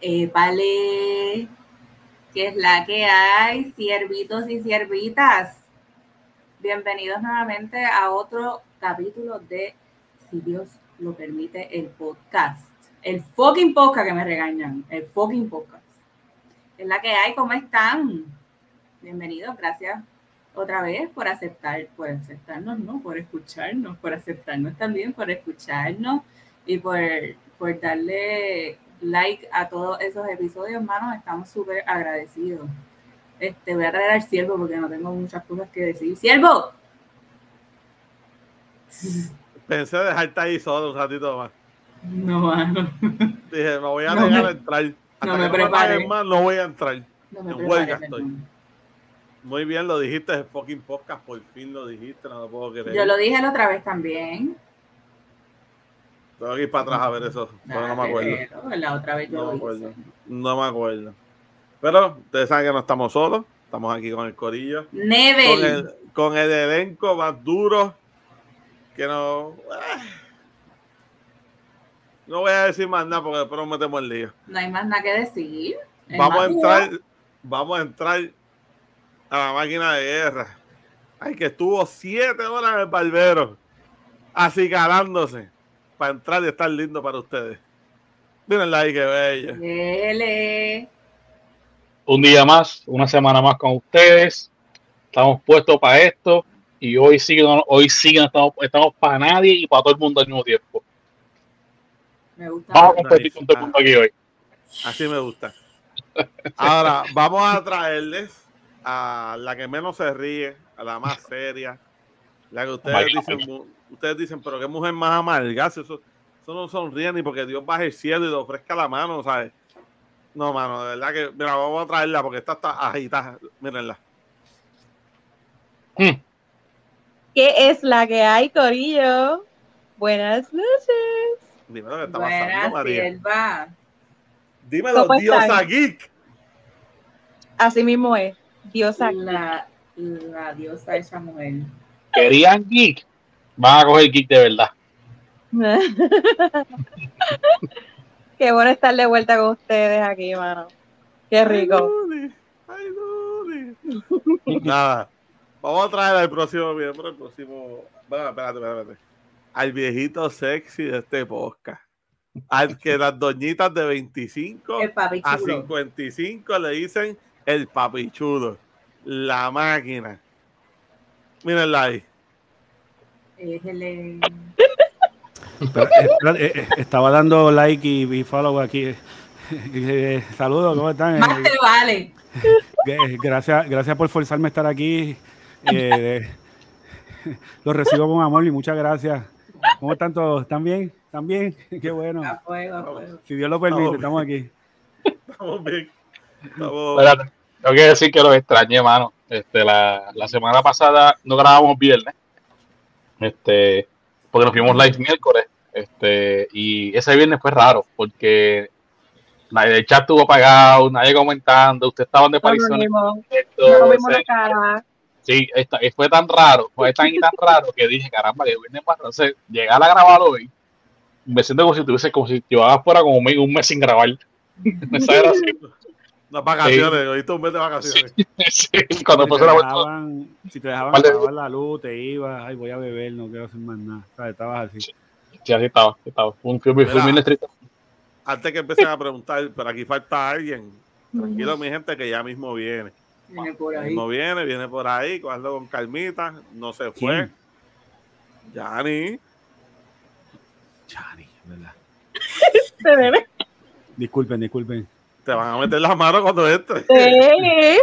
Épale, que es la que hay, siervitos y siervitas. Bienvenidos nuevamente a otro capítulo de Si Dios lo permite, el podcast. El fucking podcast que me regañan, el fucking podcast. Es la que hay, ¿cómo están? Bienvenidos, gracias otra vez por aceptar, por aceptarnos, ¿no? Por escucharnos, por aceptarnos también, por escucharnos y por, por darle like a todos esos episodios, hermanos. Estamos súper agradecidos. Este, voy a traer al siervo porque no tengo muchas cosas que decir. ¡Siervo! Pensé dejarte ahí solo un ratito más. No, mano. Dije, me voy a no dejar entrar. Hasta no me que prepare. más, no voy a entrar. No me en preparé, huelga estoy. Muy bien, lo dijiste, el fucking podcast, por fin lo dijiste, no lo puedo creer. Yo lo dije la otra vez también. Tengo que ir para atrás a ver eso, pero no me acuerdo. Pero La otra vez yo No me acuerdo. No me acuerdo. Pero ustedes saben que no estamos solos, estamos aquí con el corillo, con Nebel. el, con el elenco más duro que no... ah. No voy a decir más nada porque después nos metemos en lío. No hay más nada que decir. Vamos a entrar, vamos a entrar a la máquina de guerra. Ay, que estuvo siete horas en el barbero, acicalándose para entrar y estar lindo para ustedes. Mírenla ahí, qué bella. Dele. un día más, una semana más con ustedes. Estamos puestos para esto y hoy sí, que no- hoy sí que no estamos, estamos para nadie y para todo el mundo al mismo tiempo. Me gusta. Vamos a competir Nice. con todo el mundo aquí hoy. Así me gusta. Ahora, vamos a traerles a la que menos se ríe, a la más seria, la que ustedes dicen, ustedes dicen, pero qué mujer más amarga, eso, eso no sonríe ni porque Dios baje el cielo y le ofrezca la mano, ¿sabes? No, mano, de verdad que, mira, vamos a traerla porque esta está agitada, mírenla. Hmm. ¿Qué es la que hay, Corillo? Buenas noches. Dime lo que está Buena pasando, María. sierva. Dímelo, ¿Cómo Diosa están? Geek. Así mismo es. Dios aquí. La, la diosa de esa mujer. Querían geek, van a coger geek de verdad. Qué bueno estar de vuelta con ustedes aquí, mano. Qué rico. Ay, Luli, ay, Luli. Nada. Vamos a traer al próximo miembro, el próximo. Bueno, espérate, espérate, espérate. Al viejito sexy de este podcast. Al que las doñitas de 25 El papi a chulo. 55 le dicen el papichudo. La máquina. Mírenla ahí. Pero, eh, eh, eh, estaba dando like y, y follow aquí. Eh, saludos, ¿cómo están? Más te vale. eh, gracias, gracias por forzarme a estar aquí. Eh, los recibo con amor y muchas gracias. ¿Cómo están todos? ¿Están bien? ¿Están bien? Qué bueno. A fuego, a fuego. Si Dios lo permite, estamos aquí. Estamos bien. Estamos. Espérate, tengo que decir que los extrañé, mano. Este, la, la semana pasada no grabamos viernes. Este, porque nos fuimos live miércoles. Este, y ese viernes fue raro, porque nadie, el chat estuvo apagado, nadie comentando, ustedes estaban de Nos aparición. en vimos, directo, nos vimos o sea, la cara. Sí, esta- fue tan raro, fue tan y tan raro que dije, caramba, que viernes más. Entonces, llegar a grabar hoy, me siento como si tuviese, como si llevaba fuera como un mes sin grabar. Me así. Unas vacaciones, ahorita un mes de vacaciones. Sí, cuando si, pasó la vuelta. dejaban, si te dejaban ¿Cuál de- apagar la luz, te ibas, ay, voy a beber, no quiero hacer más nada. ¿Sabes? Estabas así. Sí, así estaba, estaba. Un. Antes que empiecen a preguntar, pero aquí falta alguien. Tranquilo, mi gente, que ya mismo viene. Viene por ahí. mismo viene, viene por ahí, cogerlo con calmita. No se fue. Yani. Chani, ¿verdad? Se ve. Disculpen, disculpen. Te van a meter las manos cuando entre. Sí.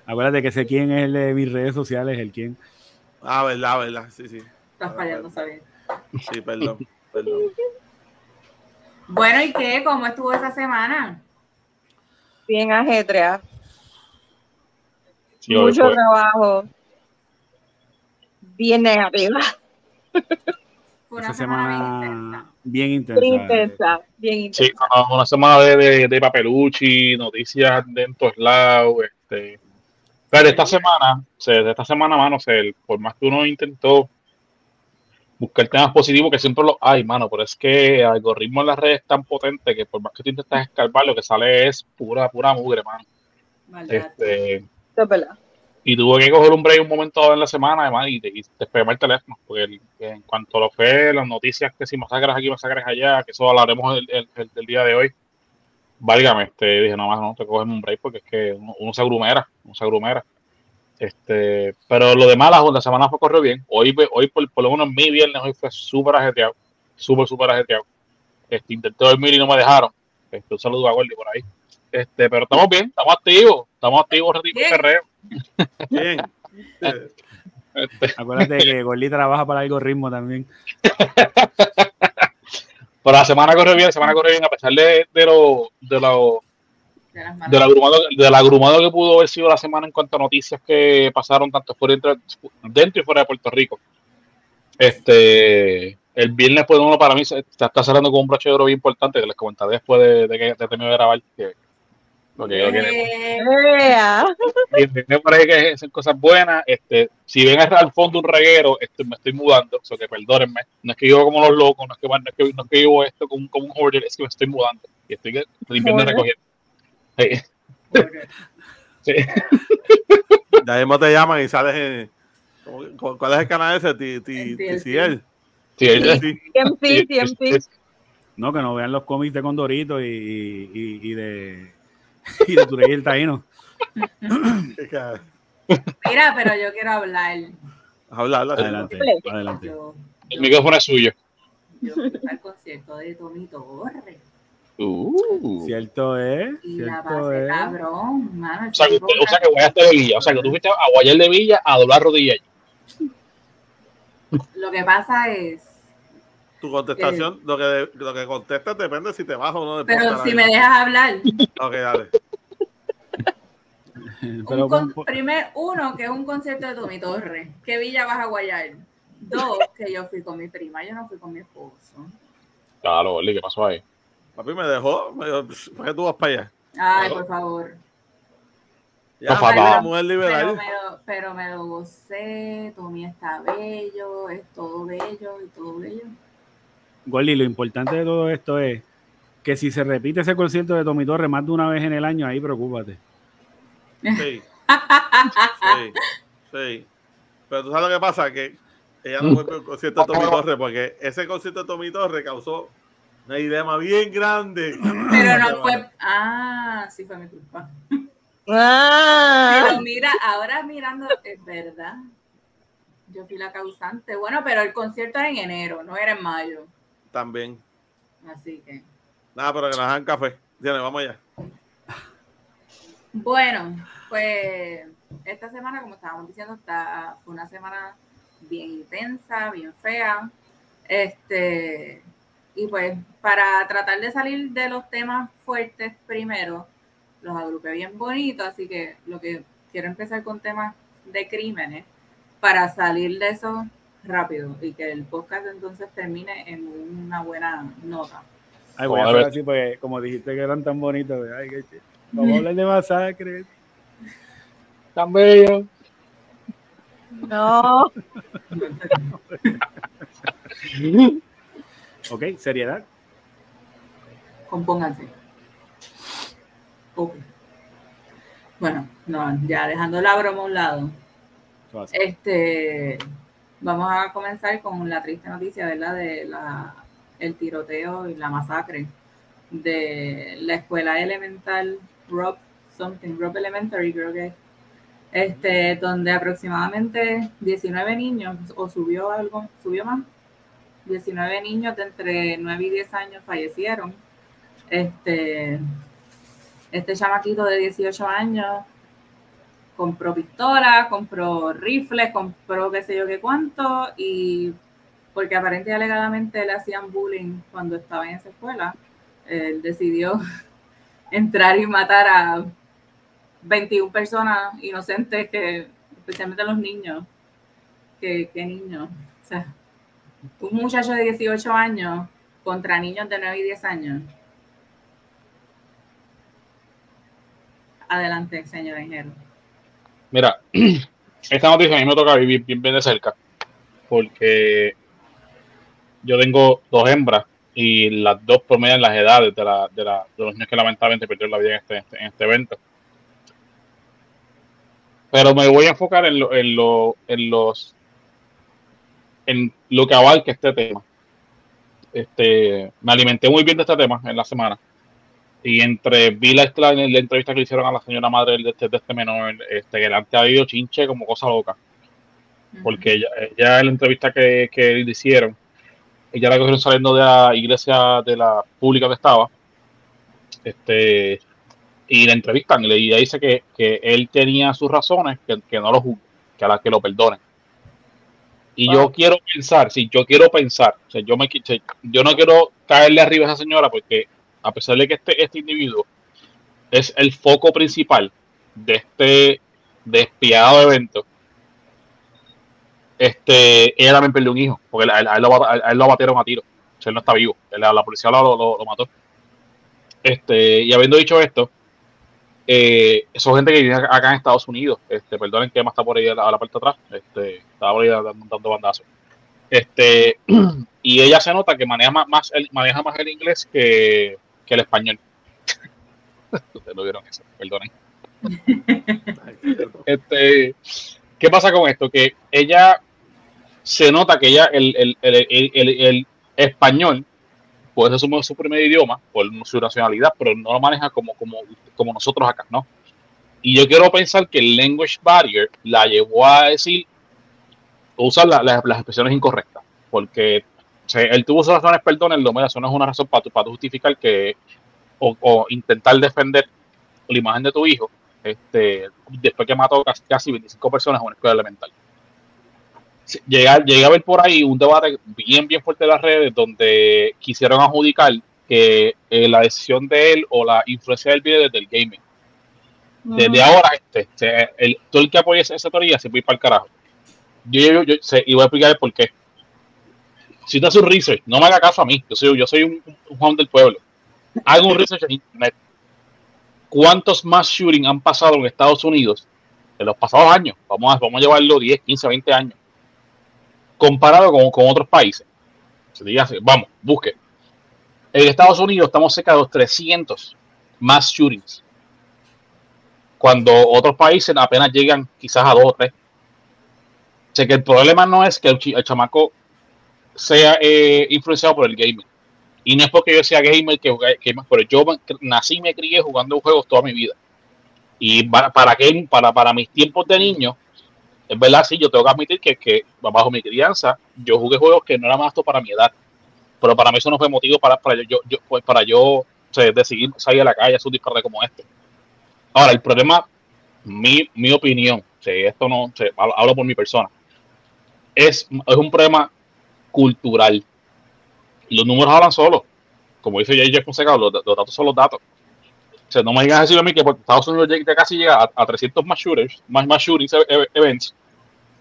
Acuérdate que sé quién es el de mis redes sociales, el quién. Ah, verdad, verdad. Sí, sí. Estás fallando, ¿sabes? Sí, perdón. Perdón. Bueno, ¿y qué? ¿Cómo estuvo esa semana? Bien ajetreada. Sí, Mucho fue. trabajo. Bien negativa. Fue una Esa semana, bien semana intensa. Bien intensa. Bien intensa. Bien intensa. Sí, una semana de, de, de papeluchi, noticias de en todos lados. Este. Pero esta semana, o sea, esta semana, mano, o sea, el- por más que uno intentó buscar temas positivos que siempre los hay, mano, pero es que el algoritmo en las redes es tan potente que por más que tú intentas escarbar, lo que sale es pura, pura mugre, mano. Maldad. Este, Eso es verdad. Y tuve que coger un break un momento en la semana, además, y, y despegarme el teléfono, porque el- en cuanto a lo que las noticias, que si masacres aquí, masacres allá, que eso hablaremos el, el- el- del día de hoy, válgame, este, dije, no más, no, te coges un break porque es que uno, uno se agrumera, uno se agrumera. Este, pero lo demás, la, la semana fue corrió bien. Hoy, hoy por, por lo menos mi viernes, hoy fue súper ajetreado, súper, súper ajetreado. Este, intenté dormir y no me dejaron. Este, un saludo a Gordy por ahí. Este, pero estamos bien, estamos activos, estamos activos, ratito de Bien. Acuérdate que Gordy trabaja para el algoritmo también. pero la semana corrió bien, la semana corrió bien, a pesar de, de lo, de lo, del agrumado, del agrumado que pudo haber sido la semana en cuanto a noticias que pasaron tanto fuera dentro, dentro y fuera de Puerto Rico. Este, el viernes pues uno para mí se está, está cerrando con un broche de oro bien importante que les comentaré después de, de que de terminar de grabar. Que, lo que yo Ea. y me parece que son cosas buenas. Este, si ven al al fondo un reguero, este, me estoy mudando, o sea que perdónenme. No es que vivo como los locos, no es que, no es que, no es que vivo esto como, como un hoarder, es que me estoy mudando y estoy que- limpiando y recogiendo. Sí, sí. Ya mismo te llaman y sales en. ¿cómo- cu- ¿Cuál es el canal ese? TCL. Sí, ahí- Sí. TMP, sí, TMP. sí, No, que no vean los cómics de Condorito y, y, y de y de Turey el Taíno. Mira, pero yo quiero hablar. Habla, habla. Adelante, adelante. Yo, El micrófono es suyo. yo fui al concierto de Tommy Torres Uh. Cierto es, y la pasé es. cabrón, mano. O sea, que, usted- o sea, que guayaste de Villa. O sea, que tú fuiste a Guayar de Villa a doblar rodillas. Lo que pasa es, Tu contestación, lo, que, lo que contestas depende si te vas o no. de pero si me dejas hablar, Ok, dale. Pero un con- con- primer uno, que es un concierto de Tommy Torres, ¿qué villa vas a guayar? Dos, que yo fui con mi prima, yo no fui con mi esposo. Claro, Oli, ¿qué pasó ahí? Papi me dejó. Me dijo, ¿Por qué tú vas para allá? Ay, por favor. Ya, No, mujer liberal. lo, pero me lo gocé, Tommy está bello, es todo bello y todo bello. Gordy, lo importante de todo esto es que si se repite ese concierto de Tommy Torres más de una vez en el año, ahí preocúpate. Sí. Sí. Sí. Pero tú sabes lo que pasa, que ella no fue por el concierto de Tommy Torres, porque ese concierto de Tommy Torres causó una idea bien grande. Pero no fue. Ah, sí fue mi culpa. Ah, Pero mira, ahora mirando, es verdad. Yo fui la causante. Bueno, pero el concierto era en enero, no era en mayo. También. Así que. Nada, pero que nos hagan café. Tiene, vamos allá. Bueno, pues esta semana, como estábamos diciendo, está, fue una semana bien intensa, bien fea. Este, y pues para tratar de salir de los temas fuertes primero, los agrupé bien bonitos, así que lo que quiero empezar con temas de crímenes para salir de eso rápido y que el podcast entonces termine en una buena nota. Ay, voy a hacer así porque como dijiste que eran tan bonitos, ay, qué ch- vamos a hablar de masacres. Tan bello. no. Ok, seriedad. Compónganse. Ok. Bueno, no, ya dejando la broma a un lado. Este, vamos a comenzar con la triste noticia, ¿verdad? De la, el tiroteo y la masacre de la escuela elemental Rob something, Rob Elementary creo que es, este, donde aproximadamente 19 niños, o subió algo, subió más, 19 niños de entre 9 y 10 años fallecieron. Este, este chamaquito de 18 años compró pistolas, compró rifles, compró qué sé yo qué cuánto, y porque aparentemente alegadamente le hacían bullying cuando estaba en esa escuela, él decidió entrar y matar a 21 personas inocentes, que especialmente los niños. ¿Qué, qué niños? O sea, un muchacho de 18 años contra niños de 9 y 10 años. Adelante, señor ingeniero. Mira, esta noticia a mí me toca vivir bien, de cerca, porque yo tengo dos hembras y las dos promedian las edades de, la, de, la, de los niños que lamentablemente perdieron la vida en este, en este evento. Pero me voy a enfocar en, lo, en, lo, en los en lo que abarca este tema. Este, me alimenté muy bien de este tema en la semana. Y entre vi la, la, la entrevista que le hicieron a la señora madre de este, de este menor, este, que antes ha habido chinche como cosa loca. Porque ella, ella en la entrevista que, que le hicieron, ella la cogieron saliendo de la iglesia de la pública que estaba. Este, y la entrevistan y ella dice que, que él tenía sus razones, que, que no lo juzgue, que a las que lo perdonen. Y Wow. yo quiero pensar, sí, yo quiero pensar, o sea, yo, me, yo no quiero caerle arriba a esa señora porque a pesar de que este, este individuo es el foco principal de este despiadado evento, este, ella también perdió un hijo, porque a él, lo, él lo batieron a tiro, él no está vivo, la, policía lo, lo- mató. Este, y habiendo dicho esto, eh, son gente que vive acá en Estados Unidos. Este, perdonen que Emma está por ahí a la, parte de atrás. Este, estaba por ahí dando, bandazos. Este, y ella se nota que maneja más, más maneja más el inglés que, que el español. Ustedes no vieron eso, perdonen. Este, ¿Qué pasa con esto? Que ella se nota que ella, el, el, el, el, español, puede ser su, su primer idioma por su nacionalidad, pero no lo maneja como, como, como nosotros acá, ¿no? Y yo quiero pensar que el language barrier la llevó a decir, usar la- la- las expresiones incorrectas, porque sea, él tuvo sus razones, perdónenlo, mira, eso no es una razón para, tu- para tu justificar que, o, o intentar defender la imagen de tu hijo, este, después que mató casi, casi 25 personas en una escuela elemental. Llega, llegué a ver por ahí un debate bien, bien fuerte de las redes donde quisieron adjudicar que eh, la decisión de él o la influencia del video desde el gaming. Desde ahora, este, se- el, todo el que apoye esa, teoría se puede ir para el carajo. Yo, yo, yo sé, y voy a explicar por qué. Si tú haces un research, no me haga caso a mí. Yo soy, yo soy un, un Juan del pueblo. Hago un research en internet. ¿Cuántos más shooting han pasado en Estados Unidos en los pasados años? Vamos a, vamos a llevarlo 10, 15, 20 años. Comparado con, con otros países. Se vamos, busque. En Estados Unidos estamos cerca de los 300 más shootings cuando otros países apenas llegan quizás a dos o tres. O sea que el problema no es que el, chi- el chamaco sea eh, influenciado por el gaming. Y no es porque yo sea gamer que que, pero yo nací y me crié jugando juegos toda mi vida. Y para, para, para, mis tiempos de niño, es verdad, sí, yo tengo que admitir que, bajo mi crianza, yo jugué juegos que no eran más aptos para mi edad. Pero para mí eso no fue motivo para, para yo, yo, pues, para yo o decidir salir a la calle a hacer un disparate como este. Ahora, el problema, mi, mi opinión, si esto no, hablo, hablo por mi persona, es, es un problema cultural. Los números hablan solos. Como dice Jeff Fonseca, los, datos son los datos. O sea, no me digas a decir a mí que por Estados Unidos ya, casi llega a, a 300 más shooters, más, más shootings e- e- events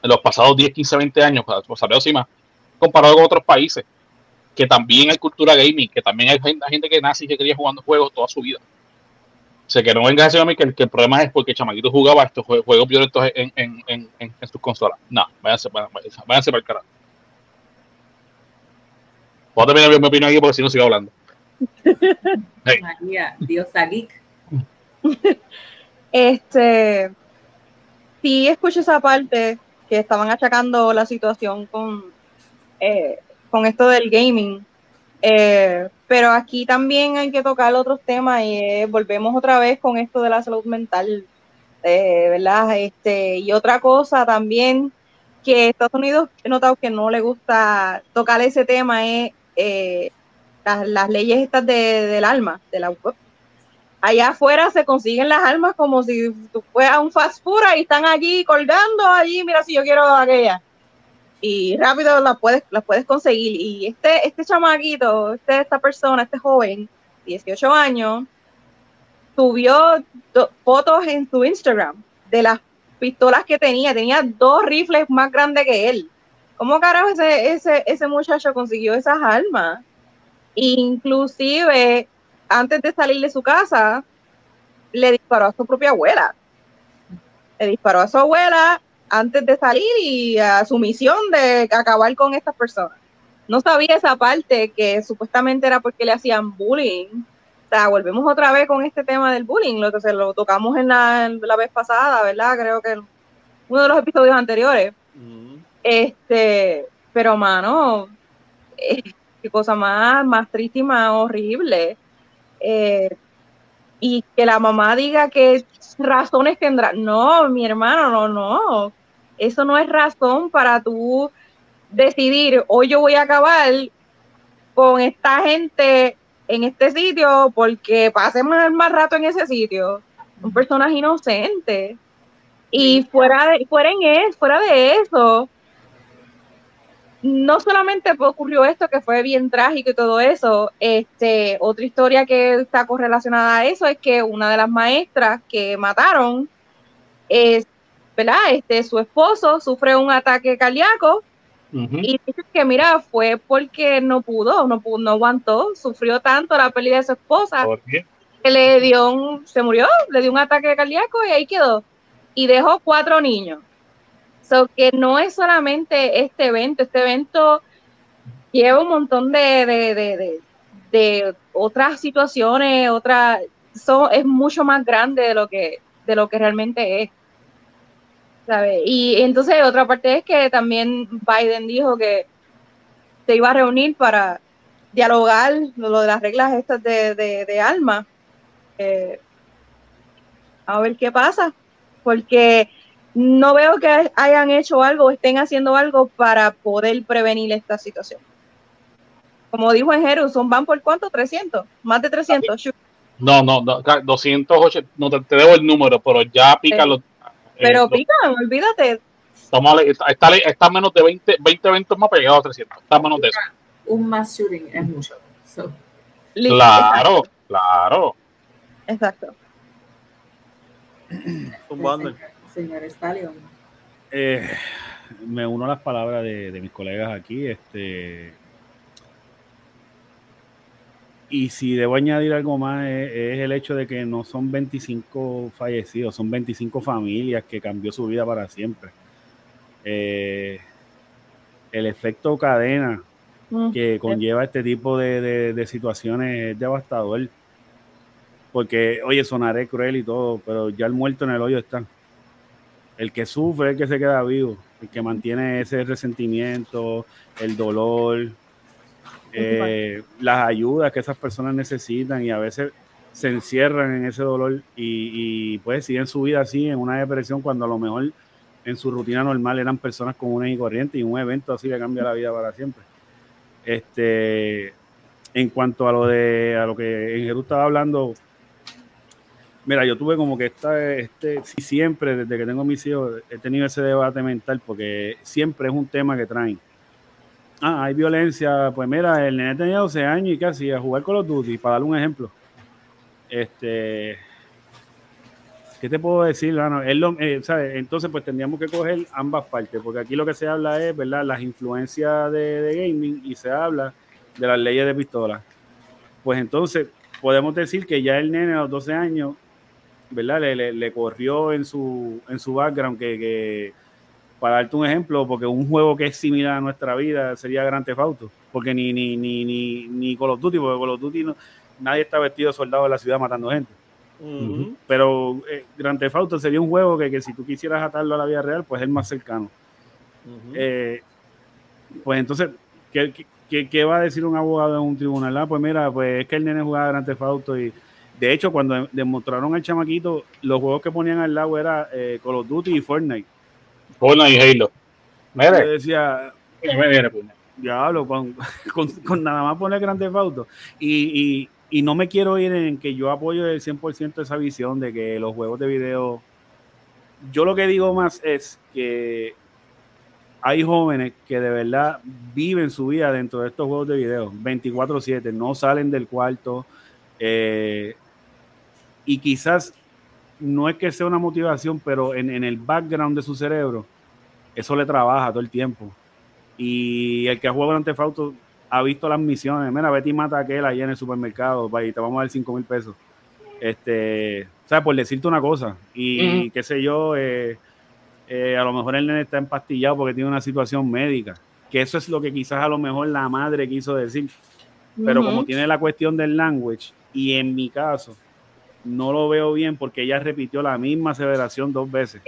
en los pasados 10, 15, 20 años, pues, saber más, comparado con otros países, que también hay cultura gaming, que también hay gente, gente que nace y que quería jugando juegos toda su vida. O sea, que no vengas a decirme a mí que que el problema es porque chamaquito jugaba estos jue- juegos violentos en, en, en, en, en sus consolas. No, váyanse, váyanse, váyanse para el carajo. Puedo terminar mi, mi opinión aquí porque si no sigo hablando. Hey. María, Diosa Geek. Este, sí escucho esa parte que estaban achacando la situación con, eh, con esto del gaming, eh, pero aquí también hay que tocar otros temas y eh, volvemos otra vez con esto de la salud mental, eh, ¿verdad? Este, y otra cosa también que Estados Unidos he notado que no le gusta tocar ese tema es eh, las, leyes estas de, del alma, de la allá afuera se consiguen las armas como si tú fueras un fast food y están allí colgando allí, mira si yo quiero aquella. Y rápido las puedes, las puedes conseguir. Y este, este chamaquito, este, esta persona, este joven, 18 años, subió fotos en su Instagram de las pistolas que tenía. Tenía dos rifles más grandes que él. ¿Cómo carajo ese, ese, ese muchacho consiguió esas armas? Inclusive antes de salir de su casa, le disparó a su propia abuela. Le disparó a su abuela antes de salir y a su misión de acabar con estas personas. no sabía esa parte que supuestamente era porque le hacían bullying. O sea, volvemos otra vez con este tema del bullying, lo que se lo tocamos en la, la vez pasada, ¿verdad? Creo que uno de los episodios anteriores. Este, pero mano, eh, qué cosa más, más triste y más horrible. Eh, y que la mamá diga que razones tendrá. No, mi hermano, no, no. Eso no es razón para tú decidir, hoy yo voy a acabar con esta gente en este sitio porque pasemos más rato en ese sitio. Un personaje inocente. Y fuera de, fuera, en eso, fuera de eso, no solamente ocurrió esto que fue bien trágico y todo eso, este, otra historia que está correlacionada a eso es que una de las maestras que mataron es, ¿verdad? Este, su esposo sufre un ataque cardíaco y dice que mira, fue porque no pudo, no pudo, no aguantó, sufrió tanto la pérdida de su esposa que le dio un, se murió, le dio un ataque cardíaco y ahí quedó. Y dejó cuatro niños. So que no es solamente este evento, este evento lleva un montón de, de, otras situaciones, otras, es mucho más grande de lo que, de lo que realmente es. Y entonces otra parte es que también Biden dijo que se iba a reunir para dialogar lo de las reglas estas de, de, alma. Eh, a ver qué pasa, porque no veo que hayan hecho algo o estén haciendo algo para poder prevenir esta situación. Como dijo en Jerusalén, ¿van por cuánto? ¿300? ¿Más de 300? No, no, no 208, no te, debo el número, pero ya pica los pero eh, pican, olvídate. Estamos, está, está, menos de 20, 20 eventos más pegados a 300. Está menos de eso. Un mass shooting es mucho. Claro, claro. Exacto. Un Señor Stallion. Eh, me uno a las palabras de, de mis colegas aquí. Este, y si debo añadir algo más, es, el hecho de que no son 25 fallecidos, son 25 familias que cambió su vida para siempre. Eh, el efecto cadena mm, que conlleva este tipo de, situaciones es devastador. Porque, oye, sonaré cruel y todo, pero ya el muerto en el hoyo está. El que sufre es el que se queda vivo, el que mantiene ese resentimiento, el dolor, eh, las ayudas que esas personas necesitan y a veces se encierran en ese dolor y, pues siguen su vida así en una depresión cuando a lo mejor en su rutina normal eran personas comunes y corrientes y un evento así le cambia la vida para siempre. Este, en cuanto a lo de a lo que en Jesús estaba hablando, mira, yo tuve como que esta, este, siempre desde que tengo mis hijos he tenido ese debate mental porque siempre es un tema que traen ah, hay violencia, pues mira, el nene tenía 12 años y casi a jugar con los Duty, para darle un ejemplo. Este, ¿qué te puedo decir? Eh, Entonces, pues tendríamos que coger ambas partes, porque aquí lo que se habla es, ¿verdad? Las influencias de, gaming y se habla de las leyes de pistola. Pues entonces, podemos decir que ya el nene a los 12 años, ¿verdad? Le, le, corrió en su, en su background que para darte un ejemplo, porque un juego que es similar a nuestra vida sería Grand Theft Auto, porque ni, ni, ni, ni, ni Call of Duty, porque Call of Duty no, nadie está vestido de soldado en la ciudad matando gente. Pero eh, Grand Theft Auto sería un juego que, que, si tú quisieras atarlo a la vida real, pues es más cercano. Eh, pues entonces, ¿qué, ¿qué, qué, va a decir un abogado en un tribunal? Ah, pues mira, pues es que el nene jugaba Grand Theft Auto y de hecho cuando demostraron al chamaquito, los juegos que ponían al lado era eh, Call of Duty y Fortnite Fortnite y Halo. Mire. Yo decía, ya hablo con, con, nada más poner grandes autos. Y, y, y, no me quiero ir en que yo apoyo el 100% esa visión de que los juegos de video. Yo lo que digo más es que hay jóvenes que de verdad viven su vida dentro de estos juegos de video 24/7, no salen del cuarto. Eh, y quizás no es que sea una motivación, pero en, el background de su cerebro, eso le trabaja todo el tiempo. Y el que ha jugado ante Fausto ha visto las misiones. Mira, vete y mata a aquel ahí en el supermercado y te vamos a dar 5 mil pesos. Este, o sea, por decirte una cosa. Y qué sé yo, eh, eh, a lo mejor el nene está empastillado porque tiene una situación médica. Que eso es lo que quizás a lo mejor la madre quiso decir. Pero como tiene la cuestión del language, y en mi caso, no lo veo bien porque ella repitió la misma aseveración dos veces.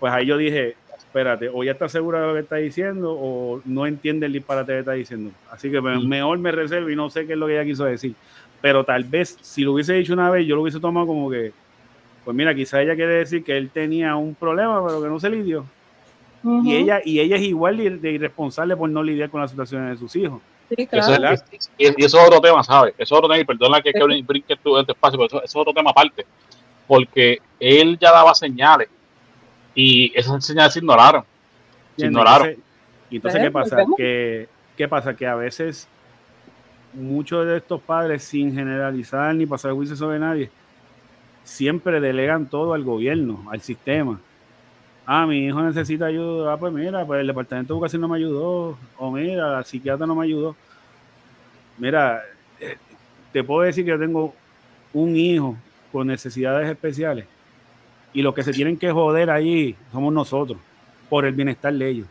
Pues ahí yo dije, espérate, o ya está segura de lo que está diciendo o no entiende el disparate que está diciendo. Así que mejor me reservo y no sé qué es lo que ella quiso decir. Pero tal vez si lo hubiese dicho una vez, yo lo hubiese tomado como que, pues mira, quizá ella quiere decir que él tenía un problema, pero que no se lidió. y, ella, y ella es igual de irresponsable por no lidiar con las situaciones de sus hijos. Y, eso es otro tema, ¿sabes? Eso es otro tema, y perdona que, que brinque tu este espacio, pero eso, es otro tema aparte. Porque él ya daba señales y esas señales se ignoraron. Se ignoraron. y entonces, ¿qué pasa? Que, ¿Qué pasa? Que a veces muchos de estos padres, sin generalizar ni pasar juicio sobre nadie, siempre delegan todo al gobierno, al sistema. Ah, mi hijo necesita ayuda. Ah, pues mira, pues el departamento de educación no me ayudó. O mira, la psiquiatra no me ayudó. Mira, eh, te puedo decir que yo tengo un hijo con necesidades especiales y los que se tienen que joder allí somos nosotros, por el bienestar de ellos,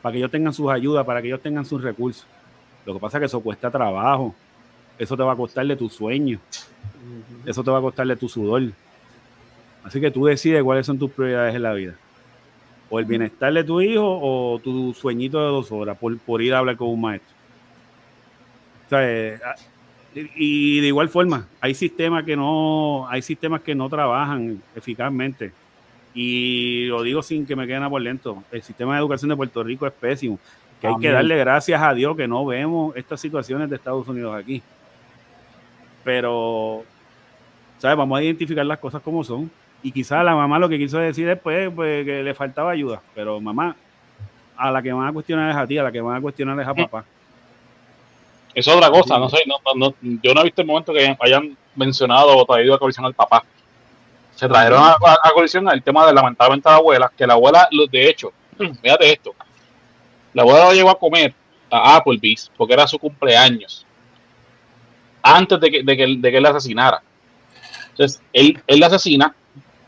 para que ellos tengan sus ayudas, para que ellos tengan sus recursos. Lo que pasa es que eso cuesta trabajo, eso te va a costarle tu sueño, eso te va a costarle tu sudor. Así que tú decides cuáles son tus prioridades en la vida. O el bienestar de tu hijo o tu sueñito de dos horas por, por ir a hablar con un maestro. O sea, eh, y de igual forma, hay sistemas que no, hay sistemas que no trabajan eficazmente. Y lo digo sin que me queden por lento. El sistema de educación de Puerto Rico es pésimo. Que hay que darle gracias a Dios que no vemos estas situaciones de Estados Unidos aquí. Pero, ¿sabes? Vamos a identificar las cosas como son. Y quizás la mamá lo que quiso decir después pues, que le faltaba ayuda. Pero mamá, a la que van a cuestionar es a ti, a la que van a cuestionar es a papá. Eso es otra cosa, no sé, no, no, yo no he visto el momento que hayan mencionado o traído a colisión al papá. Se trajeron a, a, colisión el tema de lamentablemente la abuela, que la abuela, de hecho, fíjate esto, la abuela lo llevó a comer a Applebee's porque era su cumpleaños, antes de que, de que, de que él la asesinara. Entonces, él, él la asesina,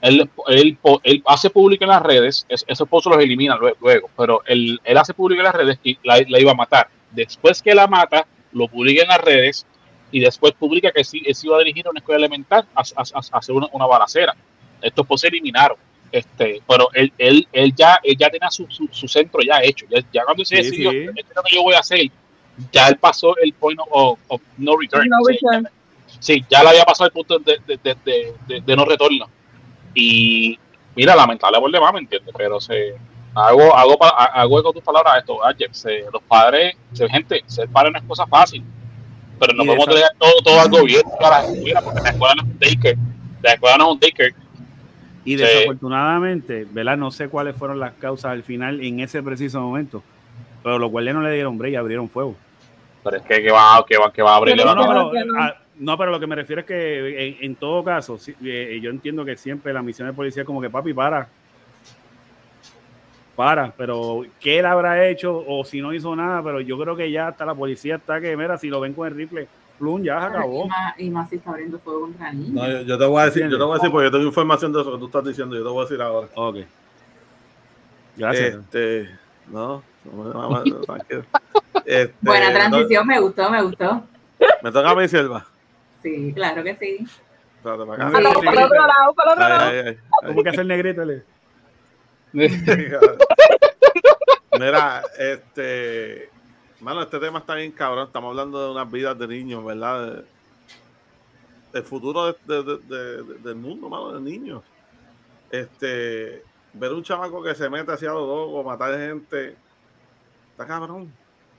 él, él, él, hace público en las redes, esos pozos los elimina luego, pero él, él hace público en las redes que la, la iba a matar. Después que la mata, lo publica en las redes y después publica que sí, se iba a dirigir a una escuela elemental a, hacer una, balacera. Estos pues se eliminaron. Este, pero él, él, él ya, él ya tenía su, su, centro ya hecho. Ya, cuando se decidió, esto es lo que yo voy a hacer, ya él pasó el point of, no return. sí, Ya, le había pasado el punto de, de, de, de, no retorno. Y mira, lamentable por demás, ¿me entiendes? Pero se, hago, hago, hago con tus palabras esto, Ajax. los padres, gente, ser padre no es cosa fácil. Pero no podemos dejar todo, todo al gobierno para la porque la escuela no es un daycare. La escuela no es un daycare. Y desafortunadamente, ¿verdad? No sé cuáles fueron las causas al final en ese preciso momento. Pero los guardias no le dieron break y abrieron fuego. Pero es que, que va, que va, que va a abrir. No, no, pero, ah, no, pero lo que me refiero es que en, todo caso, eh, yo entiendo que siempre la misión de policía es como que papi, para, para, pero ¿qué él habrá hecho o si no hizo nada? Pero yo creo que ya hasta la policía está que, mira, si lo ven con el rifle, plum, ya se acabó. Y más, si está abriendo fuego contra niños. No, yo, te voy a decir, yo te voy a decir, porque yo tengo información de eso que tú estás diciendo, yo te voy a decir ahora. Ok. Gracias. Este, no, no este, Buena transición, me gustó, me gustó. ¿Me toca a mi selva? Sí, claro que sí. Para, para, para, el otro lado, para el otro lado. ¿Cómo que hacer negrito, Le? Mira, este. Mano, este tema está bien cabrón. Estamos hablando de unas vidas de niños, ¿verdad? El futuro del mundo, mano, de niños. Este. Ver un chamaco que se mete hacia los dos matar gente. Está cabrón.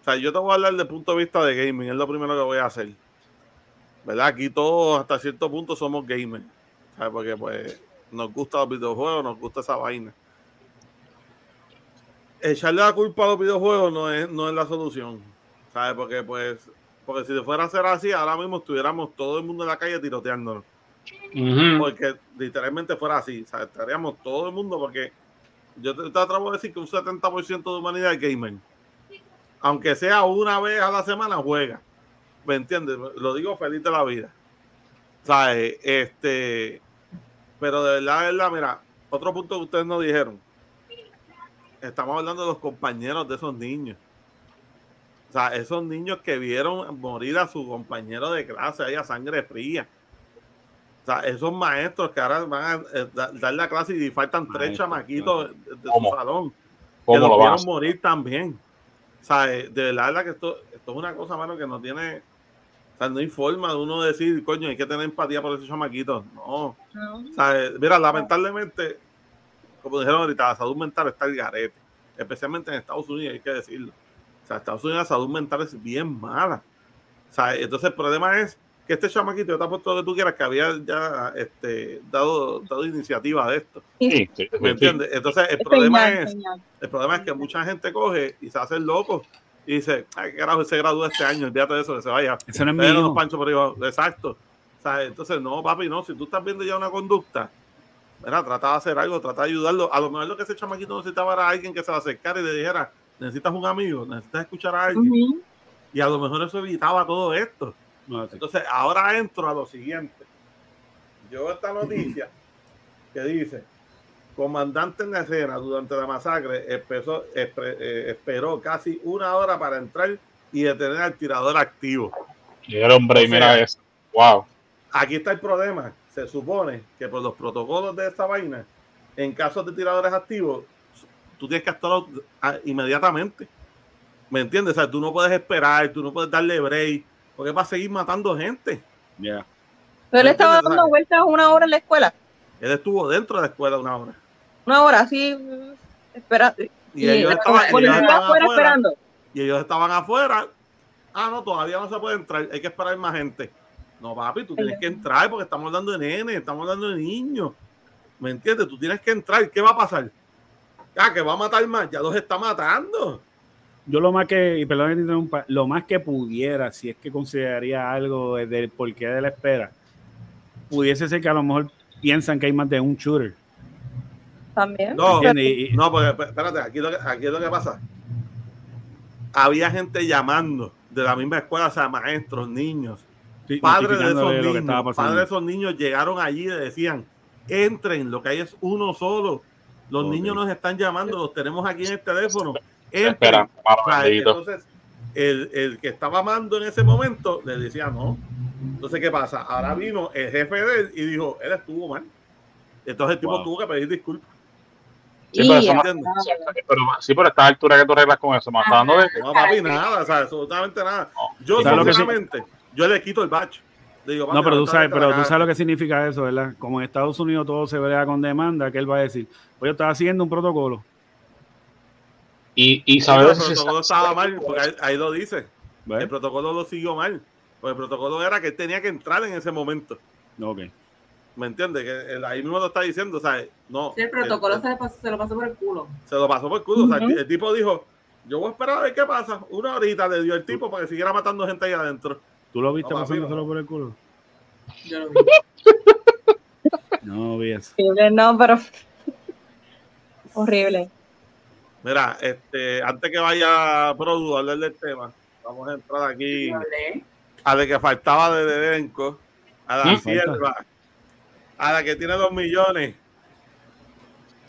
O sea, yo te voy a hablar desde el punto de vista de gaming. Es lo primero que voy a hacer. ¿Verdad? Aquí todos, hasta cierto punto, somos gamers. ¿sabes? Porque, pues, nos gusta los videojuegos, nos gusta esa vaina echarle la culpa a los videojuegos no es, no es la solución. ¿Sabes? Porque pues, porque si fuera a ser así, ahora mismo estuviéramos todo el mundo en la calle tiroteándonos. Porque literalmente fuera así, ¿sabes? Estaríamos todo el mundo porque yo te, te atrevo a decir que un 70% de humanidad es gamer. Aunque sea una vez a la semana, juega. ¿Me entiendes? Lo digo feliz de la vida. ¿Sabes? Este, pero de verdad, de verdad, mira, otro punto que ustedes no dijeron estamos hablando de los compañeros de esos niños. O sea, esos niños que vieron morir a su compañero de clase ahí a sangre fría. O sea, esos maestros que ahora van a eh, da- dar la clase y faltan tres chamaquitos de, de su salón que ¿Cómo los lo vieron vas? morir también. O sea, eh, de verdad, verdad que esto, esto es una cosa, mano, que no tiene. O sea, no hay forma de uno decir, coño, hay que tener empatía por esos chamaquitos. No. No. O sea, eh, mira, lamentablemente, como dijeron ahorita, la salud mental está el garete. Especialmente en Estados Unidos, hay que decirlo. O sea, Estados Unidos la salud mental es bien mala. O sea, entonces el problema es que este chamaquito, yo te apuesto lo que tú quieras, que había ya este, dado, dado iniciativa de esto. Sí, sí, ¿Me sí. entiendes? Entonces el Es problema es, el problema es que mucha gente coge y se hace loco y dice, ay, carajo, se gradúa este año, olvídate de eso, que se vaya. Eso no es Pero mío. no, Pancho, por ahí. Exacto. O sea, entonces, no, papi, no. Si tú estás viendo ya una conducta, mira, trata de hacer algo, trata de ayudarlo. A lo mejor lo que ese chamaquito necesitaba era alguien que se le acercara y le dijera, necesitas un amigo, necesitas escuchar a alguien. Y a lo mejor eso evitaba todo esto. No, sí. Entonces, ahora entro a lo siguiente. Yo esta noticia que dice, comandante en la escena durante la masacre empezó, espre- eh, esperó casi una hora para entrar y detener al tirador activo. Y el hombre, y mira eso. Wow. Aquí está el problema. Se supone que por los protocolos de esta vaina, en casos de tiradores activos, tú tienes que actuar inmediatamente. ¿Me entiendes? O sea, tú no puedes esperar, tú no puedes darle break, porque va a seguir matando gente. Ya. Pero él estaba dando vueltas una hora en la escuela. Él estuvo dentro de la escuela una hora. Una hora, así. Espera. Y, ellos, la estaban, y policía ellos estaban afuera afuera. esperando. Y ellos estaban afuera. Ah, no, todavía no se puede entrar. Hay que esperar más gente. No, papi, tú tienes que entrar porque estamos hablando de nenes, estamos hablando de niños. ¿Me entiendes? Tú tienes que entrar. ¿Qué va a pasar? Ah, que va a matar más. Ya los está matando. Yo lo más que, y perdón que te interrumpa, lo más que pudiera, si es que consideraría algo del porqué de la espera, pudiese ser que a lo mejor piensan que hay más de un shooter. También. No. Y- y- no, porque esp- espérate, aquí, lo que, aquí es lo que pasa. Había gente llamando de la misma escuela, o sea, maestros, niños, sí, padres de esos niños, padres de esos niños llegaron allí y le decían, entren, lo que hay es uno solo. Los niños nos están llamando, los tenemos aquí en el teléfono. Bendito. entonces, el, el que estaba amando en ese momento le decía no. Entonces, ¿qué pasa? Ahora vino el jefe de él y dijo, él estuvo mal. Entonces el tipo Wow. tuvo que pedir disculpas. Sí, pero eso no- ¿Entiendes? Pero, sí, pero a esta altura que tú arreglas con eso, matando de No, papi, nada, o sea, absolutamente nada. Yo, ¿Sabes lo que sí? sinceramente, yo le quito el batch. Le digo, No, pero tú sabes, pero tú sabes lo que significa eso, ¿verdad? Como en Estados Unidos todo se verá con demanda, que él va a decir, pues yo estaba haciendo un protocolo. Y, y saber el si protocolo estaba mal, porque ahí, ahí lo dice. ¿ves? El protocolo lo siguió mal. Pues el protocolo era que él tenía que entrar en ese momento. Ok. ¿Me entiendes? Que él ahí mismo lo está diciendo, o sea, no. Sí, el protocolo él- se, le pasó, se lo pasó por el culo. se lo pasó por el culo. O sea, el, el tipo dijo, yo voy a esperar a ver qué pasa. Una horita le dio el tipo para que siguiera matando gente ahí adentro. ¿Tú lo viste No, pasándoselo no. por el culo? Yo lo vi. No, vi eso. Horrible, No, pero. Horrible. Mira, este, antes que vaya Produ a hablar del tema, vamos a entrar aquí a la que faltaba de elenco, a la sierva, a la que tiene dos millones.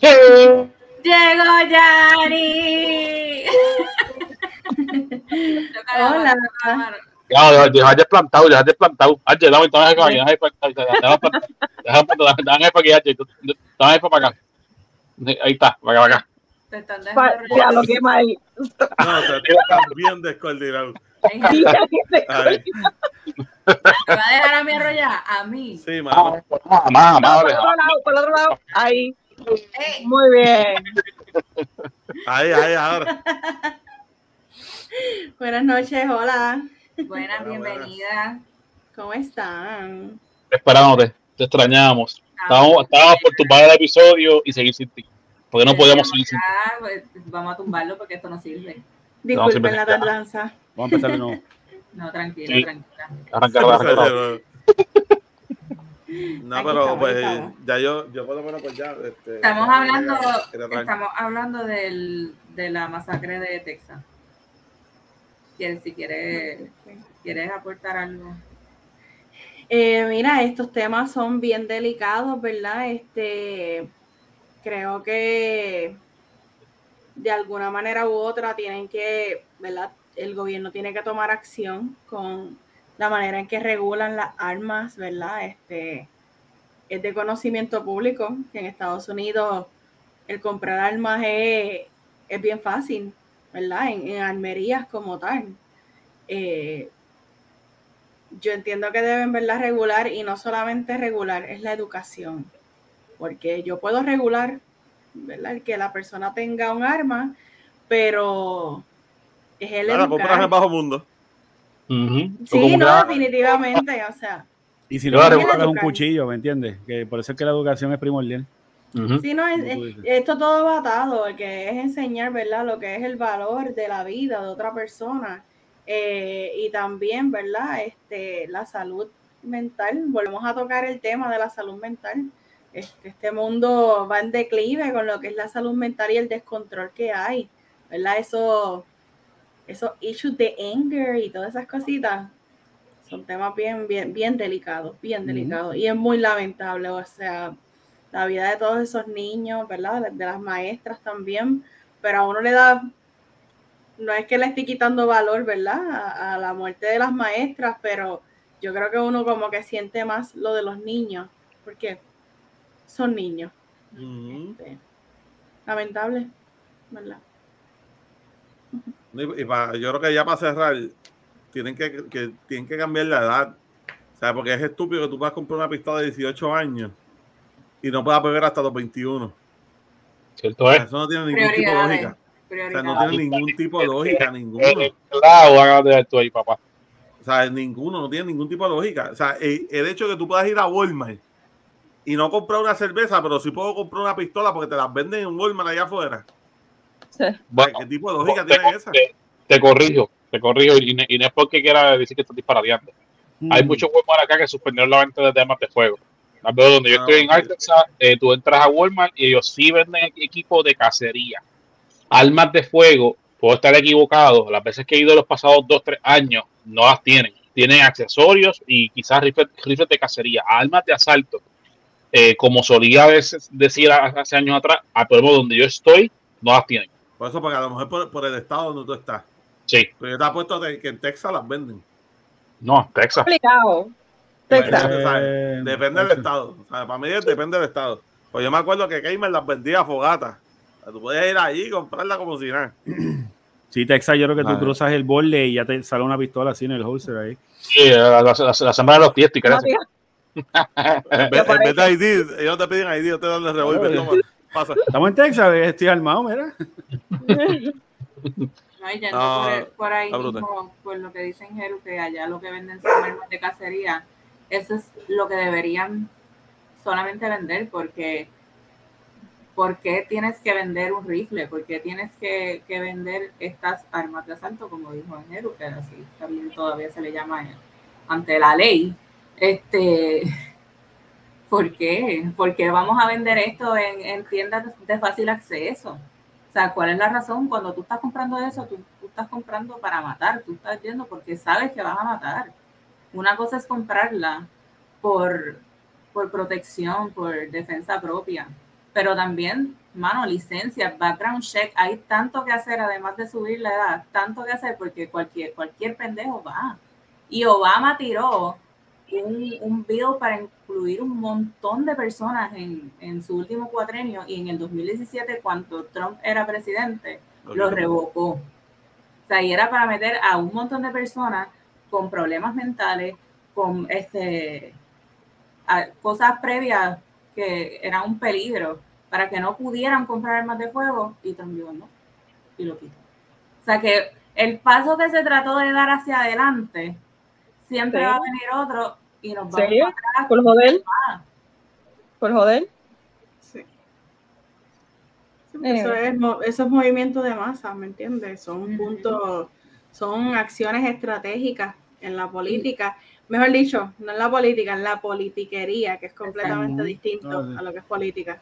¡Llegó Yanni! Hola. Ya, deja, deja desplantado, deja desplantado. Oye, dame, dame acá, dame para aquí, Oye, dame para acá. Ahí está, para acá, para acá. Te están dejando Ya lo quema ahí. No, te están bien descoordinados. Ay, Ay, ¿Me va a dejar a mí arrollar? A mí. sí. Más, más, No, más, por otro lado, por el otro lado. Ahí. Ey, Muy bien. Ahí, ahí, ahora. Buenas noches, hola. buenas, bienvenida. ¿Cómo están? Esperándote, te extrañamos. Estábamos, estábamos por tumbar el episodio y seguir sin ti. Porque no podíamos seguir sin ti. Ah, pues, vamos a tumbarlo porque esto no sirve. No, Disculpen la tardanza. Vamos a empezar de nuevo. No, tranquila, Sí. tranquila. Arrancar. No, Aquí pero pues estamos. ya yo, yo por lo menos pues ya. Este, Estamos hablando, estamos hablando del, de la masacre de Texas. ¿Quieres, si quieres, quieres aportar algo. Eh, mira, estos temas son bien delicados, ¿verdad? Este, creo que de alguna manera u otra tienen que, ¿verdad? El gobierno tiene que tomar acción con la manera en que regulan las armas, ¿verdad? Este, es de conocimiento público que en Estados Unidos el comprar armas es, es bien fácil, ¿verdad? En, en armerías como tal. Eh, yo entiendo que deben verla regular y no solamente regular, es la educación. Porque yo puedo regular, ¿verdad? Que la persona tenga un arma, pero es el Claro, compras en bajo mundo. Sí, no, que- definitivamente, o sea. Y si no, Claro, es un cuchillo, ¿me entiendes? Que por eso es que la educación es primordial. Sí, no, es- es- esto todo va atado, que es enseñar, ¿verdad? Lo que es el valor de la vida de otra persona. Eh, y también, ¿verdad? Este, la salud mental. Volvemos a tocar el tema de la salud mental. Este, este mundo va en declive con lo que es la salud mental y el descontrol que hay, ¿verdad? Eso, esos issues de anger y todas esas cositas son temas bien, bien, bien delicados, bien delicados. Y es muy lamentable, o sea, la vida de todos esos niños, ¿verdad? De, las maestras también, pero a uno le da, no es que le esté quitando valor, ¿verdad? A, a la muerte de las maestras, pero yo creo que uno como que siente más lo de los niños, porque son niños. Este, lamentable, ¿verdad? Y, y pa- yo creo que ya para cerrar, tienen que, que- tienen que cambiar la edad. O sea, porque es estúpido que tú puedas comprar una pistola de 18 años y no puedas beber hasta los 21. ¿Cierto es? sea, eso no tiene ningún tipo de lógica. O sea, no tiene ningún tipo de lógica, ninguno. Eh, Claro, tú ahí, papá. O sea, ninguno, no tiene ningún tipo de lógica. O sea, el, el hecho de que tú puedas ir a Walmart y no comprar una cerveza, pero sí puedo comprar una pistola porque te las venden en Walmart allá afuera. O sea, Bueno, ¿Qué tipo de lógica te, tiene esa? te- te corrijo, te corrijo, y, no- y no es porque quiera decir que estás disparateando. Hay Mm. muchos Walmart acá que suspendieron la venta de temas de fuego. Menos donde yo Ah, estoy en. Arkansas, eh, tú entras a Walmart y ellos sí venden equipo de cacería. Armas de fuego, puedo estar equivocado, las veces que he ido los pasados dos, tres años, no las tienen. Tienen accesorios y quizás rifles, rifles de cacería, armas de asalto. Eh, como solía decir hace años atrás, a todo donde yo estoy, no las tienen. Por eso, porque a lo mejor por, por el estado donde tú estás. Sí, Pero yo te apuesto que que en Texas las venden. no, Texas. Complicado. Texas. Eh, Depende del estado. O sea, para mí depende del estado. Pues yo me acuerdo que Keimer las vendía a fogata. O sea, tú podías ir allí y comprarla como si nada. Sí, Texas, yo creo que tú cruzas el borde y ya te sale una pistola así en el holster ahí. Sí, la, la, la- la semana de los pies, y En vez, de ID, ellos te piden ID, ellos te dan el revólver. Toma, pasa. Estamos en Texas, estoy armado, mira. No, y yendo Ah, por, por ahí mismo, por lo que dicen Jeru, que allá lo que venden son armas de cacería, eso es lo que deberían solamente vender, porque ¿por qué tienes que vender un rifle? ¿Por qué tienes que, que vender estas armas de asalto, como dijo Jeru, que así también todavía se le llama eh, ante la ley? Este, ¿Por qué? ¿Por qué vamos a vender esto en, en tiendas de fácil acceso? O sea, ¿cuál es la razón? Cuando tú estás comprando eso, tú, tú estás comprando para matar, tú estás yendo porque sabes que vas a matar. Una cosa es comprarla por, por protección, por defensa propia, pero también, mano, licencia, background check, hay tanto que hacer, además de subir la edad, tanto que hacer porque cualquier, cualquier pendejo va. Y Obama tiró un, un bill para incluir un montón de personas en, en su último cuatrenio y en el 2017, cuando Trump era presidente, lo revocó. O sea, y era para meter a un montón de personas con problemas mentales, con este a- cosas previas que eran un peligro, para que no pudieran comprar armas de fuego y también no. Y lo quitó. O sea que el paso que se trató de dar hacia adelante, siempre Sí. va a venir otro y nos vamos ¿Serio? atrás. Por joder. Por joder. Sí. Sí, Eso es, mo- eso es movimiento de masa, ¿me entiendes? Son puntos, son acciones estratégicas en la política. Mejor dicho, no en la política, en la politiquería, que es completamente Exacto. distinto a lo que es política.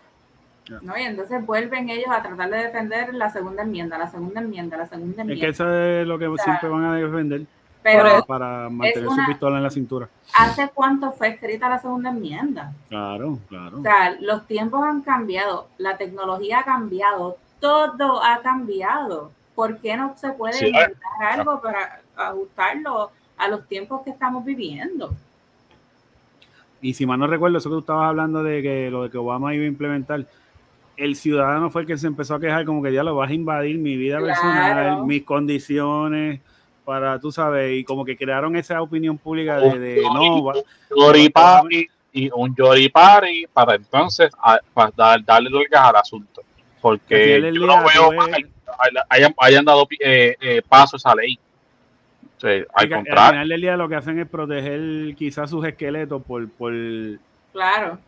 ¿no? Y entonces vuelven ellos a tratar de defender la segunda enmienda, la segunda enmienda, la segunda Es que enmienda. eso es lo que sea, siempre van a defender Pero para mantener una- su pistola en la cintura. ¿hace cuánto fue escrita la segunda enmienda? Claro, claro. O sea, los tiempos han cambiado, la tecnología ha cambiado, todo ha cambiado. ¿Por qué no se puede Sí, inventar algo para ajustarlo a los tiempos que estamos viviendo? Y si mal no recuerdo, eso que tú estabas hablando de que lo de que Obama iba a implementar, el ciudadano fue el que se empezó a quejar como que ya lo vas a invadir mi vida Claro. personal, mis condiciones, para, tú sabes, y como que crearon esa opinión pública de, de, no, y un Yoripari para entonces a- para dar- darle largas al asunto. Porque yo no veo que hayan, hayan dado eh, eh, paso a esa ley. O sea, al que al contrario, final del día lo que hacen es proteger quizás sus esqueletos por, por, Claro.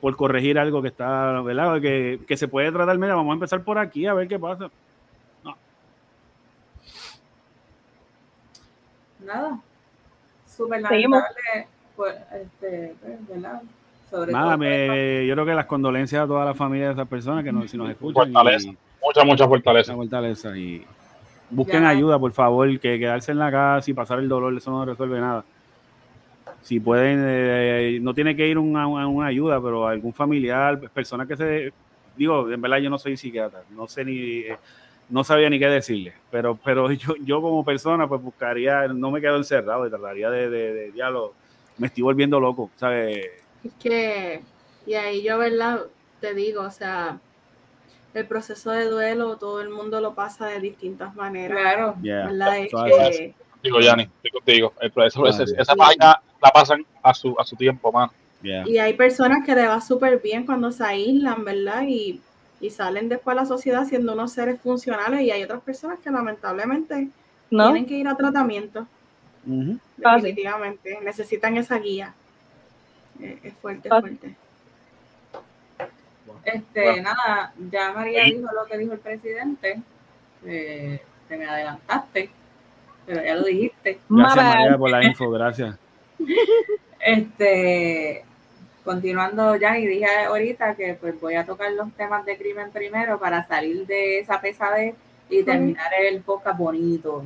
por corregir algo que está, ¿verdad? Que, que se puede tratar, mira, vamos a empezar por aquí a ver qué pasa. Nada. Súper lamentable, pues, este, pues, ¿verdad? Sobre Nada, todo me, yo creo que las condolencias a toda la familia de esas personas que nos, si nos escuchan. Fortaleza. Y, mucha, mucha fortaleza. fortaleza y busquen Ya. ayuda, por favor, que quedarse en la casa y pasar el dolor, eso no resuelve nada. Si pueden, eh, no tiene que ir una, una, una ayuda, pero algún familiar, personas que se, digo, en verdad yo no soy psiquiatra, no sé ni, eh, no sabía ni qué decirle, pero, pero yo, yo como persona pues buscaría, no me quedo encerrado y trataría de, de, de diálogo, me estoy volviendo loco, ¿sabes? Es que, y ahí yo, ¿verdad? Te digo, o sea, el proceso de duelo, todo el mundo lo pasa de distintas maneras. Claro. Yeah. ¿Verdad? Es que, Digo, Yanni, estoy contigo. El proceso- Ah, ese- bien. esa página la pasan a su, a su tiempo, mano. Yeah. y hay personas que le va súper bien cuando se aíslan, ¿verdad? Y, y salen después a la sociedad siendo unos seres funcionales y hay otras personas que lamentablemente ¿No? tienen que ir a tratamiento, sí. definitivamente. Necesitan esa guía. Eh, Es fuerte, Ah. fuerte. Este, Bueno. nada, ya María Sí. dijo lo que dijo el presidente. eh, te me adelantaste, pero ya lo dijiste. Gracias. María por la info, gracias. Este, continuando ya, y dije ahorita que pues voy a tocar los temas de crimen primero para salir de esa pesadez y terminar el podcast bonito.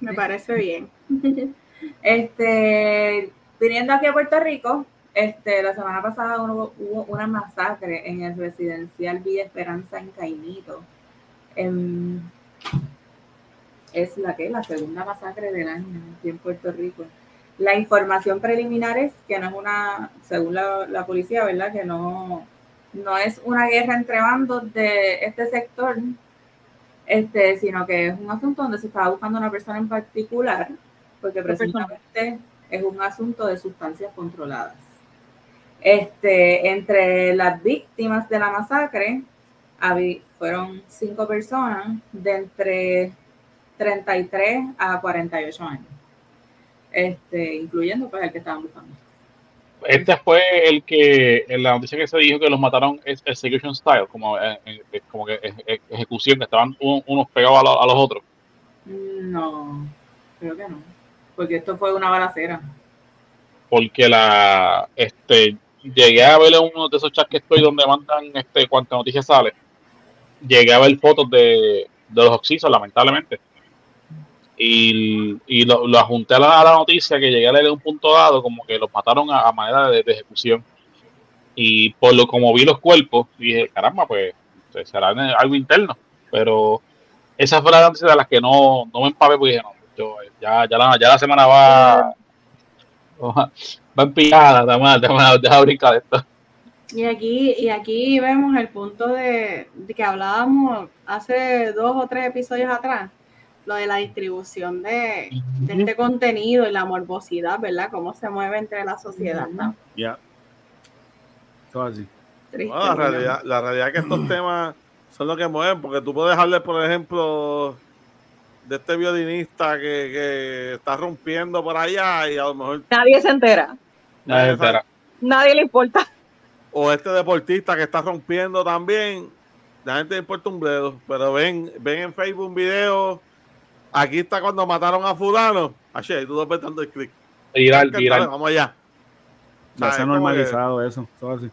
Me parece bien. Este, viniendo aquí a Puerto Rico, este, la semana pasada hubo, hubo una masacre en el residencial Villa Esperanza en Caimito. Em, es la que la segunda masacre del año aquí en Puerto Rico. La información preliminar es que no es una, según la, la policía, ¿verdad? Que no, no es una guerra entre bandos de este sector, este, sino que es un asunto donde se estaba buscando una persona en particular, porque precisamente es un asunto de sustancias controladas. Este, entre las víctimas de la masacre fueron cinco personas de entre 33 a 48 años, este, incluyendo pues el que estaban buscando. Este fue el que, en la noticia que se dijo que los mataron es execution style, como, eh, eh, como que eje- eje- ejecución, que estaban uno- unos pegados a, lo- a los otros. No, creo que no, porque esto fue una balacera. Porque la, este, llegué a ver uno de esos chats que estoy donde mandan, este, cuánta noticia sale. Llegué a ver fotos de, de los oxisos, lamentablemente. Y, y lo, lo junté a la, a la noticia que llegué a leer un punto dado, como que los mataron a, a manera de, de ejecución. Y por lo como vi los cuerpos, dije, caramba, pues será algo interno. Pero esa fue la de las que no, no me empapé, porque dije, no, yo, ya, ya, la, ya la semana va, va, empillada, está mal, está mal, deja brincar esto. Y aquí, y aquí vemos el punto de que hablábamos hace dos o tres episodios atrás, lo de la distribución de, de este contenido y la morbosidad, ¿verdad? Cómo se mueve entre la sociedad, ¿no? Ya. Todo así. Triste, la, realidad, la realidad es que estos temas son los que mueven, porque tú puedes hablar, por ejemplo, de este violinista que, que está rompiendo por allá y a lo mejor, Nadie se entera. Nadie se entera. Nadie le importa. o este deportista que está rompiendo también, la gente le importa un bledo, pero ven, ven en Facebook un video, aquí está cuando mataron a fulano, Ashe, tú estás dando el clic. Viral, viral. Vamos allá. Ya se ha que- normalizado eso. Todo así.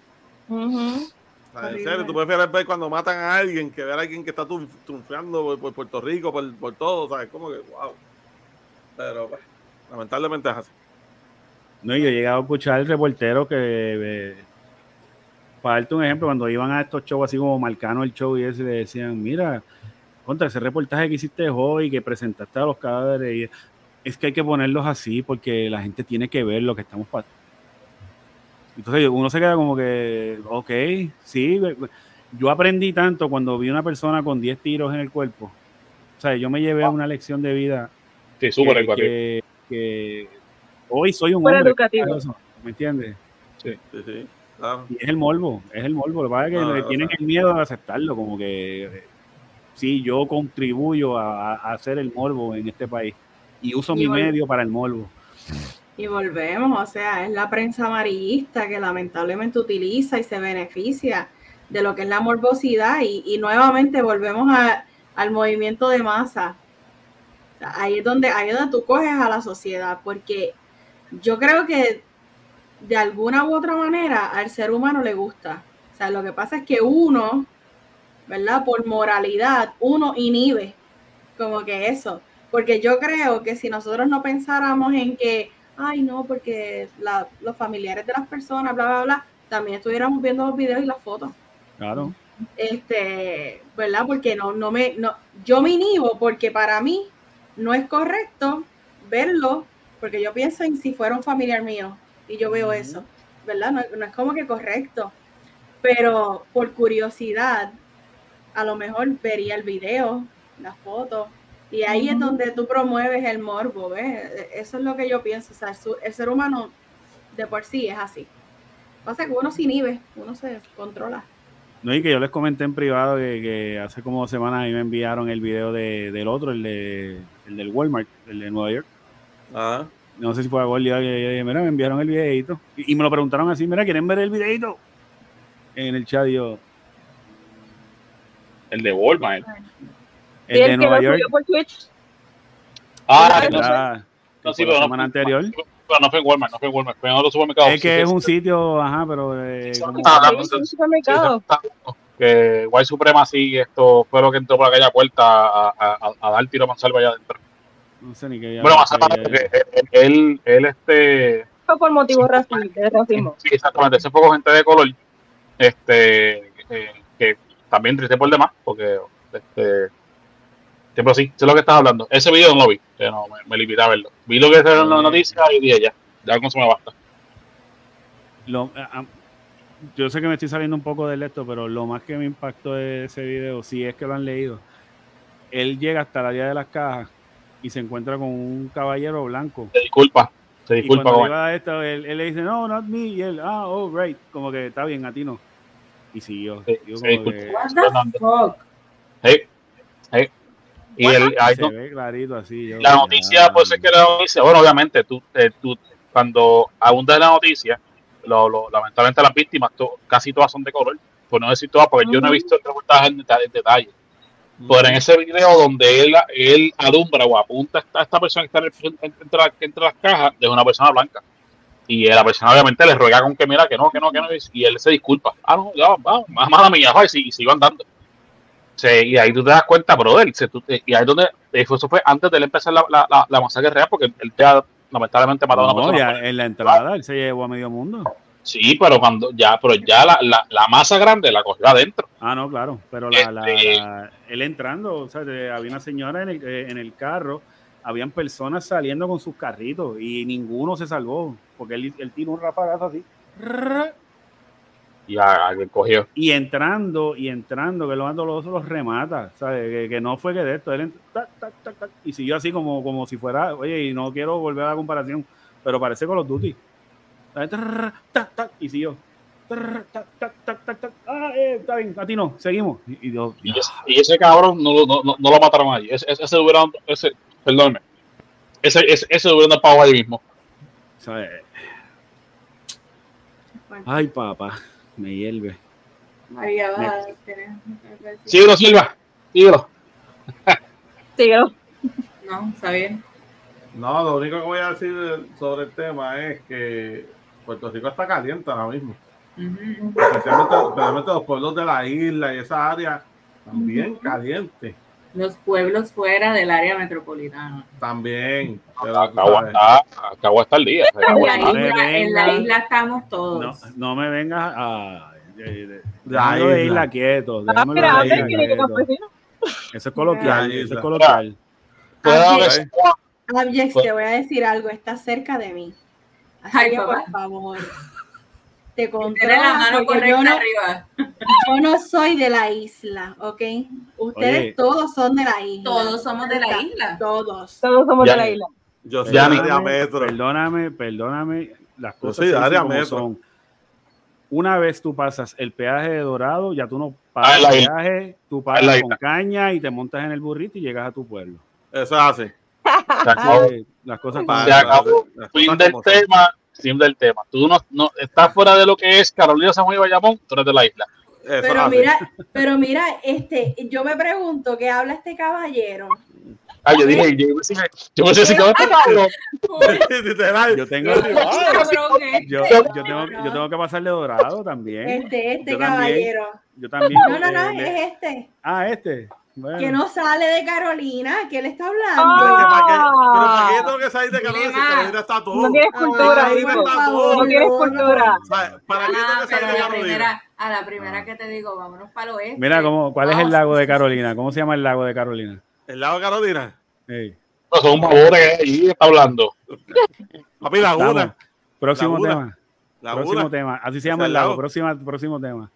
Ujú. ¿sabes? En serio, tú prefieres ver cuando matan a alguien que ver a alguien que está triunf- triunfando por, por Puerto Rico, por, por todo, ¿sabes? Como que, wow. Pero, pues, lamentablemente es así. No, y yo he llegado a escuchar reporteros que eh, para darte un ejemplo, cuando iban a estos shows así como Marcano el show y ese, le decían, mira, contra ese reportaje que hiciste hoy, que presentaste a los cadáveres, y es que hay que ponerlos así porque la gente tiene que ver lo que estamos pasando. Entonces uno se queda como que, ok, sí, yo aprendí tanto cuando vi una persona con 10 tiros en el cuerpo. O sea, yo me llevé a una lección de vida. Sí, súper que, que, que hoy soy un hombre. educativo. ¿Me entiendes? Sí, sí, claro. Y es el morbo, es el morbo. Lo que pasa es que o tienen sea. el miedo de aceptarlo, como que eh, sí, yo contribuyo a, a hacer el morbo en este país y uso Y mi medio para el morbo. Y volvemos, o sea, es la prensa amarillista que lamentablemente utiliza y se beneficia de lo que es la morbosidad y, y nuevamente volvemos a- al movimiento de masa. O sea, ahí es donde ahí es donde tú coges a la sociedad, porque yo creo que de alguna u otra manera al ser humano le gusta. O sea, lo que pasa es que uno, ¿verdad? Por moralidad, uno inhibe como que eso. Porque yo creo que si nosotros no pensáramos en que, ay, no, porque la- los familiares de las personas, bla, bla, bla, también estuviéramos viendo los videos y las fotos. Claro. Este, ¿verdad? Porque no, no me, no, yo me inhibo porque para mí no es correcto verlo, porque yo pienso en si fuera un familiar mío y yo veo eso, ¿verdad? No, no es como que correcto, pero por curiosidad, a lo mejor vería el video, las fotos, y ahí es donde tú promueves el morbo, ¿ves? Eso es lo que yo pienso, o sea, el, ser humano de por sí es así. Pasa que uno se inhibe, uno se controla. No, y que yo les comenté en privado que, que hace como dos semanas a mí me enviaron el video de, del otro, el, de, el del Walmart, el de Nueva York. Ah, No sé si fue a Gordy, yo dije, mira, me enviaron el videito. Y, y me lo preguntaron así, mira, ¿quieren ver el videito? En el chat yo, El de Walmart. el Y de el que Nueva York. subió por Twitch. Ah, Ah, no, sé. ah, No, sí, la no- semana anterior. pero no fue en Walmart, no fue en Walmart, fue en otro supermercado. Es que es un sitio, ajá, pero eh, como- Ah, sí, de- un supermercado. que White Supremacy esto fue lo que entró por aquella puerta a, a, a- a dar tiro a mansalva allá adentro. no sé ni qué. Bueno, mansalva, porque él, él, él, este, Fue por motivos raci- de racismo. sí, exactamente, ese fue con gente de color, este, eh, también triste por demás, porque, este, sí, pero sí, sé lo que estás hablando. Ese video no lo vi, que no, me, me limité a verlo. Vi lo que se en la noticia y dije ya, ya con eso me basta. Lo- a- a- yo sé que me estoy saliendo un poco del esto, pero lo más que me impactó de ese video, si es que lo han leído, él llega hasta la área de las cajas y se encuentra con un caballero blanco. Se disculpa, se Y disculpa cuando él. iba a esto, él, él le dice, no, not me, y él, ah, oh, right, como que está bien, a ti no. Y siguió. Sí, Yo sí, como disculpa. que What the Fernando. fuck? Sí, sí. Y el, ahí se no- ve clarito así. yo, la noticia, pues es que la noticia, bueno, obviamente, tú, eh, tú cuando abundas la noticia, lo, lo- lamentablemente las víctimas, to- casi todas son de color, por no decir todas, porque yo no he visto el reportaje en deta- en detalle. Pero en ese video donde él, él alumbra o apunta a esta, persona que está en el- entre, la- entre las cajas, es una persona blanca. Y la persona obviamente le ruega con que mira que no, que no, que no, y él se disculpa. Ah, no, ya, vamos, más mala mía, sigue- y sigo andando. Sí, y ahí tú te das cuenta, brother, se- tú- y ahí es donde, eso fue antes de él empezar la, la, la, la masacre real, porque él te ha lamentablemente matado a una No, persona. ya en la entrada él se llevó a medio mundo. Sí, pero cuando ya, pero ya la, la, la masa grande la cogió adentro. Ah, no, claro. Pero la, la- Este- la- él entrando, o sea, de- había una señora en el, eh, en el carro, habían personas saliendo con sus carritos y ninguno se salvó, porque él, él tiró un rapagazo así. Y a- alguien cogió. Y entrando, y entrando, que lo mando los los remata, ¿sabes? Que, que no fue que de esto, él tac, tac, tac, tac, y siguió así como, como si fuera, oye, y no quiero volver a la comparación, pero parece con los Duty. Tac, tac, y siguió. Tac, tac, tac, tac. Ah, eh, está bien, a ti no, seguimos. Y, y yo, Y ese, y ese cabrón no, no, no, no lo mataron allí. Ese, ese, ese hubiera, ese. Ese, ese, ese hubiera andado para ahí mismo. ¿Sabes? Ay, papá, me hierve. María va a Next. tener. Síguelo, Silva. Síguelo. Síguelo. No, está bien. No, lo único que voy a decir sobre el tema es que Puerto Rico está caliente ahora mismo. Especialmente, especialmente los pueblos de la isla y esa área también caliente. Los pueblos fuera del área metropolitana. También. Acabo hasta, acabo hasta el día. En la, no me isla, en la venga. isla estamos No, todos. no me vengas a. La Déjalo de isla. quieto. Ah. Eso es coloquial, eso es coloquial. Abjex, te voy a decir algo, está cerca de mí. Así Ay, que, por favor, te Tiene la mano correcta yo no, arriba. yo no soy de la isla, ¿ok? Ustedes Oye. todos son de la isla. Todos somos de la isla. Todos. Todos somos Ya. de la isla. Yo soy ni- área metro. Perdóname, perdóname. Las cosas soy de se dicen área metro. son. Una vez tú pasas el peaje de Dorado, ya tú no Ah, pagas el peaje, tú En pagas la con isla. caña y te montas en el burrito y llegas a tu pueblo. Eso. Eh, Las cosas las Fin cosas del como son. Fin del tema. Tú no, no estás fuera de lo que es Carolina, San Juan y Bayamón, tú eres de la isla. Eso Pero mira, pero mira, este, yo me pregunto qué habla este caballero. Ah, yo dije, yo que ¿Qué? cabrón. Literal. Yo tengo, yo, yo tengo, yo tengo que pasar de Dorado también. Este, este Yo también. caballero. Yo también. No, no, no, eh, es este. Ah, este. Bueno. Que no sale de Carolina, que él está Pero, hablando. que para qué, pero para qué yo tengo que salir de Carolina si. Carolina está todo. No tienes Ay, cultura, está favor, todo. No tienes no, no. cultura. O sea, ¿Para qué Ah, tengo que pero salir a de la Carolina? primera, a la primera que te digo, vámonos para el oeste. Mira, ¿cómo, ¿cuál es el Vamos. lago de Carolina? ¿Cómo se llama el lago de Carolina? ¿El lado de Carolina? No, son babores ahí, está hablando. Papi, Laguna. Próximo Laguna. tema. Laguna. Próximo tema. Así se llama el lago. lago. Próxima, próximo tema.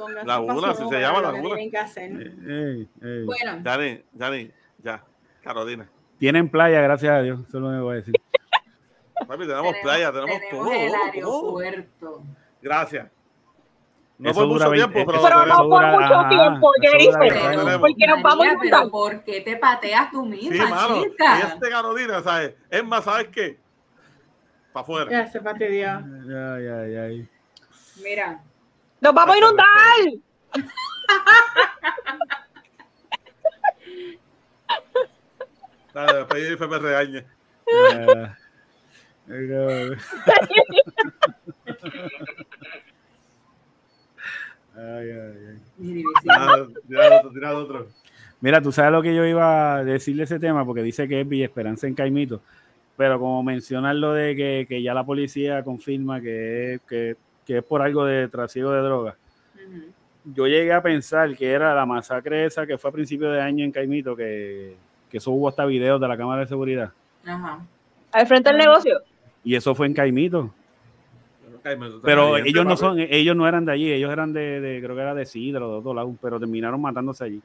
Pónganse Laguna, así se llama, Laguna. Ey, ey. Bueno, Dani, Dani, ya. Carolina. Tienen playa, gracias a Dios. Eso es lo que voy a decir. Papi, tenemos, playa, tenemos, tenemos todo. el aeropuerto. Gracias. No Eso por mucho 20 tiempo, pero, no por mucho ajá, tiempo, ¿qué dices? Porque nos vamos a pero ¿por qué te pateas tú misma, Sí, mano. chica? Y este Carolina, ¿sabes? Es más, ¿sabes qué? Para afuera. Ya se fastidió. Ay, ay, ay. Mira, ¡Nos vamos a inundar! Dale, después Jennifer me regañe. Ah, pero- Ay, ay, ay. tira otro, tira otro. Mira, tú sabes lo que yo iba a decirle ese tema, porque dice que es Villa Esperanza en Caimito, pero como mencionan lo de que, que ya la policía confirma que, que es por algo de trasiego de drogas, Ujú. yo llegué a pensar que era la masacre esa que fue a principio de año en Caimito, que, que eso hubo hasta videos de la cámara de seguridad, Ajá. Al frente del negocio. y eso fue en Caimito. Pero ellos no son, ellos no eran de allí, ellos eran de, de- creo que era de Sidra o de otro lado, pero terminaron matándose allí.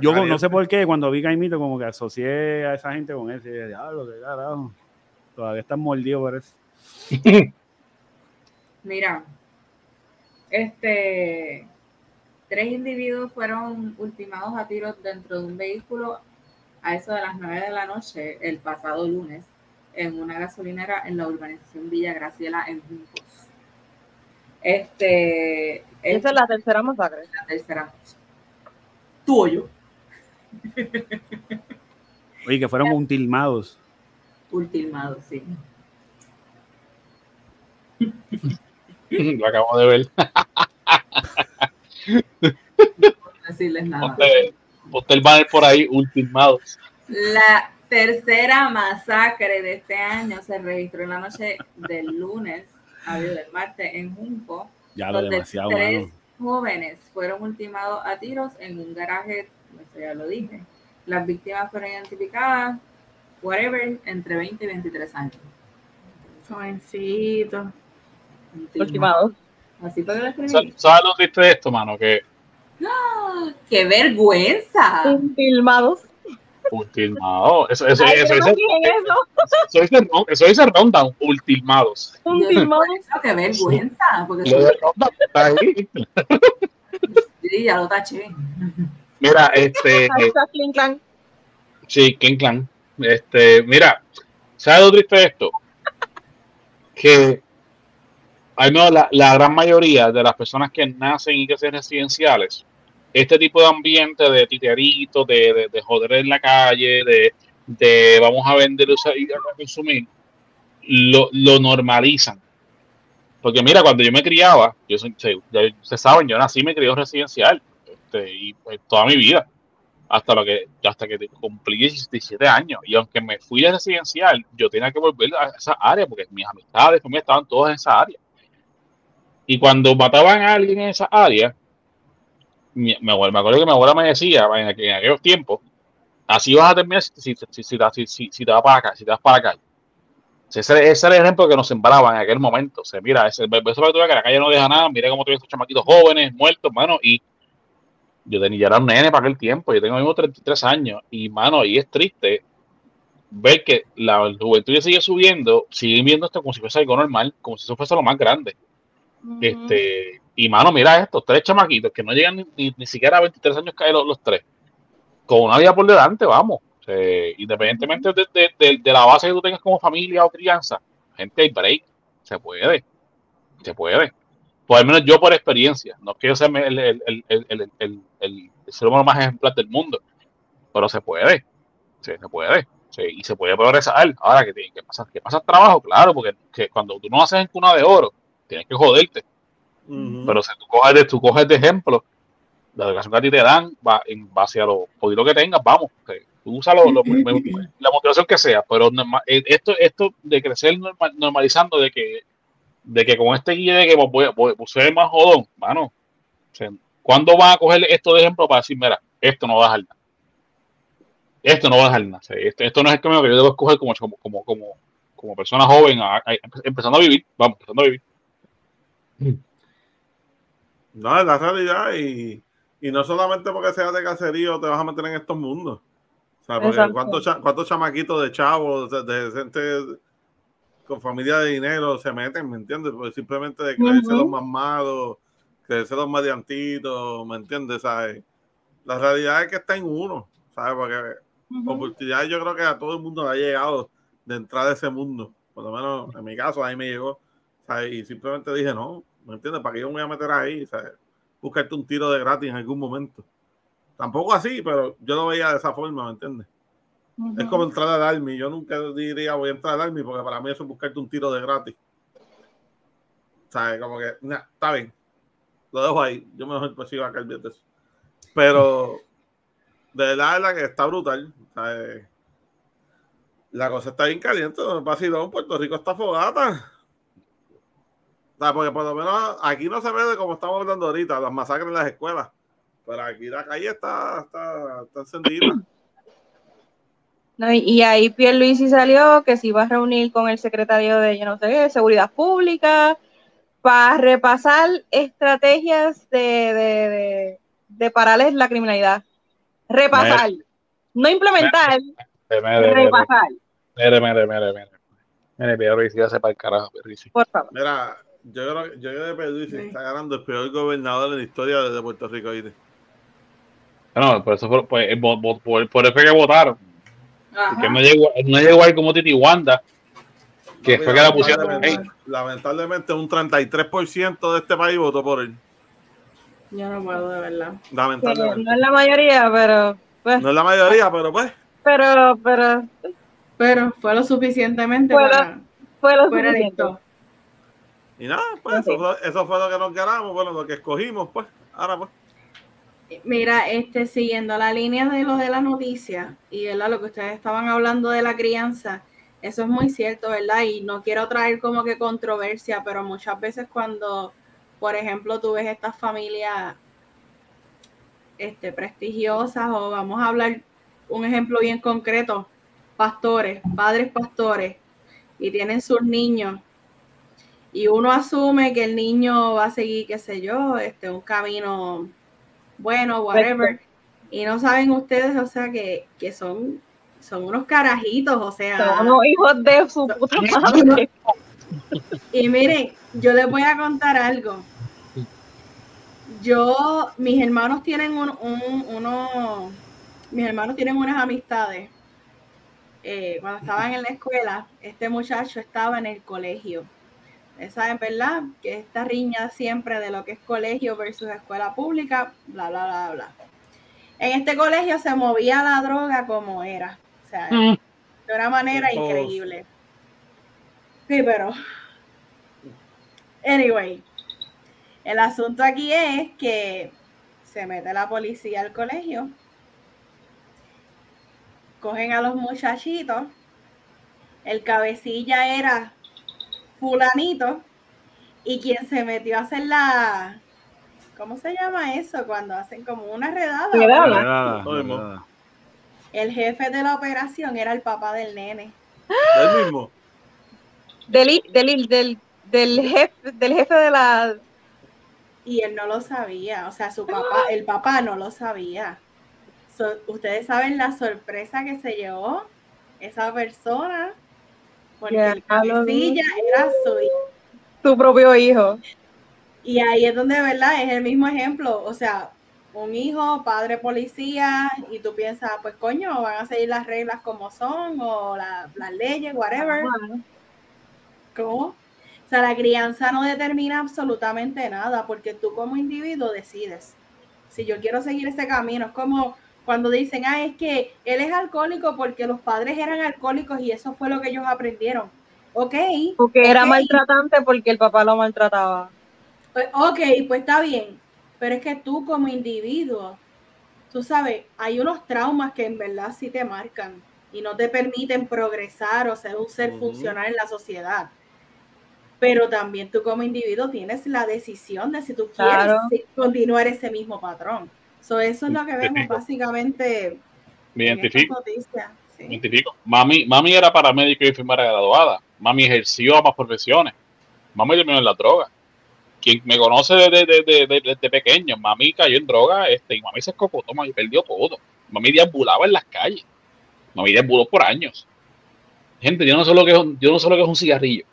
Yo no sé por qué, cuando vi Caimito, como que asocié a esa gente con él. Y dije, diablo, qué carajo. Todavía están mordidos por eso. Mira, este, tres individuos fueron ultimados a tiros dentro de un vehículo a eso de las nueve de la noche el pasado lunes en una gasolinera en la urbanización Villa Graciela en Juncos. Este, es Esa es la tercera masacre. la tercera. Tú o yo, Oye, que fueron ultimados. ultimado, sí. Lo acabo de ver. No decirles nada. Ponte, ponte el banner por ahí, ultimados. La tercera masacre de este año se registró en la noche del lunes a del martes en Junco, Ya lo donde demasiado, tres mano. jóvenes fueron ultimados a tiros en un garaje, eso ya lo dije. Las víctimas fueron identificadas, whatever, entre 20 y 23 años. Jovencito. Ultimados. Así fue que lo escribí. ¿Sabes lo triste de esto, mano? Que ¡Qué vergüenza! Ultimados. ultimados. Eso, eso, Ay, eso, yo no dice, eso. eso, eso dice Rundown, ultimados. Eso, ¡Qué vergüenza! Porque Lo de Rundown está ahí. sí, ya lo taché. Mira, este. Clan. Sí, Ken Clan. Este, mira, ¿sabes lo triste de esto? Que al menos la, gran mayoría de las personas que nacen y que sean residenciales, este tipo de ambiente de titerito, de, de, de joder en la calle, de, de vamos a vender y a consumir, lo, lo normalizan. Porque mira, cuando yo me criaba, yo soy, ustedes saben, yo nací me crié residencial, este, y pues, toda mi vida hasta lo que hasta que cumplí 17 años y aunque me fui de residencial yo tenía que volver a esa área porque mis amistades familia estaban todas en esa área Y cuando mataban a alguien en esa área, me, me acuerdo que mi abuela me decía en, aquellos tiempos, así vas a terminar si, si, si, si, te vas para acá, si te vas para acá. Ese, ese, era el ejemplo que nos sembraban en aquel momento. O mira, ese, eso para que la calle no deja nada, mira cómo tuvieron estos chamaquitos jóvenes, muertos, mano, y yo tenía, ya era un nene para aquel tiempo, yo tengo mismo 33 años, y mano, y es triste ver que la juventud sigue subiendo, siguen viendo esto como si fuese algo normal, como si eso fuese lo más grande. Este, y mano, mira estos tres chamaquitos que no llegan ni, ni, siquiera a 23 años caen los, los, tres, con una vida por delante, vamos. independientemente de, de, de, la base que tú tengas como familia o crianza, gente, hay break, se puede, se puede. Por lo menos yo por experiencia, no quiero ser el, el, el, el, ser humano más ejemplar del mundo, pero se puede, se puede. Y se puede progresar. Ahora, que, que pasa, que pasa trabajo, claro, porque que cuando tú no haces en cuna de oro, tienes que joderte. Pero si tú coges, de, tú coges de ejemplo, la educación que a ti te dan va en base a lo poquito que tengas, vamos, tú usa lo, la motivación que sea, pero eh, esto, esto de crecer normalizando de que de que con este guía de que voy, voy, ser más jodón, mano, o ¿cuándo van a coger esto de ejemplo para decir, mira, esto no va a dejar nada? esto no va a dejar nada. Esto, esto no es el camino que yo debo escoger como, como, como, como, persona joven, empezando a vivir. Vamos, empezando a vivir. No, es la realidad y, y no solamente porque seas de caserío te vas a meter en estos mundos. O sea, porque ¿cuántos, cuántos chamaquitos de chavos, de, gente con familia de dinero se meten, ¿me entiendes? Pues simplemente de creerse los mamados, creerse los mediantitos, ¿me entiendes? ¿Sabes? La realidad es que está en uno, ¿sabes? Porque oportunidades yo creo que a todo el mundo le ha llegado de entrar a ese mundo. Por lo menos en mi caso, ahí me llegó. Y simplemente dije, no, ¿me entiendes? ¿Para qué yo me voy a meter ahí? ¿sabes? Buscarte un tiro de gratis en algún momento. Tampoco así, pero yo lo veía de esa forma, ¿me entiendes? Es como entrar al Army. Yo nunca diría voy a entrar al Army porque para mí eso es buscarte un tiro de gratis. ¿Sabes? Como que, está bien. Lo dejo ahí. Yo mejor pues sigo acá el de eso. Pero de verdad la que está brutal. La cosa está bien caliente. Vacilón, Puerto Rico está fogata. Porque por lo menos aquí no se ve de como estamos hablando ahorita, las masacres en las escuelas. Pero aquí la calle está, está, está encendida. No, y ahí Pierre Luisi salió que se iba a reunir con el secretario de, yo no sé, Seguridad Pública para repasar estrategias de, de, de, de pararles la criminalidad repasar. No implementar, repasar. Mire, mire, mire, mire. Mire, Pierluisi ya sepa el carajo, Pierluisi. Por favor. Mira, yo creo, yo creo que Pierluisi sí. está ganando el peor gobernador en la historia de Puerto Rico. ¿viste? No, por eso fue, pues, por, por, por eso que votaron. Porque no llegó, no llegó ahí como Titi Wanda, que fue que la pusieron. Lamentablemente, lamentablemente un 33% de este país votó por él. Yo no puedo, de verdad. Lamentablemente. No es la mayoría, pero. Pues, no es la mayoría, pero pues. Pero, pero. Pero fue lo suficientemente fue para. Fue lo suficiente. Y nada, pues eso fue, eso fue, lo que nos ganamos, bueno, lo que escogimos, pues. Ahora, pues. Mira, este, siguiendo la línea de lo de la noticia y ¿verdad? lo que ustedes estaban hablando de la crianza, eso es muy cierto, ¿verdad? Y no quiero traer como que controversia, pero muchas veces cuando por ejemplo, tú ves estas familias este, prestigiosas o vamos a hablar un ejemplo bien concreto, pastores, padres pastores, y tienen sus niños. Y uno asume que el niño va a seguir, qué sé yo, este, un camino bueno, whatever. Y no saben ustedes, o sea, que, que son, son unos carajitos, o sea. Son unos hijos de su puta madre. Y miren, yo les voy a contar algo yo, mis hermanos tienen un, uno, mis hermanos tienen unas amistades. Eh, cuando estaban en la escuela, este muchacho estaba en el colegio. Ustedes saben, ¿verdad? Que esta riña siempre de lo que es colegio versus escuela pública, bla, bla, bla, bla. En este colegio se movía la droga como era. O sea, mm. de una manera increíble. Sí, pero. Anyway, el asunto aquí es que se mete la policía al colegio, cogen a los muchachitos, el cabecilla era fulanito, Y quien se metió a hacer la. ¿Cómo se llama eso? Cuando hacen como una redada. Redada. Redada. El jefe de la operación era el papá del nene. El mismo. Del, del, del, del, jefe, del jefe de la. Y él no lo sabía. O sea, su papá, el papá no lo sabía. So, Ustedes saben la sorpresa que se llevó esa persona. Porque cabecilla era su hijo. su propio hijo. Y ahí es donde, ¿verdad? Es el mismo ejemplo. O sea, un hijo, padre policía, y tú piensas, pues coño, van a seguir las reglas como son, o la- las leyes, whatever. ¿Cómo? O sea, la crianza no determina absolutamente nada, porque tú como individuo decides. Si yo quiero seguir ese camino, es como cuando dicen, ah, es que él es alcohólico porque los padres eran alcohólicos y eso fue lo que ellos aprendieron. Ok, Porque era maltratante porque el papá lo maltrataba. Pues, ok, pues está bien, pero es que tú como individuo, tú sabes, hay unos traumas que en verdad sí te marcan y no te permiten progresar o ser un ser funcional en la sociedad. Pero también tú como individuo tienes la decisión de si tú quieres Claro. continuar ese mismo patrón. So, eso es lo que vemos básicamente Me identifico. sí. Me identifico. Mami, mami era paramédico y enfermera graduada. Mami ejerció ambas profesiones. Mami terminó en la droga. Quien me conoce desde de, de, de- pequeño, mami cayó en droga este, y mami se escocotó, mami perdió todo. Mami deambulaba en las calles. Mami deambuló por años. Gente, yo no sé lo que es un, yo no sé lo que es un cigarrillo.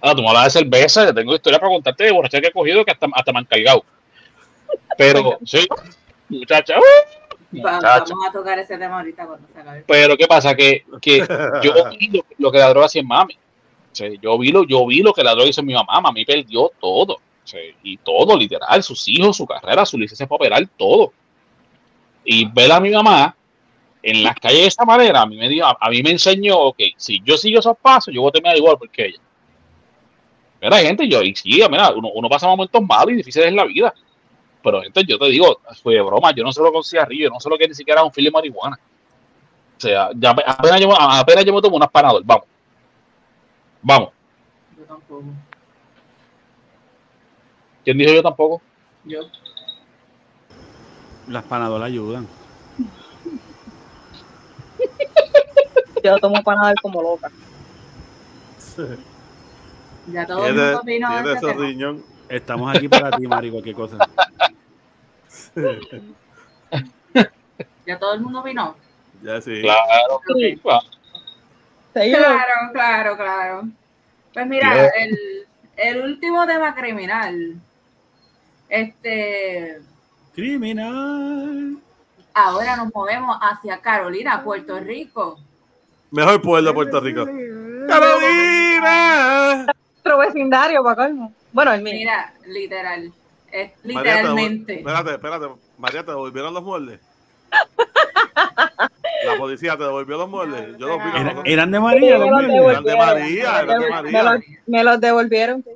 Ahora, tú me hablas de cerveza, yo tengo historia para contarte de borracha que he cogido que hasta, hasta me han cargado. Pero, sí, muchacha, uh. Vamos a tocar ese tema ahorita cuando se acabe. Pero ¿qué pasa? Que, que yo vi lo, lo que la droga hacía en mami. O sea, yo, vi lo, yo vi lo que la droga hizo en mi mamá. Mami perdió todo. O sea, y todo, literal. Sus hijos, su carrera, su licencia para operar, todo. Y ver a mi mamá en las calles de esa manera, a mí me, dio, a, a mí me enseñó, ok, si yo sigo esos pasos, yo voy a terminar igual porque ella. Mira, gente, yo, y sí, mira, uno, uno pasa momentos malos y difíciles en la vida. Pero, gente, yo te digo, fue de broma, yo no sé lo que con cigarrillo, yo no sé lo que ni siquiera es un fil de marihuana. O sea, ya ape- apenas yo, apenas yo me tomo unas panadol. Vamos. Vamos. Yo tampoco. ¿Quién dijo yo tampoco? Yo. Las panadolas ayudan. Yo tomo panadol como loca. Ya todo el mundo tiene este ese tema. riñón. Estamos aquí para ti, Mari, cualquier cosa. Ya todo el mundo opinó. Ya sí. Claro. Ok. claro. Claro, claro, claro. Pues mira, el, el último tema criminal. Este, Criminal. ahora nos movemos hacia Carolina, Puerto Rico. Mejor pueblo de Puerto Rico. ¡Carolina! Nuestro vecindario, para colmo. Bueno, el mío. Mira, literal. Es María, te devol- literalmente. Espérate, espérate. María, ¿te devolvieron los moldes? La policía te devolvió los moldes. Yo los vi. Era- los- eran de María, Sí, los me los míos. Eran de María, eran de Me María. los, me los devolvieron. sí.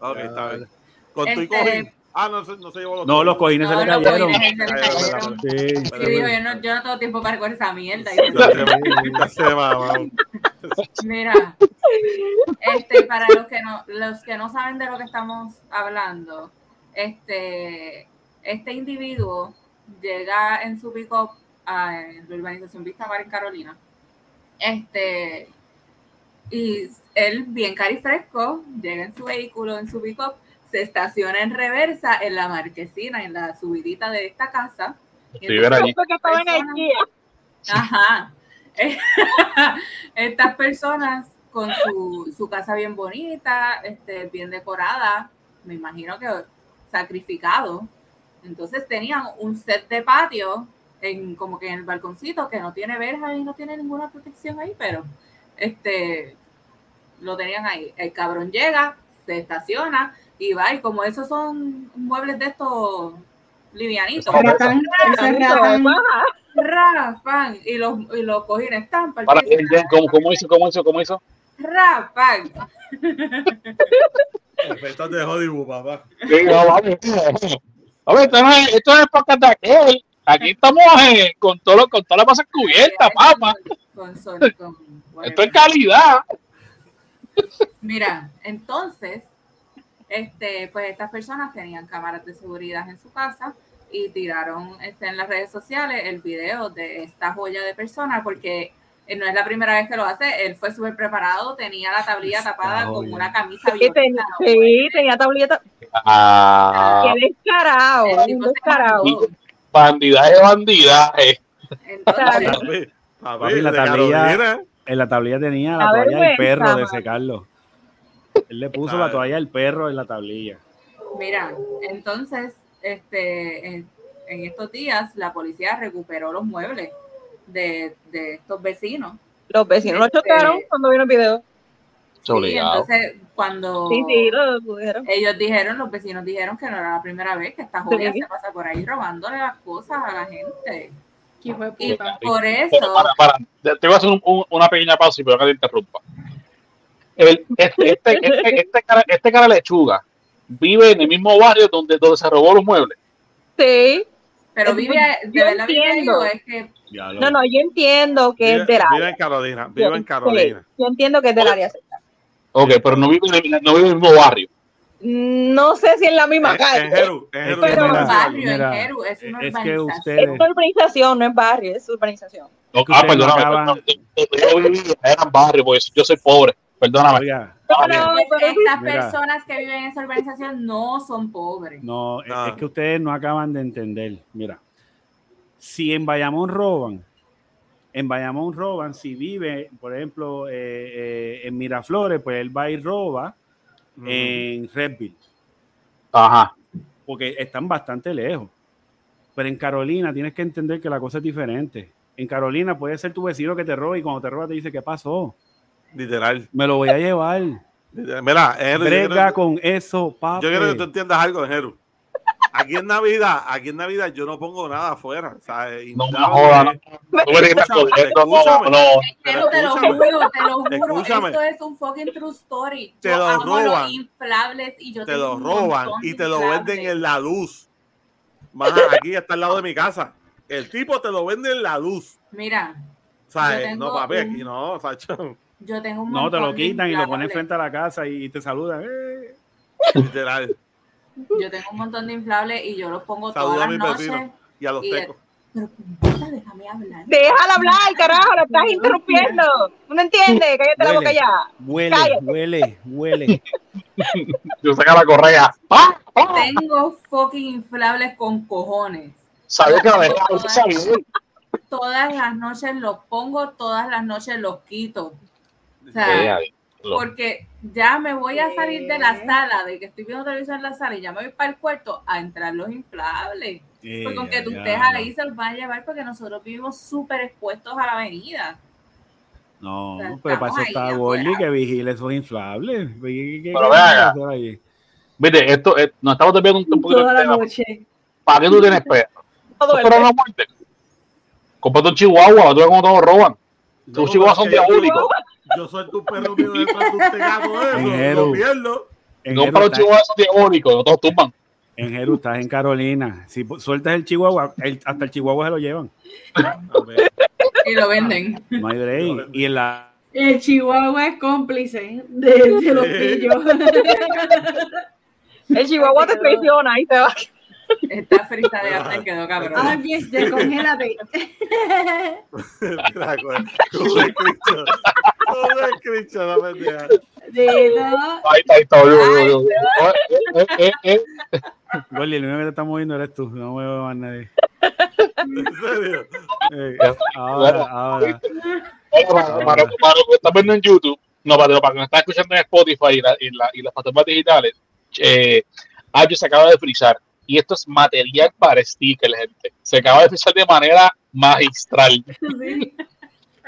Ok, está bien. Con tu y Este- cojín. Ah, no, no se llevó los No, los cojines se No, le los cayeron. cojines se le cayeron. Sí. Sí, digo, yo no, yo no tengo tiempo para recoger esa mierda. Mira, este, para los que no, los que no saben de lo que estamos hablando, este, este individuo llega en su pick-up a la urbanización Vista Mar en Carolina. Este, y él, bien carifresco, llega en su vehículo, en su pick-up, se estaciona en reversa en la marquesina, en la subidita de esta casa. Sí, era allí. Porque estaba en Ikea. Ajá. Estas personas con su, su casa bien bonita, este, bien decorada, me imagino que sacrificado. Entonces tenían un set de patio en como que en el balconcito que no tiene verja y no tiene ninguna protección ahí, pero este lo tenían ahí. El cabrón llega, se estaciona y va y como esos son muebles de estos livianitos. Ratán, ratán. Rafan y los, y los cojines están Para, ¿cómo, ¿Cómo hizo? ¿Cómo hizo? ¿Cómo hizo? Rafan. Efectos de Hollywood, papá. Sí, no, vamos. A ver, esto no es, esto es podcast de aquel. Aquí estamos eh, con, todo con todas las cosas cubiertas, papá. Con, son- con- Esto es calidad. Mira, entonces, este, pues estas personas tenían cámaras de seguridad en su casa y tiraron este, en las redes sociales el video de esta joya de persona porque eh, no es la primera vez que lo hace, él fue súper preparado, tenía la tablilla tapada con una camisa Sí, ten- sí, tenía tableta. Ah, Qué descarado. Entonces, Papi, papi, la de tablilla- Carolina. En la tablilla tenía la La toalla del perro de secarlo. Él le puso la toalla del perro en la tablilla. Mira, entonces, este, en, en estos días la policía recuperó los muebles de, de estos vecinos. Los vecinos lo Este- chocaron cuando vieron el video. Sí, entonces, cuando Sí, sí, lo, ellos dijeron, los vecinos dijeron que no era la primera vez que esta Sí. se pasa por ahí robándole las cosas a la gente. ¿Qué hijo de Y por eso, para, para, te te voy a hacer un- un- una pequeña pausa y pero que te interrumpa. El, este, este, este, este, cara, este cara lechuga vive en el mismo barrio donde, donde se robó los muebles. Sí. pero es- vive, de yo verdad vive ahí entiendo. es que. No, no, yo entiendo que es Vive, del vive área. en Carolina, vive en Sí, Carolina. yo entiendo que es del área. Ok, pero no vive, en el- no vive en el mismo barrio. No sé si en la misma En, calle. en Jeru, en Jeru, Pero- mira, barrio en mira, Jeru, es una es que urbanización. ustedes- Es urbanización, no es barrio, es urbanización. No, que ah, perdóname, acaban- donde yo vivía eran barrios, porque yo soy pobre. Perdóname. Oiga, Ah, No, pero estas personas que viven en esa urbanización no son pobres. no, es- No. es que ustedes no acaban de entender. Mira, si en Bayamón roban, en Bayamón roban, si vive, por ejemplo, eh, eh, en Miraflores, pues él va y roba en Redville, Ajá. porque están bastante lejos. Pero en Carolina tienes que entender que la cosa es diferente. En Carolina puede ser tu vecino que te roba y cuando te roba te dice, ¿qué pasó? Literal. Me lo voy a llevar. Mira, yo Brega quiero- con eso, papi. Yo quiero que tú entiendas algo, Jeru. Aquí en Navidad, aquí en Navidad yo no pongo nada afuera. ¿sabes? No me jodas. No Escúchame, que- no. Pero te lo juro, te lo juro, Escúchame. esto es un fucking true story. Te Yo lo roban. inflables y yo Te lo roban y te lo venden en la luz. Más aquí está al lado de mi casa. El tipo te lo vende en la luz. Mira, ¿Sabes? Yo tengo No, papi, un- aquí no, Sacho. Yo tengo un No, te lo quitan y lo ponen frente a la casa y te saludan. ¡eh! Literal. Yo tengo un montón de inflables y yo los pongo Saluda todas las noches. vecino y a los y- tecos. Pero puta, déjame hablar. Déjala hablar, carajo, lo estás interrumpiendo. ¿No entiendes? Cállate la Huele. boca ya. Huele, Cállate. huele, huele. Yo saca la correa. ¡Ah! ¡Ah! Tengo fucking inflables con cojones. Sabía que la. Todas las noches los pongo, todas las noches los quito. O sea, lo- porque ya me voy a salir de la sala, de que estoy viendo televisión en la sala y ya me voy para el cuarto a entrar los inflables. Porque aunque tú estés ahí, se los van a llevar porque nosotros vivimos súper expuestos a la avenida. No, O sea, no, pero para eso está Gordy que vigile esos inflables. ¿Qué- qué- qué Pero vamos a venga. hacer ahí? Viste, esto, eh, nos estamos desviando un, un poquito Toda la noche. ¿Para qué tú tienes perro? El Pero no muerte. Comprate un chihuahua, tú ves cómo todos roban. Tus No, chihuahuas son diabólicos. Yo soy tu perro mío detrás de usted gato eso. Dinero. Lo pierdo. No para los chihuahuas diabólicos, no todos tumban. en Jeru estás en Carolina. Si sueltas el chihuahua, el- hasta el chihuahua se lo llevan. Y lo venden. No hay break. Y en la El Chihuahua es cómplice de, de los pillos. El chihuahua te traiciona y te va. Esta frita de arte quedó cabrón. Ah, yes, descongélate. Mira, con- con un escrito. Con un escrito, la pendeja. De todo. Ahí está, ahí está. yo, yo, yo. Eh, eh, eh, eh. Gordy, el único que te está moviendo eres tú. No me veo más nadie. ¿En serio? Eh, ahora, ahora. Los que están viendo en YouTube, no, para, para los que están escuchando en Spotify y, la- y la- y las plataformas digitales, eh, Ayo se acaba de frizar. Y esto es material para stickers, gente. Se acaba de frizar de manera magistral. Sí.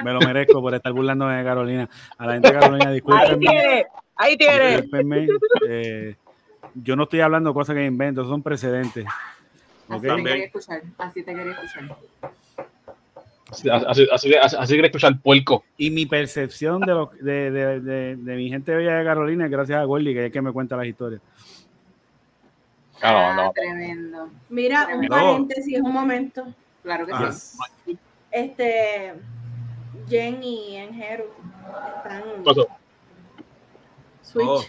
Me lo merezco por estar burlándome de Carolina. A la gente de Carolina, Ahí discúlpenme. tiene, ahí tiene. Eh, yo no estoy hablando cosas que invento, son precedentes. Así te quería escuchar. Así te quería escuchar. Así, así, así, así, así quiere escuchar puerco. Y mi percepción de, lo, de, de, de, de mi gente bella de Carolina es gracias a Gordy, que es que me cuenta las historias. Ah, no. Tremendo. Mira, un No. paréntesis, un momento. Claro que Ah. sí. Este, Jen y Enjeru están Pasó. Switch. Oh.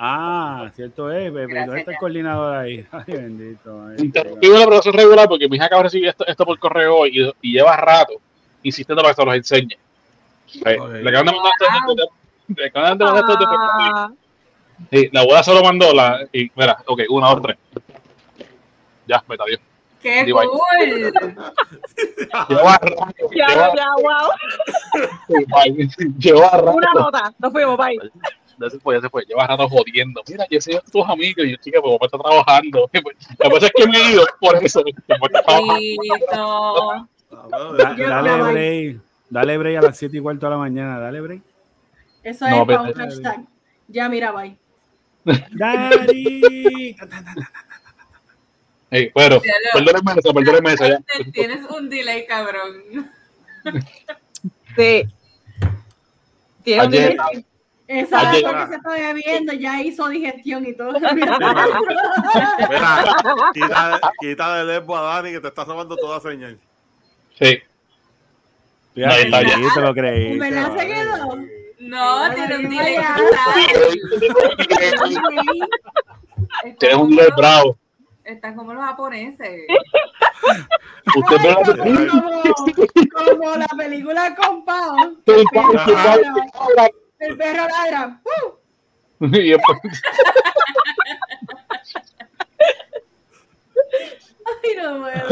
Ah, cierto es, Pepe. Gracias, ¿Dónde está el coordinador ahí? Ay, bendito. ay, Interrumpido la profesora regular porque mi hija acaba de recibir esto, esto por correo hoy y, y lleva rato insistiendo para que se los enseñe. Eh. Le acaban de mandar esto de- le acaban de mandar esto de- Ah, Sí, la abuela solo mandó la. Y, mira, ok, una, dos, tres. Ya, meta Dios. ¡Qué Digo, cool! Lleva rato. ya, Lleva, ya, wow. lleva rato. Una nota. Nos fuimos, bye. Ya se fue, ya se fue. Lleva rato jodiendo. Mira, yo soy tus amigos. Y yo, chica, pues papá está trabajando. La cosa es que me he ido por eso. Listo. Ya, dale break. Dale break a las 7 y cuarto de la mañana. Dale break. Eso No, es para un hashtag. Ya, mira, bye. Daddy. Ey, pero, Cielo. perdónenme eso, perdónenme eso ya. Tienes un delay, cabrón. Sí. Un delay. Esa es que se está bebiendo, ya hizo digestión y todo. Mira, quita, quita de lesbo a Dani que te está robando toda señal. Sí. Ahí está, ya. Te lo creí. ¿Verdad se quedó? No, tiene un delay. Tienes un bravo. Están como los japoneses. Usted ve la como, como la película con Pau. El perro Ajá. El perro ladra. ¡Uh! Y después- Ay, no puedo.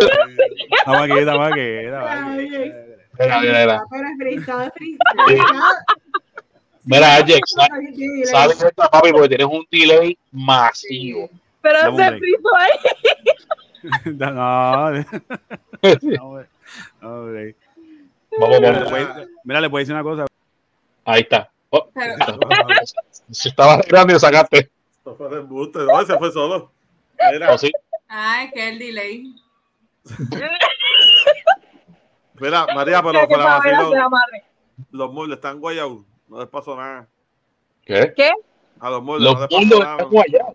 Estamos aquí, estamos aquí. estamos aquí. Ay, Mira, mira, mira. Pero es frisado, frisado. Mira, Ajax, sabes esto, papi, porque tienes un delay masivo. Pero se frizó ahí. No, no, no. Vamos, Mira, vamos. Mira, le puedo decir una cosa. Ahí está. Oh, se estaba arreglando y lo sacaste. Esto fue de embuste, no, ese fue solo. Mira, Oh, sí. Ay, que el delay. mira, María, pero para vacilo, los muebles están guayados. No les pasó nada. ¿Qué? ¿Qué? A los muebles Los no les pasó mundos nada. están guayados.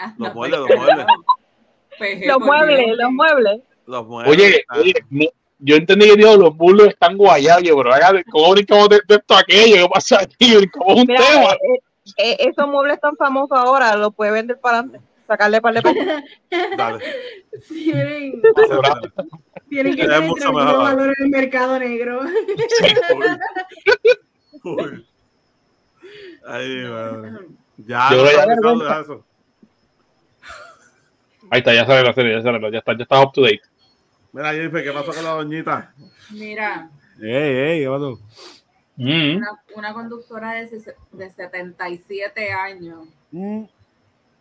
Ah, Los no, muebles, pues, los muebles. pues, Los muebles, los muebles. Los muebles. Oye, oye, no, yo entendí que digo, los mulos están guayados. Yo, pero haga, ¿cómo brincamos de, de esto a aquello? ¿Qué pasa aquí? Brincamos un Mira, tema. eh, eh, esos muebles tan famosos ahora los puede vender para adelante. Sacarle par de pesos. Dale. Tienen, tienen que Es tener mucho mejor. valor en el mercado negro. Uy. Uy. Ay, madre. Ya, Yo no eso. Ahí está, ya sale la serie, ya sale, ya está, ya está up to date. Mira, Jennifer, ¿qué pasó con la doñita? Mira, Ey, ey, ¿qué pasó? Mm. una, una conductora de, de 77 años Mm,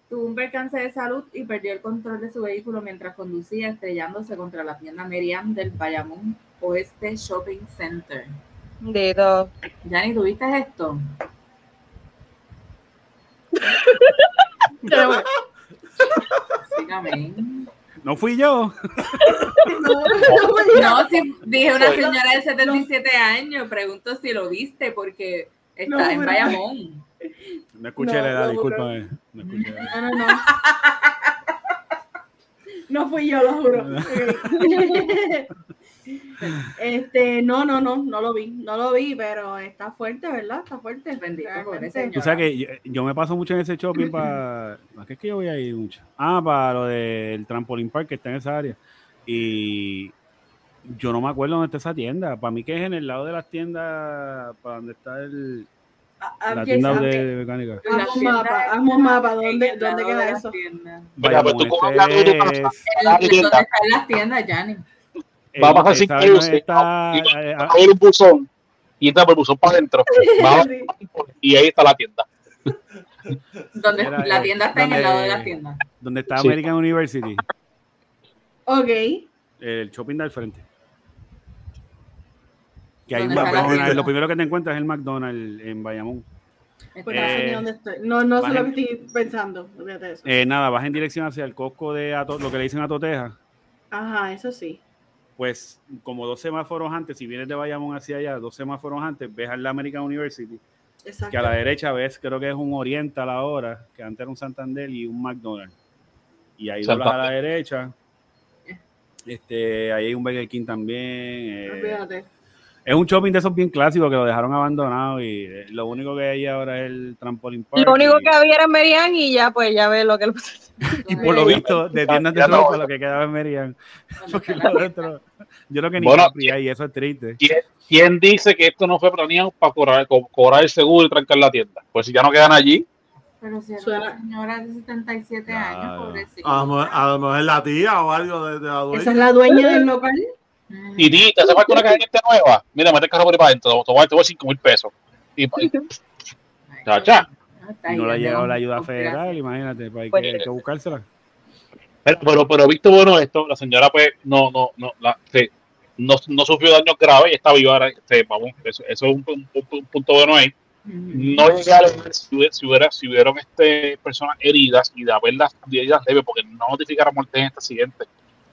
tuvo un percance de salud y perdió el control de su vehículo mientras conducía, estrellándose contra la tienda Meriam del Bayamón Oeste Shopping Center. Dito. Yanni, ¿tuviste esto? Pero bueno, Sígame. No fui yo. No, si dije una señora de 77 años, pregunto si lo viste porque está No, en Bayamón. No escuché No, la edad, no, discúlpame. No escuché la edad. No, no, no. No fui yo, lo juro. Este, no, no, no, no lo vi, no lo vi, pero está fuerte, ¿verdad? Está fuerte. Bendito, Realmente. Tú sabes que yo, yo me paso mucho en ese shopping para. ¿A qué es que yo voy a ir mucho? Ah, para lo del trampolín park que está en esa área. Y yo no me acuerdo dónde está esa tienda. Para mí que es en el lado de las tiendas, para donde está el, Ah, ah, la tienda de, de mecánica. Hazme un mapa, hazme un mapa, ¿dónde- dónde queda eso? tiendas. Mira, pues tú de este ¿Dónde están las tiendas, Yanni? Va a pasar sin que está, y va- eh, a coger un buzón y entra por el buzón para adentro. Va a- Sí. y ahí está la tienda. Donde la eh, tienda está en el lado de las tiendas. donde está Sí. American University, Ok. el shopping de al frente. Que hay un ¿Dónde está la McDonald's. tienda? Lo primero que te encuentras es el McDonald's en Bayamón. Pues no sé Eh, ni dónde estoy. No, no sé lo que estoy pensando. Eso. Eh, nada, vas en dirección hacia el Costco de Ato- lo que le dicen a Toteja. Ajá, eso sí. Pues como dos semáforos antes, si vienes de Bayamón hacia allá, dos semáforos antes, ves al American University, Exacto. que a la derecha ves, creo que es un Oriental ahora, que antes era un Santander y un McDonald's. Y ahí doblas a la derecha. Este, ahí hay un Burger King también. eh, Olvídate. Es un shopping de esos bien clásicos que lo dejaron abandonado y eh, lo único que hay ahora es el trampolín park. Lo único y, que había era Merian y ya pues ya ves lo que y por lo visto, de tiendas de no. ropa lo que quedaba en Merian. Porque lo otro- yo creo que ni Bueno, y eso es triste. ¿Quién, quién dice que esto no fue planeado para cobrar, co- cobrar el seguro y trancar la tienda? Pues si ya no quedan allí, Pero si es una señora de 77 años, pobrecita. A lo mejor- a lo mejor es la tía o algo de, de la dueña. Esa es la dueña del local. Y ti, te hace falta una cajita nueva. Mira, mete el carro por ahí para adentro, te voy a- te voy a 5 mil pesos. Y, y- no, está Y no le ha llegado la ayuda federal, imagínate, pues hay Pues- que, hay que buscársela. pero, pero, pero visto bueno esto, la señora pues no, no, no, la- se- no, no sufrió daños graves y está viva ahora. este, vamos, eso, eso es un, un- un punto bueno ahí. Mm. No llegué a leer si, hubiera- si, hubiera, si hubieron este, personas heridas y de haberlas heridas leves porque no notificaron muertes en este accidente.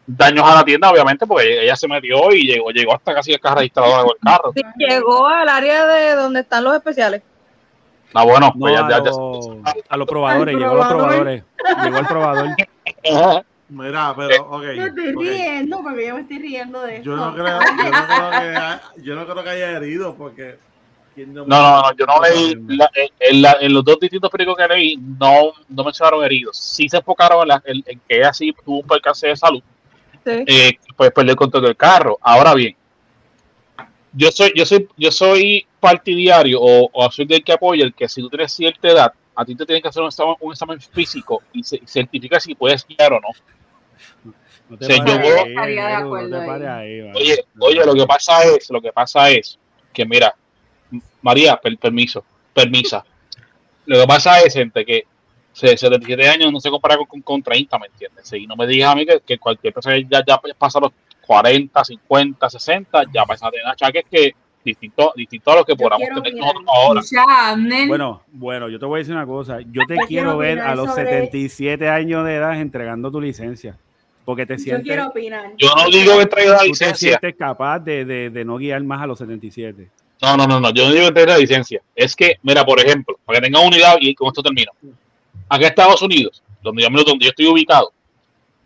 Daños a la tienda, obviamente, porque ella se metió y llegó, llegó hasta casi el carro registradora con el carro. Sí, llegó al área de donde están los especiales. Ah, bueno, No, pues ya, a, ya, ya- los, a los probadores, Al llegó a los probador. probadores. Llegó el probador. Mira, pero, ok. No estoy ok. riendo porque yo me estoy riendo de esto. Yo no creo, yo no creo que, yo no creo que haya herido porque. ¿quién No, no, no, yo no leí, la- en, en la- en los dos distintos periódicos que leí, no, no mencionaron heridos. Sí se enfocaron en, la- en- en que ella sí tuvo un percance de salud, Sí. eh, pues perdió el control del carro. Ahora bien, yo soy, yo soy, yo soy partidario o, o soy del que apoya el que si tú tienes cierta edad, a ti te tienen que hacer un examen, un examen físico y se, y certifica si puedes guiar o no. No te Sí, pares yo ahí, estaría de Edu, acuerdo no te ahí. pares ahí, vale. Oye, oye, lo que pasa es, lo que pasa es que mira, María, per- permiso, permisa. Lo que pasa es, gente, que 77 años no se compara con, con, con 30, ¿me entiendes? Y no me digas a mí que, que cualquier persona ya, ya pasa los 40, 50, 60, ya pasa a tener achaques que distinto, distinto a los que podamos tener nosotros ahora. Bueno, bueno, yo te voy a decir una cosa. Yo te Yo quiero ver a los sobre- 77 años de edad entregando tu licencia. Porque te Yo sientes, quiero opinar. Yo no digo que traiga la tú te licencia. sientes capaz de, de, de no guiar más a los 77. No, no, no, no, yo no digo que traiga la licencia. Es que, mira, por ejemplo, para que tengan unidad y con esto termino. Acá en Estados Unidos, donde yo, donde yo estoy ubicado,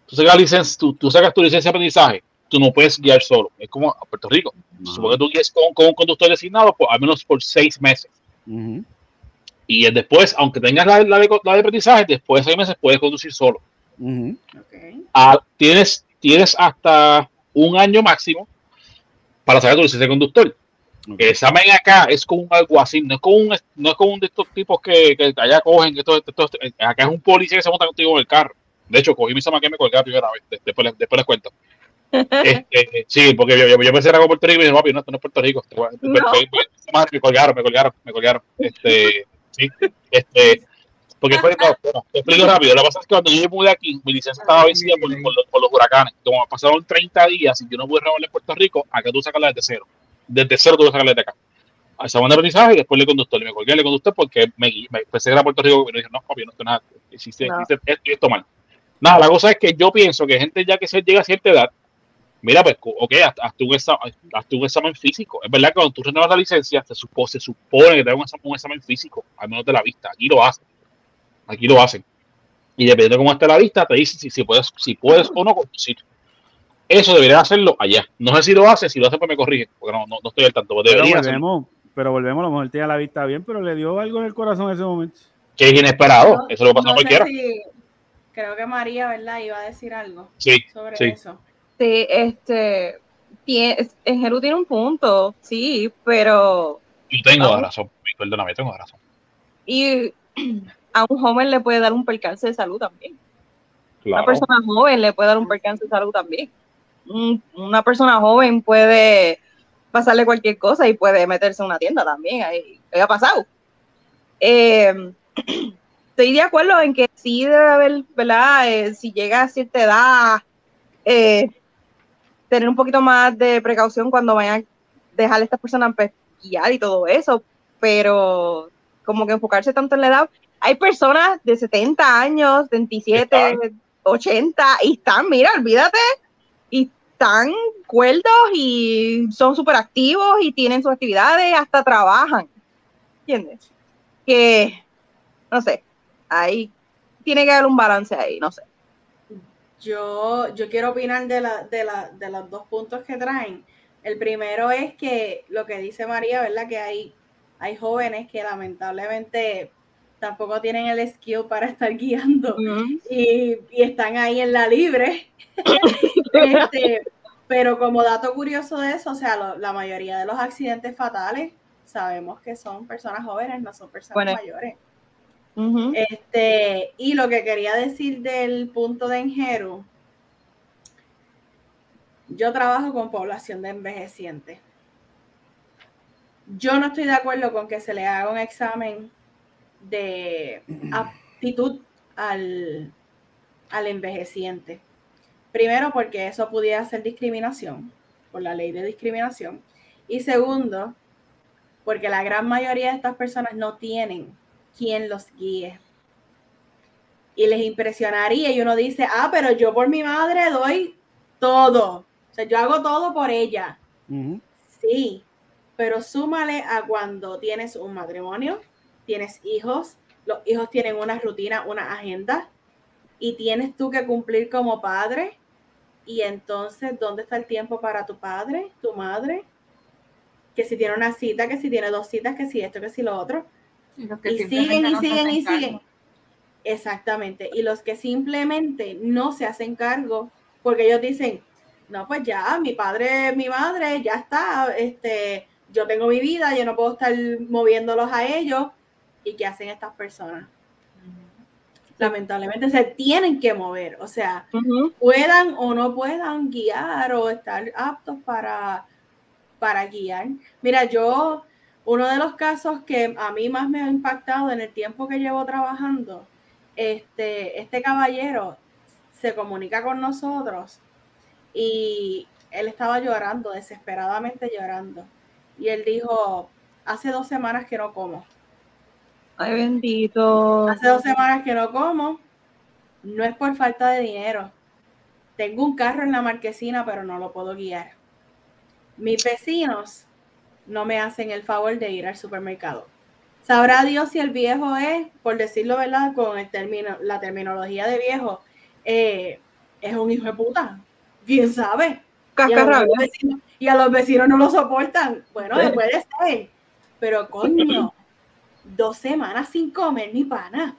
tú sacas, licencia, tú, tú sacas tu licencia de aprendizaje, tú no puedes guiar solo. Es como a Puerto Rico. Supongo que tú guíes con, con un conductor designado, por, al menos por seis meses. Ujú. Y después, aunque tengas la, la de, la de aprendizaje, después de seis meses puedes conducir solo. Ah, tienes, tienes hasta un año máximo para sacar tu licencia de conductor. Ok. El examen acá es como un alguacil, no es como un, no es como un de estos tipos que, que allá cogen, que todo, todo- acá es un policía que se monta contigo en el carro. De hecho, cogí mi examen que me colgué la primera vez, de- después, les- después les cuento. Este, sí, porque yo, yo, yo pensé que era Puerto Rico y dije, papi, no, esto no es Puerto Rico. No. me- colgaron, me colgaron, me colgaron. Este, sí, este, porque fue, no, te explico rápido. Lo que pasa es que cuando yo me mudé aquí, mi licencia estaba vencida por, por los, por los huracanes. Como pasaron 30 días y yo no pude renovarla en Puerto Rico, acá tú sacarla desde cero. Desde cero tuve que sacarla desde acá. A esa de aprendizaje y después le conductor. Y me colgué el conductor porque me, me pensé que era Puerto Rico y me dije, no, papi, no estoy nada. Hiciste, No. hiciste esto y esto mal. Nada, la cosa es que yo pienso que gente ya que se llega a cierta edad, mira, pues, ok, hazte un, examen, un examen físico. Es verdad que cuando tú renuevas la licencia, se, supo- se supone que te hagan un, examen- un examen físico, al menos de la vista. Aquí lo hacen. Aquí lo hacen. Y dependiendo de cómo esté la vista, te dicen si, si, puedes, si puedes o no conducir. Eso debería hacerlo allá. No sé si lo hace, si lo hace, pues me corrige, porque no, no, no estoy al tanto. pero volvemos, pero volvemos, a lo mejor tenía la vista bien, pero le dio algo en el corazón en ese momento. Que es inesperado. Eso lo pasa a no cualquiera. si- creo que María, ¿verdad? Iba a decir algo Sí, sobre Sí. eso. Sí, este, tie- en Jeru tiene un punto, sí, pero yo tengo Ah. razón. Perdóname, tengo razón. y a un joven le puede dar un percance de salud también. Una Claro. persona joven le puede dar un percance de salud también. Un- Una persona joven puede pasarle cualquier cosa y puede meterse en una tienda también. Ahí, ahí ha pasado. Eh, estoy de acuerdo en que sí debe haber, ¿verdad? Eh, si llega a cierta edad, eh, tener un poquito más de precaución cuando vayan a dejar a estas personas pues, guiar y todo eso, pero como que enfocarse tanto en la edad. Hay personas de 70 años, 27, 80 y están, mira, olvídate, están cuerdos y son súper activos y tienen sus actividades, hasta trabajan. ¿Entiendes? Que, no sé, ahí tiene que haber un balance ahí, no sé. Yo, yo quiero opinar de, la, de, la, de los dos puntos que traen, El primero es que lo que dice María, ¿verdad? Que hay, hay jóvenes que lamentablemente tampoco tienen el skill para estar guiando y, están ahí en la libre. Este, pero como dato curioso de eso, o sea, la mayoría de los accidentes fatales sabemos que son personas jóvenes, no son personas mayores. este, y lo que quería decir del punto de Enjeru, yo trabajo con población de envejecientes. Yo no estoy de acuerdo con que se le haga un examen de aptitud al, al envejeciente. Primero, porque eso pudiera ser discriminación, por la ley de discriminación. Y segundo, porque la gran mayoría de estas personas no tienen quien los guíe. Y les impresionaría y uno dice, ah, pero yo por mi madre doy todo. O sea, yo hago todo por ella. Sí, pero súmale a cuando tienes un matrimonio, tienes hijos, los hijos tienen una rutina, una agenda, y tienes tú que cumplir como padre. Y entonces, ¿dónde está el tiempo para tu padre, tu madre? Que si tiene una cita, que si tiene dos citas, que si esto, que si lo otro. Y, siguen y siguen y siguen. Exactamente. Y los que simplemente no se hacen cargo, porque ellos dicen, no, pues ya, mi padre, mi madre, ya está, este, yo tengo mi vida, yo no puedo estar moviéndolos a ellos, ¿Y qué hacen estas personas? Lamentablemente se tienen que mover, o sea, puedan o no puedan guiar o estar aptos para, para guiar. Mira, yo, uno de los casos que a mí más me ha impactado en el tiempo que llevo trabajando, este, este caballero se comunica con nosotros y él estaba llorando, desesperadamente llorando. Y él dijo, hace dos semanas que no como. Ay, bendito. Hace dos semanas que no como. No es por falta de dinero. Tengo un carro en la marquesina, pero no lo puedo guiar. Mis vecinos no me hacen el favor de ir al supermercado. Sabrá Dios si el viejo es, por decirlo verdad, con el término, la terminología de viejo, eh, es un hijo de puta. ¿Quién sabe? Y a, vecinos, y a, los vecinos no lo soportan. Bueno, puede ser. Pero coño, dos semanas sin comer mi pana.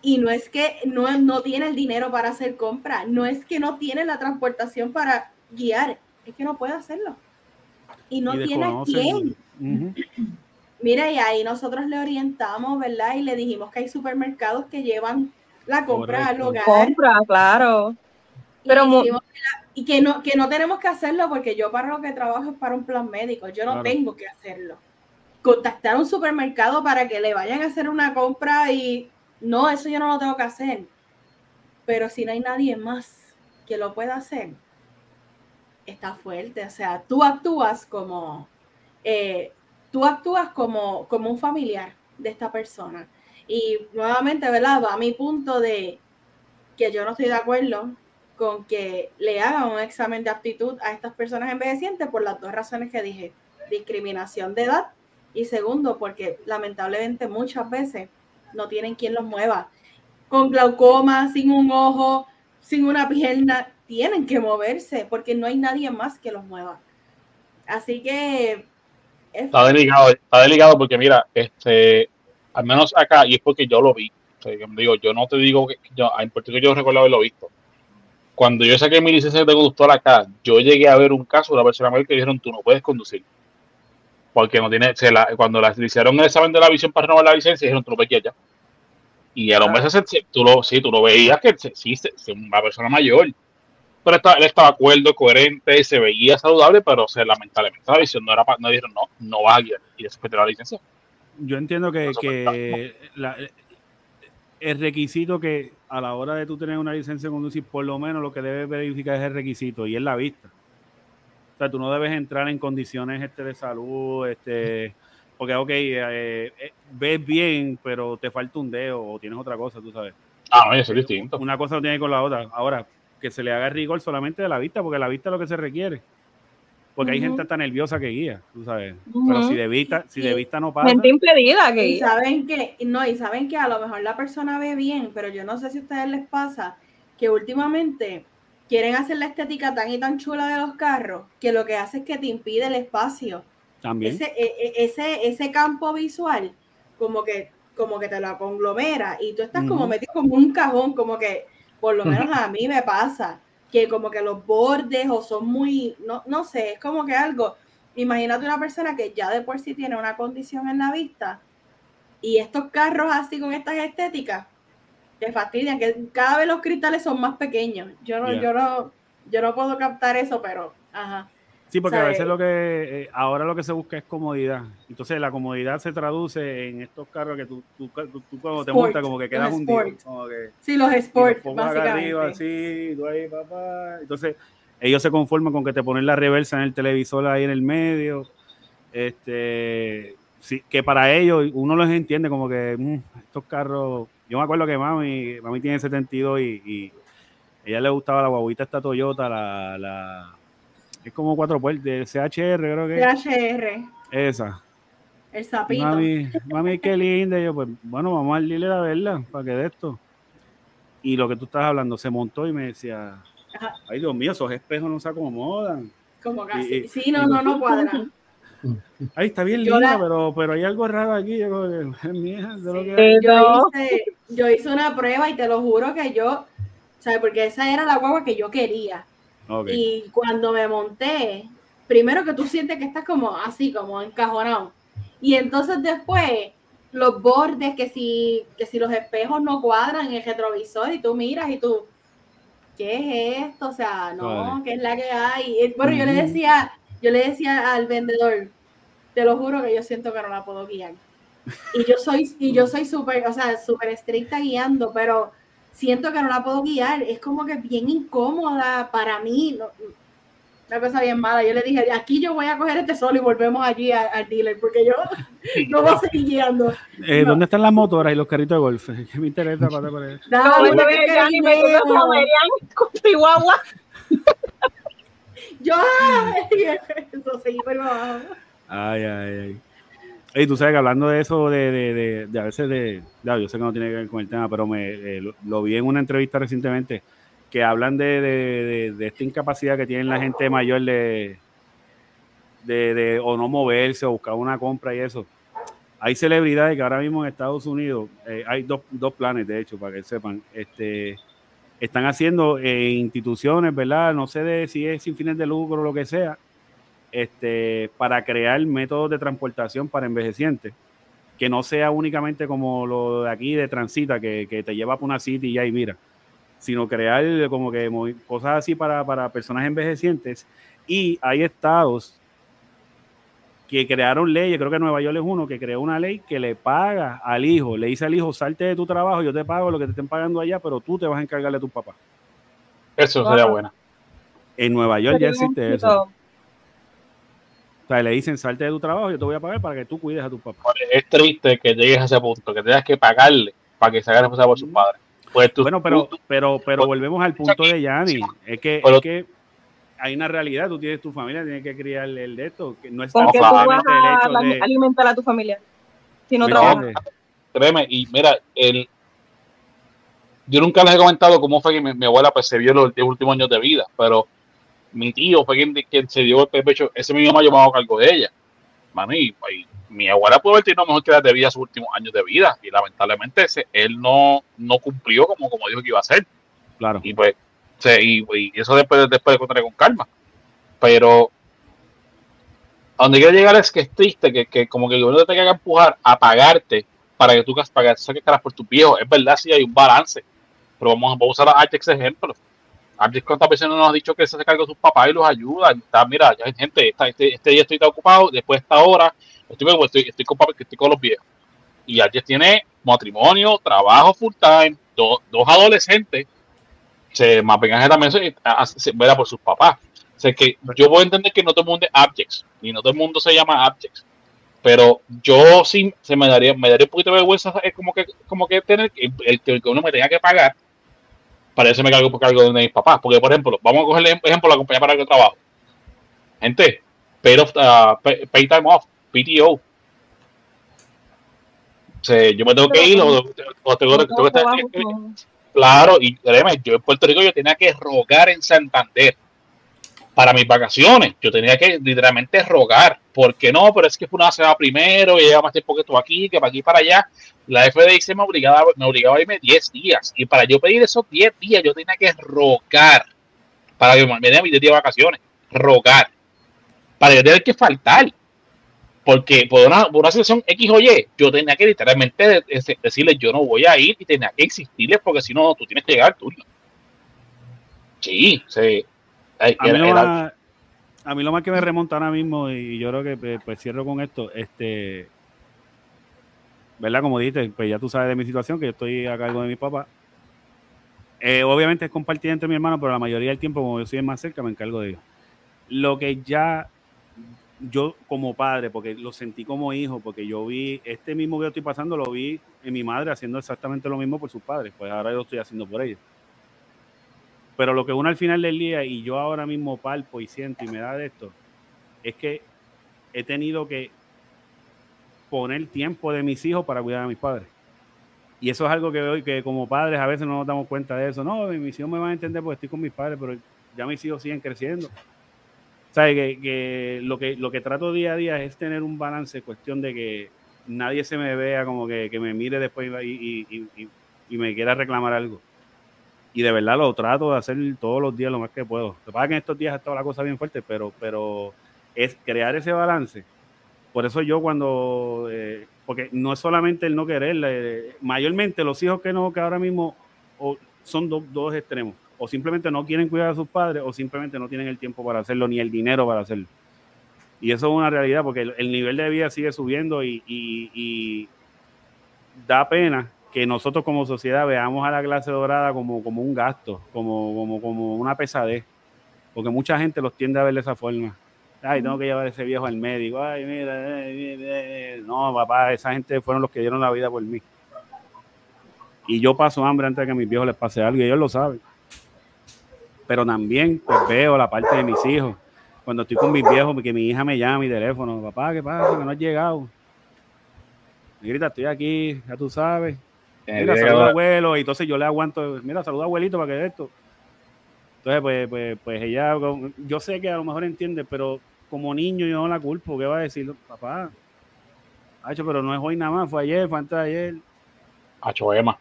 Y no es que no, no tiene el dinero para hacer compra, no es que no tiene la transportación para guiar, es que no puede hacerlo. Y no tiene a quién. Mira, y ahí nosotros le orientamos, ¿verdad? Y le dijimos que hay supermercados que llevan la compra al hogar. Compra, claro. Pero y, que, no, que no tenemos que hacerlo porque yo para lo que trabajo es para un plan médico, yo no tengo que hacerlo contactar a un supermercado para que le vayan a hacer una compra y no, eso yo no lo tengo que hacer. Pero si no hay nadie más que lo pueda hacer, está fuerte. O sea, tú actúas como, eh, tú actúas como, como un familiar de esta persona. Y nuevamente, ¿verdad? Va a mi punto de que yo no estoy de acuerdo con que le hagan un examen de aptitud a estas personas envejecientes por las dos razones que dije. Discriminación de edad y segundo, porque lamentablemente muchas veces no tienen quien los mueva. Con glaucoma, sin un ojo, sin una pierna, tienen que moverse porque no hay nadie más que los mueva. Así que... Está delicado, está delicado porque mira, este, al menos acá, y es porque yo lo vi, digo, yo no te digo que yo, en Puerto yo recuerdo haberlo visto. Cuando yo saqué mi licencia de conductor acá, yo llegué a ver un caso de una persona mayor que dijeron, tú no puedes conducir porque no tiene, se la, cuando le hicieron el examen de la visión para renovar la licencia, dijeron, tú lo ves ya. Y el hombre, se, tú lo, sí, tú lo veías que sí, es una persona mayor. Pero estaba, él estaba acuerdo, coherente, se veía saludable, pero se, lamentablemente la visión no era para, no dijeron, no, no va a guiar. Y después de la licencia. Yo entiendo que, que el requisito que a la hora de tú tener una licencia de conducir, por lo menos lo que debes verificar es el requisito y es la vista tú no debes entrar en condiciones este, de salud, este, porque, ok, eh, eh, ves bien, pero te falta un dedo o tienes otra cosa, tú sabes. Ah, no, eso es distinto. Una cosa no tiene con la otra. Ahora, que se le haga rigor solamente de la vista, porque la vista es lo que se requiere. Porque hay gente tan nerviosa que guía, tú sabes. Pero si de vista, si de vista no pasa. Gente impedida que y saben que, no, y saben que a lo mejor la persona ve bien, pero yo no sé si a ustedes les pasa que últimamente quieren hacer la estética tan y tan chula de los carros que lo que hace es que te impide el espacio. También. Ese, e- e- ese, ese campo visual, como que, como que te lo conglomera y tú estás como metido como un cajón, como que, por lo menos a mí me pasa, que como que los bordes o son muy, no, no sé, es como que algo. Imagínate una persona que ya de por sí tiene una condición en la vista y estos carros así con estas estéticas te fastidian, que cada vez los cristales son más pequeños. Yo no, yo no, yo no puedo captar eso, pero ajá. Sí, porque a veces lo que eh, ahora lo que se busca es comodidad. Entonces la comodidad se traduce en estos carros que tú, tú, tú- tú cuando te montas como que quedas los hundido. Como que, Sí, los los sports, acá básicamente. arriba, así, tú ahí, papá. Entonces ellos se conforman con que te ponen la reversa en el televisor ahí en el medio. Este, sí, que para ellos uno los entiende como que mm, estos carros. Yo me acuerdo que mami, mami tiene 72 y, y ella le gustaba la guaguita esta Toyota, la, la es como cuatro puertas, de CHR creo que es. CHR, esa. el sapito. Mami, mami, qué linda. Y yo, pues, bueno, vamos al dealer a verla, para que de esto. Y lo que tú estás hablando, se montó y me decía, Ajá. ay, Dios mío, esos espejos no se acomodan. Como casi. y- sí, no, y- no, no cuadra. Ay, está bien Yo linda, la- pero, pero hay algo raro aquí. Yo, como que, es mía, de lo que Yo hice, yo hice una prueba y te lo juro que yo, ¿sabes? Porque esa era la guagua que yo quería. Y cuando me monté, primero que tú sientes que estás como así, como encajonado. Y entonces después, los bordes, que si, que si los espejos no cuadran en el retrovisor y tú miras y tú, ¿qué es esto? O sea, no, Vale. ¿qué es la que hay? Bueno, yo le decía, yo le decía al vendedor, te lo juro que yo siento que no la puedo guiar. Y yo soy, y yo soy súper, o sea, súper estricta guiando, pero siento que no la puedo guiar. Es como que bien incómoda para mí. no- una cosa bien mala. Yo le dije, aquí yo voy a coger este solo y volvemos allí al dealer, porque yo no voy a seguir guiando. Eh, no. ¿Dónde están las motoras y los carritos de golf? ¿Qué me interesa para ahí? Dame Yo, seguí por abajo. Ay, ay, ay. Y tú sabes que hablando de eso, de, de, de, de a veces de, ya, yo sé que no tiene que ver con el tema, pero me eh, lo, lo vi en una entrevista recientemente, que hablan de, de, de- de esta incapacidad que tiene la gente mayor de, de, de o no moverse o buscar una compra y eso. Hay celebridades que ahora mismo en Estados Unidos, eh, hay dos, dos planes, de hecho, para que sepan, este, están haciendo instituciones, ¿verdad? No sé de si es sin fines de lucro o lo que sea, este, para crear métodos de transportación para envejecientes, que no sea únicamente como lo de aquí de Transita, que, que te lleva por una city y y mira, sino crear como que cosas así para, para personas envejecientes. Y hay estados que crearon leyes, creo que Nueva York es uno, que creó una ley que le paga al hijo, le dice al hijo, salte de tu trabajo, yo te pago lo que te estén pagando allá, pero tú te vas a encargar de tu papá. Eso sería Wow. buena. En Nueva York ya existe eso. O sea, le dicen, salte de tu trabajo, yo te voy a pagar para que tú cuides a tu papá. Es triste que llegues a ese punto, que tengas que pagarle para que se haga responsable por sus padres. Pues tú, Bueno, pero, tú- pero, pero pues, volvemos al punto de Yanni. Es que, Pero- es que hay una realidad, tú tienes tu familia, tienes que criar el de esto, que no es ¿Con tan solamente el hecho de... alimentar a tu familia? Si no ¿me trabajas. créeme, y mira, el, yo nunca les he comentado cómo fue que mi, mi abuela pues, se vio los, los últimos años de vida, pero mi tío fue quien, quien se dio el pecho, ese mismo mamá yo me hago cargo de ella. Mano, y, y mi abuela pudo haber tenido mejor calidad de vida sus últimos años de vida, y lamentablemente ese, él no, no cumplió como, como dijo que iba a hacer. Claro. Y pues, y, y eso después, después de contaré con calma. Pero a donde quiero llegar es que es triste que, que como que el gobierno te tenga que empujar a pagarte para que tú pagas, saques caras por tus viejos. Es verdad, sí hay un balance. Pero vamos, vamos a usar a Artex ejemplo. Artex cuántas veces no nos ha dicho que se hace cargo de sus papás y los ayuda. Está, mira, ya hay gente, está, este, este día estoy tan ocupado, después de esta hora, estoy, estoy, estoy, con, estoy con los viejos. Y Artex tiene matrimonio, trabajo full time, do- dos adolescentes se vengaje también se, por sus papás. O sea que yo puedo entender que no todo el mundo es abjects y no todo el mundo se llama abjects. Pero yo sí se me daría, me daría un poquito de vergüenza es como que, como que tener el, que el que uno me tenga que pagar para eso me cargo por cargo de mis papás. Porque, por ejemplo, vamos a coger el ejemplo de la compañía para la que trabajo. Gente, pay, off, uh, pay, pay time off, PTO. O sea, yo me tengo que ir o, o tengo, tengo que estar, con- Claro, y créeme, yo en Puerto Rico yo tenía que rogar en Santander para mis vacaciones. Yo tenía que literalmente rogar. porque no? Pero es que una semana primero y lleva más tiempo que tú aquí, que para aquí para allá. La FDIC me obligaba, me obligaba a irme 10 días. Y para yo pedir esos 10 días, yo tenía que rogar para que me den mis 10 días de vacaciones. Rogar. Para que tener que faltar. Porque por una, por una situación X o Y, yo tenía que literalmente decirle yo no voy a ir y tenía que existirles porque si no, tú tienes que llegar tú. Sí, sí. A mí, lo más, a mí lo más que me remonta ahora mismo, y yo creo que pues, pues cierro con esto, este, ¿verdad? Como dijiste, pues ya tú sabes de mi situación, que yo estoy a cargo de mi papá. Eh, obviamente es compartida entre mi hermano, pero la mayoría del tiempo, como yo soy más cerca, me encargo de ellos. Lo que ya yo como padre, porque lo sentí como hijo, porque yo vi, este mismo que yo estoy pasando, lo vi en mi madre haciendo exactamente lo mismo por sus padres, pues ahora yo lo estoy haciendo por ellos. Pero lo que uno al final del día, y yo ahora mismo palpo y siento y me da de esto, es que he tenido que poner tiempo de mis hijos para cuidar a mis padres. Y eso es algo que hoy, que como padres a veces no nos damos cuenta de eso. No, mis hijos me van a entender porque estoy con mis padres, pero ya mis hijos siguen creciendo. Sea, que, lo, que lo que trato día a día es tener un balance, cuestión de que nadie se me vea como que, me mire después y, me quiera reclamar algo. Y de verdad lo trato de hacer todos los días lo más que puedo. Lo que pasa que en estos días está la cosa bien fuerte, pero, pero es crear ese balance. Por eso yo cuando, eh, porque no es solamente el no querer, mayormente los hijos que no, que ahora mismo son dos extremos o simplemente no quieren cuidar a sus padres o simplemente no tienen el tiempo para hacerlo ni el dinero para hacerlo. Y eso es una realidad porque el, nivel de vida sigue subiendo y, da pena que nosotros como sociedad veamos a la clase dorada como, como un gasto, como, como, como una pesadez, porque mucha gente los tiende a ver de esa forma. Ay, tengo que llevar a ese viejo al médico. Ay, mira, no, papá, esa gente fueron los que dieron la vida por mí. Y yo paso hambre antes de que a mis viejos les pase algo y ellos lo saben pero también pues, veo la parte de mis hijos. Cuando estoy con mis viejos, que mi hija me llama mi teléfono, papá, ¿qué pasa? Que no has llegado. Me grita, estoy aquí, ya tú sabes. Mira, saluda abuelo, y entonces yo le aguanto, mira, saluda abuelito para que esto. Entonces, pues, pues, pues ella, yo sé que a lo mejor entiende, pero como niño yo no la culpo, ¿qué va a decir? Papá, hecho, pero no es hoy nada más, fue ayer, fue antes de ayer.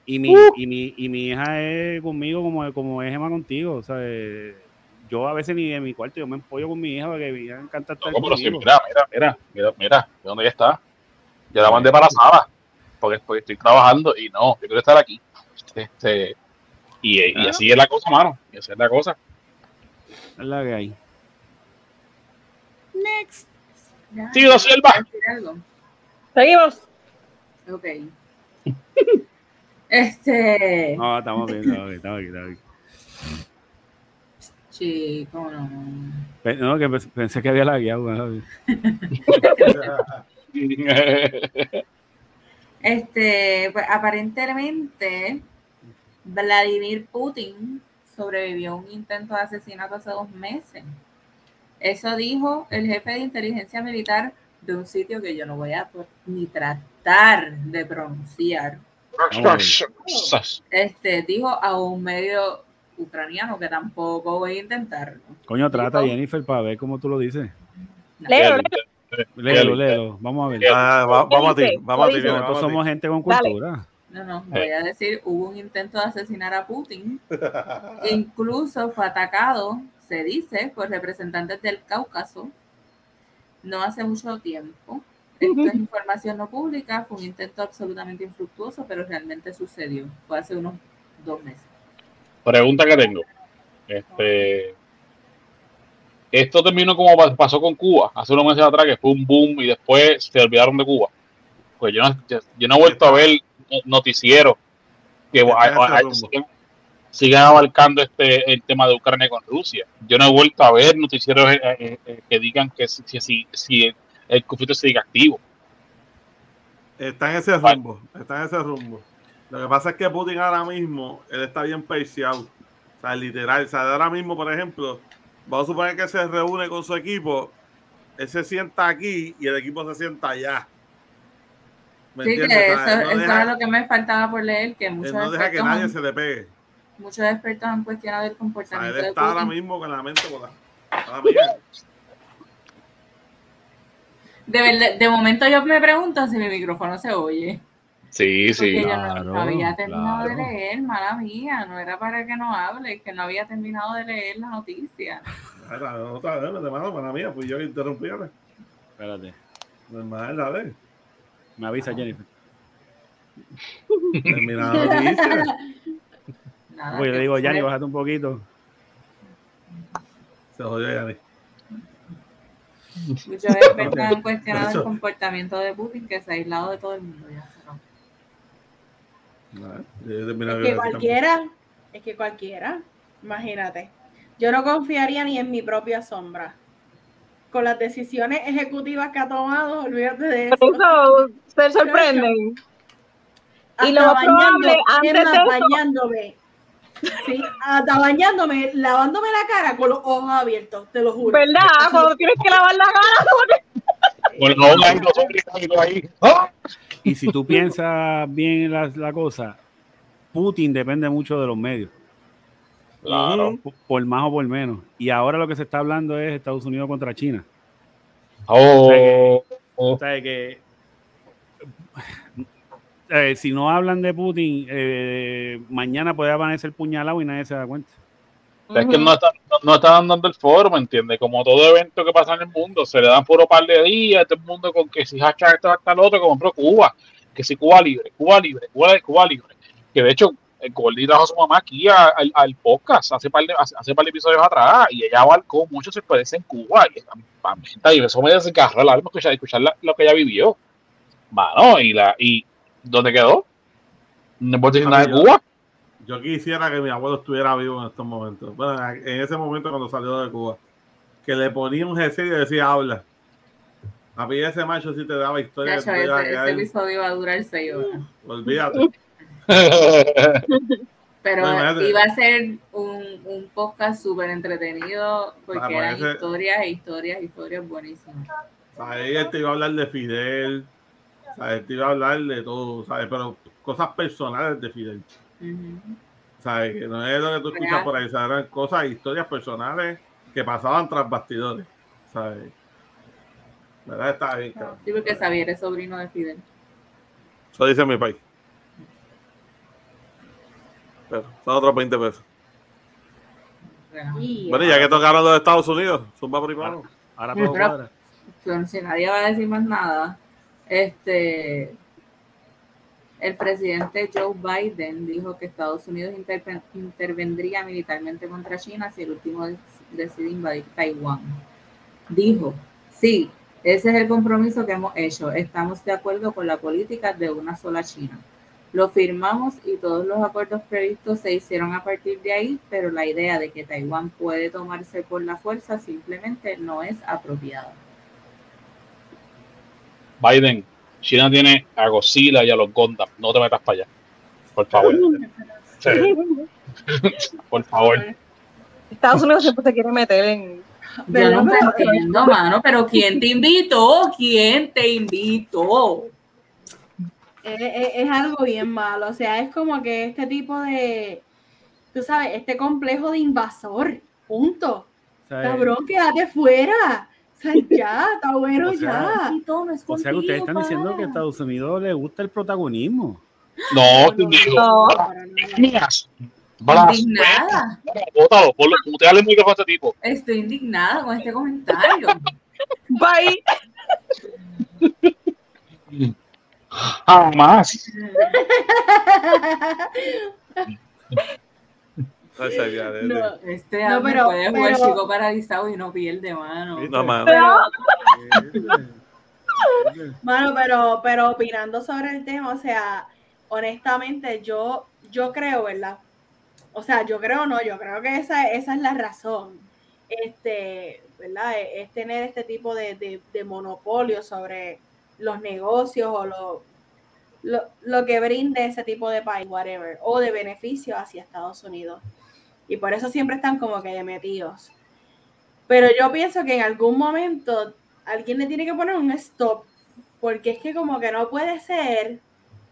Y mi, y, mi, y mi hija es conmigo como, como es Emma contigo. O sea, yo a veces ni en mi cuarto yo me empollo con mi hija porque me encanta estar no, conmigo. mira, mira, mira, mira, mira, de dónde ella está. Ya la mandé para la sala porque, estoy trabajando y no, yo quiero estar aquí. Este, y, y, así es la cosa, mano. Y así es la cosa. Es la que hay. Next. Sí, lo sierva. Seguimos. Ok. Este. No, estamos bien, estamos bien, estamos bien. Estamos bien. Chico, no. No, que pensé que había la guía. este, pues aparentemente, Vladimir Putin sobrevivió a un intento de asesinato hace dos meses. Eso dijo el jefe de inteligencia militar de un sitio que yo no voy a ni tratar de pronunciar este dijo a un medio ucraniano que tampoco voy a intentarlo. Coño, trata Jennifer para ver cómo tú lo dices. Léelo, léelo. Léelo, Vamos a ver. Ah, vamos a ti, vamos a ti. Nosotros somos gente con cultura. No, no, voy a decir, hubo un intento de asesinar a Putin. Incluso fue atacado, se dice, por representantes del Cáucaso no hace mucho tiempo. Esto es información no pública, fue un intento absolutamente infructuoso, pero realmente sucedió. Fue hace unos dos meses. Pregunta que tengo. Este, esto terminó como pasó con Cuba hace unos meses atrás, que fue un boom y después se olvidaron de Cuba. Pues yo no, yo no he vuelto a ver noticieros que sigan abarcando este el tema de Ucrania con Rusia. Yo no he vuelto a ver noticieros eh, eh, eh, que digan que si, si, si el conflicto sigue activo. Está en ese rumbo, está en ese rumbo. Lo que pasa es que Putin ahora mismo, él está bien peiciado. O sea, literal, o sea, ahora mismo, por ejemplo, vamos a suponer que se reúne con su equipo, él se sienta aquí y el equipo se sienta allá. sí, que eso, es lo que me faltaba por leer, que muchos no deja que nadie se le pegue. Muchos expertos han cuestionado el O sea, comportamiento él de está ahora mismo con la mente mismo. De, verdad- de momento yo me pregunto si mi micrófono se oye. Sí, Porque sí. yo no- Claro, no, había terminado de claro. leer, mala mía. No era para que no hable, que no había terminado de leer la noticia. Ahora, No, otra vez, de mano, para mía, pues yo que interrumpí. Espérate. Normal, dale. Me avisa Jennifer. Terminada la noticia. Nada, Pues le digo, Yanni, bájate un poquito. Se jodió Yanni. Muchos expertos han cuestionado el comportamiento de Putin, que se ha aislado de todo el mundo. Ya Es que cualquiera, es que cualquiera, imagínate. Yo no confiaría ni en mi propia sombra. Con las decisiones ejecutivas que ha tomado, olvídate de eso. Por eso se sorprenden. Y lo más probable, bañando- antes es más, de eso- bañándome. Sí, hasta bañándome, lavándome la cara con los ojos abiertos, te lo juro. ¿Verdad? Cuando tienes que lavar la cara. Ahí. ¡Ah! Y si tú piensas bien la, la cosa, Putin depende mucho de los medios, Claro. por, por más o por menos. Y ahora lo que se está hablando es Estados Unidos contra China. Oh, oh. O sea que eh, si no hablan de Putin, eh, mañana puede amanecer puñalado y nadie se da cuenta. Es que no están, no, no están dando el foro, ¿me entiendes? Como todo evento que pasa en el mundo, se le dan un par de días, todo el mundo con que si hashtag esto, hashtag lo otro, como por Cuba, que si Cuba libre, Cuba libre, Cuba, Cuba libre. Que de hecho, el Gordy trajo a su mamá aquí a- al, al podcast hace par, de, hace, hace par de episodios atrás y ella abarcó mucho su experiencia en Cuba. Y, a y eso me desgarró el alma escuchar, escuchar la- lo que ella vivió. Mano, y, la, y ¿dónde quedó? No puedo decir nada de Cuba. Yo quisiera que mi abuelo estuviera vivo en estos momentos. Bueno, en ese momento cuando salió de Cuba. Que le ponía un GC y decía habla. A mí ese macho sí te daba historia. Iba ese, episodio va a durar seis horas. Olvídate. Pero No, iba a ser un, un podcast súper entretenido porque eran historias, historias, historias buenísimas. Él te iba a hablar de Fidel. ¿Sabes? Te iba a hablar de todo, ¿sabes? Pero cosas personales de Fidel. ¿Sabes? Que no es lo que tú escuchas Real. por ahí, ¿sabes? Eran cosas, historias personales que pasaban tras bastidores, ¿sabes? ¿Verdad? Está bien, cabrón. Sí, porque Xavier es sobrino de Fidel. Eso dice mi país. Pero son otros 20 pesos. Bueno, y ya que tocaron los Estados Unidos, zumba primero. Ahora puedo Pero-. Pero si nadie va a decir más nada, este el presidente Joe Biden dijo que Estados Unidos interve- intervendría militarmente contra China si el último decide invadir Taiwán. Dijo, sí, ese es el compromiso que hemos hecho. Estamos de acuerdo con la política de una sola China. Lo firmamos y todos los acuerdos previstos se hicieron a partir de ahí, pero la idea de que Taiwán puede tomarse por la fuerza simplemente no es apropiada. Biden, China tiene a Godzilla y a los Gundam. No te metas para allá. Por favor. Sí. Por favor. Estados Unidos siempre se quiere meter en. Yo no te Pero- entiendo, mano, pero ¿quién te invitó? ¿Quién te invitó? es, es- es algo bien malo. O sea, es como que este tipo de, tú sabes, este complejo de invasor. Punto. Sea, Cabrón, quédate fuera. Sea, ya, está bueno O sea, ya. No, no es O sea que ustedes están contigo, diciendo que a Estados Unidos le gusta el protagonismo. No, te No, digo. no. Para- mías. Blas, Indignada. Bótalo, ponlo, como te el micrófono a este tipo. Estoy indignada con este comentario. Bye. Jamás. No. Este No, pero- puede jugar pero- chico paralizado y no pierde mano. No, mano. Mano, pero, pero opinando sobre el tema, o sea, honestamente, yo, yo creo, ¿verdad? O sea, yo creo no, yo creo que esa, esa es la razón. Este, ¿verdad? Es, es tener este tipo de, de, de monopolio sobre los negocios o lo, lo, lo que brinde ese tipo de país, whatever, o de beneficio hacia Estados Unidos. Y por eso siempre están como que de metidos. Pero yo pienso que en algún momento alguien le tiene que poner un stop, porque es que como que no puede ser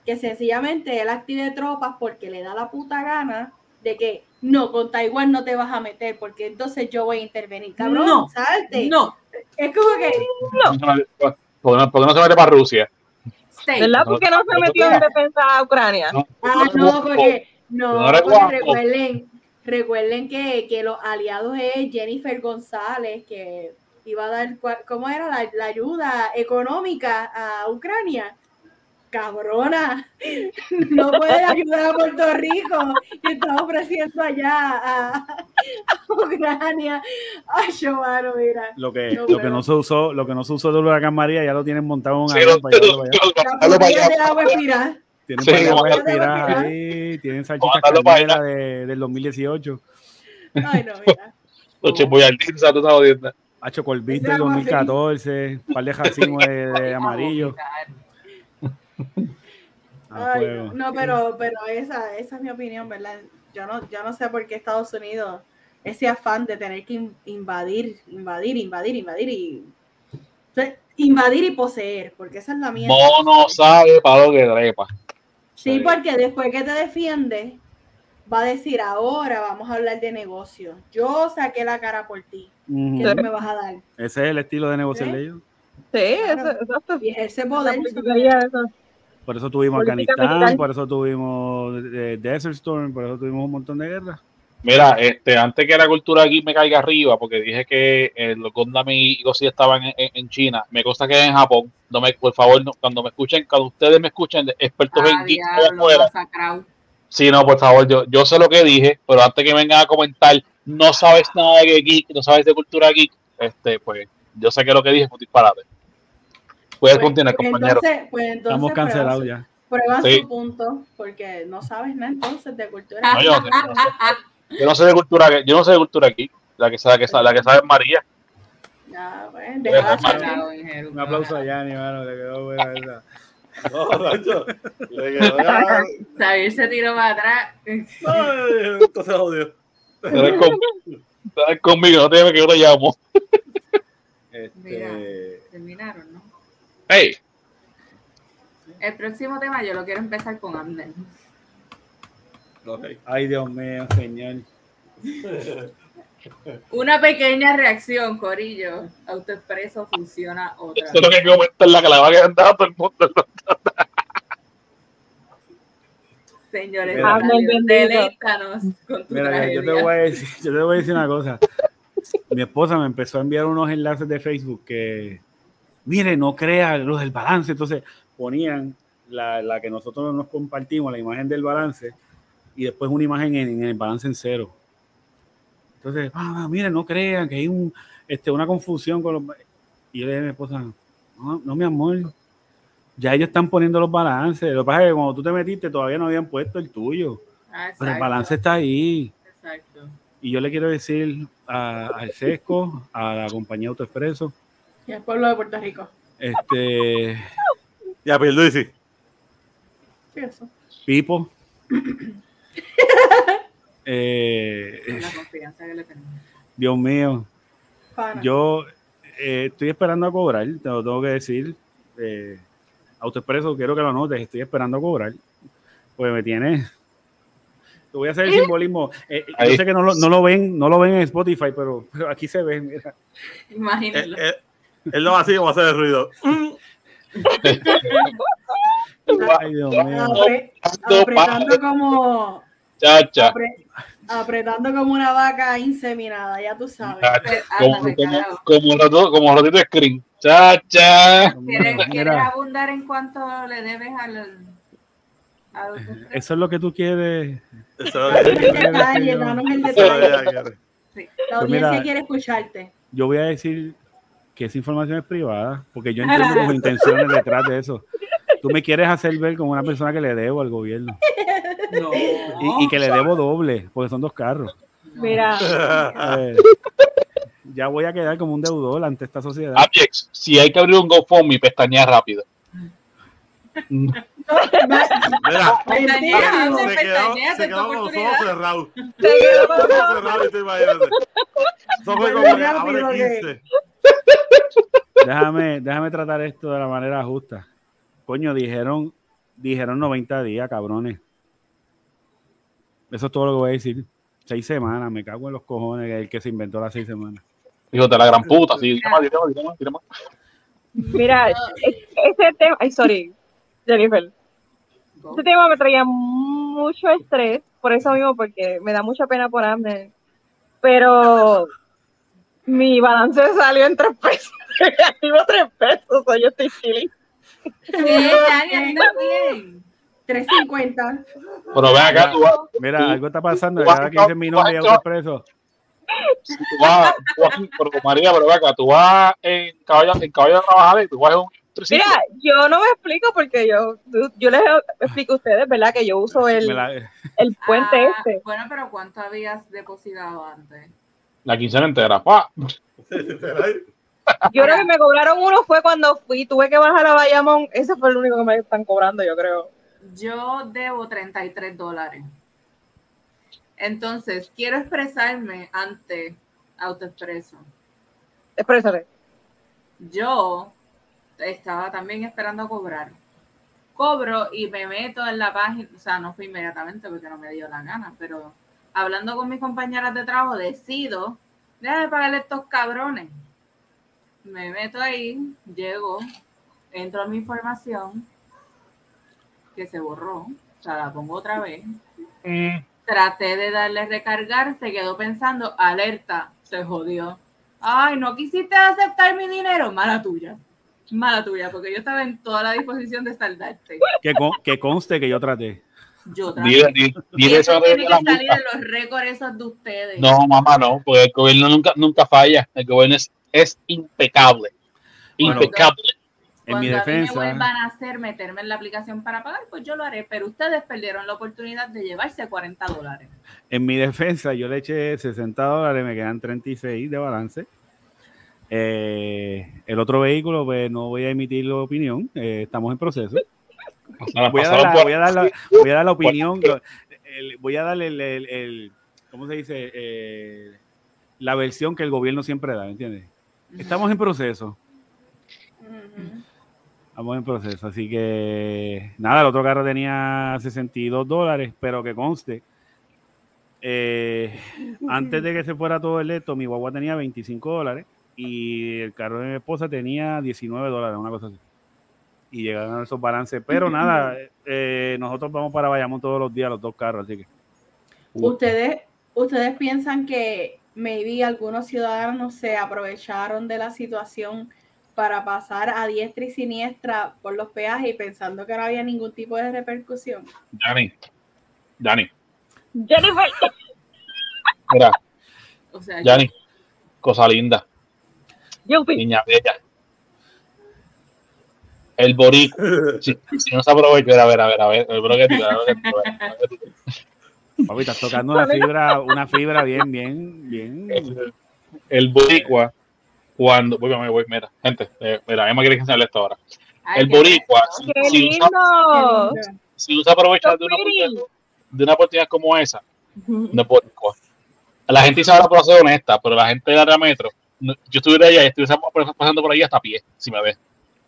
que sencillamente él active tropas porque le da la puta gana de que no, con Taiwán no te vas a meter porque entonces yo voy a intervenir. Cabrón, No, salte. No, Es como que ¿Por qué no, por qué no se mete para Rusia? stay. ¿Verdad? ¿Por qué no se metió en defensa a Ucrania? No, Ah, no, porque no, porque recuerden, recuerden que, que los aliados es Jennifer González, que iba a dar, ¿cómo era? La, la ayuda económica a Ucrania. Cabrona, no puede ayudar a Puerto Rico y está ofreciendo allá a, a Ucrania. Ay, yo, mano, mira. Lo que, No, lo que no se usó, lo que no se usó huracán María ya lo tienen montado en un Sí, avión lo- para allá. lo- para allá. Tienen Sí, para mandarlo ahí, tienen salchichas de, del 2018. Ay, no, mira. Noche Boyardín, ¿sabes? Tú sabes, jodiendo. Hacho del agua así. 2014, un par de racimos de, de amarillo. Ay, no, no, pero, pero esa, esa es mi opinión, ¿verdad? Yo no, yo no sé por qué Estados Unidos, ese afán de tener que in- invadir, invadir, invadir, invadir y invadir y poseer, porque esa es la mierda. Mono sabe para lo que trepa. Sí, porque después que te defiende, va a decir, ahora vamos a hablar de negocio. Yo saqué la cara por ti. Ujú. ¿Qué me vas a dar? Ese es el estilo de negocio de ellos. Sí, Claro. eso, exacto. Y ese poder. Por eso tuvimos Política Afganistán, por eso tuvimos eh, Desert Storm, por eso tuvimos un montón de guerras. Mira, este, antes que la cultura aquí me caiga arriba, porque dije que eh, los Gundam y cosas estaban en, en- en China, me consta que en Japón. No me, por favor, no- cuando me escuchen, cuando ustedes me escuchen, de expertos Ah, en diablo. Sí, no, por favor, yo, yo sé lo que dije, pero antes que vengan a comentar, no sabes nada de geek, no sabes de cultura geek, este, pues, yo sé que lo que dije fue un disparate. Puedes Pues, continuar, compañero. Entonces, pues entonces Estamos cancelados ya. Prueba Sí. su punto, porque no sabes nada entonces de cultura. No, yo, no no sé- yo no sé de cultura yo no sé de cultura geek, la que sabe, la que sabe, la que sabe es María. Ya, pues, Pues, Ingeru. Un aplauso a Yanni, mano, le quedó buena esa. No, Nacho, le quedó Xavier se tiró para atrás. Ay, Entonces jodió. Sabes conmigo, sabes conmigo, no te llames que yo te llamo. Este, Terminaron, ¿no? Hey, El próximo tema yo lo quiero empezar con Amner. Ay, Dios mío, señor. Una pequeña reacción, Corillo. Autoexpreso funciona otra eso es lo que que comentar, la que la va a quedar a todo el mundo. Señores, deleítanos con tu Mira, yo te, voy a decir, yo te voy a decir una cosa. Mi esposa me empezó a enviar unos enlaces de Facebook que, mire, no crea los del balance. Entonces ponían la, la que nosotros nos compartimos, la imagen del balance, y después una imagen en, en el balance en cero. Entonces, ah, mire, no crean que hay un, este, una confusión con los... Y yo le dije a mi esposa, no, no, mi amor, ya ellos están poniendo los balances. Lo que pasa es que cuando tú te metiste todavía no habían puesto el tuyo. Ah, Pero el balance está ahí. Exacto. Y yo le quiero decir a- al Sesco, a la compañía Autoexpreso, Y el pueblo de Puerto Rico. este, Ya, Pierluisi. ¿Qué es eso? Pipo, eh, La confianza que le tenemos. Dios mío, yo eh, estoy esperando a cobrar, te lo tengo que decir. Eh, Autoexpreso, quiero que lo notes, estoy esperando a cobrar. Pues me tiene. Te voy a hacer el simbolismo. Eh, yo sé que no lo, no lo ven, no lo ven en Spotify, pero, pero aquí se ve. Mira. Él, Imagínenlo. él, lo va así como hacer el ruido. Ay, Dios mío. Apre- apretando como Chacha. apre- apretando como una vaca inseminada, ya tú sabes. Chacha. Pues, Como, como, como, ratito- como ratito de screen. Chacha. ¿Quieres, ¿Quieres abundar en cuánto le debes al, a eso es lo que tú quieres. Eso es lo el que- detalle, danos el eso es lo que detalle. La Pues audiencia mira, quiere escucharte. yo voy a decir que esa información es privada, porque yo entiendo tus intenciones detrás de eso. Tú me quieres hacer ver como una persona que le debo al gobierno No. y, y que le debo doble, porque son dos carros. Mira, Eh, ya voy a quedar como un deudor ante esta sociedad. Abjex, si hay que abrir un GoFundMe, pestañea rápido. Mira, Pestañea, se quedó, se con los ojos cerrados. Se quedó Con los ojos cerrados, y tú imagínate. Eso fue como que Rápido, abre que- 15. Déjame, déjame tratar esto de la manera justa. Coño, dijeron, dijeron 90 días, cabrones. Eso es todo lo que voy a decir. Seis semanas, me cago en los cojones, el que se inventó las seis semanas. Hijo de la gran puta, sí. Más. Mira, e- ese tema, ay, sorry, Jennifer. Go. Este tema me traía mucho estrés, por eso mismo, porque me da mucha pena por Amner. Pero mi balance salió en tres pesos. Negativo tres pesos, o yo estoy chilling. Sí, Yanni, a ti también. 350. Pero ven acá, tú vas, Mira, tú- algo está pasando, tú vas- ahora que dice mi nombre y tú auto vas- preso. tú vas, tú vas, pero María, pero ven acá, tú vas en caballo, en caballo de trabajar y tú vas en un. Mira, yo no me explico porque yo, yo les explico a ustedes, ¿verdad? Que yo uso el, la- el puente Ah, este. Bueno, pero ¿cuánto habías depositado antes? La quincena entera, pa. Yo creo que me cobraron uno fue cuando fui, tuve que bajar a Bayamón. Ese fue el único que me están cobrando, yo creo. Yo debo 33 dólares. Entonces, quiero expresarme ante AutoExpreso. Exprésate. Yo estaba también esperando a cobrar. Cobro y me meto en la página, o sea, no fue inmediatamente porque no me dio la gana, pero hablando con mis compañeras de trabajo, decido, déjame pagarle estos cabrones. Me meto ahí, llego, entro a mi información, que se borró, o sea, la pongo otra vez. Traté de darle recargar, se quedó pensando, alerta, se jodió. Ay, no quisiste aceptar mi dinero, mala tuya. Mala tuya, porque yo estaba en toda la disposición de saldarte. que, con- que conste que yo traté. Yo Dile, dile, dile eso eso tiene de que la salir multa. de los récords esos de ustedes. No, mamá, no, porque el gobierno nunca, nunca falla. El gobierno es, es impecable. Bueno. impecable. En Cuando mi a mí me defensa, vuelvan a hacer meterme en la aplicación para pagar, pues yo lo haré. Pero ustedes perdieron la oportunidad de llevarse 40 dólares. en mi defensa, yo le eché 60 dólares, me quedan 36 de balance. Eh, el otro vehículo, pues no voy a emitir la opinión, eh, estamos en proceso. Voy a dar la, voy a dar la, voy a dar la opinión, el- voy a darle el, el- el- ¿cómo se dice? Eh, la versión que el gobierno siempre da, ¿entiendes? Estamos en proceso. Ujú. Estamos en proceso, así que nada, el otro carro tenía 62 dólares, pero que conste, eh, antes de que se fuera todo el esto, mi guagua tenía 25 dólares y el carro de mi esposa tenía 19 dólares, una cosa así. Y llegaron a esos balances, pero nada, eh, nosotros vamos para Bayamón todos los días, los dos carros, así que... Ustedes, ustedes piensan que maybe algunos ciudadanos se aprovecharon de la situación para pasar a diestra y siniestra por los peajes y pensando que no había ningún tipo de repercusión. Dani, Dani. Jennifer. Mira. O sea, Dani, cosa linda. Yupi. Niña bella. El boric. si, no se aprovecha, a ver, a ver, a ver. El broquetito, Papi, estás tocando una fibra, una fibra bien, bien, bien. El boricua cuando, voy, voy, voy, mira, gente, eh, mira, Emma quiere que enseñarle esto ahora. ay, El boricua. ¡Qué si, usa, si usa aprovechar de una, oportunidad, de una oportunidad como esa, no es boricua. La gente dice ahora por ser honesta, pero la gente del área metro, no- yo estuviera allá y estuviese pasando por ahí hasta a pie, si me ves.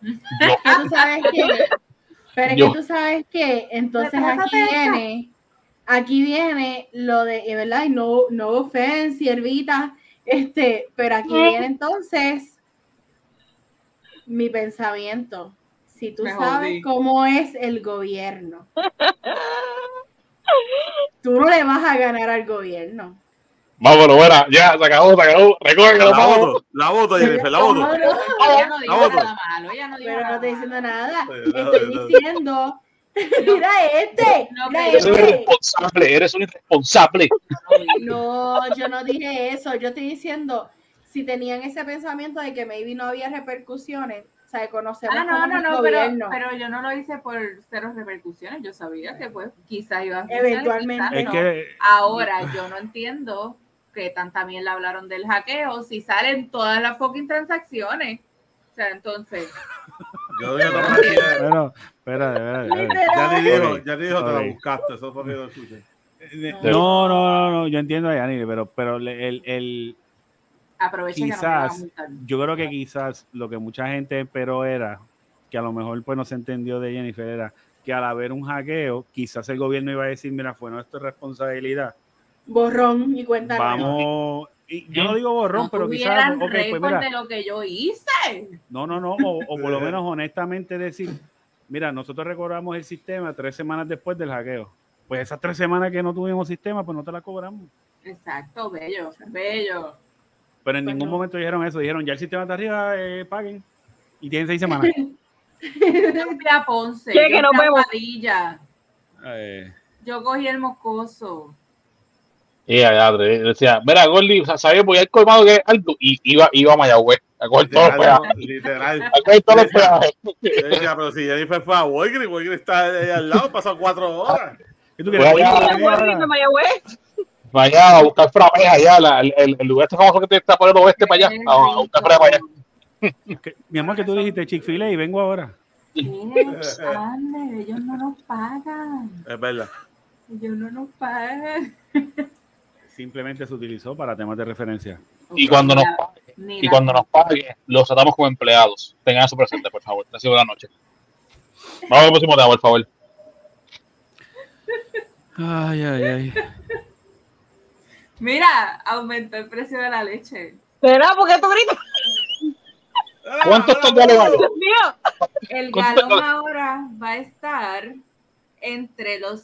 Yo, Que tú sabes que, pero es Yo. que tú sabes que entonces aquí viene, aquí viene lo de, eh, ¿verdad? Y no, no offense, siervita, este, pero aquí viene entonces mi pensamiento. Si tú Me sabes jodí. cómo es el gobierno, tú no le vas a ganar al gobierno. vámonos, bueno, ya, se acabó, se acabó, recoge que La vamos. voto, la voto, Jennifer, la voto. ¿Cómo no? Ella no dijo Vamos. nada malo, ella no dijo Pero no estoy diciendo nada. Estoy no. mira este, No, mira Eres un este. irresponsable, eres un irresponsable. No, yo no dije eso. Yo estoy diciendo, si tenían ese pensamiento de que maybe no había repercusiones, o sea, conocemos Ah, no, no, no, pero, gobierno. pero yo no lo hice por cero repercusiones. Yo sabía que pues quizás iba a Eventualmente. quizás Es no. que Ahora yo no entiendo que tan también le hablaron del hackeo si salen todas las fucking transacciones. O sea, entonces, Yo espera. Ya ni dijo, Ok, ya ni dijo, te la buscaste. Eso fue escuché. No, no, no, no, yo entiendo a Yanni, pero, pero el, el, quizás, yo creo que quizás lo que mucha gente esperó era, que a lo mejor pues no se entendió de Jennifer, era que al haber un hackeo, quizás el gobierno iba a decir, mira, fue nuestra responsabilidad. Borrón y cuenta. Vamos, y yo no digo borrón, no pero quizás, tuvieran ok, pues récord mira, de lo que yo hice. no, no, no, o, o por lo menos honestamente decir, mira, nosotros recobramos el sistema tres semanas después del hackeo. Pues esas tres semanas que no tuvimos sistema, pues no te la cobramos. Exacto, bello, bello. Pero en Pues ningún no. momento dijeron eso, dijeron, ya el sistema está arriba, eh, paguen. Y tienen seis semanas. Yo Ponce, que Eh, yo cogí el moscoso. Y allá, decía, mira, Gordy, o sea, sabía, voy al colmado que es algo, y iba, iba a Mayagüez, a coger todos los peajes, literal. a coger todos los peajes. Decía, pero si Jennifer fue a Walgreens, Walgreens está ahí al lado, pasan cuatro horas. ¿Qué tú quieres? Mira. Walgreens de Mayagüez. Vaya a buscar frappés allá, la- el, el, lugar este famoso que te está por el oeste para allá, a, a buscar frappés allá. Mi amor, que tú dijiste Chick-fil-A y vengo ahora. Ande, ellos no nos pagan. Es verdad. Ellos no nos pagan. Simplemente se utilizó para temas de referencia. Y cuando nos la- pague, y la- cuando nos pague, los tratamos como empleados. Tengan eso presente, por favor. Gracias, buenas noches. Vamos al próximo tema, por favor. Ay, ay, ay. Mira, aumentó el precio de la leche. ¿Será? ¿Por qué tú gritas? ¿Cuántos estos ya le valen? Dios mío. El ¿Cuánto- galón ahora va a estar entre los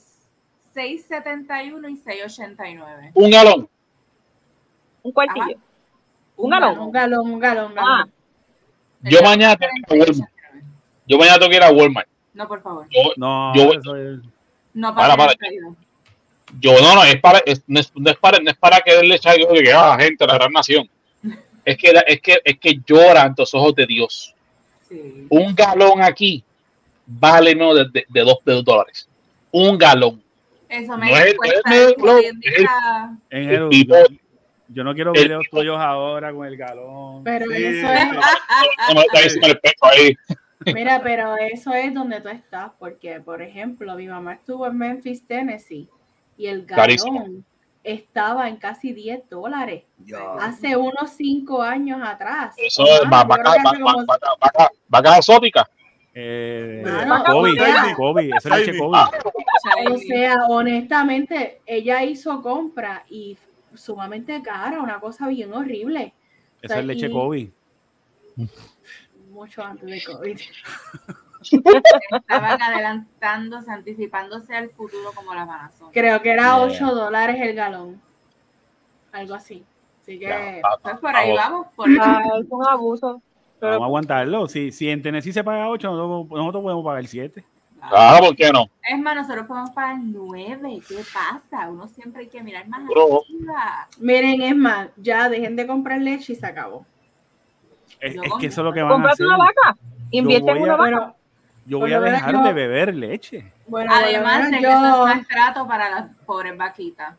6.71 y 6.89. Un galón. Un cuartillo. Ajá. Un galón. Un galón, un galón, un Ah, galón. Yo mañana tengo que ir a Walmart. Yo mañana tengo que ir a Walmart. No, por favor. Yo, No, Yo- eso es- No Para, para, para. yo no, no, es para, es, no, es, no es para, no es para que le eche algo de que ah, gente, la gran nación. Es que, es que, es que llora ante los ojos de Dios. Sí. Un galón aquí vale menos de, de, de dos, de dos dólares. Un galón. Eso me No es- cuesta no es- no hoy en es- día. en el- tipo- yo, yo no quiero videos tuyos ahora con el galón. Pero Sí. eso es, ahí. mira, pero eso es donde tú estás, porque, por ejemplo, mi mamá estuvo en Memphis, Tennessee, y el galón estaba en casi 10 dólares. Hace unos 5 años atrás. Eso es vaca exótica. Eh, Kobe, o sea- Kobe, esa es leche Shiny. Kobe. O sea, honestamente, ella hizo compra y sumamente cara, una cosa bien horrible. Esa es leche y- Kobe. Mucho antes de COVID. Estaban adelantándose, anticipándose al futuro como la Panasonic. Creo que era Yeah. 8 dólares el galón. Algo así. Así que. Ya, Pues por ahí vamos. vamos. Por ahí. ah, es un abuso. Pero Vamos a aguantarlo. Si, si en Tennessee se paga 8, nosotros, nosotros podemos pagar 7. Ah, ¿por qué no? Es más, nosotros podemos pagar nueve. ¿Qué pasa? Uno siempre hay que mirar más Bro. arriba. Miren, es más, ya dejen de comprar leche y se acabó. Es, Yo que eso es lo que van a comprate hacer. una vaca. Invierte en una vaca. Bueno, Yo voy a dejar yo- de beber leche. bueno, Además que eso es yo, maltrato para las pobres vaquitas.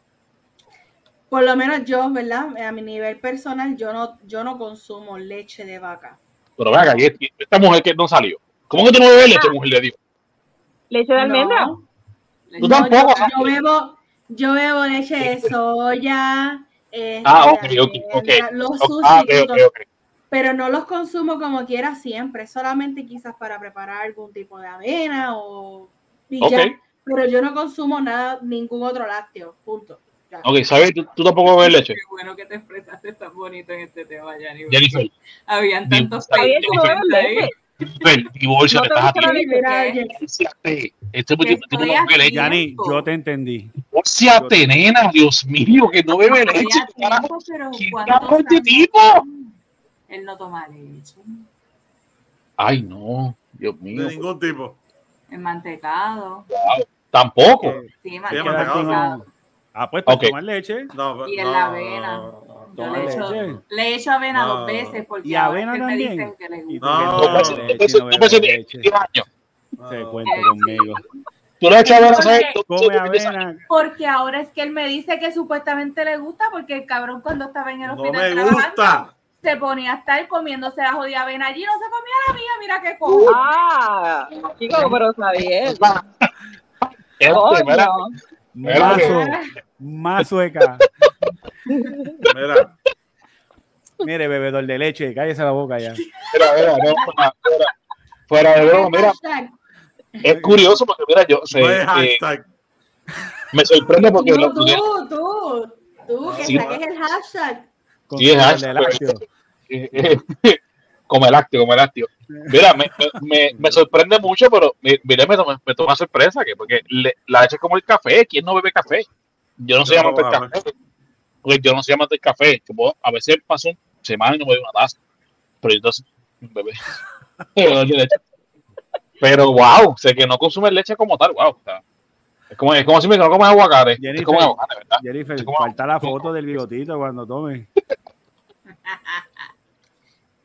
por lo menos yo, ¿verdad? A mi nivel personal, yo no, yo no consumo leche de vaca. Pero venga, y y esta mujer que no salió. ¿Cómo que tú no bebes leche, mujer de Dios? Leche de almendra. No, Tú no, tampoco, yo, yo bebo, yo bebo leche de soya. este, Ah, ok, ok, ok. Los ah, ok. pero no los consumo como quiera siempre, solamente quizás para preparar algún tipo de avena o y ya. Pero yo no consumo nada, ningún otro lácteo, punto. Ok, ¿sabes? ¿Tú, tú tampoco bebes leche. Qué bueno que te expresaste tan bonito en este tema, Yanni. Jennifer, Habían tantos bien, Ahí. Jennifer, divorcio, No te estás a gusta la tiempo. leche. Mira, ¿Qué? Jen- Divórciate. Este tipo no bebe leche. aquí. Yo te entendí. Divórciate, nena, Dios mío, que no bebe leche. ¿Qué ¿cuántos carajo este tipo? Él no toma leche. Ay, no, Dios mío. De ningún tipo. El mantecado. Tampoco. Sí, Sí, mantecado. Ah, pues, pues Ok. tomar leche. No, Y en no, la avena. no, no, Yo le echo, leche. le echo avena No. dos veces porque ¿Y avena es que me también? dicen que le gusta. No. no dos leche, veces, no dos veces bebes de leche. 10 años. no. Se cuenta conmigo. Tú avena. Porque ahora es que él me dice que supuestamente le gusta porque el cabrón cuando estaba en el No hospital me trabajando, gusta. se ponía a estar comiéndose la jodida avena allí, no se comía la mía, mira qué cojo. Ah, chico, pero está bien. Este, Mazo, más sueca. Mira, Mire, bebedor de leche, cállese la boca ya. mira, mira, no, fuera- fuera- fuera de broma, mira, Es curioso porque, mira, yo sé, No eh, hashtag. me sorprende porque Tú, lo- tú, tú, tú, que Sí. saques el hashtag. Sí, es el hashtag, como el lácteo, como el lácteo. Mira, me, me, me- me sorprende mucho, pero mi- mira, me, toma- me toma sorpresa, que porque le- la leche es como el café. ¿Quién no bebe café? Yo no soy Yo no amante del café. Porque yo no soy amante del café. A veces paso una semana y no bebo una taza. Pero entonces, bebé. Pero, de leche. Pero, wow, sé que no consume leche como tal, wow. o sea, es, como, es como si me no comes aguacate. Es Jennifer. como aguacate, ¿verdad? Jennifer, Es como- falta la foto del bigotito cuando tome.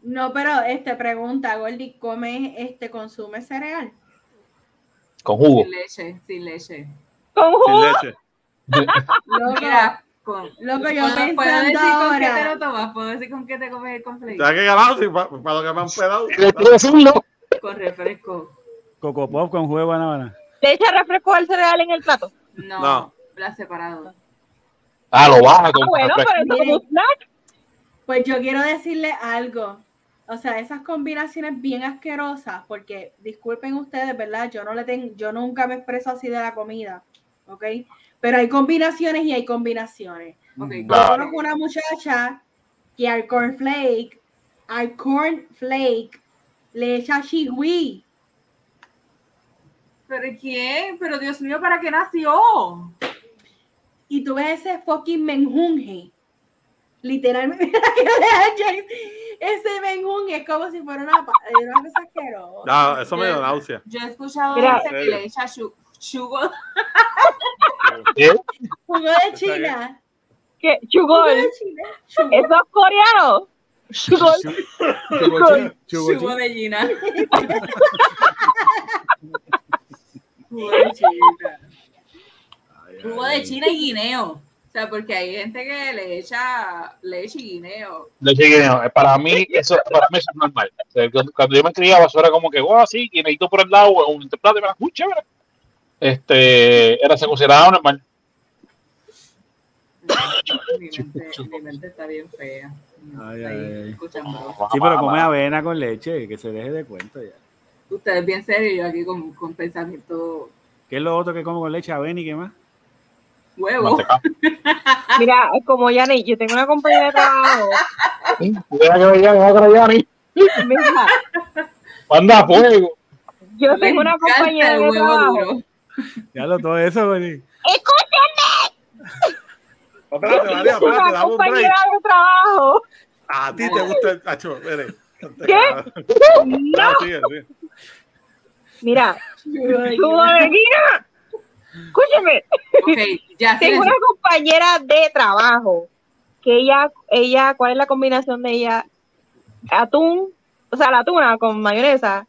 No, pero este pregunta, Gordy, ¿come, este, consume cereal? Con jugo. Sin leche, sin leche. Con Sin jugo. leche. Loco, Mira, con, loco, yo ¿puedo, pensando puedo decir con qué te ahora. lo tomas? ¿Puedo decir con qué te comes el conflicto? Ya que ganado, sí, pa- para lo que me han pedado. Decirlo. Con refresco. Coco Pop con jugo de banana. ¿Le echa refresco al cereal en el plato? No, No. la separado. Ah, lo baja Ah, con bueno, refresco. pero eso como snack. Pues yo quiero decirle algo. O sea, esas combinaciones bien asquerosas, porque disculpen ustedes, ¿verdad? Yo no le tengo, yo nunca me expreso así de la comida, ¿ok? Pero hay combinaciones y hay combinaciones. Mm. Yo conozco una muchacha que al cornflake, al cornflake le echa chigüí. ¿Pero quién? Pero Dios mío, ¿para qué nació? Y tú ves ese fucking menjunje. Literalmente, ese menjunje es como si fuera una, una cosa asquerosa. Ya, eso me dio náusea. Yo he escuchado Mira. gente que le echa chu- chugo. Jugo de China. ¿Qué? Jugo Chugol. de China. ¿Eso es coreano? Chugol. Chugochi. Chugo de Gina. Jugo de China. Jugo de China y guineo. O sea, porque hay gente que le echa leche y guineo. Leche guineo. Eh, Para mí, eso, para mí eso es normal. O sea, cuando, cuando yo me criaba, eso era como que, wow, sí, guineito por el lado, un interplate, mira, muy chévere. Este, era, se consideraba normal. Mi mente, mi mente está bien fea. Ay, Estoy ay, ay. escuchando. Sí, pero come avena con leche, que se deje de cuento ya. Ustedes bien serios, yo aquí con, con pensamiento ¿Qué es lo otro que como con leche? Avena y qué más. Huevo. Mira, como Yanni, yo tengo una compañera de trabajo. Mira que veía, mira Manda a fuego. yo tengo una compañera de huevo trabajo. duro. Ya lo todo eso, güey. Oh, espérate, María, espérate, dame un break. compañera de trabajo. A ti te gusta el cacho. Mire. ¿Qué? No, No, mira, jugo de guina. Escúcheme, Ok, ya tengo una compañera de trabajo que ella, ella, ¿cuál es la combinación de ella? Atún, o sea, la tuna con mayonesa,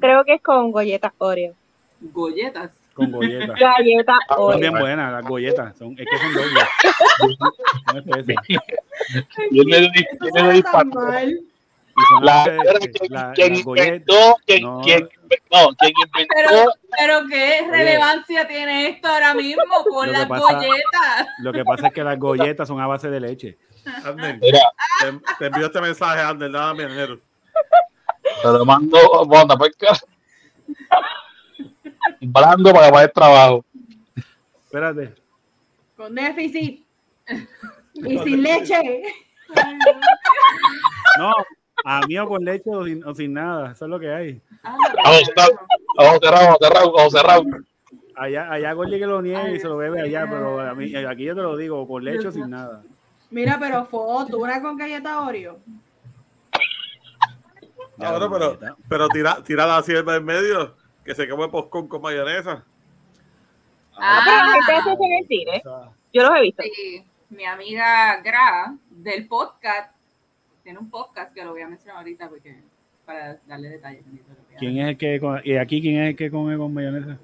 creo que es con golletas Oreo. Golletas. Con golletas. Galletas Ah, Son Oreo. bien buenas las golletas. Son, es que son dobles. Son espesas. Tiene, Eso tiene suena tan disparo. mal. Y son La, quien, la- quien golletas. inventó, quien, No. Quien inventó, Pero, pero qué relevancia tiene esto ahora mismo con las pasa- golletas. Lo que pasa es que las golletas son a base de leche. Ander, mira, te, te envío este mensaje, Ander, nada, mi enero. te lo mando, pues, cara. Blando para que el trabajo. Espérate. Con déficit. Y sin leche. No, a mí o con leche o sin, o sin nada. Eso es lo que hay. Ojo cerrado, ojo cerrado, ojo cerrado. Allá, allá Gordy que lo niegue y se lo bebe allá, pero a mí, aquí yo te lo digo, con leche o sin nada. Mira, pero foto, una con galleta Oreo. Ya, Ahora, pero, pero tira, tira la sierva en medio, que se come poscón con mayonesa. Ah. Pero gente hace eso en el cine. Yo los he visto. Sí, mi amiga Gra del podcast tiene un podcast que lo voy a mencionar ahorita porque para darle detalles. ¿Quién es el que come- y aquí quién es el que come con mayonesa?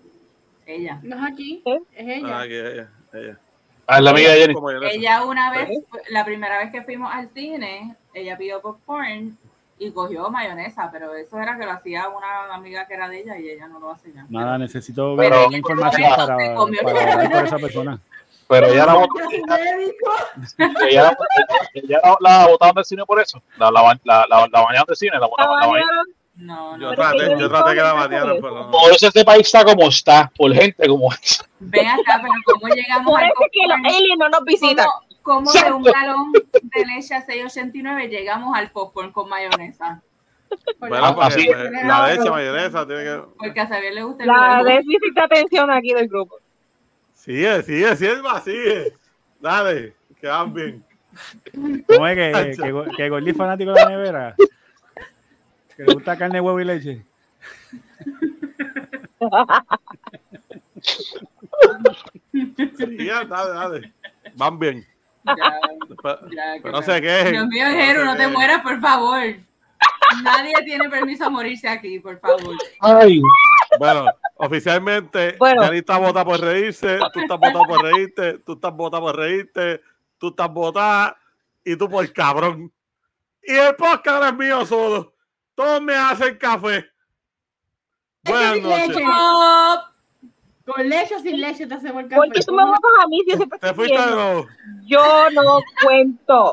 Ella. No es aquí, ¿Eh? es ella. Ah, ella, ella. Ah, es la amiga de Jenny. Con mayonesa. Ella una vez, la primera vez que fuimos al cine, ella pidió popcorn y cogió mayonesa, pero eso era que lo hacía una amiga que era de ella y ella no lo hace ya. Nada, necesito ver Pero- la información Pero para, para hablar con esa persona. Pero ella la médico. ella, la, botaron del cine por eso. La, la, la, la, la bañaron del cine, la, la, la bañaron. No, no. Yo es traté, yo traté que la hacer pero eso. no. Por eso este país está como está, por gente como esa. Ven acá, pero ¿cómo llegamos Por al eso es que los aliens no nos visitan. ¿Cómo, cómo de un galón de leche a 6.89 llegamos al popcorn con mayonesa? Bueno, porque así. la leche, mayonesa, tiene que. Porque a Xavier le gusta el La déficit de atención aquí del grupo. Sigue, sigue, sigue, sigue. Dale, que van bien. ¿Cómo es que, que, que Gordy es fanático de la nevera? Que le gusta carne, huevo y leche. Sigue, dale, dale. Van bien. Ya, Después- ya, que Pero no se quejen. Dios mío, Jero, no te quejen. mueras, por favor. Nadie tiene permiso a morirse aquí, por favor. Ay, Bueno, oficialmente, Bueno. Yanni está votada por reírse, tú estás votado por reírte, tú estás votada por reírte, tú estás votada y tú por cabrón. Y el podcast es mío solo. Todos me hacen café. Buenas sin noches. leche. Con leche o sin leche te hacemos el café. ¿Por qué tú me votas a mí si yo siempre Te fuiste de diciendo? nuevo. Yo no cuento.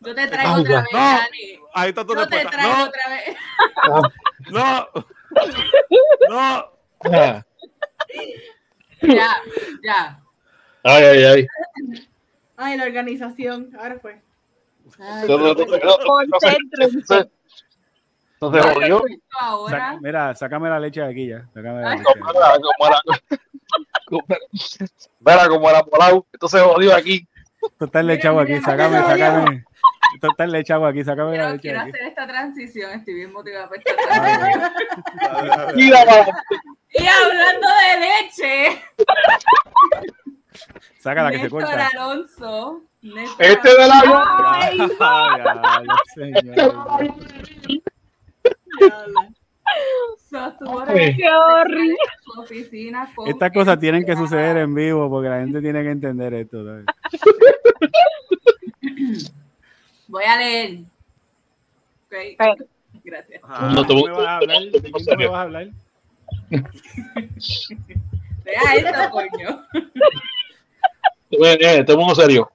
yo te traigo otra vez, No. Dani. Ahí está tu Yo te traigo No, otra vez. no, no. Ah, Ya, ya. ay, ay. ay. Ay, la organización. Ahora fue. Ay, No, no, no, no, no, no esto ahora. Saca- mira, sácame la leche de aquí ya. Sácame la Ay. leche. Como era, como era, como era, Mira, como era Polau, esto se jodió aquí. Esto está lechado aquí, mira, sácame, mira, mira. sácame. Esto está lechado aquí, sácame la Quiero, leche quiero aquí. hacer esta transición, estoy bien motivada para esta transición. Mira, para- Y hablando de leche, Sácala que se Néstor corta. Alonso. Néstor Este de la Ay, Ay, ay, señor. sostuvo Ay. qué horrible. su oficina con Estas cosas tienen que suceder en vivo porque la gente tiene que entender esto. Voy a leer. Ok, Ok. Gracias. Ah, No, ¿Tú tú- me vas a hablar? ¿De quién tú me vas a hablar? Vea esto, coño. Eh, eh, te pongo serio.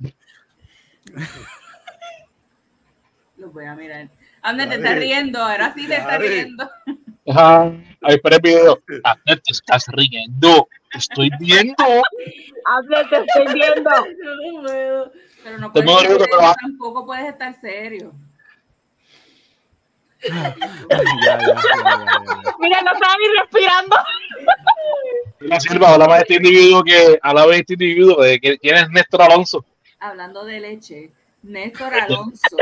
Los voy a mirar. Anda, te Dale. riendo. Ahora sí te Dale. riendo. Ajá. Ahí espera el video. Ah, te estás riendo. Te estoy viendo. Hazle, te estoy viendo. Pero no puedes serio, tampoco puedes estar serio. Ya, ya, ya, ya, ya. Mira, no estaba ni respirando. Mira, Silva, hablaba de este individuo que hablaba de este individuo. De que- ¿Quién es Néstor Alonso? Hablando de leche, Néstor Alonso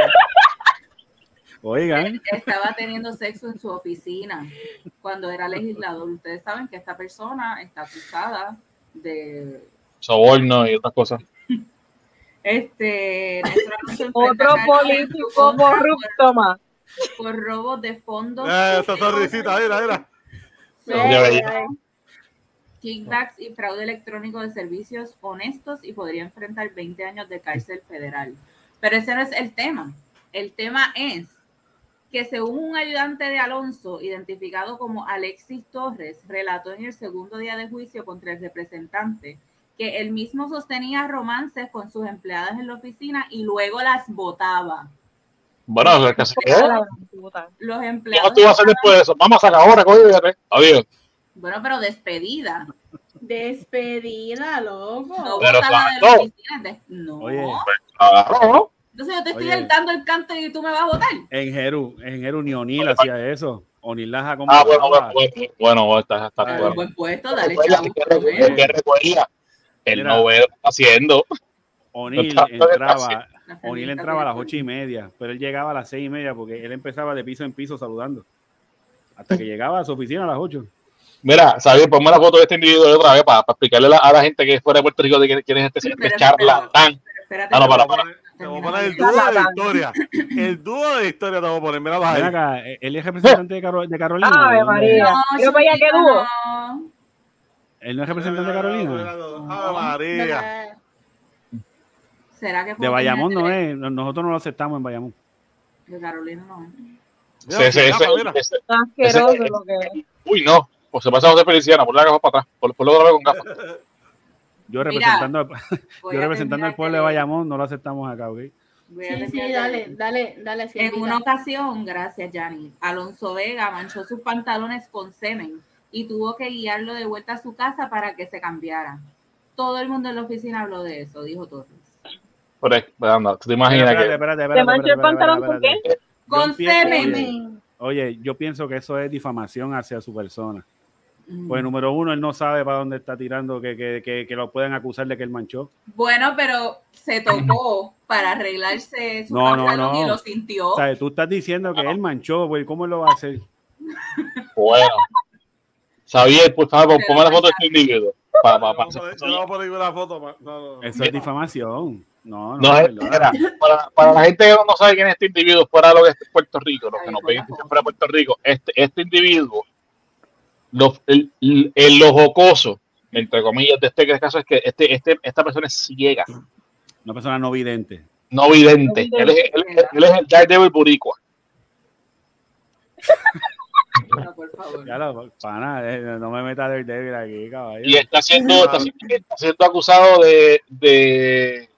Oigan, estaba teniendo sexo en su oficina cuando era legislador. Ustedes saben que esta persona está acusada de Soborno y otras cosas. este Otro político corrupto más. por, por robo de fondos, Eh, esa sonrisita. Ay, kickbacks y fraude electrónico de servicios honestos y podría enfrentar 20 años de cárcel federal. Pero ese no es el tema. El tema es que según un ayudante de Alonso, identificado como Alexis Torres, relató en el segundo día de juicio contra el representante que él mismo sostenía romances con sus empleadas en la oficina y luego las votaba. Bueno, ¿qué la. Los ¿Qué empleados, tú vas a hacer después de eso? Vamos a sacar ahora, coño. Adiós. bueno, pero despedida. Despedida, loco. No Pero botada de la oficina. de- no. Oye. Claro. Entonces yo te estoy Oye. dando el canto y tú me vas a votar. en Jeru, en Jeru ni O'Neill hacía eso. O'Neill las Ah, acomodaba. bueno, bueno, bueno, bueno, está, está Ah, Un bueno. buen puesto, dale chavo. que recuerda, Él Mira. no ve lo que está haciendo. O'Neill entraba, O'Neill entraba a las ocho y media, pero él llegaba a las seis y media porque él empezaba de piso en piso saludando. Hasta que llegaba a su oficina a las ocho. Mira, ¿sabes? Ponme la foto de este individuo de otra vez para, explicarle a la, a la gente que es fuera de Puerto Rico de quién, es este, este charlatán. Espérate, Ah, no, pero- para, Te voy a poner- voy a el dúo de la historia. El dúo de historia te voy a poner. Mira, ahí. acá, él es representante de, Caro- de Carolina. Ave. María. No, Yo vaya que chiquito, dúo. Él no es representante de Carolina. Ave María. ¿Será que De Bayamón no es. Nosotros no lo aceptamos en Bayamón. De Carolina no es. Gafa, Asqueroso lo que uy, no. Pues se pasa a José Feliciana, por la gafas para atrás. Por, por otra vez con gafas. Yo Mira, representando, Voy yo representando al pueblo de. Bayamón no lo aceptamos acá, ¿ok? Sí, sí, dale, dale, dale. En una ocasión, gracias Yanni, Alonso Vega manchó sus pantalones con semen y tuvo que guiarlo de vuelta a su casa para que se cambiara. Todo el mundo en la oficina habló de eso, dijo Torres. Pero, pero anda, ¿tú te imaginas Espérate, que espérate, ¿Te manchó el pantalón con qué? semen. Semen. Oye, yo pienso que eso es difamación hacia su persona. Mm. Pues número uno, él no sabe para dónde está tirando, que, que, que, que lo pueden acusar de que él manchó. Bueno, pero se tocó para arreglarse su No, no, pantalón no. y lo sintió. O sea, tú estás diciendo que él manchó, güey, ¿cómo lo va a hacer? Bueno. Xavier, por favor, ponme la foto de este individuo. Pa, pa, no no foto. No, no, no. Eso es difamación. No, no, No, es, para, para la gente que no sabe quién es este individuo fuera de lo que es Puerto Rico, los que nos ven fuera de Puerto Rico, este, este individuo, lo, el, el- lo jocoso, entre comillas, de este caso es que este, este, esta persona es ciega, Una persona no vidente. no vidente. No Él es, él, él es el Daredevil Boricua. No, por favor. Ya lo, pana, eh, no me metas del débil aquí, caballo. Y está siendo, está siendo, está siendo acusado de, de,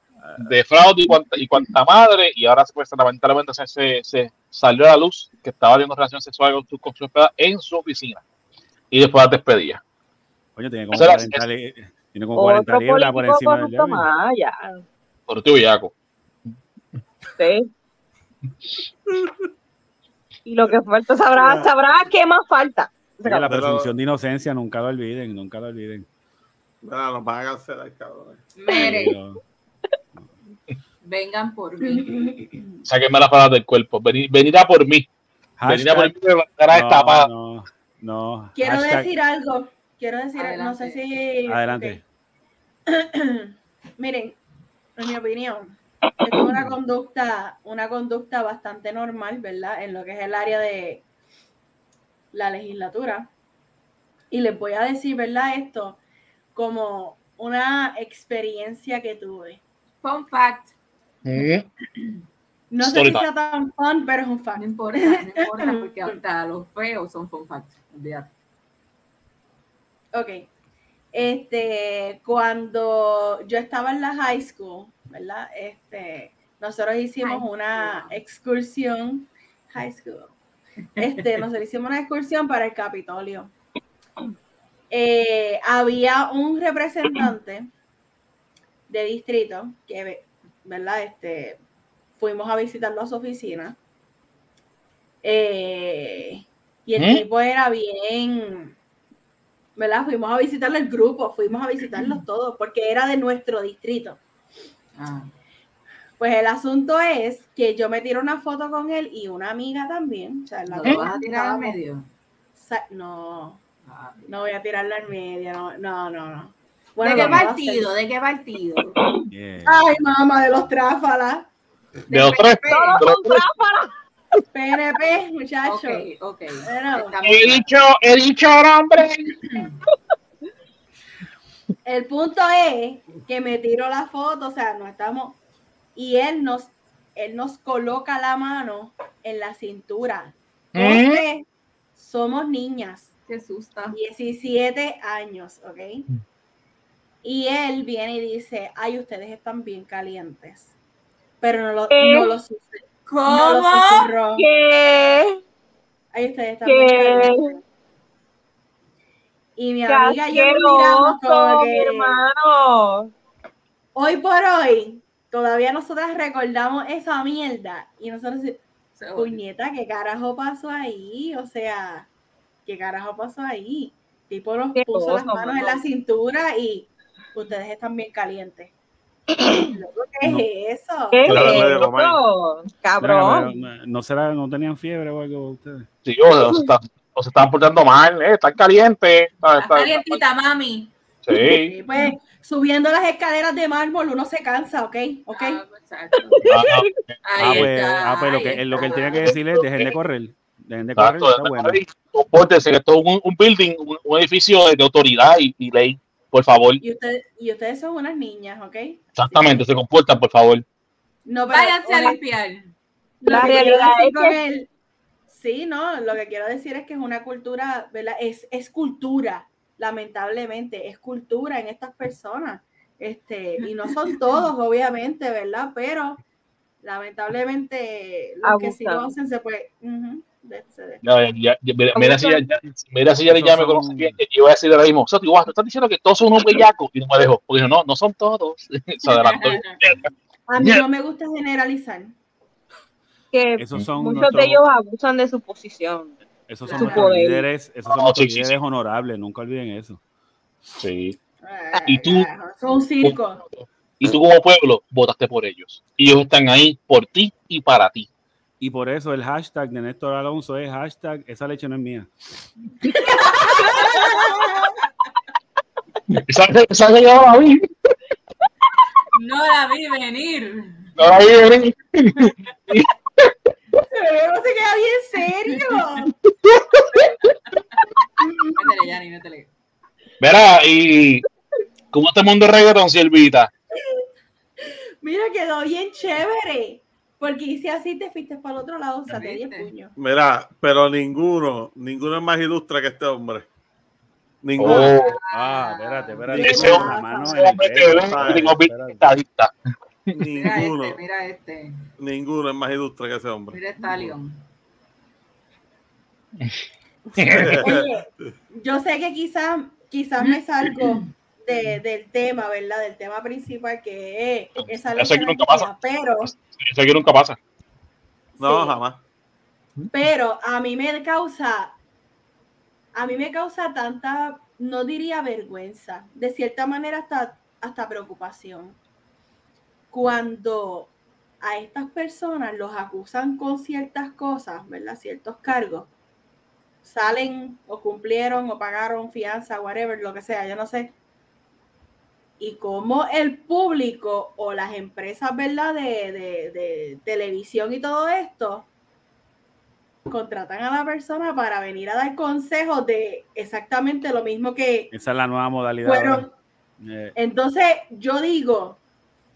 de fraude y cuanta, y cuanta madre, y ahora pues, lamentablemente se, se, se salió a la luz que estaba teniendo relación sexual con su, con su en su oficina. Y después la despedía. Coño, tiene como O sea, 40, li- tiene como 40 Otro libras por encima del más, ya. Por tu bellaco. Sí. Y lo que falta, sabrá, sabrá qué más falta. Oye, la presunción de inocencia, nunca lo olviden, nunca lo olviden. Mira, nos van a cancelar, cabrón. Mire, Pero- vengan por mí. Sáquenme las palabras del cuerpo. Venid, venid a por mí. Venid a por mí. Hashtag- me van a dar esta no, no, no. Quiero Hashtag- decir algo. Quiero decir, no Adelante. sé si. Adelante. Miren, en mi opinión, es una conducta, una conducta bastante normal, ¿verdad? En lo que es el área de la legislatura. Y les voy a decir, ¿verdad? Esto como una experiencia que tuve. Fun fact. No sé si sea tan fun, pero es un fact. No importa, no importa, porque hasta los feos son fun facts. Olvídate. Ok. Este, cuando yo estaba en la high school, ¿verdad? Este, nosotros hicimos High una school. excursión, high school. Este, nosotros hicimos una excursión para el Capitolio. Eh, había un representante de distrito que, ¿verdad? Este, fuimos a visitarlo a su oficina. Eh, y el ¿Eh? tipo era bien, ¿verdad? Fuimos a visitarlo el grupo, fuimos a visitarlos todos, porque era de nuestro distrito. Ah, Pues el asunto es que yo me tiro una foto con él y una amiga también. O sea, las ¿No dos lo vas a tirar al medio? No, Ah, no voy a tirarla al medio, no, no, no. no. ¿De qué partido? ¿De qué partido? Yeah. Ay, mamá, de los tráfalas. De los tres. Todos de los son tres. tráfalas. PNP, muchachos. Ok, ok. Bueno. He dicho, he dicho, hombre. El punto es que me tiro la foto, o sea, no estamos. Y él nos, él nos coloca la mano en la cintura. ¿Eh? Porque somos niñas. Qué susta. 17 años, ¿ok? Y él viene y dice, ay, ustedes están bien calientes. Pero no lo, ¿Eh? no lo, suce- no lo ¿Cómo? ¿Qué? Ay, ustedes están ¿Qué? bien calientes. Y mi ¡Qué amiga y yo miramos como que, hermano! hoy por hoy, todavía nosotras recordamos esa mierda. Y nosotros puñeta, ¿qué carajo pasó ahí? O sea, ¿qué carajo pasó ahí? Tipo nos Qué puso las manos en la cintura y ustedes están bien calientes. ¿Qué No. es eso? ¿Qué es eso? Mira, Cabrón. ¿No será, no tenían fiebre o algo ustedes? Sí, o, se está- o se están portando mal, eh, están calientes. Está- está- calientita, mami. Sí. Sí, pues subiendo las escaleras de mármol uno se cansa, ¿ok? ¿Ok? Ah, exacto. Ah, Ah, Ahí pues, ah, pues lo, que, lo que él tiene que decirle es dejen de correr. Dejen de correr, Exacto, está bueno. compórtense, que esto es un, un building, un, un edificio de, de autoridad y, y ley, por favor. Y, ustedes y ustedes son unas niñas, ¿ok? Exactamente, se comportan, por favor. No, pero, Váyanse a limpiar. Lo La que quiero realidad decir es con que- sí, no, lo que quiero decir es que es una cultura, ¿verdad? Es, es cultura, lamentablemente, es cultura en estas personas. Este, y no son todos, obviamente, ¿verdad? Pero lamentablemente los que sí lo hacen se puede Ya, ya, mira, mira si ya, ya- mira si ya le llame conoce bien. Yo iba a decir ahora mismo, Soti, guau, tú estás diciendo que todos son unos bellacos. Y no me dejó. Porque no, no son todos. Se adelantó. a mí no me gusta generalizar Que Esos son muchos nuestros- de ellos abusan de su posición. Esos son nuestros poder. líderes, esos son nuestros sí, sí. líderes honorables, nunca olviden eso. Sí. y Y tú- son un circo Y tú como pueblo votaste por ellos. Y ellos están ahí por ti y para ti. Y por eso el hashtag de Néstor Alonso es hashtag esa leche no es mía. ¿Sabes esa que yo la vi? No la vi venir. No la vi venir. Pero no se queda bien serio Métele, Yanni, métele. Verá, y como este mundo de reggaeton, Silvita. mira quedó bien chévere porque hice así te fuiste para el otro lado o sea te di el ¿Viste? puño Mira, pero ninguno, ninguno es más ilustre que este hombre. Ninguno. Oh, Ah, espérate, espérate. Mano ese hombre estadista. Mira ninguno, este, mira este. ninguno es más ilustre que ese hombre. Mira Stallion. Oye, yo sé que quizás quizás me salgo de- del tema, ¿verdad? Del tema principal que es esa Eso aquí nunca pasa. pero Eso aquí nunca pasa. No, sí, jamás. pero a mí me causa a mí me causa tanta no diría vergüenza, de cierta manera hasta hasta preocupación. Cuando a estas personas los acusan con ciertas cosas, ¿verdad? Ciertos cargos salen o cumplieron o pagaron fianza, whatever, lo que sea, yo no sé. Y como el público o las empresas, ¿verdad? De, de- de televisión y todo esto, contratan a la persona para venir a dar consejos de exactamente lo mismo que Esa es la nueva modalidad. fueron. Eh, Entonces, yo digo,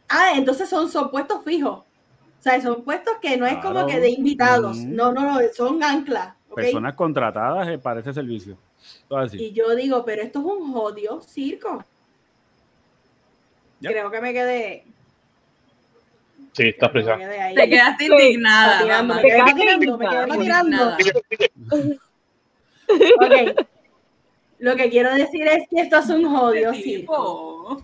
ah, entonces son, son puestos fijos. O sea, son puestos que no es como que de invitados. No, no, no, son anclas. personas contratadas eh, para ese servicio. Todo así. Y yo digo, pero esto es un jodido circo. Creo que me quedé. Sí, está creo que me presa. Te quedaste indignada. me quedé Te patinando, me quedé patinando. Ok. Lo que quiero decir es que esto es un jodido circo.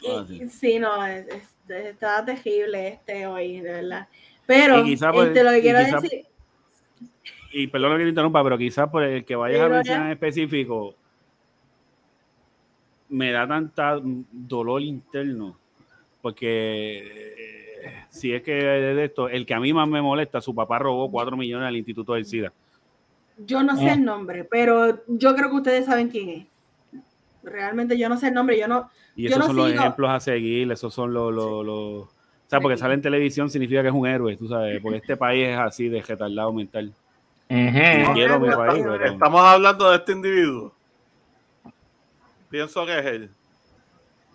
Todo así. Sí, no, es- es- está terrible este hoy, de verdad. Pero Y quizá por- este, lo que quiero quizá- decir, Y perdón que te interrumpa, pero quizás por el que vayas Sí, a mencionar en específico, me da tanta dolor interno. Porque eh, si es que de esto, el que a mí más me molesta, su papá robó 4 millones al Instituto del SIDA. yo no sé el nombre, pero yo creo que ustedes saben quién es. Realmente yo no sé el nombre, yo no. Y Yo esos no son los sigo. ejemplos a seguir, esos son los... los, los- o sea, porque Sí. sale en televisión significa que es un héroe, tú sabes, porque este país es así de retardado mental. Ujú. quiero mi no, país, no, pero... Estamos hablando de este individuo. Pienso que es él.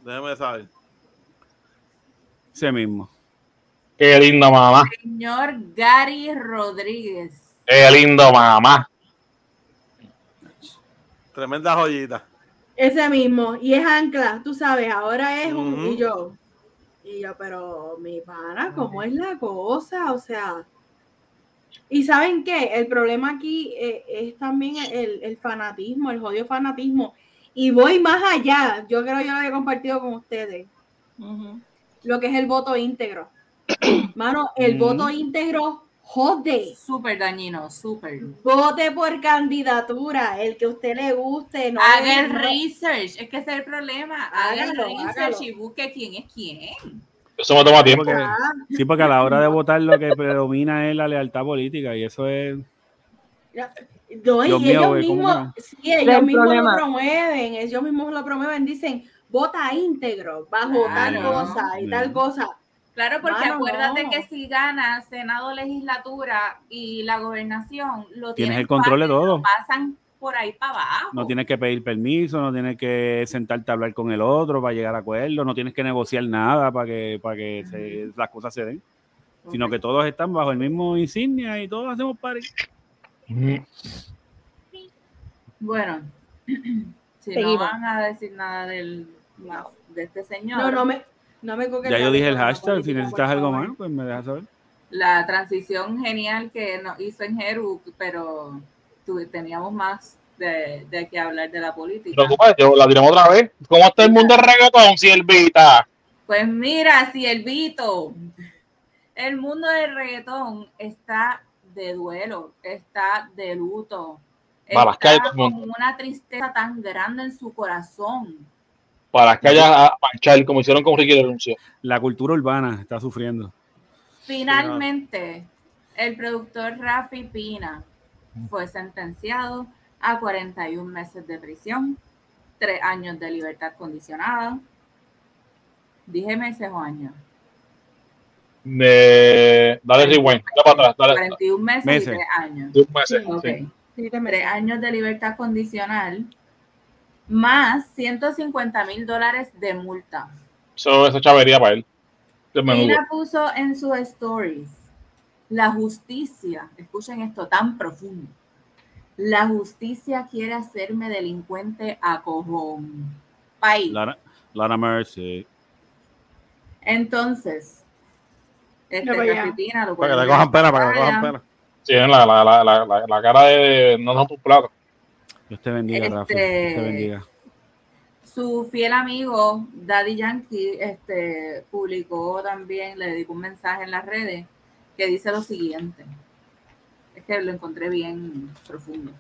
Déjeme saber. Ese mismo. Qué lindo, mamá. Señor Gary Rodríguez. Qué lindo, mamá. Tremenda joyita. Ese mismo, y es ancla, tú sabes, ahora es un. Y yo. Y yo, pero mi pana, ¿cómo es la cosa? O sea. Y saben qué, el problema aquí eh, es también el, el fanatismo, el jodido fanatismo. Y voy más allá, yo creo que yo lo había compartido con ustedes, lo que es el voto íntegro. Mano, el voto íntegro jode. Súper dañino, súper. Vote por candidatura, el que a usted le guste. No Haga el research, es que ese es el problema. Haga el research hágalo. y busque quién es quién. Eso me toma tiempo. Porque- Ah, Sí, porque a la hora de votar lo que predomina es la lealtad política y eso es... No, y Dios ellos güey, ¿cómo mismos, sí, ellos El mismos problema. lo promueven, ellos mismos lo promueven, dicen, vota íntegro, bajo tal Claro. cosa y tal cosa. Claro, porque Mano, acuérdate no. que si gana Senado, legislatura y la gobernación, lo Tienes tienen el control de todo. lo pasan por ahí para abajo. No tienes que pedir permiso, no tienes que sentarte a hablar con el otro para llegar a acuerdos, no tienes que negociar nada para que, para que se- las cosas se den, sino que todos están bajo el mismo insignia y todos hacemos party. Bueno, si Seguimos. no van a decir nada del, más de este señor, No, no me, No me Ya yo dije el hashtag, si necesitas algo más, pues me dejas saber. La transición genial que nos hizo en Jeru, pero teníamos más de, de que hablar de la No política. te preocupes, yo la tiramos otra vez. ¿Cómo está el mundo del reggaetón, Silvita? Pues mira, si el Vito, el mundo del reggaetón está de duelo, está de luto, está con una tristeza tan grande en su corazón. Para que haya a panchar, como hicieron con Ricky Renuncio. La cultura urbana está sufriendo. Finalmente, el productor Rafi Pina fue sentenciado a 41 meses de prisión, 3 años de libertad condicionada. Dije meses o años. De... Dale rewind, dale para atrás, dale. 41 meses, Meses. y 3 años. Sí. Sí. Años de libertad condicional más 150 mil dólares de multa. Eso, eso es chavería para él. Pina puso en sus stories, la justicia, escuchen esto tan profundo, la justicia quiere hacerme delincuente a cojón. País. Lara, Lara Mercy. Entonces, este Pina lo Para que te cojan pena, para que te cojan pena. Sí, la, la, la, la, la, la cara de no son tus platos. Dios te bendiga, Rafi. Este- Dios te bendiga. su fiel amigo Daddy Yankee este, publicó también, le dedicó un mensaje en las redes que dice lo siguiente. Es que lo encontré bien profundo.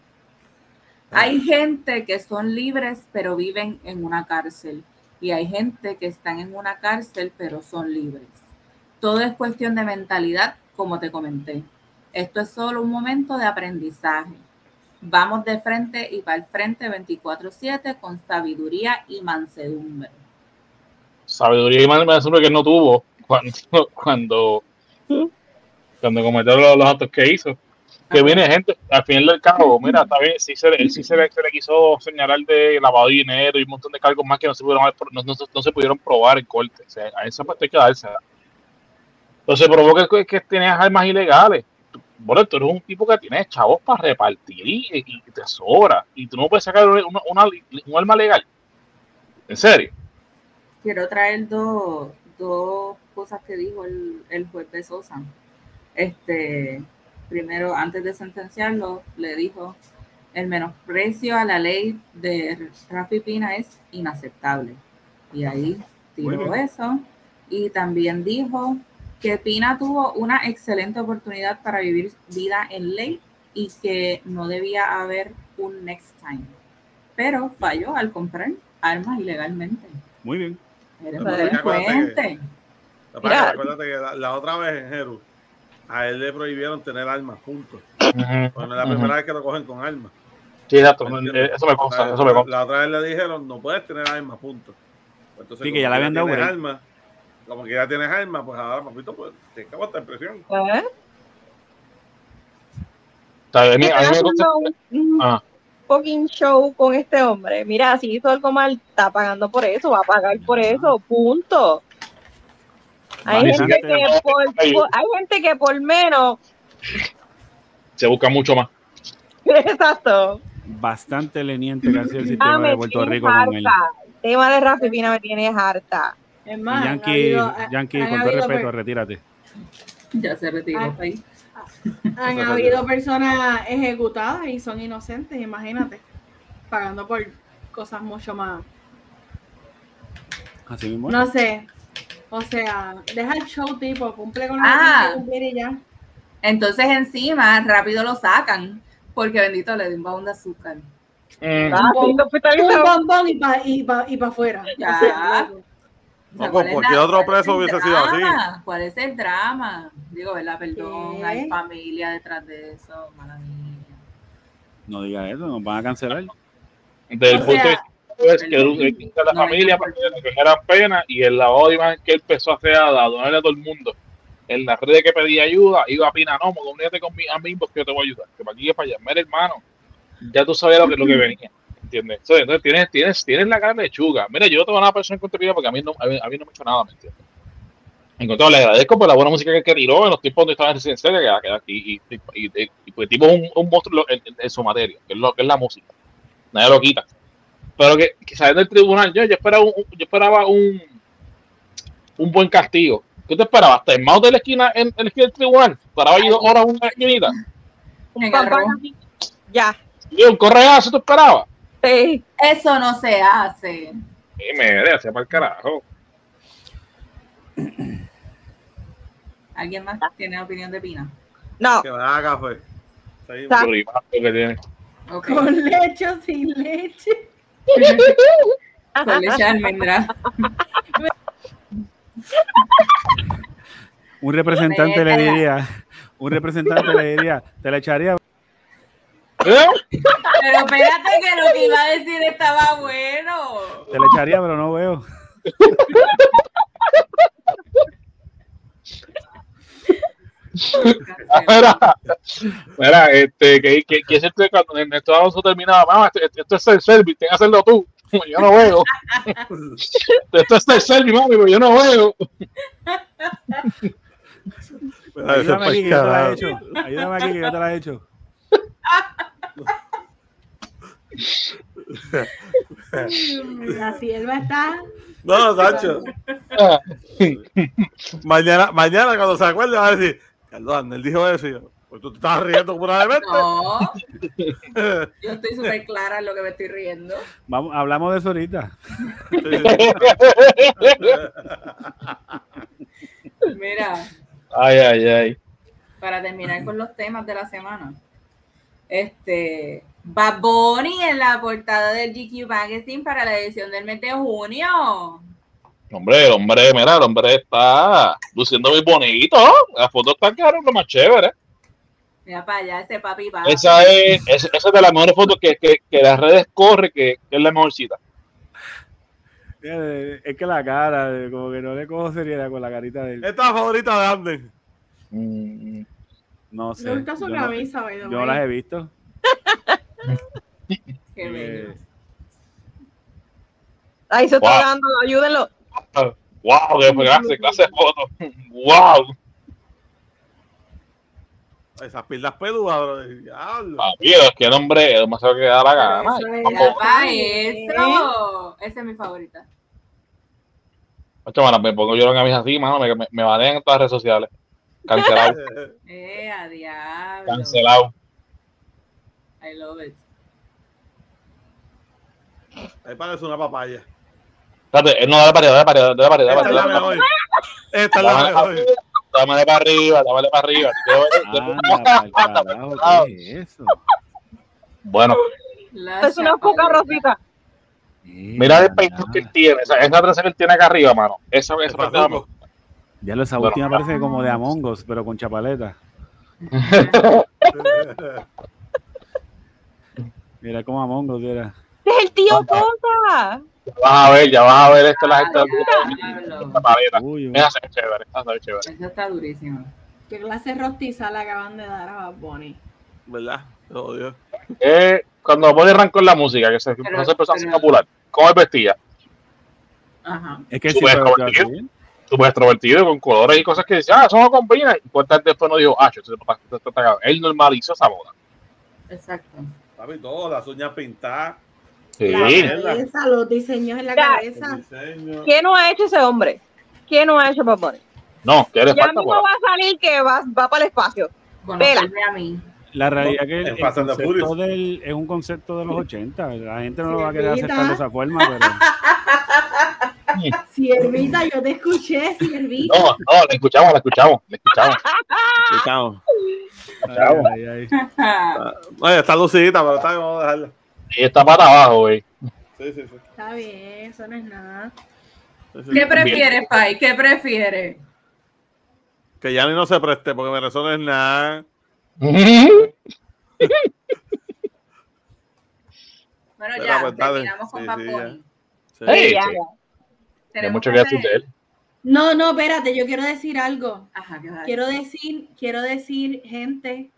Hay gente que son libres pero viven en una cárcel y hay gente que están en una cárcel pero son libres. Todo es cuestión de mentalidad, como te comenté. Esto es solo un momento de aprendizaje. Vamos de frente y para el frente 24/7 con sabiduría y mansedumbre. Sabiduría y asume que no tuvo cuando, cuando, cuando cometió los, los actos que hizo. Que viene gente, al final del cabo, mira, está bien, sí se, le- sí se, le, se le quiso señalar de lavado de dinero y un montón de cargos más que no se pudieron, no, no- no se pudieron probar en corte. O sea, a esa parte hay que darse. Entonces provoca que, que tienes armas ilegales. Bueno, tú eres un tipo que tienes chavos para repartir y, y te sobra. Y tú no puedes sacar una, una- un arma legal. ¿En serio? Quiero traer dos, dos cosas que dijo el, el juez de Sosa. Este, primero, antes de sentenciarlo, le dijo, el menosprecio a la ley de Rafi Pina es inaceptable. Y ahí tiró eso. Y también dijo que Pina tuvo una excelente oportunidad para vivir vida en ley y que no debía haber un next time. Pero falló al comprar armas ilegalmente. Muy bien. Eres acuérdate delincuente. Que Mira. Acuérdate que la, la otra vez en Jeru, a él le prohibieron tener armas juntos. Bueno, es la primera vez que lo cogen con armas. Sí, exacto. Eso me consta, La- eso me consta. La otra vez le dijeron, no puedes tener armas, punto. Entonces, Sí, que ya le habían dado armas, como que ya tienes armas, pues ahora, papito, pues tienes que aguantar presión. ¿Eh? Un Ah. fucking show con este hombre. Mira, si hizo algo mal, está pagando por eso, va a pagar por eso, punto. Hay gente, que por, por- hay gente que por menos, Se busca mucho más. exacto. Bastante leniente que ha sido el sistema me de Puerto Rico con él. El tema de Rafi Pina me tiene harta. Es más, Yankee, habido- Yankee con todo respeto, per- retírate. Ya se retiró Ah. ahí. Han habido personas ejecutadas y son inocentes, imagínate, pagando por cosas mucho más. Así mismo. No sé. O sea, deja el show tipo, cumple con lo Ah. que quiere y ya. Entonces encima rápido lo sacan porque bendito le dio un baúl de azúcar. Mm, Ah, Un bombón y para y pa, y pa afuera. Ya. O sea, loco. O sea, No, ¿cuál es cualquier la- otro preso el hubiese sido así. drama? ¿Cuál es el drama? Digo, ¿verdad? Perdón, ¿Qué? hay familia detrás de eso, mala mía. No diga eso, nos van a cancelar. Desde el punto de vista es que la no familia para que le cogeran pena y el lavado de imagen que él empezó a hacer a donarle a todo el mundo. En las redes que pedía ayuda, iba a Pina, no, comunícate con mi amigo que yo te voy a ayudar. Que para aquí y para allá. Mira, hermano, ya tú sabías lo que, lo que venía. ¿Entiendes? Entonces, entonces tienes, tienes, tienes la cara de lechuga. Mira, yo no tengo nada persona en contra de Pina porque a mí no, a mí, a mí no me ha hecho nada, ¿me entiendes? En cuanto le agradezco por la buena música que, que tiró en los tiempos donde estaba en residencia y, y, y, y, y pues tipo es un, un monstruo en, en- en su materia, que es, lo, que es la música. Nadie lo quita. Pero que, que saliendo del tribunal, yo, yo esperaba un, yo esperaba un un buen castigo. ¿Qué te esperabas? ¿Hasta el mouse de la esquina en, en la esquina del tribunal? ¿Paraba ahí dos horas una esquinita? Un papá. Ya. ¿Y un correazo te esperaba? Sí. Eso no se hace. Y me deja para el carajo. ¿Alguien más tiene opinión de Pina? No. Que haga Rimazo que tiene. Con leche o sin leche. Con leche almendra. Un representante le diría, un representante le diría, te la echaría. ¿Eh? Pero espérate que lo que iba a decir estaba bueno. Te la echaría, pero no veo. Mira, mira, este, que, que, que cuando Ernesto Alonso terminaba, mamá, esto, esto es el service, tienes que hacerlo tú. Yo no veo. esto es el service, mami, pero yo no veo. Ayúdame aquí que yo te la he hecho. Ayúdame aquí que yo te la he hecho. La sierva está. No, Sancho. Mañana, mañana cuando se acuerde va a decir, Carlos Andel dijo eso y yo, pues tú te estabas riendo probablemente. No, yo estoy súper clara en lo que me estoy riendo. Vamos, hablamos de eso ahorita. Mira, Ay, ay, ay. para terminar con los temas de la semana. Este, Bad Bunny en la portada del GQ Magazine para la edición del mes de junio. Hombre, el hombre, mira, el hombre está luciendo muy bonito. Las fotos están quedando lo más chévere. Mira para allá ese papi papi. Esa es, es- esa es de las mejores fotos que, que, que las redes corre, que, que es la mejor cita. Es que la cara, como que no le cojo seriedad con la carita de él. Esta es la favorita de Anden. Mm, No sé. Gusta su yo camisa, Yo no way. las he visto. Qué bello. Eh, Ahí se está Wow. dando, ayúdenlo. wow, qué clase, clase de foto. Wow. Esas pilas peludas, bro. Diablo. Papi, es que el hombre, el demasiado que da la gana. Eso es-. Esa es mi favorita. macho, mano, me pongo yo en camisa así, mano, me, me, me banean en todas las redes sociales. Cancelado, Eh, a diablo. cancelado. I love it. Ahí parece una papaya. Espérate, él no, dale para arriba, dale para arriba, dale para arriba, Esta es la mejor. Esta es la Dámele mejor. dámele para arriba, dámele para arriba. Anda, pa'l carajo, ¿qué es eso? Bueno, La Es una poca rosita. mira el peinado que él tiene, esa, esa que él tiene acá arriba, mano. Esa, esa. Ya lo, esa Bueno. última parece como de Among Us, pero con chapaleta. Mira como Among Us era. Es el tío Cosa. Ya vas a ver, ya vas a ver esto, la. La. Uy, uy. Esa se ve chévere, se ve chévere. Eso está durísimo. ¿Qué clase rostiza le acaban de dar a Bad Bunny? ¿Verdad? Te odio. Eh, cuando Bonnie arrancó en la música, que se Pero- empezó a empezar a ser pero- popular, ¿cómo él vestía? Ajá. Es que sí, Súper extrovertido. con colores y cosas que decía, ah, eso no combina. Y cuántas después no dijo, ah, cagado. Él normalizó esa moda. Exacto. Papi, todo, las uñas pintadas. Sí. La cabeza, los diseños en la Ya. cabeza. ¿Qué no ha hecho ese hombre? ¿Qué no ha hecho Bad Bunny? No, que le Ya falta mismo por va a salir que va, va para el espacio. Conocerme a mí. La realidad que el, concepto del, es un concepto de los 80. La gente no lo va a querer aceptar de esa forma, pero Siervita, yo te escuché, Siervita. No, no, le escuchamos, le escuchamos, le escuchamos. Escuchamos. ay, ay, ay. Oye, está lucidita, pero está bien, vamos a dejarla. Y está para abajo, güey. Sí, sí, sí. Está bien, eso no es nada. ¿Qué prefieres, Pai? ¿Qué prefieres? Que ya ni no se preste porque me resuena en nada. Bueno, ya, pues, terminamos con Sí, sí, sí. ya. Hay decir hacer- de él. No, no, espérate, yo quiero decir algo. Ajá, ¿qué vas a Quiero decir, quiero decir, gente,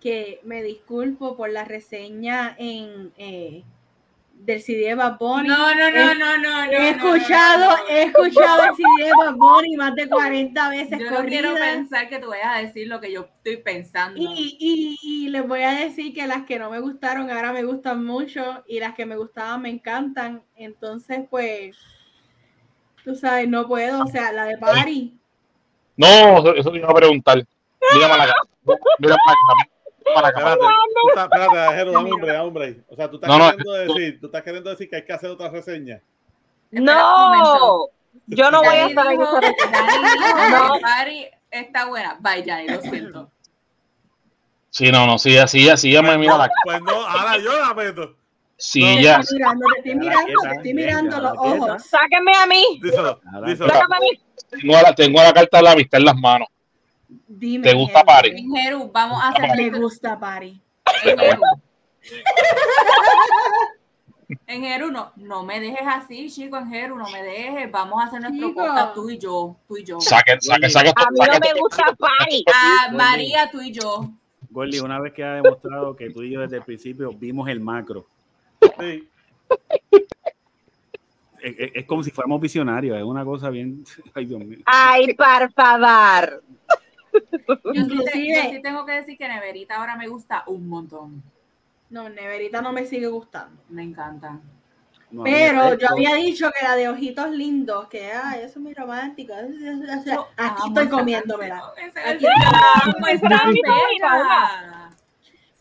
que me disculpo por la reseña en eh, del CD de Bad Bunny. No, no, no, no, no, no. He no, escuchado, no, no. he escuchado el CD de Bad Bunny más de 40 veces Yo no quiero pensar que tú vayas a decir lo que yo estoy pensando. Y, y, y les voy a decir que las que no me gustaron ahora me gustan mucho y las que me gustaban me encantan. Entonces, pues, Tú sabes, no puedo, o sea, la de Party. No, eso, eso te iba a preguntar. Mira para la cara. Mira para la cara. Espérate, un break. O sea, tú estás, No, no, queriendo decir, tú estás queriendo decir que hay que hacer otra reseña. No, yo no voy a estar en esa reseña. Party está buena. Bye, Jani, lo siento. Sí, no, no, sí, así, así ya me mira la cara. Pues no, ahora yo la meto. Sí, No, ya. Te estoy mirando, te estoy mirando, te estoy mirando los ojos. Sáquenme a mí. Díselo, Ahora, díselo. Sáquenme a mí. Tengo la, tengo la carta de la amistad en las manos. Dime. ¿Te gusta Henry, Party? En Jeru, vamos a hacer Me gusta Party. En Jeru. En no, no me dejes así, chico, en Jeru, no me dejes. Vamos a hacer nuestro podcast tú y yo, tú y yo. Saque, saque, saque. A mí no me gusta party. Ah, María, tú y yo. Gordy, una vez que ha demostrado que tú y yo desde el principio vimos el macro, Sí. es, es- es como si fuéramos visionarios, es una cosa bien. Ay, Dios mío. Ay, por favor. Yo sí, te- Inclusive- yo sí tengo que decir que Neverita ahora me gusta un montón. No, Neverita no me sigue gustando. Me encanta. No, Pero yo había dicho que la de ojitos lindos, que ay, eso es muy romántico. Aquí estoy comiéndomela. Aquí estoy la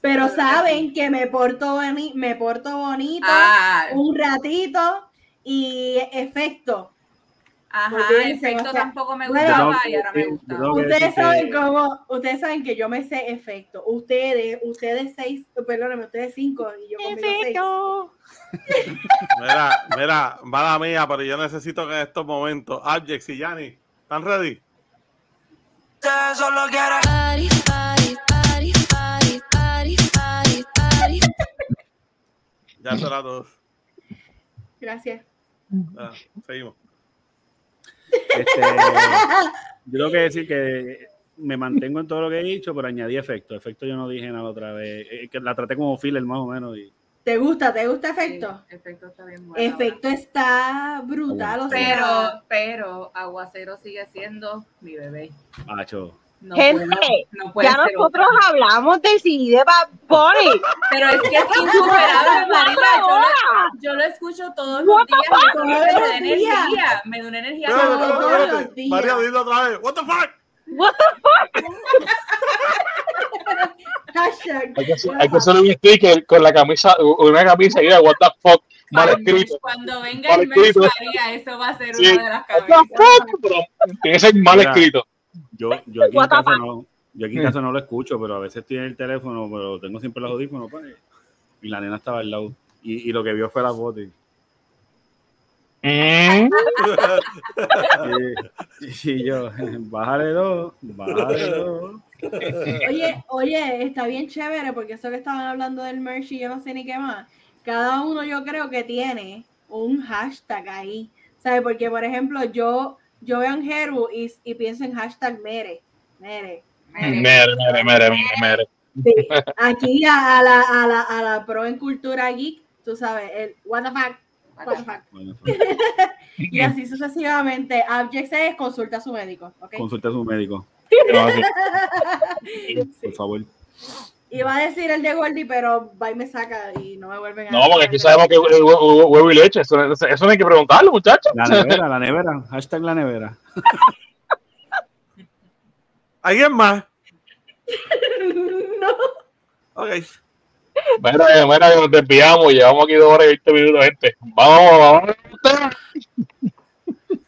Pero saben que me porto, boni- me porto bonito Ah, un ratito y efecto. ajá, dicen, efecto o sea, tampoco me bueno, gustaba yo y ahora me gusta. Ustedes saben que- cómo, ustedes saben que yo me sé efecto. Ustedes, ustedes seis, perdóname, ustedes cinco y yo conmigo seis. Mira, mira, mala mía, pero yo necesito que en estos momentos, Abjex y Yanni, ¿están ready? Party, party, Ya será todos. Gracias. Ah, seguimos. Este, yo tengo que decir que me mantengo en todo lo que he dicho, pero añadí efecto. Efecto yo no dije nada otra vez. Eh, que la traté como filler más o menos. Y, ¿Te gusta? ¿Te gusta efecto? Sí, efecto está bien bueno. Efecto está brutal, o Pero, sea, pero Aguacero sigue siendo mi bebé. macho, No Gente, puedo- no puede Ya ser nosotros otra. hablamos del CD de Bad Bunny. Pero es que es insuperable, Marila. Yo lo, yo lo escucho todos los What the días. y fuck? me da energía. Me da una energía. Espérate, todos los días. María, dilo otra vez. What the fuck? What the hashtag. Hay que, hacer- hay que hacer un sticker con la camisa, una camisa y de what the fuck, mal escrito. Cuando venga Mal el mes. María, eso va a ser Sí. una de las What the cabezas. fuck, pero tiene que ser mal Mira. escrito. Yo, yo aquí en casa no, yo aquí en casa no lo escucho, pero a veces estoy en el teléfono, pero tengo siempre los audífonos, pues, y la nena estaba al lado. Y, y lo que vio fue la foto. Y, Mm. y- y yo, bájale dos, bájale dos. Oye, oye, está bien chévere porque eso que estaban hablando del merch y yo no sé ni qué más. Cada uno yo creo que tiene un hashtag ahí. ¿Sabes? Porque, por ejemplo, yo, yo veo en Heru y, y pienso en hashtag mere. Mere. Mere, mere, mere, mere, mere. Sí. Aquí a, a la, a, la, a la pro en cultura geek, tú sabes, el what the fuck, what the fuck. Bueno, Y así sucesivamente. Abject es consulta a su médico, consulta a su médico, No, sí. por favor. Iba a decir el de Gordy, pero va y me saca y no me vuelven a No, porque aquí sabemos que es huevo, huevo y leche. Eso, eso- eso no hay que preguntarlo, muchachos. La nevera, la nevera, hashtag la nevera. ¿Alguien más? no. Ok. Mira, mira, que nos desviamos. Llevamos aquí dos horas y 20 minutos, gente. Vamos, vamos.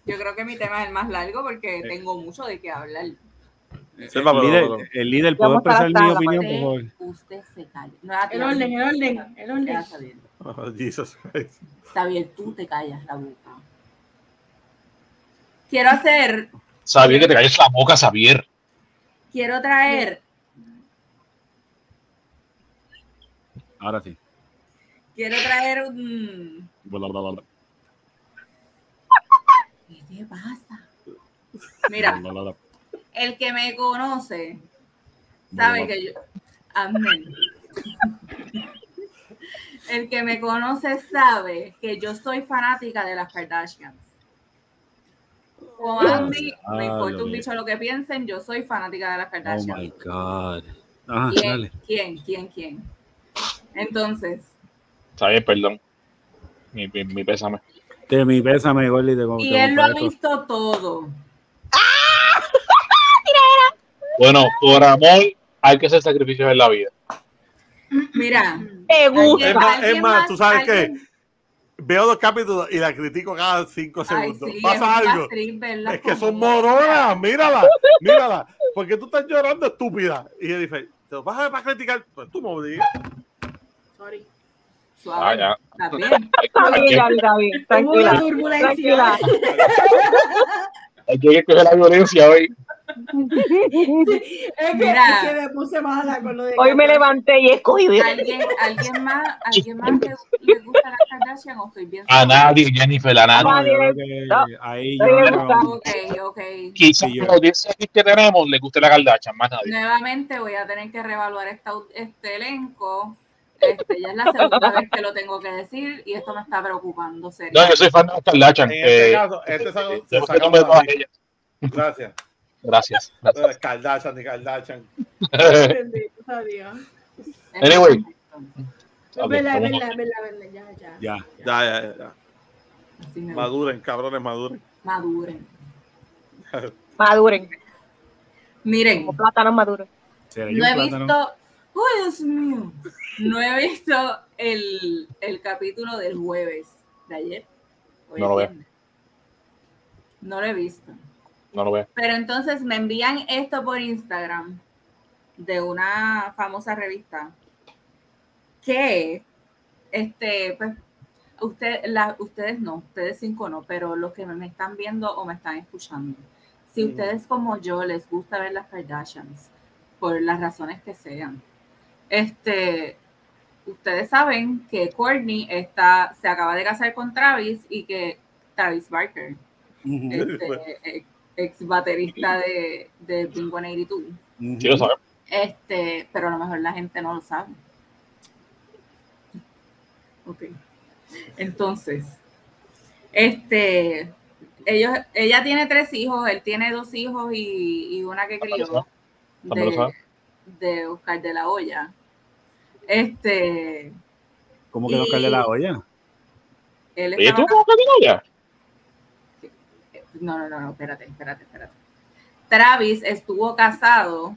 Yo creo que mi tema es el más largo porque tengo mucho de qué hablar. El, líder, el líder, ¿puedo expresar mi opinión, por favor? usted se calla. No, El orden, el orden, el orden. Xavier. Oh, Jesus. Xavier, tú te callas la boca. Quiero hacer, Sabía que te calles la boca, Xavier. quiero traer, Ahora sí. quiero traer un... Bla, bla, bla, bla. ¿Qué te pasa? Mira, Bla, bla, bla. El que me conoce sabe que yo... Amén. El que me conoce sabe que yo soy fanática de las Kardashians. Como a mí, me Ah, importa un bicho lo que piensen, yo soy fanática de las Oh Kardashians. my God. Ajá, ¿Quién? dale. ¿Quién? ¿Quién? ¿Quién? Entonces, Xavier, perdón. Mi, mi, mi pésame. De mi pésame, Gordy. Te, Y te él lo ha visto todo. Bueno, por amor hay que hacer sacrificios en la vida. Mira, Me Es gusta. más, ¿Alguien es más, más? tú sabes que ¿Alguien? veo los capítulos y la critico cada cinco ay, segundos. sí, Pasa algo. Es que son moronas, mírala, mírala. Porque tú estás llorando estúpida. Y él dice, ¿te lo vas a ver para criticar? Pues tú me obligas. Sorry. Suave, Ah, ya. está bien. Está bien, Gaby, una Tranquila. Hay que la violencia hoy. Es que, Mira. es que me puse mala con lo de Hoy me levanté y escogí. ¿Alguien, alguien más, alguien más le, le gusta la Kardashian o estoy bien? A nadie, Jennifer, a nadie. No, que no. ahí. Ok, ok. Quizás Sí, la audiencia que tenemos le guste la Kardashian, más nadie. Nuevamente voy a tener que reevaluar esta, este elenco. Este, ya es la segunda vez que lo tengo que decir y esto me está preocupando. No, serio. yo soy fan de las Kardashian. En este eh, caso, este eh, se ellas. Gracias. Gracias. No gracias. Kardashian ni Kardashian. Bendito sea Dios. Anyway. Verdad, verdad, es verdad, ya, ya. Ya. Ya, ya, ya. Maduren, cabrones, maduren. Maduren. Maduren. Miren, Como plátanos maduros. ¿Será yo no he plátano? visto. ¡Oh, Dios mío! No he visto el, el capítulo del jueves de ayer. Hoy No lo veo. No lo he visto. No lo veo. Pero entonces me envían esto por Instagram de una famosa revista que, este, pues, usted, la, ustedes no, ustedes cinco no, pero los que me están viendo o me están escuchando, si Mm. ustedes como yo les gusta ver las Kardashians, por las razones que sean, este, ustedes saben que Courtney está, se acaba de casar con Travis y que Travis Barker este, ex, baterista de, de Blink 182. ujú. Sí lo. Este, pero a lo mejor la gente no lo sabe. Ok. Entonces, este, ellos, ella tiene tres hijos, él tiene dos hijos y, y una que crió de, de Oscar de la Hoya. Este, ¿Cómo que Oscar de la olla? él Oye, ¿tú cómo ya? No, no, no, no, espérate, espérate, espérate. Travis estuvo casado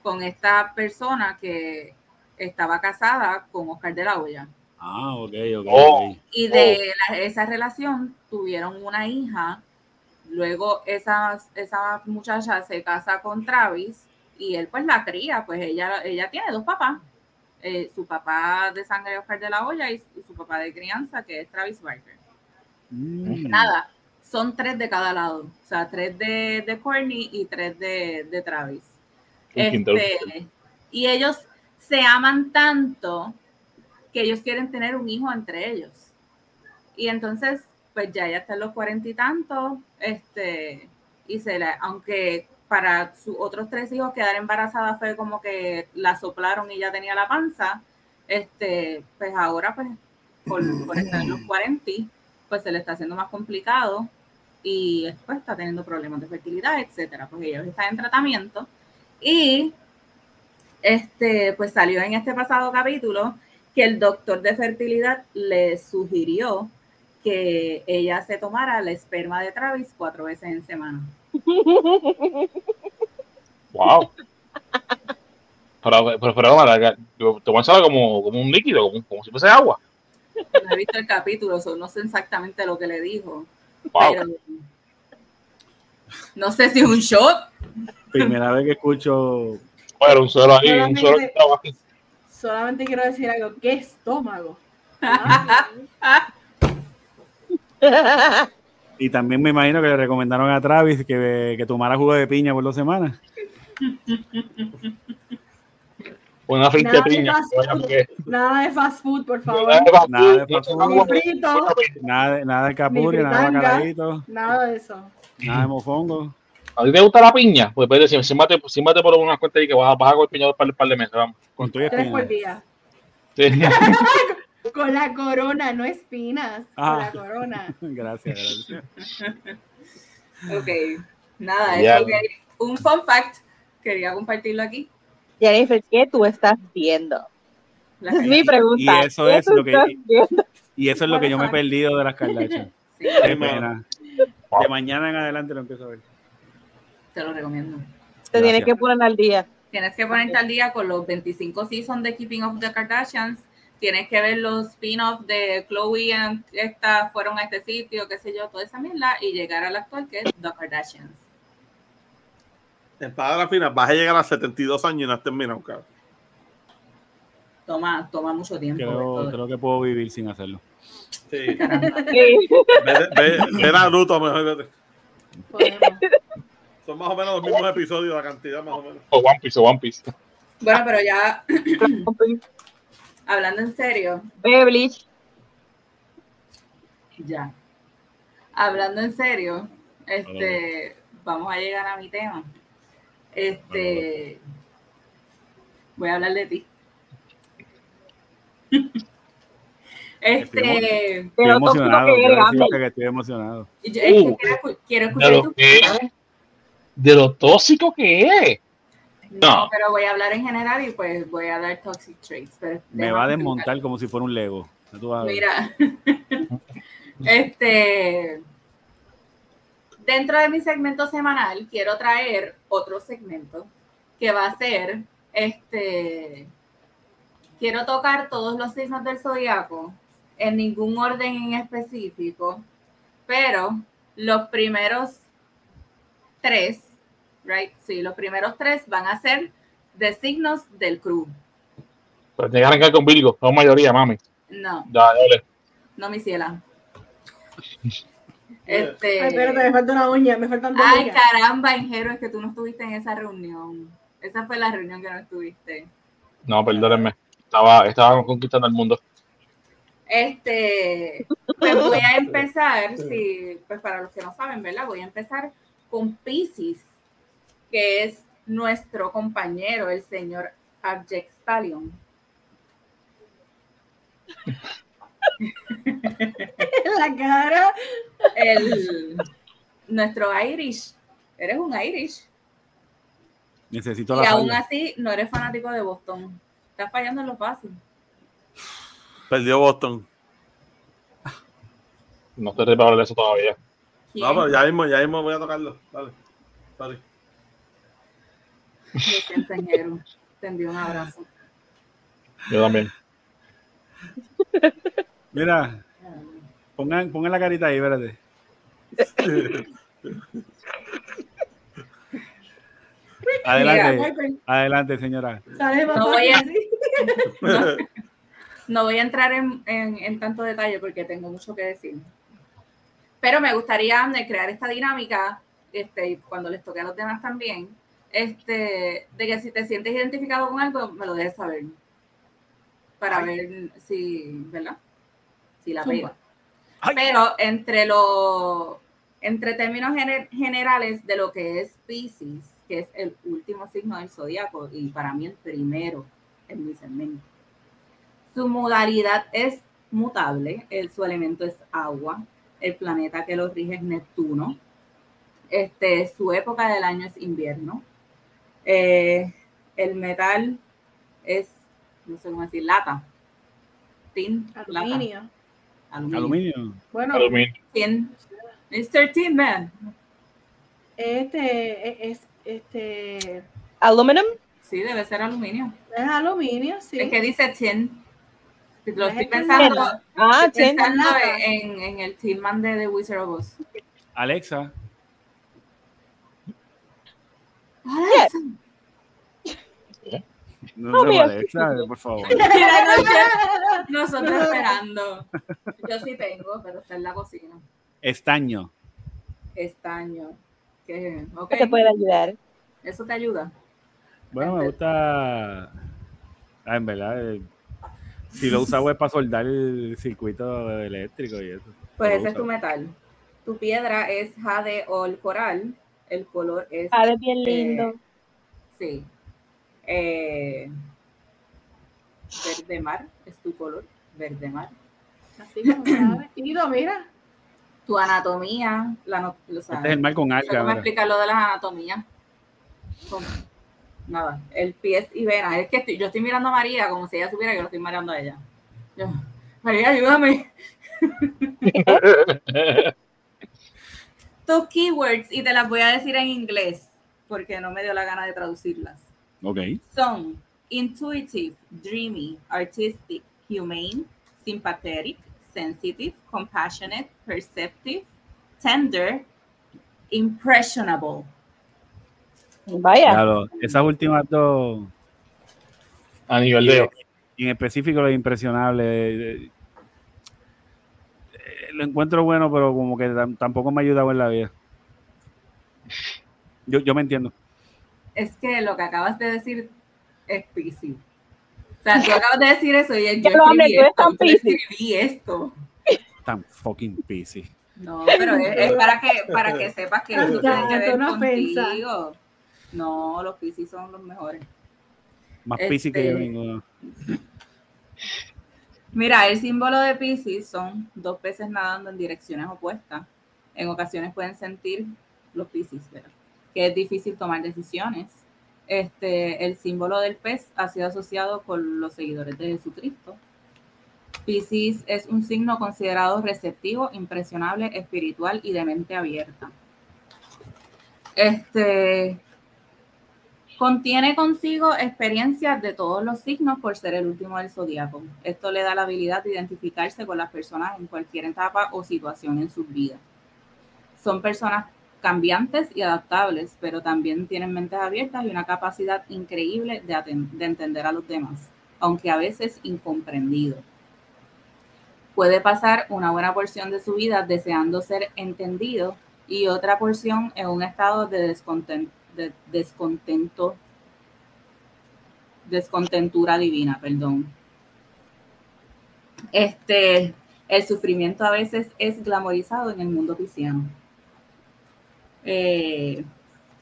con esta persona que estaba casada con Oscar de la Hoya. Ah, ok, ok. Oh. Y de la- esa relación tuvieron una hija. Luego esa, esa muchacha se casa con Travis y él pues la cría. Pues ella, ella tiene dos papás. Eh, su papá de sangre Oscar de la Hoya y su, su papá de crianza que es Travis Barker Mm. nada, son tres de cada lado. O sea, tres de, de Courtney y tres de, de Travis. Este, y ellos se aman tanto que ellos quieren tener un hijo entre ellos. Y entonces, pues ya ya está en los cuarenta y tantos, este, y se la, aunque para sus otros tres hijos quedar embarazada fue como que la soplaron y ya tenía la panza, este, pues ahora pues por, por estar en los 40, pues se le está haciendo más complicado y después está teniendo problemas de fertilidad, etcétera. Pues ellos están en tratamiento y este, pues salió en este pasado capítulo que el doctor de fertilidad le sugirió que ella se tomara la esperma de Travis cuatro veces en semana. Wow. Pero, pero, pero, Mara, te voy a echar como, como un líquido, como, como si fuese agua. No he visto el capítulo, so no sé exactamente lo que le dijo, Wow. pero no sé si es un shot. Primera vez que escucho. Bueno, un suelo ahí, un suelo que estaba aquí. Solamente quiero decir algo. ¿Qué estómago? Y también me imagino que le recomendaron a Travis que, que tomara jugo de piña por dos semanas. Una Nada de piña. Nada de fast food, por favor. Nada de fast Nada de food, Nada, de- nada de capuri, Ni nada de bacalaíto, nada de eso. nada de mofongo. ¿A ti te gusta la piña? Pues puedes decir, símbate, símbate por una cuenta y que vas a, vas a comer piña por un par de meses, vamos. Con tu y Tres por día. Sí. Con la corona, no espinas. Ah. Con la corona. Gracias, gracias. Ok, nada, Ya. eso que un fun fact, quería compartirlo aquí. Jennifer, ¿qué tú estás viendo? La es mi pregunta. Y eso ¿Qué es lo que-? Y eso es lo que yo me he perdido de las Kardashian. Sí, pena. Wow. De mañana en adelante lo empiezo a ver. te lo recomiendo. Te tienes que poner al día. Tienes que ponerte al día con los 25 seasons de Keeping Up the Kardashians. Tienes que ver los spin-offs de Chloe and esta fueron a este sitio, qué sé yo, toda esa mierda, y llegar al actual que es The Kardashians. En palabras finas, vas a llegar a 72 años y no has terminado, cabrón. Toma, toma mucho tiempo. Creo, creo que puedo vivir sin hacerlo. Sí. Caramba. Sí. Ve, ve, ve Naruto mejor. vete. Podemos. Son más o menos los mismos episodios, la cantidad más o menos. O One Piece, o One Piece. Bueno, pero ya hablando en serio, Ve, Bleach. ya. Hablando en serio, este, vamos a llegar a mi tema. Este, voy a hablar de ti. Este, Estoy Pero emocionado. que quiero eres, que estoy emocionado. yo- es que Uh. quiero, quiero De escuchar lo tu que de lo tóxico que es. No, No. pero voy a hablar en general y pues voy a dar toxic traits. Pero Me va a explicar. desmontar como si fuera un Lego. Mira, este, dentro de mi segmento semanal quiero traer otro segmento que va a ser, este, quiero tocar todos los signos del zodiaco en ningún orden en específico, pero los primeros tres, right? Sí, los primeros tres van a ser de signos del crew. Pero tiene que arrancar con Virgo, son mayoría, mami. No, Ya, dale. no, mi ciela. Este, Ay, espérate, me falta una uña, me faltan dos Ay, uñas. caramba, Ingero, es que tú no estuviste en esa reunión. Esa fue la reunión que no estuviste. No, perdónenme. Estaba, estaba conquistando el mundo. Este, pues voy a empezar, si, pues para los que no saben, ¿verdad? Voy a empezar con Pisces, que es nuestro compañero, el señor Abject Stallion. la cara. El, nuestro Irish. Eres un Irish. Necesito Y la aún falda. así no eres fanático de Boston. Estás fallando en lo fácil. Perdió Boston. No estoy de eso todavía. ¿Quién? No, pero ya mismo, ya mismo voy a tocarlo. Dale. Sorry. Ingero. Te envío un abrazo. Yo también. Mira, pongan, pongan la carita ahí, espérate. Adelante, adelante, señora. No voy a-. No, no voy a entrar en, en- en tanto detalle porque tengo mucho que decir. Pero me gustaría crear esta dinámica, este, y cuando les toque a los demás también, este, de que si te sientes identificado con algo, me lo dejes saber. Para ver si, ¿verdad? Si la pega. Pero entre los, entre términos gener- generales de lo que es Pisces, que es el último signo del zodiaco, y para mí el primero en mi segmento. Su modalidad es mutable, el, su elemento es agua, el planeta que lo rige es Neptuno, este, su época del año es invierno, eh, el metal es, no sé cómo decir, lata, tin, lata, Aluminio. aluminio. Aluminio. Bueno, Aluminio. Tin. Mr. Tin Man. este e- es este Aluminum. Sí, debe ser aluminio. es aluminio, sí. Es que dice tin. Lo Es estoy pensando. Ah, estoy pensando en, en el Tin Man de The Wizard of Oz. Alexa, Alexa. no No, se mira. Alexa, por favor. Nosotros esperando. Yo sí tengo, pero está en la cocina. Estaño. Estaño. ¿Qué te puede ayudar? Eso te ayuda. Bueno, me gusta. Ah, en verdad, eh, si lo usaba es para soldar el circuito eléctrico y eso. Pues ese es tu metal. Tu piedra es jade o el coral. El color es. Ah, es bien lindo. Sí. Eh, verde mar es tu color. Verde mar. Así como sabes. Ido, mira. Tu anatomía. La, no- o sea, Este es el mar con alga. cómo explicar lo de las anatomías. Con- nada, el pies y venas. Es que estoy- yo estoy mirando a María como si ella supiera que lo estoy mirando a ella. Yo, María, ayúdame. Tus keywords, y te las voy a decir en inglés, porque no me dio la gana de traducirlas. Ok. Son intuitive, dreamy, artistic, humane, sympathetic, sensitive, compassionate, perceptive, tender, impressionable. Vaya. Claro, esas últimas dos, A nivel de. en específico lo impresionable, lo encuentro bueno, pero como que tam- tampoco me ha ayudado en la vida. Yo, yo me entiendo. Es que lo que acabas de decir es Pisces. O sea, tú acabas de decir eso y yo Pero, hombre, escribí esto, tan yo escribí esto. Tan fucking piscis. No, pero es, es para que para que sepas que eso Ya, tiene que ver contigo. No, los Piscis son los mejores. Más Este- piscis que yo vengo. Mira, el símbolo de Pisces son dos peces nadando en direcciones opuestas. En ocasiones pueden sentir los Pisces, ¿verdad? que es difícil tomar decisiones. Este, el símbolo del pez ha sido asociado con los seguidores de Jesucristo. Pisces es un signo considerado receptivo, impresionable, espiritual y de mente abierta. Este, Contiene consigo experiencias de todos los signos por ser el último del zodiaco. Esto le da la habilidad de identificarse con las personas en cualquier etapa o situación en sus vidas. Son personas cambiantes y adaptables, pero también tienen mentes abiertas y una capacidad increíble de, entender a los demás, aunque a veces incomprendido. Puede pasar una buena porción de su vida deseando ser entendido y otra porción en un estado de descontento de descontento, descontentura divina, perdón. Este, el sufrimiento a veces es glamorizado en el mundo pisciano. Eh,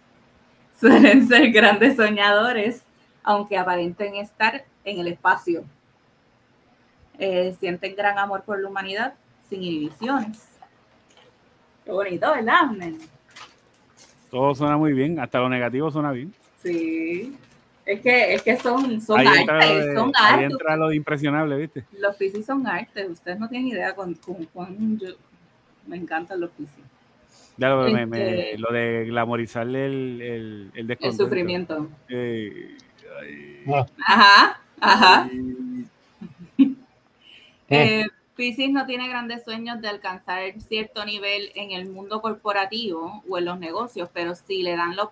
suelen ser grandes soñadores, aunque aparenten estar en el espacio. Eh, sienten gran amor por la humanidad sin inhibiciones. Qué bonito, ¿verdad? Todo suena muy bien, hasta lo negativo suena bien. Sí. Es que, es que son, son Ahí artes, de, son ahí artes. entra lo de impresionable, ¿viste? Los piscis son artes. Ustedes no tienen idea con, con, con- yo- me encantan los piscis. Ya lo, me- me- Este- lo de glamorizarle el, el, el sufrimiento. Eh, ay, Ajá, ajá. ay. Eh, Piscis no tiene grandes sueños de alcanzar cierto nivel en el mundo corporativo o en los negocios, pero sí le dan lo,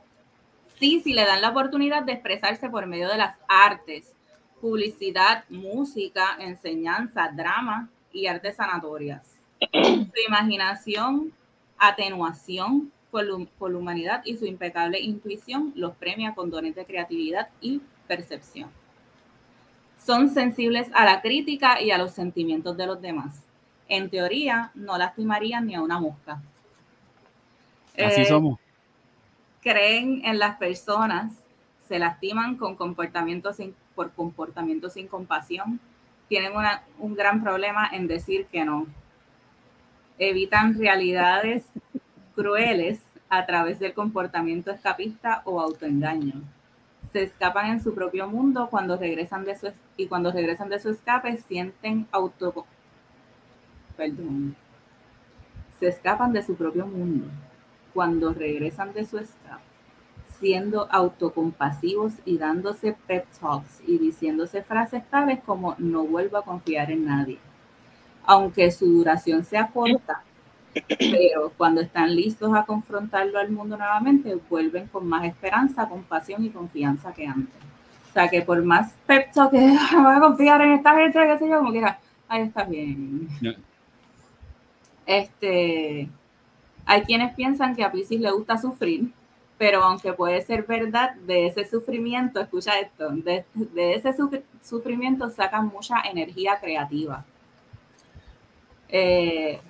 sí, sí le dan la oportunidad de expresarse por medio de las artes, publicidad, música, enseñanza, drama y artes sanatorias. Su imaginación, atenuación por, por la humanidad y su impecable intuición los premia con dones de creatividad y percepción son sensibles a la crítica y a los sentimientos de los demás. En teoría, no lastimarían ni a una mosca. Así Eh, somos. Creen en las personas, se lastiman con comportamientos sin, por comportamientos sin compasión, tienen una- un gran problema en decir que no. Evitan realidades crueles a través del comportamiento escapista o autoengaño se escapan en su propio mundo cuando regresan de su y cuando regresan de su escape sienten auto perdón se escapan de su propio mundo. Cuando regresan de su escape siendo autocompasivos y dándose pep talks y diciéndose frases tales como no vuelvo a confiar en nadie aunque su duración sea corta pero cuando están listos a confrontarlo al mundo nuevamente, vuelven con más esperanza, compasión y confianza que antes. O sea, que por más pep que "Ah, voy a confiar en esta gente, qué sé yo, como quiera, ahí está bien. Este, hay quienes piensan que a Pisces le gusta sufrir, pero aunque puede ser verdad, de ese sufrimiento, escucha esto, de, de ese su- sufrimiento sacan mucha energía creativa. Eh,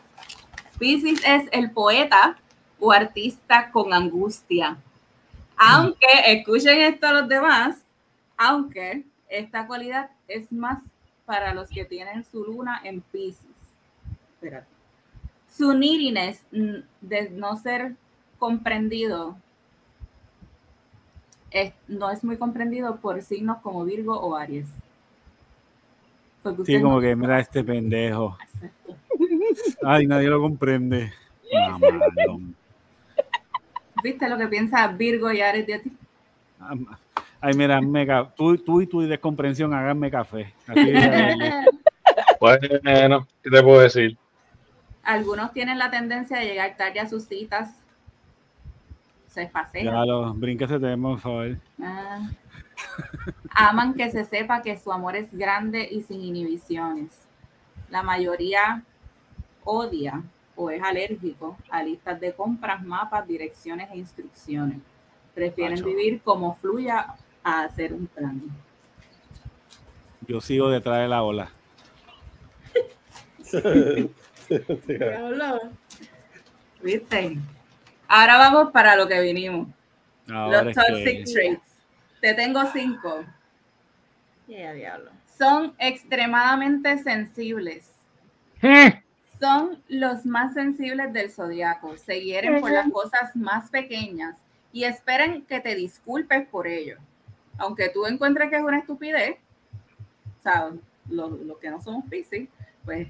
Pisces es el poeta o artista con angustia. Aunque, escuchen esto los demás, aunque esta cualidad es más para los que tienen su luna en Pisces. Espérate. Su neediness mm, de no ser comprendido es- no es muy comprendido por signos como Virgo o Aries. Sí, como no- que mira este pendejo. Ay, nadie lo comprende. Mamalón. ¿Viste lo que piensa Virgo y Ares de ti? Ay, mira, ca- tú, tú y tu descomprensión, háganme café. Bueno, ¿qué te puedo decir? Algunos tienen la tendencia de llegar tarde a sus citas. Se pasean. ya lo, brinca ese tema, por favor. Ah. Aman que se sepa que su amor es grande y sin inhibiciones. La mayoría odia o es alérgico a listas de compras, mapas, direcciones e instrucciones. Prefieren vivir como fluya a hacer un plan. Yo sigo detrás de la ola. Diablo. ¿Viste? Ahora vamos para lo que vinimos. Ahora Los toxic que- traits. Te tengo cinco. Yeah, diablo. Son extremadamente sensibles. Son los más sensibles del zodiaco. Se hieren por las cosas más pequeñas y esperan que te disculpes por ello. Aunque tú encuentres que es una estupidez, o sea, los los que no somos piscis, pues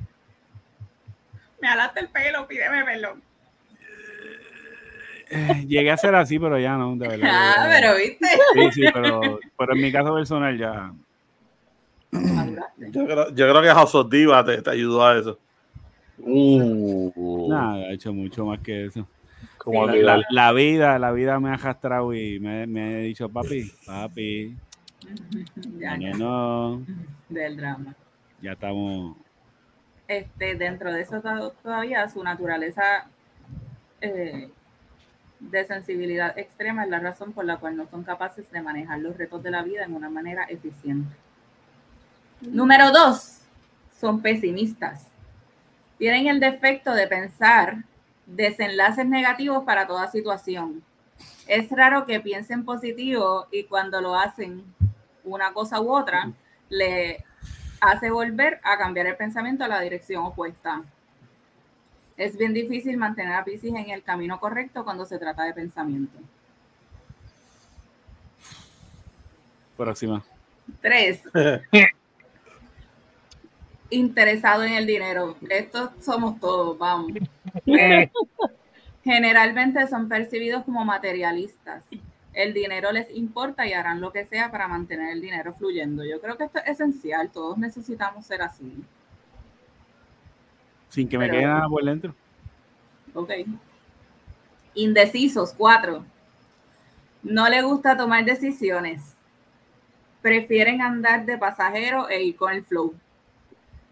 me alaste el pelo, pídeme perdón. Eh, Llegué a ser así, pero ya no, de verdad. Ah, Ya- pero viste. Sí, sí, pero, pero en mi caso personal ya. Yo creo, yo creo que House of Diva te, te ayudó a eso. Uh, Nada, he hecho mucho más que eso. como Sí. olvidar. La, la vida, la vida me ha arrastrado y me, me ha dicho, papi, papi, Ya, no, ya, no, no, del drama. ya estamos. este, dentro de eso to- todavía su naturaleza eh, de sensibilidad extrema es la razón por la cual no son capaces de manejar los retos de la vida en una manera eficiente. Número dos, son pesimistas. Tienen el defecto de pensar desenlaces negativos para toda situación. Es raro que piensen positivo y cuando lo hacen una cosa u otra, le hace volver a cambiar el pensamiento a la dirección opuesta. Es bien difícil mantener a Pisces en el camino correcto cuando se trata de pensamiento. Próxima. Tres. Interesado en el dinero. Estos somos todos, vamos. Eh, generalmente son percibidos como materialistas. El dinero les importa y harán lo que sea para mantener el dinero fluyendo. Yo creo que esto es esencial. Todos necesitamos ser así. Sin que me Pero- quede nada por dentro. Ok. Indecisos, cuatro. No le gusta tomar decisiones. Prefieren andar de pasajero e ir con el flow.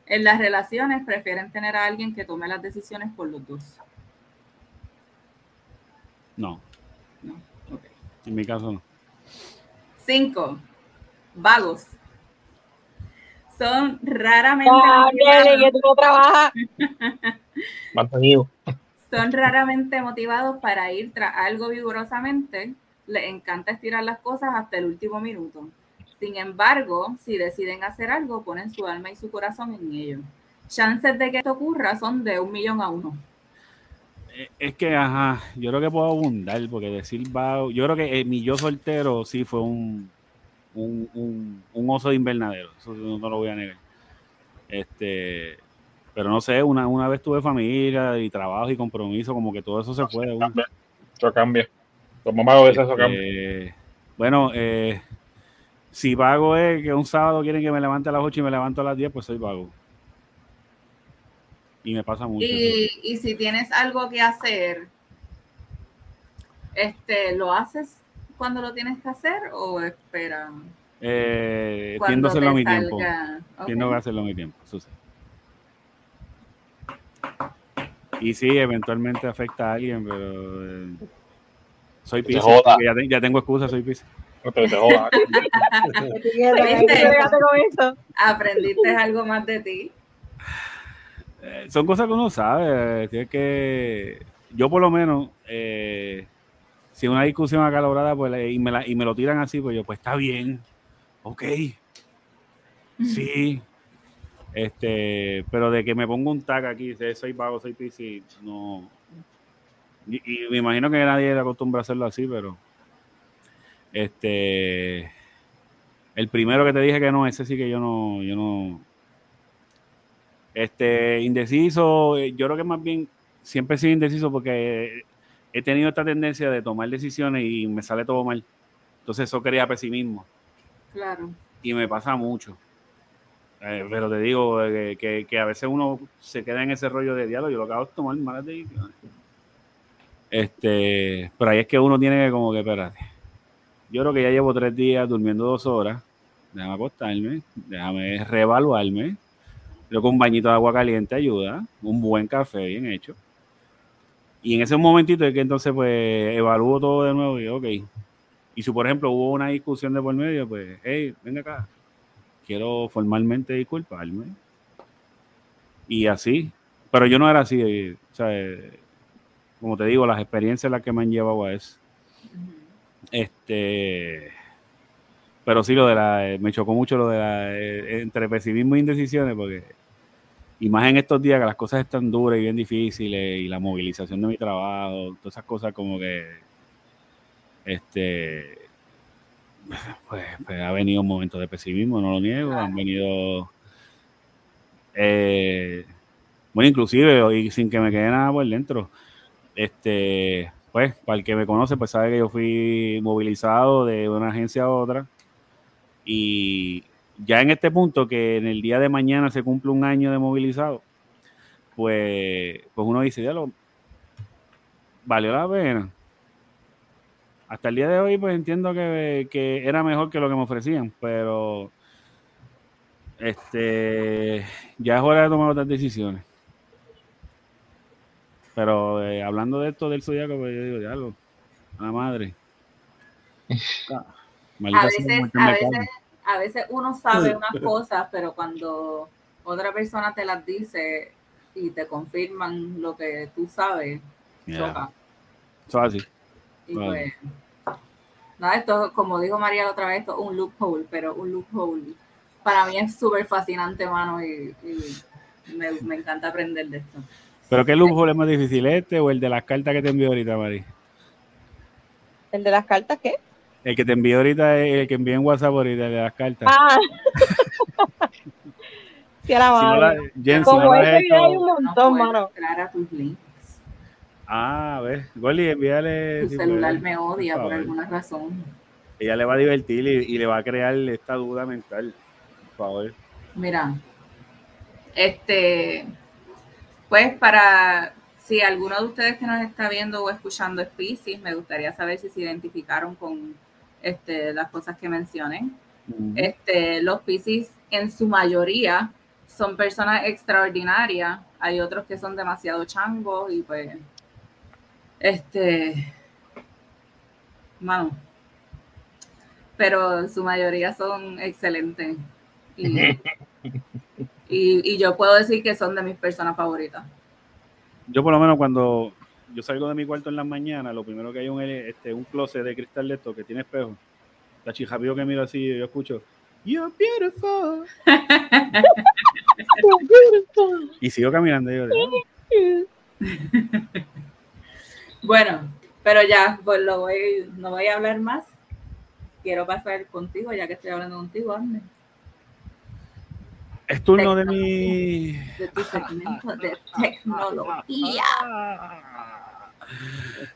En las relaciones prefieren tener a alguien que tome las decisiones por los dos. No, No, ok. en mi caso no. Cinco. Vagos. Son raramente Ángel, que tú no trabajas. Mantenido. son raramente motivados para ir tras algo vigorosamente. Les encanta estirar las cosas hasta el último minuto. Sin embargo, si deciden hacer algo, ponen su alma y su corazón en ello. Chances de que esto ocurra son de un millón a uno. Eh, Es que, ajá, yo creo que puedo abundar, porque decir vago, yo creo que eh, mi yo soltero sí fue un, un, un, un oso de invernadero, eso no, no lo voy a negar. Este, pero no sé, una, una vez tuve familia y trabajo y compromiso, como que todo eso se fue. una. Cambia. Eso cambia. Los mamás a veces eso cambia. Eh, bueno, eh, si vago es que un sábado quieren que me levante a las 8 y me levanto a las 10, pues soy vago. Y me pasa mucho. Y, y si tienes algo que hacer, este, ¿lo haces cuando lo tienes que hacer o espera? Eh, tiendo a hacerlo a mi tiempo. Tiendo a hacerlo a mi tiempo. eso sí. Y sí, eventualmente afecta a alguien, pero eh, soy porque Ya, te- ya tengo excusa, soy Pisces. No te, te jodas. Fíjate, con eso. Aprendiste algo más de ti. Eh, son cosas que uno sabe. eh, Tienes que. Yo, por lo menos, eh, si una discusión acalorada pues, y, me la- y me lo tiran así, pues yo, pues está bien. Ok. Sí. Este, pero de que me ponga un tag aquí, de soy vago, soy piscis, no. Y, y me imagino que nadie le acostumbra a hacerlo así, pero. Este. El primero que te dije que no, ese sí que yo no. Yo no Este, indeciso, eh, yo creo que más bien siempre he sido indeciso porque he tenido esta tendencia de tomar decisiones y me sale todo mal. Entonces eso crea pesimismo Claro. y me pasa mucho. Eh, pero te digo eh, que, que a veces uno se queda en ese rollo de diálogo. Yo lo hago es tomar malas decisiones. Este, pero ahí es que uno tiene que como que, espérate. Yo creo que ya llevo tres días durmiendo dos horas. Déjame acostarme, déjame reevaluarme. Creo que un bañito de agua caliente ayuda. Un buen café bien hecho. Y en ese momentito es que entonces pues evalúo todo de nuevo y ok. Y si por ejemplo hubo una discusión de por medio, pues, hey, venga acá. Quiero formalmente disculparme. Y así. Pero yo no era así. eh, O sea, eh, como te digo, las experiencias las que me han llevado a eso. Este. Pero sí, lo de la. eh, Me chocó mucho lo de la. eh, entre pesimismo e indecisiones, porque. Y más en estos días que las cosas están duras y bien difíciles, y la movilización de mi trabajo, todas esas cosas como que. Este. Pues, pues ha venido un momento de pesimismo, no lo niego. Han venido. eh, bueno, inclusive, y sin que me quede nada por dentro. Este, pues, para el que me conoce, pues sabe que yo fui movilizado de una agencia a otra. Y ya en este punto, que en el día de mañana se cumple un año de movilizado, pues, pues uno dice, ya lo valió la pena. Hasta el día de hoy, pues entiendo que, que era mejor que lo que me ofrecían, pero este ya es hora de tomar otras decisiones. Pero eh, hablando de esto del zodiaco, pues yo digo, ya lo, a la madre. A veces, a veces, a veces uno sabe unas cosas, pero cuando otra persona te las dice y te confirman lo que tú sabes, Ya, choca. eso es así. Y Vale. pues, nada, esto, como dijo María la otra vez, esto es un loophole, pero un loophole para mí es súper fascinante, mano, y, y me, me encanta aprender de esto. Pero qué lujo es más difícil, este o el de las cartas que te envió ahorita, Mari. ¿El de las cartas qué? El que te envió ahorita es el que envié en WhatsApp ahorita, el de las cartas. Ah. sí, la Si no la- Jen, si no Como ese video hay un montón, mano. entrar a tus links. Ah, a ver, Goli, envíale. Tu si celular me odia Por alguna razón. Ella le va a divertir y, y le va a crear esta duda mental. Por favor. Mira, este, pues para si alguno de ustedes que nos está viendo o escuchando es Pisces, me gustaría saber si se identificaron con este, las cosas que mencioné. Este, los Pisces en su mayoría son personas extraordinarias. Hay otros que son demasiado changos y pues, este, mano. Pero en su mayoría son excelentes. Y, y, y yo puedo decir que son de mis personas favoritas. Yo por lo menos cuando yo salgo de mi cuarto en las mañanas, lo primero que hay un, este, un closet de cristal de esto que tiene espejo. La rápido que miro así, yo escucho, You're beautiful. y sigo caminando. y yo, Bueno, pero ya, pues lo voy, no voy a hablar más. Quiero pasar contigo, ya que estoy hablando contigo, Arne, es turno de mi... de tu segmento de tecnología.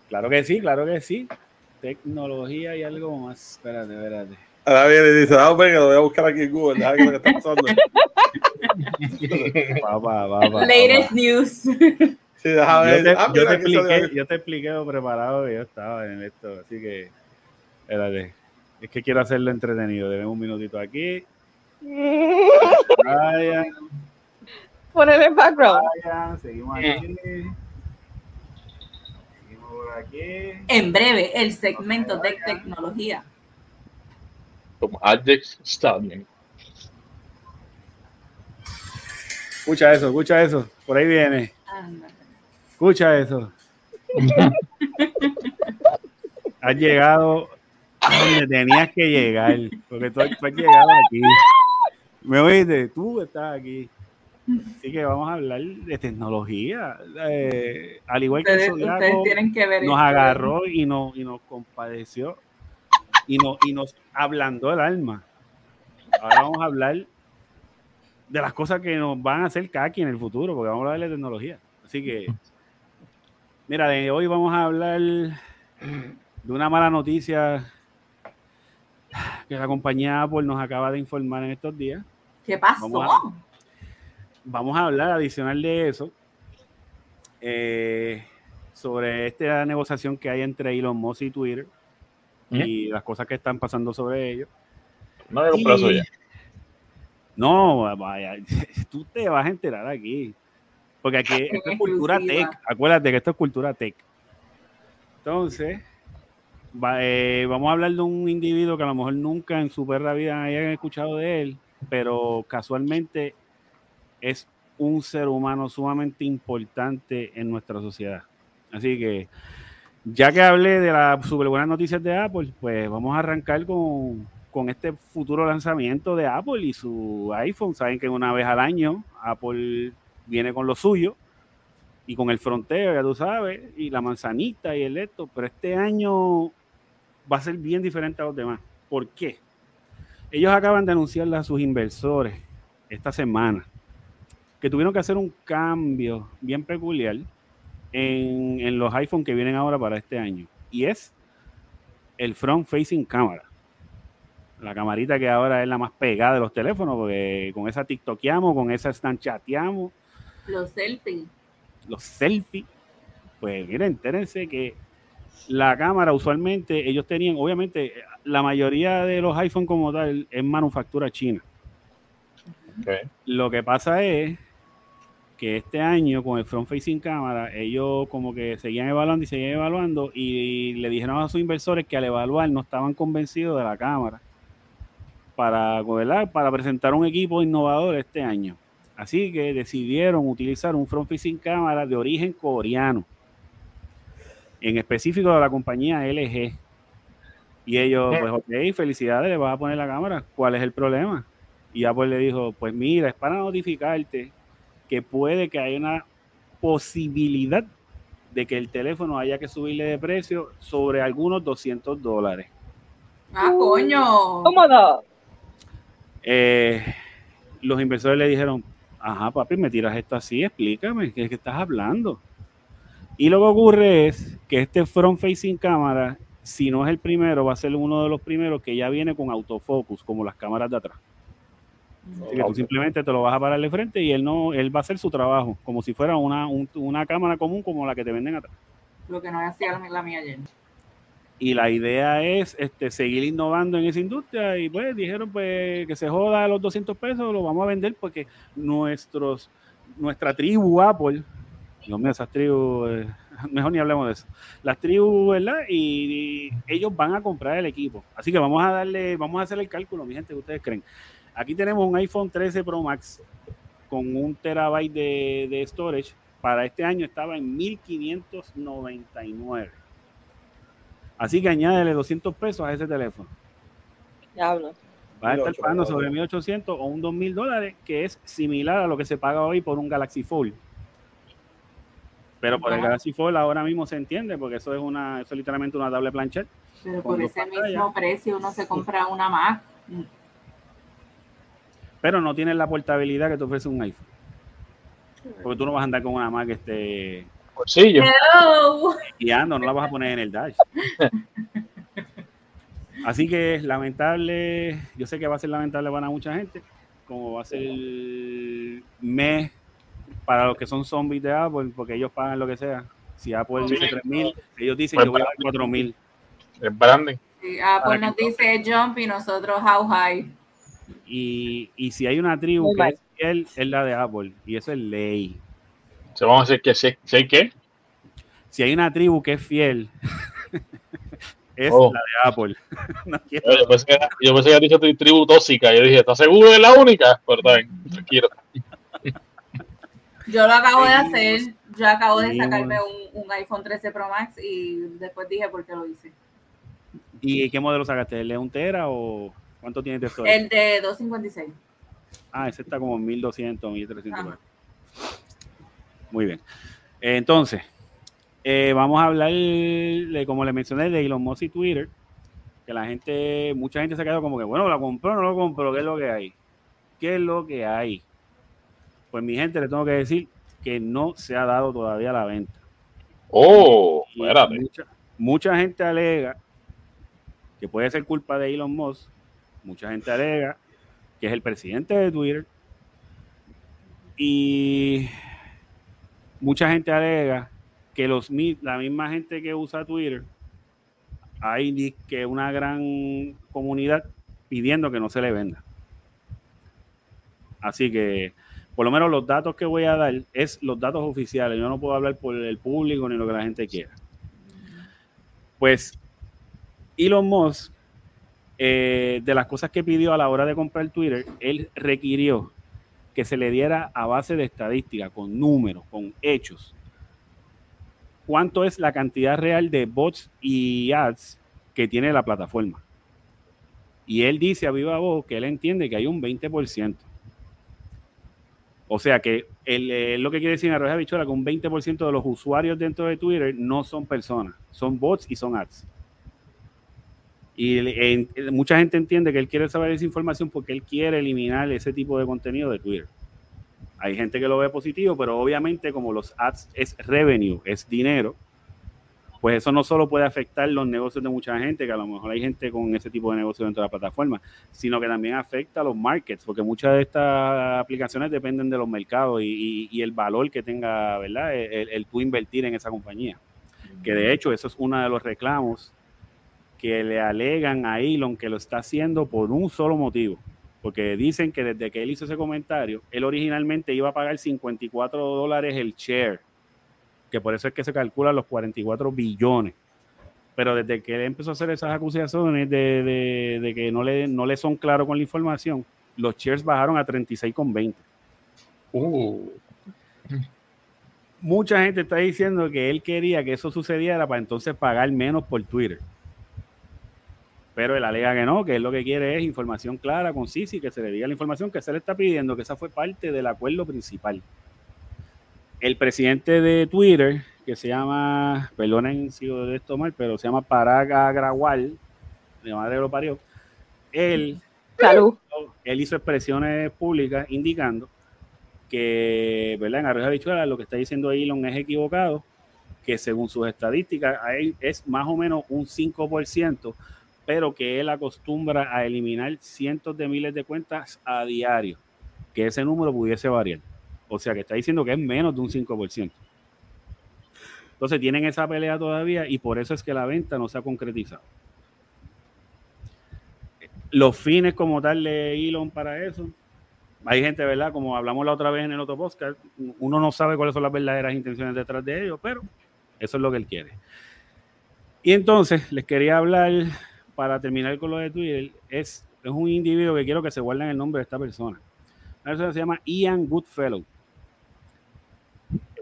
Claro que sí, claro que sí. Tecnología y algo más. Espérate, espérate. Ahora viene y dice, ah, venga, lo voy a buscar aquí en Google, déjame ver lo que está pasando. Papá, papá, Latest news. Sí, déjame Yo ver. te, Ah, yo te expliqué, yo te expliqué lo preparado que yo estaba en esto, así que espérate. Es que quiero hacerlo entretenido. Deben un minutito aquí. Vayan, Poner el background. vayan, seguimos aquí. Seguimos por aquí. En breve, el segmento de tecnología. Como Adjex Stallion. Escucha eso, escucha eso. Por ahí viene. Escucha eso. has llegado a donde tenías que llegar. Porque tú, tú has llegado aquí. ¿Me oíste? Tú estás aquí. Así que vamos a hablar de tecnología. Eh, al igual que Ustedes, ustedes Zodiaco tienen que ver nos agarró y nos, y nos compadeció y nos, y nos ablandó el alma. Ahora vamos a hablar de las cosas que nos van a hacer kaki en el futuro, porque vamos a hablar de tecnología. Así que, mira, de hoy vamos a hablar de una mala noticia que la compañía Apple nos acaba de informar en estos días. ¿Qué pasó? Vamos a- Vamos a hablar adicional de eso, eh, sobre esta negociación que hay entre Elon Musk y Twitter y las cosas que están pasando sobre ello. No eso Y- ya. No, vaya, tú te vas a enterar aquí. Porque aquí esto es cultura tech. Acuérdate que esto es cultura tech. Entonces, va- eh, vamos a hablar de un individuo que a lo mejor nunca en su perra vida hayan escuchado de él, pero casualmente es un ser humano sumamente importante en nuestra sociedad. Así que, ya que hablé de las super buenas noticias de Apple, pues vamos a arrancar con, con este futuro lanzamiento de Apple y su iPhone. Saben que una vez al año Apple viene con lo suyo y con el fronteo, ya tú sabes, y la manzanita y el esto, pero este año va a ser bien diferente a los demás. ¿Por qué? Ellos acaban de anunciarle a sus inversores esta semana que tuvieron que hacer un cambio bien peculiar en, en los iPhone que vienen ahora para este año. Y es el front facing camera. La camarita que ahora es la más pegada de los teléfonos, porque con esa TikTokeamos, con esa Snapchateamos, Los selfies. los selfies. Pues miren, entérense que la cámara usualmente ellos tenían, obviamente, la mayoría de los iPhone como tal es manufactura china. Lo que pasa es que este año con el front facing cámara, ellos como que seguían evaluando y seguían evaluando y le dijeron a sus inversores que al evaluar no estaban convencidos de la cámara para, ¿verdad? para presentar un equipo innovador este año. Así que decidieron utilizar un front facing cámara de origen coreano, en específico de la compañía LG. Y ellos, pues, ok, felicidades, le vas a poner la cámara. ¿Cuál es el problema? Y Apple le dijo, pues mira, es para notificarte que puede que haya una posibilidad de que el teléfono haya que subirle de precio sobre algunos 200 dólares. Ah, coño. Cómodo. Eh, los inversores le dijeron, ajá, papi, me tiras esto así, explícame, ¿qué es que estás hablando? Y lo que ocurre es que este front facing cámara, si no es el primero, va a ser uno de los primeros que ya viene con autofocus, como las cámaras de atrás. Así que tú simplemente te lo vas a parar de frente y él no, él va a hacer su trabajo, como si fuera una, un- una cámara común como la que te venden atrás. Lo que no hacía la, la mía ayer. Y la idea es este, seguir innovando en esa industria y pues dijeron pues que se joda los 200 pesos, lo vamos a vender porque nuestros, nuestra tribu Apple, Dios mío, esas tribus, eh, mejor ni hablemos de eso, las tribus, ¿verdad? Y, y ellos van a comprar el equipo. Así que vamos a darle, vamos a hacer el cálculo, mi gente, que ustedes creen. Aquí tenemos un iPhone 13 Pro Max con un terabyte de, de storage. Para este año estaba en 1599. Así que añádele 200 pesos a ese teléfono. Diablo. Vas a estar 1800 pagando sobre 1800 o un 2000 dólares, que es similar a lo que se paga hoy por un Galaxy Fold. Pero por el. Galaxy Fold ahora mismo se entiende, porque eso es una, eso es literalmente una tablet planchet. Pero por ese pantallas. mismo precio uno se compra una más. Pero no tiene la portabilidad que te ofrece un iPhone. Porque tú no vas a andar con una Mac este, Bolsillo. Hello. guiando, no la vas a poner en el dash. Así que es lamentable, yo sé que va a ser lamentable para mucha gente, como va a ser el mes para los que son zombies de Apple, porque ellos pagan lo que sea. Si Apple Sí. dice 3000, ellos dicen Pues yo voy a dar 4000. Es branding. Sí, Para pues nos dice jump y nosotros how high. Y, y si hay una tribu Muy que es fiel, es la de Apple, y eso es ley. Se vamos a decir que si, si hay que. Si hay una tribu que es fiel, es Oh. la de Apple. No Yo pensé, que- yo pensé que había dicho tu tribu tóxica. Yo dije, ¿estás seguro que es la única? Pero está bien, tranquilo. Yo lo acabo de hacer. Yo acabo de sacarme un, un iPhone 13 Pro Max y después dije por qué lo hice. ¿Y qué modelo sacaste? ¿El de un tera o cuánto tienes de storage? El de 256. Ah, ese está como en 1200, 1300. Ajá. por ahí. Muy bien. Entonces, eh, vamos a hablar, de, como le mencioné, de Elon Musk y Twitter. Que la gente, mucha gente se ha quedado como que, bueno, ¿la compró o no lo compró? ¿Qué es lo que hay? ¿Qué es lo que hay? Pues mi gente, le tengo que decir que no se ha dado todavía la venta. Oh, espérate. Mucha, mucha gente alega que puede ser culpa de Elon Musk. Mucha gente alega que es el presidente de Twitter. Y mucha gente alega que los, la misma gente que usa Twitter, hay que una gran comunidad pidiendo que no se le venda. Así que, por lo menos los datos que voy a dar es los datos oficiales. Yo no puedo hablar por el público ni lo que la gente quiera. Pues Elon Musk, eh, de las cosas que pidió a la hora de comprar Twitter, él requirió que se le diera a base de estadística, con números, con hechos, cuánto es la cantidad real de bots y ads que tiene la plataforma. Y él dice a viva voz que él entiende que hay un 20%. O sea que él, eh, lo que quiere decir en Arroyo Bichola que un 20% de los usuarios dentro de Twitter no son personas, son bots y son ads. Y mucha gente entiende que él quiere saber esa información porque él quiere eliminar ese tipo de contenido de Twitter. Hay gente que lo ve positivo, pero obviamente como los ads es revenue, es dinero, pues eso no solo puede afectar los negocios de mucha gente, que a lo mejor hay gente con ese tipo de negocio dentro de la plataforma, sino que también afecta a los markets, porque muchas de estas aplicaciones dependen de los mercados y, el valor que tenga, ¿verdad? El, el tú invertir en esa compañía. Que de hecho eso es uno de los reclamos que le alegan a Elon que lo está haciendo por un solo motivo. Porque dicen que desde que él hizo ese comentario, él originalmente iba a pagar 54 dólares el share, que por eso es que se calculan los 44 billones. Pero desde que él empezó a hacer esas acusaciones de, de- de que no le, no le son claros con la información, los shares bajaron a 36,20. Uh, Mucha gente está diciendo que él quería que eso sucediera para entonces pagar menos por Twitter. Pero él alega que no, que él lo que quiere es información clara, concisa y que se le diga la información que se le está pidiendo, que esa fue parte del acuerdo principal. El presidente de Twitter, que se llama, perdonen si lo de esto mal, pero se llama Parag Agrawal, de madre lo parió, él Salud. él hizo expresiones públicas indicando que, ¿verdad? En Arroyo Habichuela lo que está diciendo Elon es equivocado, que según sus estadísticas es más o menos un 5%, pero que él acostumbra a eliminar cientos de miles de cuentas a diario, que ese número pudiese variar. O sea, que está diciendo que es menos de un 5%. Entonces tienen esa pelea todavía y por eso es que la venta no se ha concretizado los fines como tal de Elon para eso. Hay gente, ¿verdad? Como hablamos la otra vez en el otro podcast, uno no sabe cuáles son las verdaderas intenciones detrás de ellos, pero eso es lo que él quiere. Y entonces, les quería hablar, para terminar con lo de Twitter, es, es un individuo que quiero que se guarden el nombre de esta persona. La persona se llama Ian Goodfellow.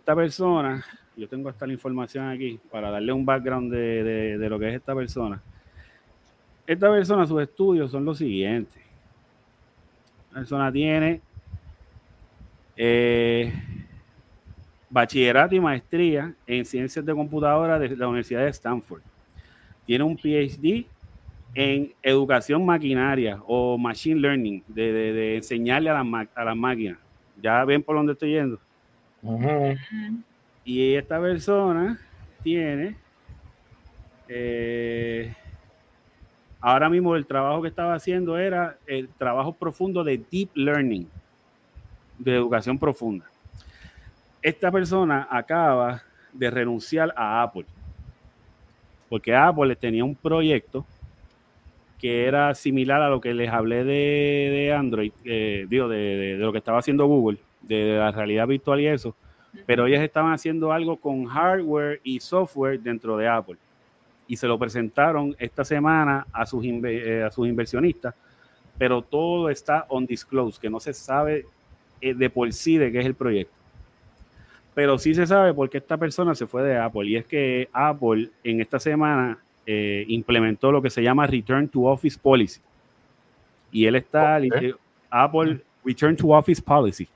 Esta persona, yo tengo hasta la información aquí para darle un background de, de- lo que es esta persona. Esta persona, sus estudios son los siguientes. La persona tiene eh, bachillerato y maestría en ciencias de computadora de la Universidad de Stanford. Tiene un PhD en educación maquinaria o machine learning, de, de- enseñarle a las, a las máquinas. Ya ven por dónde estoy yendo. Y esta persona tiene eh, ahora mismo el trabajo que estaba haciendo era el trabajo profundo de deep learning, de educación profunda. Esta persona acaba de renunciar a Apple, porque Apple tenía un proyecto que era similar a lo que les hablé de, de Android, eh, digo, de- de lo que estaba haciendo Google, de la realidad virtual y eso, pero ellos estaban haciendo algo con hardware y software dentro de Apple. Y se lo presentaron esta semana a sus, eh, a sus inversionistas, pero todo está on disclose, que no se sabe eh, de por sí de qué es el proyecto. Pero sí se sabe por qué esta persona se fue de Apple. Y es que Apple en esta semana eh, implementó lo que se llama Return to Office Policy. Y él está, Ok. liter- Apple Return to Office Policy.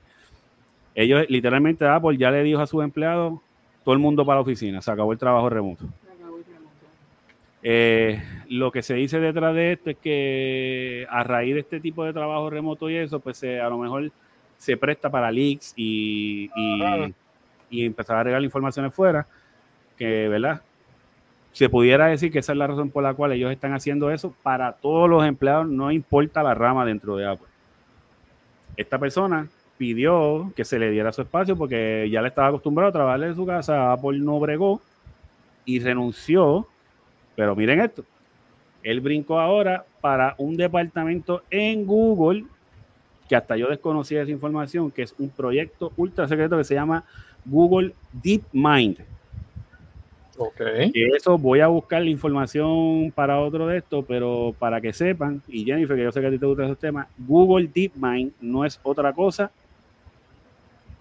Ellos, literalmente, Apple ya le dijo a sus empleados, todo el mundo para la oficina, se acabó el trabajo remoto. Eh, lo que se dice detrás de esto es que a raíz de este tipo de trabajo remoto y eso, pues se- a lo mejor se presta para leaks y, y, y empezar a regalar informaciones fuera, que, ¿verdad? Se pudiera decir que esa es la razón por la cual ellos están haciendo eso para todos los empleados, no importa la rama dentro de Apple. Esta persona pidió que se le diera su espacio porque ya le estaba acostumbrado a trabajar en su casa, Apple no bregó y renunció, pero miren esto, él brincó ahora para un departamento en Google, que hasta yo desconocía esa información, que es un proyecto ultra secreto que se llama Google DeepMind. Ok. Que eso voy a buscar la información para otro de esto, pero para que sepan, y Jennifer, que yo sé que a ti te gustan esos temas, Google DeepMind no es otra cosa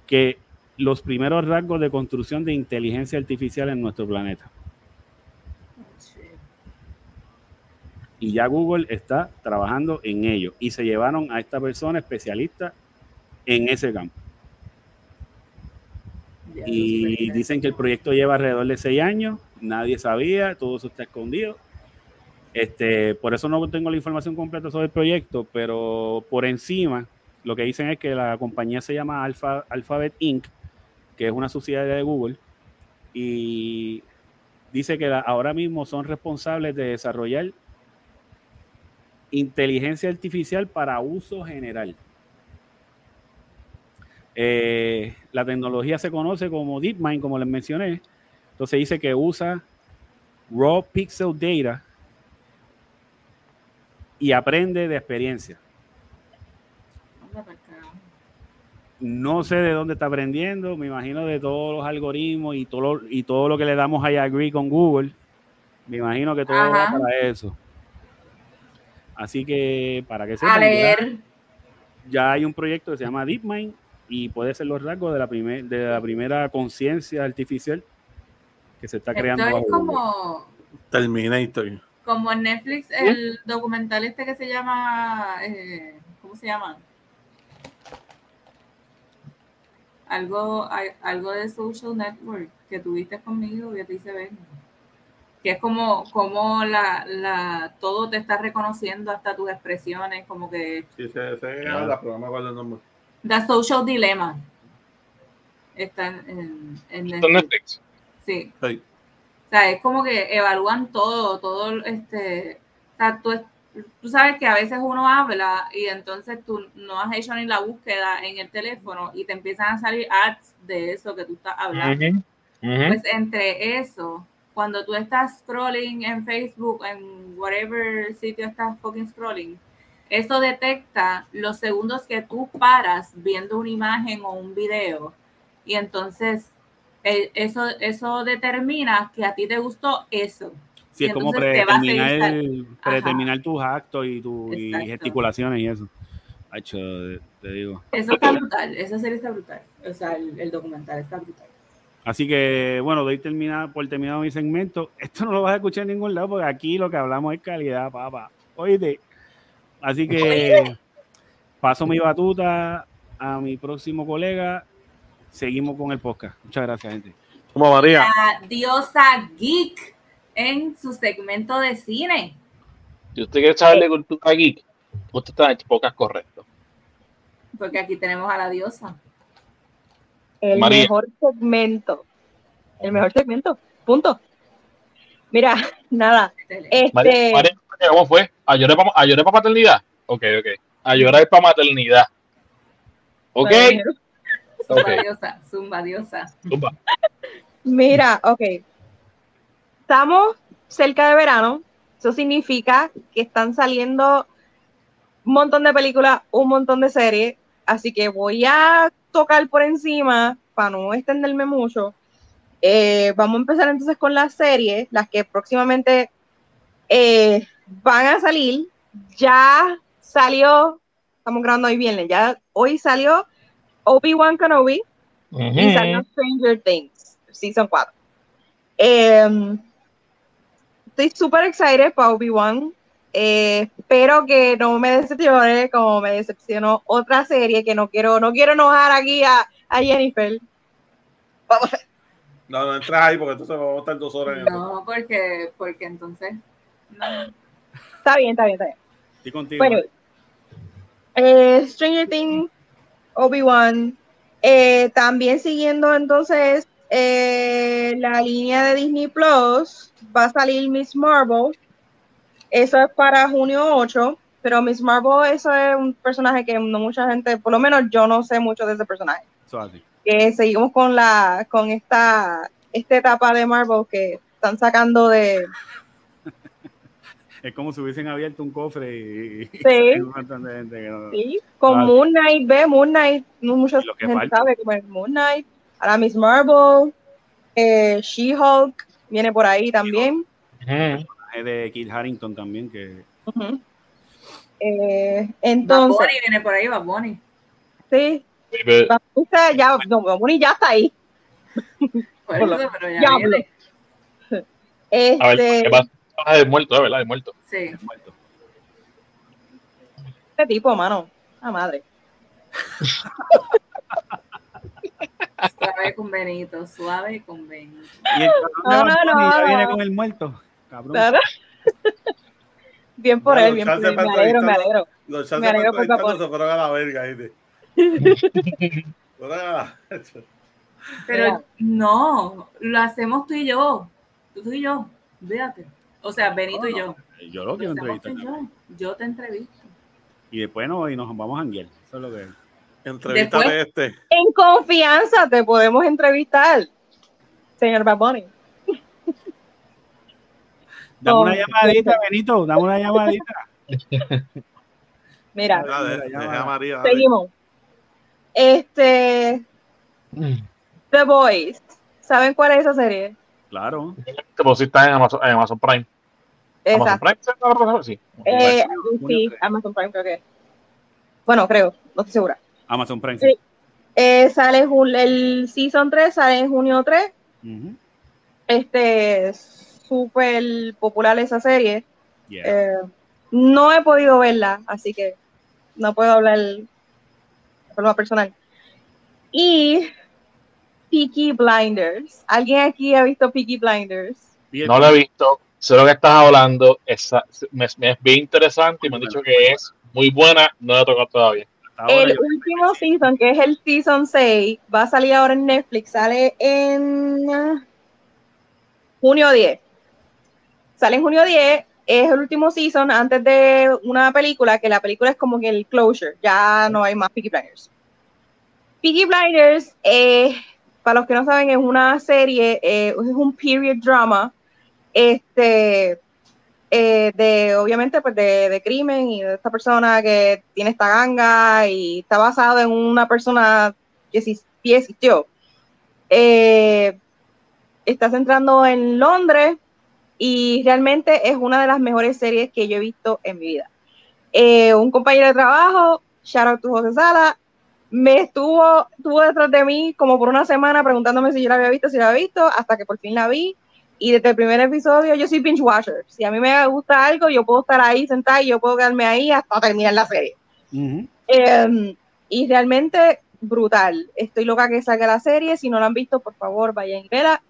que los primeros rasgos de construcción de inteligencia artificial en nuestro planeta. Y ya Google está trabajando en ello. Y se llevaron a esta persona especialista en ese campo. Ya, Y dicen que el proyecto lleva alrededor de seis años, nadie sabía, todo eso está escondido. Este, por eso no tengo la información completa sobre el proyecto, pero por encima lo que dicen es que la compañía se llama Alpha, Alphabet Inc., que es una subsidiaria de Google, y dice que ahora mismo son responsables de desarrollar inteligencia artificial para uso general. Eh, la tecnología se conoce como DeepMind, como les mencioné. Entonces dice que usa raw pixel data y aprende de experiencia. Anda pa'l carajo. No sé de dónde está aprendiendo, me imagino de todos los algoritmos y todo lo, y todo lo que le damos a agree con Google. Me imagino que todo va Ajá. para eso. Así que para que A sepan, ya- leer. ya hay un proyecto que se llama DeepMind y puede ser los rasgos de la, primer- de la primera conciencia artificial que se está creando. Esto es como, Terminator. como en Netflix, el documental este que se llama, eh, ¿cómo se llama? Algo, al- algo de Social Network que tuviste conmigo que te hice ver. Que es como, como la, la, todo te está reconociendo hasta tus expresiones, como que Sí, se, se Claro. la programa el nombre. The Social Dilemma. Está en, en, Netflix. Netflix. Sí. Sí. O sea, es como que evalúan todo, todo, este, o sea, tú, tú sabes que a veces uno habla y entonces tú no has hecho ni la búsqueda en el teléfono y te empiezan a salir ads de eso que tú estás hablando. Ujú, ujú. Pues entre eso, cuando tú estás scrolling en Facebook, en whatever sitio estás fucking scrolling, eso detecta los segundos que tú paras viendo una imagen o un video y entonces eh, eso, eso determina que a ti te gustó eso. Sí, es como predeterminar, predeterminar tus actos y, tu, y Exacto. gesticulaciones y eso. Hacho, te digo. Eso está brutal, esa serie está brutal. O sea, el, el documental está brutal. Así que, bueno, doy terminada, por terminado mi segmento. Esto no lo vas a escuchar en ningún lado porque aquí lo que hablamos es calidad, papá. Oíste. Así que paso mi batuta a mi próximo colega. Seguimos con el podcast. Muchas gracias, gente. Como María. La diosa geek en su segmento de cine. Si usted quiere saber de cultura geek, usted está en el podcast correcto. Porque aquí tenemos a la diosa. El María. mejor segmento. El mejor segmento. Punto. Mira, nada. Excelente. María, Este, María, ¿cómo fue? ¿A llorar para paternidad? Ok, ok. A llorar para maternidad. Ok. Zumba ok. diosa, zumba diosa. Zumba. Mira, ok. Estamos cerca de verano. Eso significa que están saliendo un montón de películas, un montón de series. Así que voy a tocar por encima para no extenderme mucho. Eh, vamos a empezar entonces con las series, las que próximamente eh, van a salir. Ya salió, estamos grabando hoy viernes, ya hoy salió Obi-Wan Kenobi y salió Stranger Things, Season 4. Em, estoy súper excited para Obi-Wan. Eh, espero que no me decepcione como me decepcionó otra serie que no quiero, no quiero enojar aquí a, a Jennifer. Vamos a- No, no entras ahí porque entonces vamos a estar dos horas en el No, porque, porque entonces. no. Está bien, está bien, está bien. Estoy contigo. Bueno, eh, Stranger Things Obi-Wan. Eh, también siguiendo entonces eh, la línea de Disney Plus, va a salir Miss Marvel. Eso es para junio 8, pero Miss Marvel, eso es un personaje que no mucha gente, por lo menos yo no sé mucho de ese personaje. Que seguimos con la, con esta, esta etapa de Marvel que están sacando de, Es como si hubiesen abierto un cofre y, Sí. salió un montón de gente que no- Sí, con Vale. Moon Knight, ve, Moon Knight, no mucha gente falta. sabe como es Moon Knight, ahora Miss Marvel, eh, She-Hulk viene por ahí también. Es de Kit Harrington también, que Ujú. Eh, Bad entonces, Bunny viene por ahí, Bad Bunny. sí, Bad Bunny ya, no, Bad Bunny ya está ahí. Por eso, pero ya viene. A ver, Este, ¿qué pasa? Ah, de muerto, de verdad, de muerto. Sí. es muerto. este tipo, mano, la madre. Suave con Benito, suave con Benito. Y el cabrón de No, no, no, viene con el muerto. Cabrón. Bien por él, bien por él, me para alegro, me alegro. Los Me chances alegro para por se fueron a la verga, Pero no, lo hacemos tú y yo. Tú y yo, fíjate. O sea, Benito y yo. Yo lo quiero entrevistar. yo. Yo te entrevisto. Y después no, y nos vamos a janguear. Eso es lo que Entrevístame Después- este. En confianza te podemos entrevistar, señor Bad Bunny. Dame una llamadita, Benito, dame una llamadita. Mira, Mira, de- Mira, deja llama. a María. dale. seguimos. Este, The Boys. ¿Saben cuál es esa serie? Claro. Como si está en Amazon, en Amazon Prime. Amazon Esa. Prime, ¿sí? Eh, sí. Amazon Prime creo que. Bueno, creo, no estoy segura. Amazon Prime. Sí. Eh, sale el Season 3, sale en junio 3. Ujú. Este, súper popular esa serie. Yeah. Eh, no he podido verla, así que no puedo hablar de forma personal. Y Peaky Blinders. ¿Alguien aquí ha visto Peaky Blinders? No lo he visto. Sé lo que estás hablando. Esa- me, me es bien interesante y me han dicho que es muy buena. No la he tocado todavía. El último season, que es el season 6, va a salir ahora en Netflix. Sale en ah, junio 10. Sale en junio 10. Es el último season antes de una película, que la película es como que el closure. Ya no hay más Peaky Blinders. Peaky Blinders, eh, para los que no saben, es una serie, eh, es un period drama. Este, eh, de obviamente pues de, de crimen y de esta persona que tiene esta ganga y está basado en una persona que sí, existió. Eh, está centrando en Londres y realmente es una de las mejores series que yo he visto en mi vida. Eh, un compañero de trabajo, shout out to José Sala, me estuvo, estuvo detrás de mí como por una semana preguntándome si yo la había visto, si la había visto, hasta que por fin la vi. Y desde el primer episodio yo soy binge watcher. Si a mí me gusta algo, yo puedo estar ahí sentada y yo puedo quedarme ahí hasta terminar la serie. Ujú. Eh, y realmente brutal. Estoy loca que salga la serie. Si no la han visto, por favor, vayan y verla.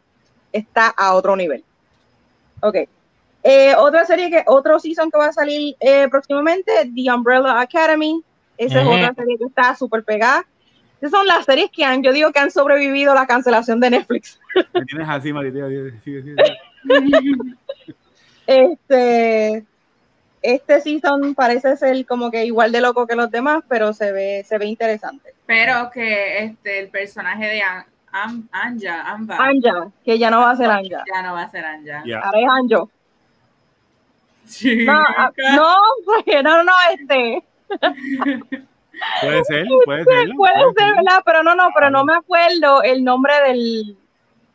Está a otro nivel. Ok. Eh, otra serie que, otro season que va a salir eh, próximamente, The Umbrella Academy. Esa Ujú. es otra serie que está súper pegada. Esas son las series que han, yo digo que han sobrevivido a la cancelación de Netflix. Me tienes así, Mariteo. Sigue, sigue, sigue. Este, este season parece ser como que igual de loco que los demás, pero se ve, se ve interesante. Pero que este, el personaje de An- Am- Anja, Amba, Anja, que ya no va a ser Anja. ya no va a ser Anja. Ahora es Anjo. Sí. No, ah, no, no, no, este. Puede ser, puede ser. Puede ser, ¿verdad? Pero no, no, pero no me acuerdo el nombre del.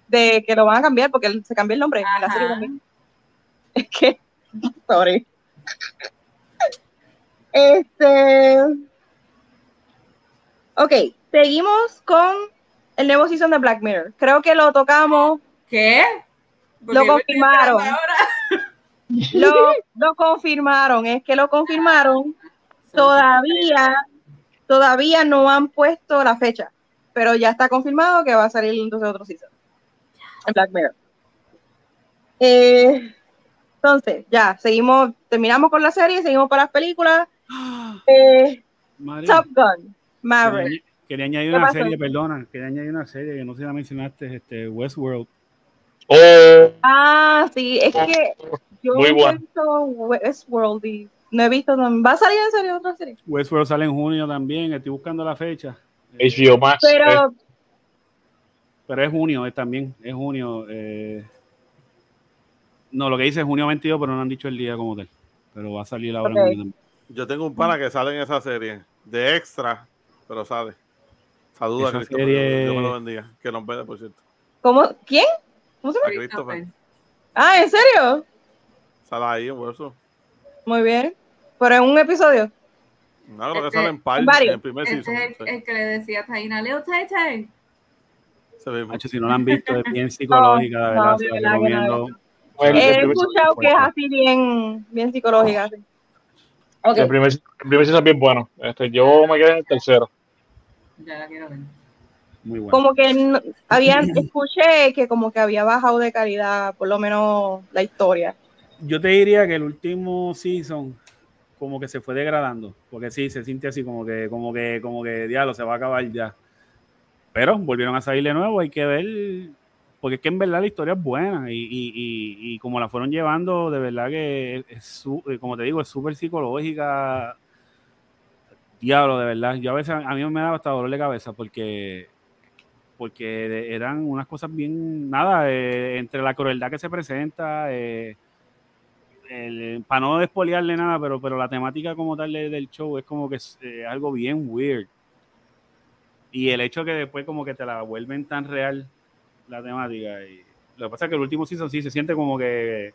de que lo van a cambiar, porque él- se cambió el nombre en la serie también. Es que. Sorry. Este. Ok, seguimos con el nuevo season de Black Mirror. Creo que lo tocamos, ¿Qué? Lo confirmaron. lo, lo confirmaron, es que lo confirmaron. Todavía, todavía no han puesto la fecha, pero ya está confirmado que va a salir entonces otro season en Black Mirror. Eh, entonces, ya, seguimos, terminamos con la serie, seguimos para las películas. Eh, Top Gun, Maverick. Quería añadir ¿Qué una pasó? serie, perdona, quería añadir una serie que no sé si la mencionaste, este, Westworld. Oh, Ah, sí, es que yo Muy he visto Westworld y no he visto. ¿Va a salir en serio otra serie? Westworld sale en junio también, estoy buscando la fecha. HBO Max. eh, Pero, Pero es junio, es también, es junio. eh, no, lo que dice es junio 22, pero no han dicho el día como tal. Pero va a salir ahora Ok. en junio también. Yo tengo un pana que sale en esa serie de extra, pero sale. Saluda a Christopher. serie- Dios me lo bendiga. Que nos ve, por cierto. ¿cómo? ¿Quién? ¿Cómo se llama? Ah, ¿en serio? Sale ahí en Westworld. Muy bien. Pero en un episodio. No, creo que Este, sale en par en el primer Este season. es el, sí. el que le decía a Taina, Leo Tai Tai. Se ve- Macho, si no la han visto, es bien psicológica, de no, verdad. se He escuchado que es así bien, bien psicológica. el primer, el primer season es bien bueno. Este, yo me quedé en el tercero. Ya la quiero ver. Muy bueno. Como que no- habían, escuché que como que había bajado de calidad, por lo menos la historia. Yo te diría que el último season como que se fue degradando, porque sí, se siente así como que, como que, como que diablo, se va a acabar ya. Pero volvieron a salir de nuevo, hay que ver, porque es que en verdad la historia es buena y, y, y, y como la fueron llevando, de verdad que es, eh, como te digo, es súper psicológica. Diablo, de verdad. Yo a veces, a mí me daba hasta dolor de cabeza porque porque eran unas cosas bien, nada, eh, entre la crueldad que se presenta, eh, el- para no despolearle nada, pero, pero la temática como tal de- del show es como que es eh, algo bien weird. Y el hecho que después como que te la vuelven tan real la temática. Y lo que pasa es que el último season sí se siente como que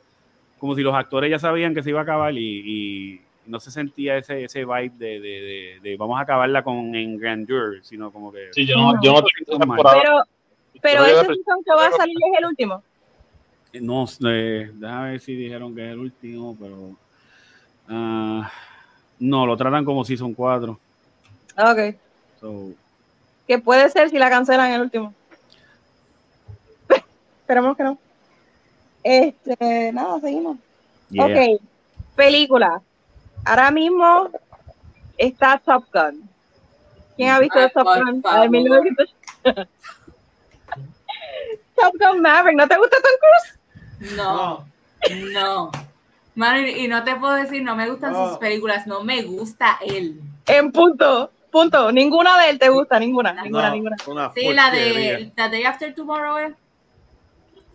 como si los actores ya sabían que se iba a acabar y, y no se sentía ese, ese vibe de, de- de- de vamos a acabarla con en grandeur, sino como que Sí, yo no, yo no tengo esa temporada. Pero, pero Yo ese season que va a salir es el último. No, eh, déjame ver si dijeron que es el último, pero. ah, no, lo tratan como Season 4. Ok. So, Que puede ser si la cancelan el último. Esperemos que no. Este, nada, seguimos. yeah. Ok, película. Ahora mismo está Top Gun. ¿Quién ha visto Ay, Top Gun? favor. A ver, 1900. Top Gun Maverick, ¿no te gusta Tom Cruise? No, no. Mano, y y no te puedo decir, no me gustan sus películas, no me gusta él. En punto, punto. Ninguna de él te gusta, ninguna, No. ninguna, ninguna. una Sí, la de The Day After Tomorrow es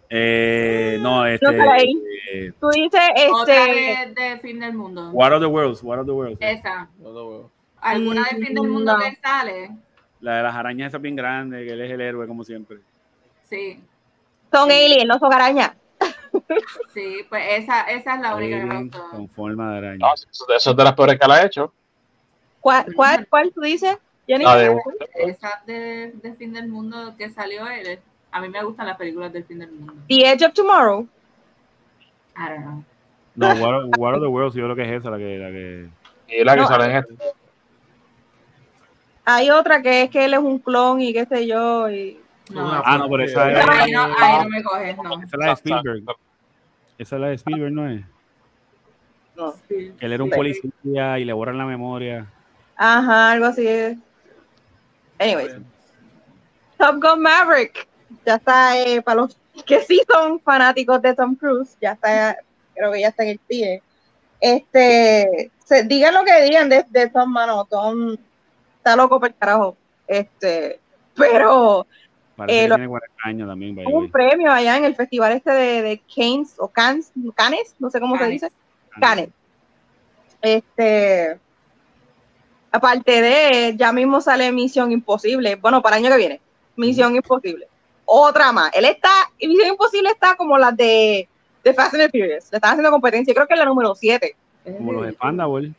Eh, no, este. No te leí. eh, Tú dices, otra este, de, de Fin del Mundo. War of the Worlds, War of the Worlds. Esa. ¿Alguna de Fin del Mundo No. que sale? La de las arañas esa bien grande, que él es el héroe, como siempre. Sí, son aliens, no son arañas. Sí, pues esa, esa es la única que me gustó. con forma de araña. No, eso, eso es de las peores que la ha hecho. ¿Cuál, cuál, cuál tú dices? Jenny? La de Esa de, de Fin del Mundo que salió él. A mí me gustan las películas del Fin del Mundo. The Edge of Tomorrow. I don't know. No, War, of- War of the Worlds, yo creo que es esa la que. La que y la que No, sale en este. Hay otra que es que él es un clon y qué sé yo. Y... No, Una Ah, no, pero esa es. ahí, no, ahí no me coges, no. Esa es la de Spielberg. Esa es la de Spielberg, ¿no es? Sí. Que él era un policía y le borran la memoria. Ajá, algo así. es. Anyways. Top Gun Maverick. Ya está, eh, para los que sí son fanáticos de Tom Cruise, ya está, creo que ya está en el pie. Este, se, digan lo que digan de, de Tom, mano, Tom está loco por el carajo. Este, pero Parece Eh, que lo- tiene 40 años también. by the hubo un premio allá en el festival este de, de Cannes o Cannes, Cannes, no sé cómo se dice. Cannes. Este, aparte de, ya mismo sale Misión Imposible, bueno, para el año que viene, Misión Imposible. Otra más. Él está, y Misión Imposible está como las de, de Fast and the Furious, le están haciendo competencia, creo que es la número 7. Como los de Panda, güey.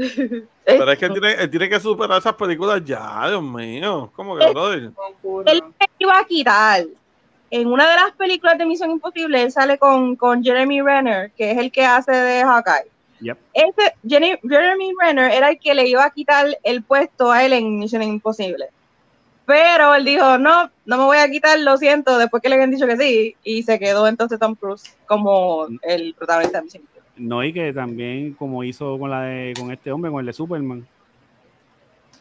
Pero es que él tiene, él tiene que superar esas películas ya, Dios mío. ¿Cómo que, Eh, brother? Él me iba a quitar. En una de las películas de Misión Imposible, él sale con, con Jeremy Renner, que es el que hace de Hawkeye. Yep. Ese, Jenny- Jeremy Renner era el que le iba a quitar el puesto a él en Misión Imposible. Pero él dijo, no, no me voy a quitar, lo siento, después que le habían dicho que sí, y se quedó entonces Tom Cruise como el protagonista de Misión Imposible. No, y que también, como hizo con la de, con este hombre, con el de Superman.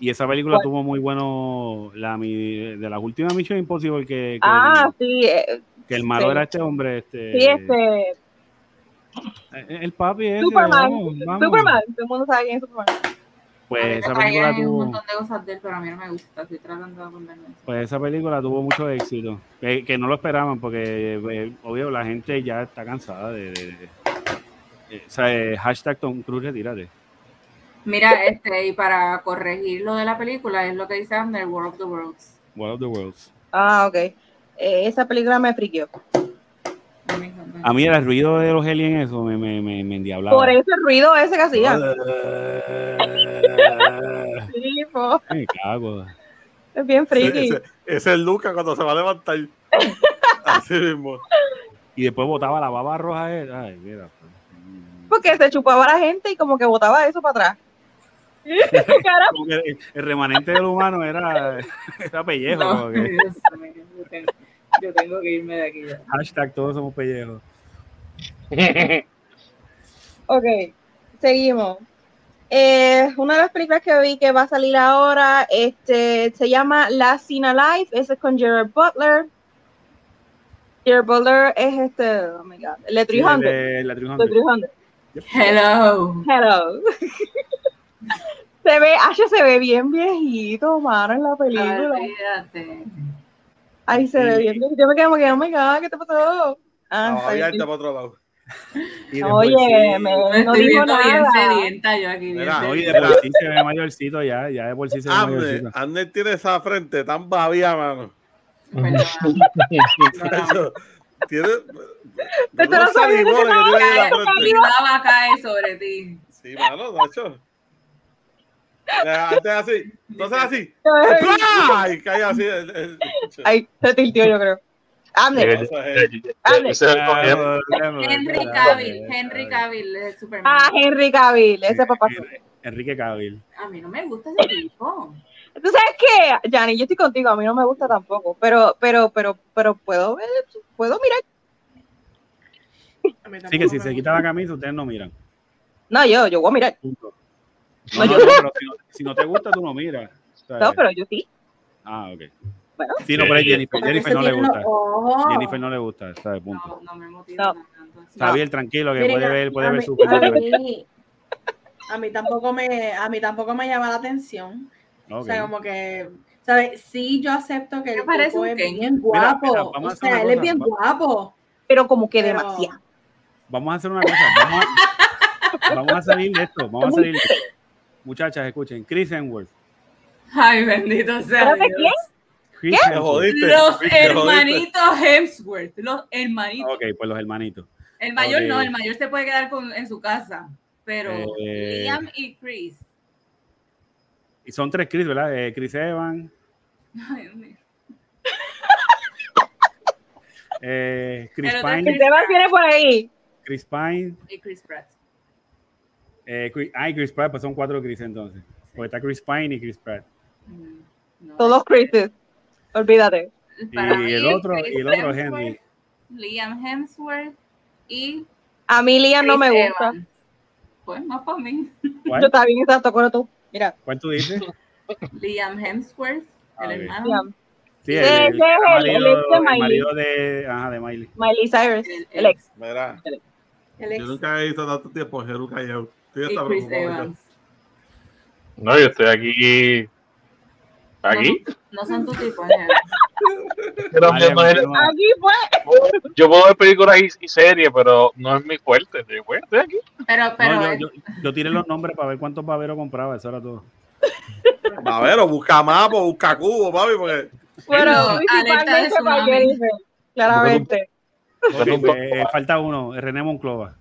Y esa película tuvo muy bueno, la, mi- de las últimas Mission Impossible que, que, Ah, sí, eh, que el malo sí. era este hombre. Este, sí, este, el- El papi ese, Superman, vamos, vamos. Superman, todo el mundo sabe quién es Superman. Pues esa película un tuvo... montón de cosas de él, pero a mí no me gusta. Estoy tratando de acordarme. Pues esa película tuvo mucho éxito, que, que no lo esperaban porque eh, obvio la gente ya está cansada de, de- de- o sea, eh, hashtag Tom Cruise retírate. Mira, este, y para corregir lo de la película, es lo que dice Underworld of the Worlds. World of the Worlds. Ah, ok. Eh, esa película me encanta. A mí el ruido de los aliens eso me, me, me, me endiablaba. Por ese ruido ese que hacía. Sí, po, me cago. es bien friki. Ese, ese es el Luca cuando se va a levantar. Así mismo. Y después botaba la baba roja. él. Ay, mira. Porque se chupaba a la gente y como que botaba eso para atrás. El, el remanente del humano era, era pellejo. No, como que Dios mío, yo, tengo, yo tengo que irme de aquí ya. hashtag todos somos pellejos. Ok, seguimos. Eh, una de las películas que vi que va a salir ahora este, se llama Last Seen Alive. Ese es con Gerard Butler. Gerard Butler es este, oh my god, el de Sí, el 300. de la de 300. 300. Hello. Hello. se ve, Asha se ve bien viejito, mano, en la película. Olvídate. Ay, se ve bien viejito. Yo me quedé como que, oh my god, ¿qué te pasó? Ah, No, está para otro lado. Oye, sí. me, no estoy digo viendo bien nada. sedienta yo aquí. Mira, y de por sí se ve mayorcito ya, ya de por sí se ve Amner, mayorcito. Amner tiene esa frente tan babia, mano. Tiene. Pero unos no sabía que salimones que tiene en la Mi frente. baba cae sobre ti. Sí, mano, Nacho. Antes así, entonces así. Ay, cae así. Ay, se tiltió, yo creo. Comienzo. Henry Cavill, Henry Cavill es Superman. Ah, Henry Cavill, ese papá. Enrique Cavill. A mí no me gusta ese tipo. ¿Tú sabes qué? Yanni, yo estoy contigo, a mí no me gusta tampoco, pero, pero, pero, pero puedo ver, puedo mirar. A mí Sí, que si se quita la camisa, ustedes no miran. No, yo, yo voy a mirar. Punto. No, No, no, pero si no, si no te gusta, tú no miras. ¿sabes? No, pero yo sí. Ah, ok. Bueno. Sí, no, pero es Jennifer. Jennifer no le gusta. Jennifer no le gusta, está de punto. No, no me motiva No. tanto. Sí. Está bien, tranquilo, que Miren, puede a- ver, puede a ver mí- su a mí, a mí tampoco me, a mí tampoco me llama la atención. O sea, como que, ¿sabes? Sí, yo acepto que el parece tipo un es bien guapo. mira, o sea, él es bien guapo. Pero como que Pero- demasiado. Vamos a hacer una cosa. Vamos a, vamos a salir de esto. Vamos a salir de esto. Muchachas, escuchen. Chris Hemsworth. Ay, bendito sea ¿Espérate, Dios. Chris Hemsworth. jodiste. Los hermanitos Hemsworth. Los hermanitos. Ok, pues los hermanitos. El mayor no, el mayor se puede quedar con, en su casa. Pero Eh. Liam y Chris. Y son tres Chris, ¿verdad? Eh, Chris Evans, Ay, Dios mío. eh, Chris Pine, Esteban viene por ahí. Chris Pine, Y Chris Pratt. eh, Chris, ah, y Chris Pratt, pues son cuatro Chris entonces. Porque está Chris Pine y Chris Pratt. Mm, no. Todos Chris's. Olvídate. Para y el otro, Chris y el otro Hemsworth, Henry. Liam Hemsworth y A mí Liam no me Chris gusta. Evans. Pues más para mí. Yo ¿Cuál? estaba bien exacto con tú. Mira, ¿Cuál tú dices? Liam Hemsworth, Ah, el hermano. Liam. Sí, el- el marido, ex de el Miley. marido de, ajá, de Miley. Miley Cyrus, El, el ex. Mira, El yo nunca he visto tanto tiempo Jeru. Evans. No, yo estoy aquí. Aquí. No, no son tu tipo. Pero continúa. Aquí fue. yo puedo ver películas y, y series, pero no es mi fuerte. Yo, estoy aquí. Pero, pero No, yo, yo, yo tiré los nombres para ver cuántos baberos compraba, eso era todo. A ver, o busca mapa, busca cubo, papi, porque Pero No, alerta de tsunami. Claramente. Eh, falta uno, René Monclova.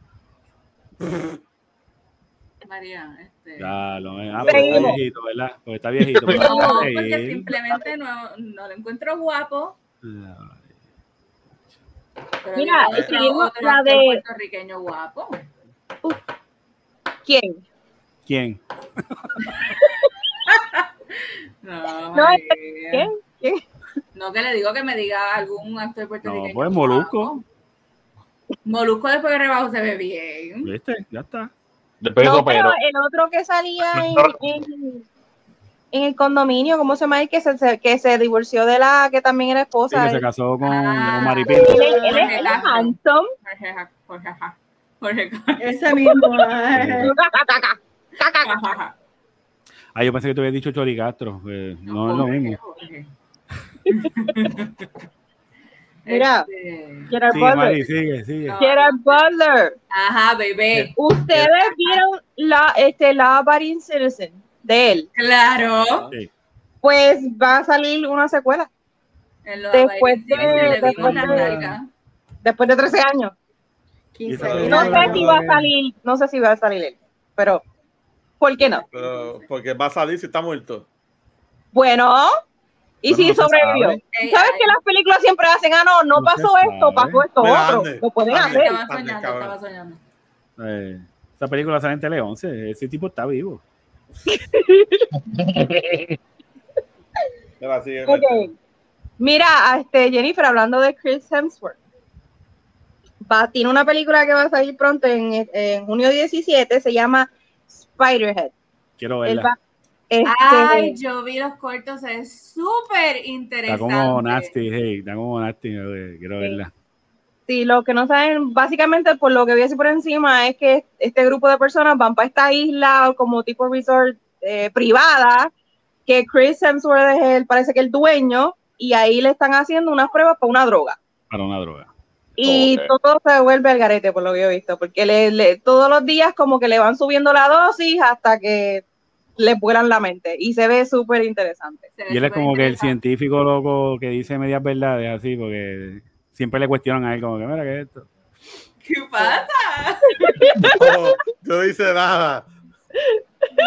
María, este. Ya, lo ah, porque está viejito, ¿verdad? Porque está viejito. No, porque simplemente no, no lo encuentro guapo. Pero Mira, escribimos la de- puertorriqueño guapo. ¿Quién? ¿Quién? No, No, María. ¿Quién? No, que le digo que me diga algún actor puertorriqueño. No, pues, Molusco. Molusco después de rebajo se ve bien. ¿Viste? Ya está. Después de No, pero el otro que salía en, en- en el condominio, ¿cómo se llama? él? Que se, que se divorció de la que también era Sí, esposa. que se casó con, Ah. con Maripili. él, es- él él es handsome. Jorge, Ese mismo. Ah, yo pensé que te había dicho Choricastro. eh, no es lo Jorge, mismo. Mira. Este, Gerard Mari, Butler. sigue, sigue. Gerard Butler. Ajá, bebé. Ustedes vieron la, este, la Citizen de él. Claro. Sí. Pues va a salir una secuela Después de, después de- después de 13 años. 15 No sé si va a salir, no sé si va a salir él, pero ¿por qué no? Pero, porque va a salir si está muerto. Bueno, y Bueno, si no sobrevivió. sabe. Ey, ¿Sabes que las películas siempre hacen, ah, no, no No pasó esto, pasó esto Mira, otro? ande, Lo pueden ande. hacer. Estaba soñando, estaba soñando. Eh, esa película sale en Tele 11. Ese tipo está vivo. Mira, este Jennifer, hablando de Chris Hemsworth, va, tiene una película que va a salir pronto en, en junio 17, se llama Spiderhead. Quiero verla. Este, Ay, yo vi los cortos, es súper Está interesante. como nasty, hey, está como nasty. Quiero Sí. verla. Sí, lo que no saben, básicamente por lo que voy a decir por encima es que este grupo de personas van para esta isla como tipo resort eh, privada, que Chris Hemsworth es el, parece que el dueño, y ahí le están haciendo unas pruebas para una droga. Para una droga. Y Ok. todo se vuelve al garete, por lo que yo he visto, porque le, le- todos los días como que le van subiendo la dosis hasta que le vuelan la mente, y se ve súper interesante. Y él es como que el científico loco que dice medias verdades, así, porque siempre le cuestionan a él, como que, mira, ¿qué es esto? ¿Qué pasa? No, yo no hice nada.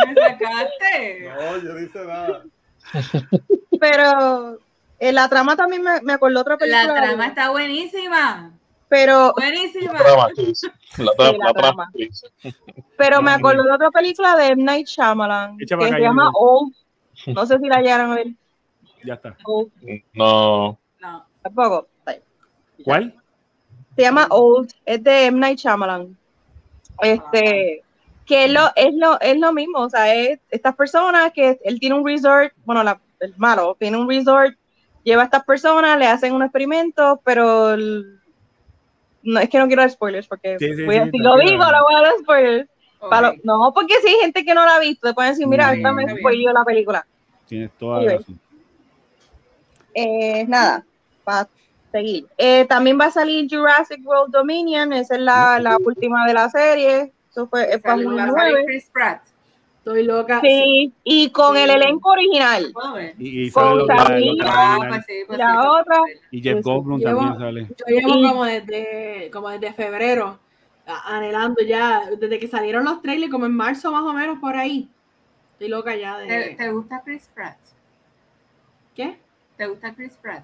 ¿Me sacaste? No, yo no hice nada. Pero eh, la trama también me, me acordó otra película. La trama está buenísima. Pero Buenísima. La trama. La trama, Sí, la la trama. trama, Chris. Pero me acordé de otra película de M. Night Shyamalan que se llama. Old. No sé si la llegaron a ver. Ya está. Old, No. No. tampoco. ¿Cuál? Se llama Old. Es de M. Night Shyamalan. Este, que es lo, es lo, es lo mismo. O sea, es estas personas que él tiene un resort, bueno, la- el malo tiene un resort, lleva a estas personas, le hacen un experimento, pero el- no, es que no quiero dar spoilers porque Sí, sí, voy a- sí, si lo digo, lo voy a dar spoilers. Para no, porque si hay gente que no la ha visto, te pueden decir, mira, esta me spoileó la película. Tienes toda la razón. Eh, nada, para seguir. Eh, también va a salir Jurassic World Dominion, esa es la, la última de la serie. Eso fue es para Sale- junio va a salir 9. Chris Pratt. Estoy loca. Sí, y con el elenco original. Y, y Con la- otra. y Jeff. Goldblum Llevo- también sale. Yo llevo Y- como desde, como desde febrero anhelando ya, desde que salieron los trailers, como en marzo más o menos por ahí. Estoy loca ya ¿Te, de. te gusta Chris Pratt? ¿Qué? ¿Te gusta Chris Pratt?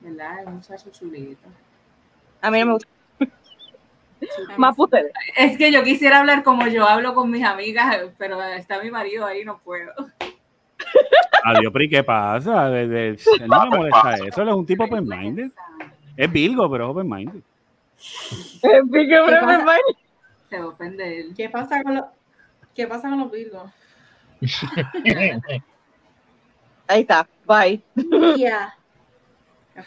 ¿Verdad? Es un muchacho chulito. A mí no me gusta. Más para ustedes. Es que yo quisiera hablar como yo hablo con mis amigas, pero está mi marido ahí, no puedo. Adiós, pero ¿y qué pasa? De- de- él no le molesta eso. Él es un tipo open-minded. Es Virgo, pero es open-minded. Pique, ¿Qué pasa? Se ofende él. ¿Qué pasa con los, qué pasa con los Virgos? Ahí está, bye. Ya.